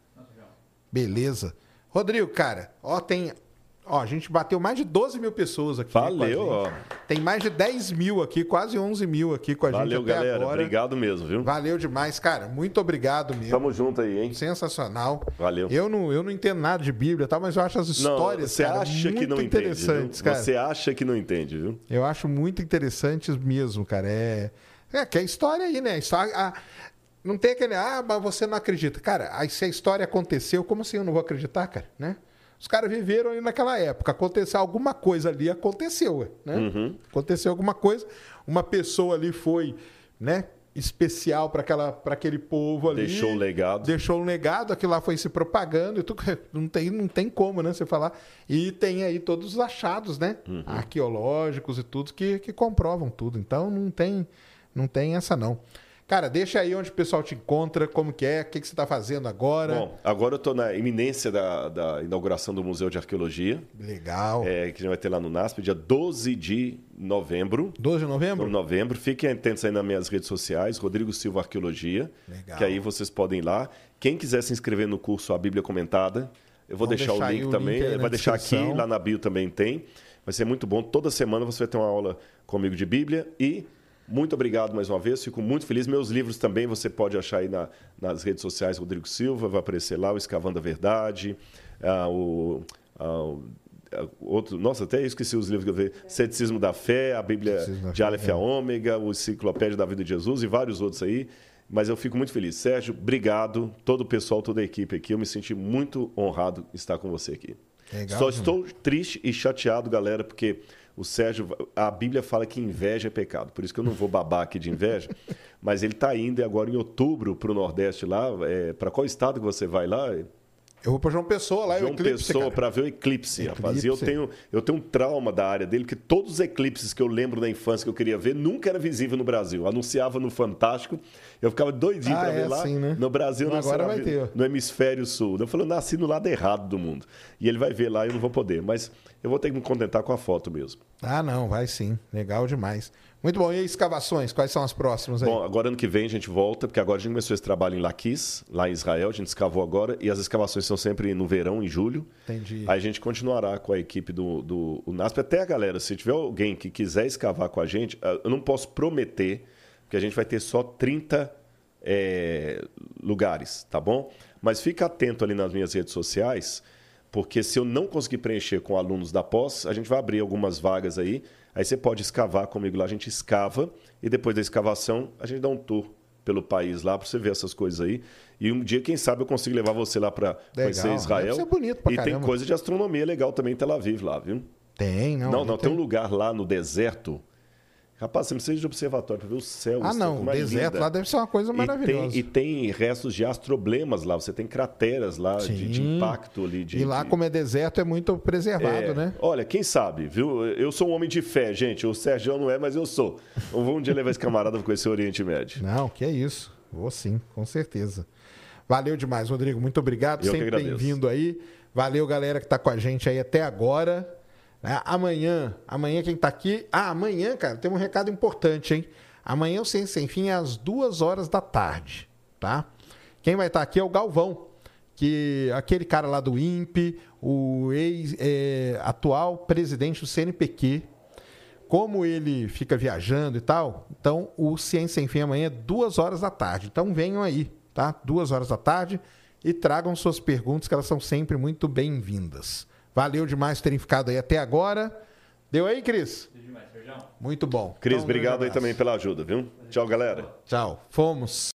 Beleza. Rodrigo, cara, ó, tem. Ó, a gente bateu mais de 12 mil pessoas aqui. Valeu, gente. Tem mais de 10 mil aqui, quase 11 mil aqui com a Valeu, gente até galera. agora. Obrigado mesmo, viu? Valeu demais, cara. Muito obrigado mesmo. Tamo junto aí, hein? Sensacional. Valeu. Eu não, eu não entendo nada de Bíblia, tá? mas eu acho as histórias você cara, acha muito que não entende, interessantes, viu? cara. Você acha que não entende, viu? Eu acho muito interessantes mesmo, cara. É, é que é história aí, né? História, a- não tem aquele, ah, mas você não acredita. Cara, aí se a história aconteceu, como assim eu não vou acreditar, cara? Né? Os caras viveram ali naquela época. Aconteceu alguma coisa ali, aconteceu, né? Uhum. Aconteceu alguma coisa. Uma pessoa ali foi, né? Especial para aquele povo ali. Deixou um legado. Deixou um legado, aquilo lá foi se propagando. E tudo, não, tem, não tem como, né? Você falar. E tem aí todos os achados, né? Uhum. Arqueológicos e tudo que, que comprovam tudo. Então não tem, não tem essa não. Cara, deixa aí onde o pessoal te encontra, como que é, o que, que você está fazendo agora. Bom, agora eu estou na iminência da, da inauguração do Museu de Arqueologia, Legal. é, que a gente vai ter lá no NASP, dia 12 de novembro. 12 de novembro? No novembro. Fiquem atentos aí nas minhas redes sociais, Rodrigo Silva Arqueologia. Legal. Que aí vocês podem ir lá. Quem quiser se inscrever no curso A Bíblia Comentada, eu vou deixar, deixar o link também. link vai deixar descrição. aqui, lá na bio também tem. Vai ser muito bom. Toda semana você vai ter uma aula comigo de Bíblia e. Muito obrigado mais uma vez, fico muito feliz. Meus livros também você pode achar aí na- nas redes sociais Rodrigo Silva, vai aparecer lá o Escavando a Verdade, ah, o, ah, o- outro, nossa, até esqueci os livros que eu vi. Ceticismo da Fé, a Bíblia de Aleph é. a Ômega, o Enciclopédia da Vida de Jesus e vários outros aí. Mas eu fico muito feliz. Sérgio, obrigado. Todo o pessoal, toda a equipe aqui. Eu me senti muito honrado estar com você aqui. Legal Só estou triste e chateado, galera, porque o Sérgio, a Bíblia fala que inveja é pecado. Por isso que eu não vou babar aqui de inveja. mas ele está indo agora em outubro para o Nordeste lá. É, para qual estado que você vai lá? Eu vou para João Pessoa lá, é o João Eclipse, Pessoa para ver o eclipse, Eclipse. rapaz. E eu tenho, eu tenho um trauma da área dele, que todos os eclipses que eu lembro da infância que eu queria ver nunca era visível no Brasil. Anunciava no Fantástico, eu ficava doidinho Ah, para é ver lá. assim, né? No Brasil, não Agora vai ter. no hemisfério sul. Eu falei, eu nasci no lado errado do mundo. E ele vai ver lá e eu não vou poder. Mas eu vou ter que me contentar com a foto mesmo. Ah, não, vai sim. Legal demais. Muito bom. E escavações? Quais são as próximas aí? Bom, agora ano que vem a gente volta, porque agora a gente começou esse trabalho em Laquis, lá em Israel, a gente escavou agora, e as escavações são sempre no verão, em julho. Entendi. Aí a gente continuará com a equipe do, do NASP. Até a galera, se tiver alguém que quiser escavar com a gente, ah, eu não posso prometer, porque a gente vai ter só 30 é, lugares, tá bom? Mas fica atento ali nas minhas redes sociais, porque se eu não conseguir preencher com alunos da pós, a gente vai abrir algumas vagas aí. Aí você pode escavar comigo lá, a gente escava e depois da escavação a gente dá um tour pelo país lá para você ver essas coisas aí. E um dia, quem sabe, eu consigo levar você lá para conhecer Israel. ser bonito pra e tem caramba. coisa de astronomia legal também em Tel Aviv lá, viu? Tem, não. Não, não, tem um lugar lá no deserto. Rapaz, você precisa de observatório para ver o céu. Ah, não. O é deserto linda. lá deve ser uma coisa E maravilhosa. tem, e tem restos de astroblemas lá. Você tem crateras lá de, de impacto ali. De, E lá, de- como é deserto, é muito preservado, é, né? Olha, quem sabe, viu? Eu sou um homem de fé, gente. O Sérgio não é, mas eu sou. Eu vou um dia levar esse camarada para conhecer o Oriente Médio. Não, que é isso. Vou sim, com certeza. Valeu demais, Rodrigo. Muito obrigado. Eu Sempre bem-vindo aí. Valeu, galera que tá com a gente aí até agora. Né? Amanhã, amanhã quem tá aqui. Ah, amanhã, cara, tem um recado importante, hein? Amanhã o Ciência Sem Fim é às duas horas da tarde, tá? Quem vai estar aqui é o Galvão, que aquele cara lá do INPE, o ex, é, atual presidente do CNPq, como ele fica viajando e tal, então o Ciência Sem Fim amanhã é duas horas da tarde. Então venham aí, tá? Duas horas da tarde e tragam suas perguntas, que elas são sempre muito bem-vindas. Valeu demais terem ficado aí até agora. Deu aí, Cris? Deu demais. Muito bom. Cris, Então, obrigado aí também pela ajuda, viu? Tchau, galera. Tchau. Fomos.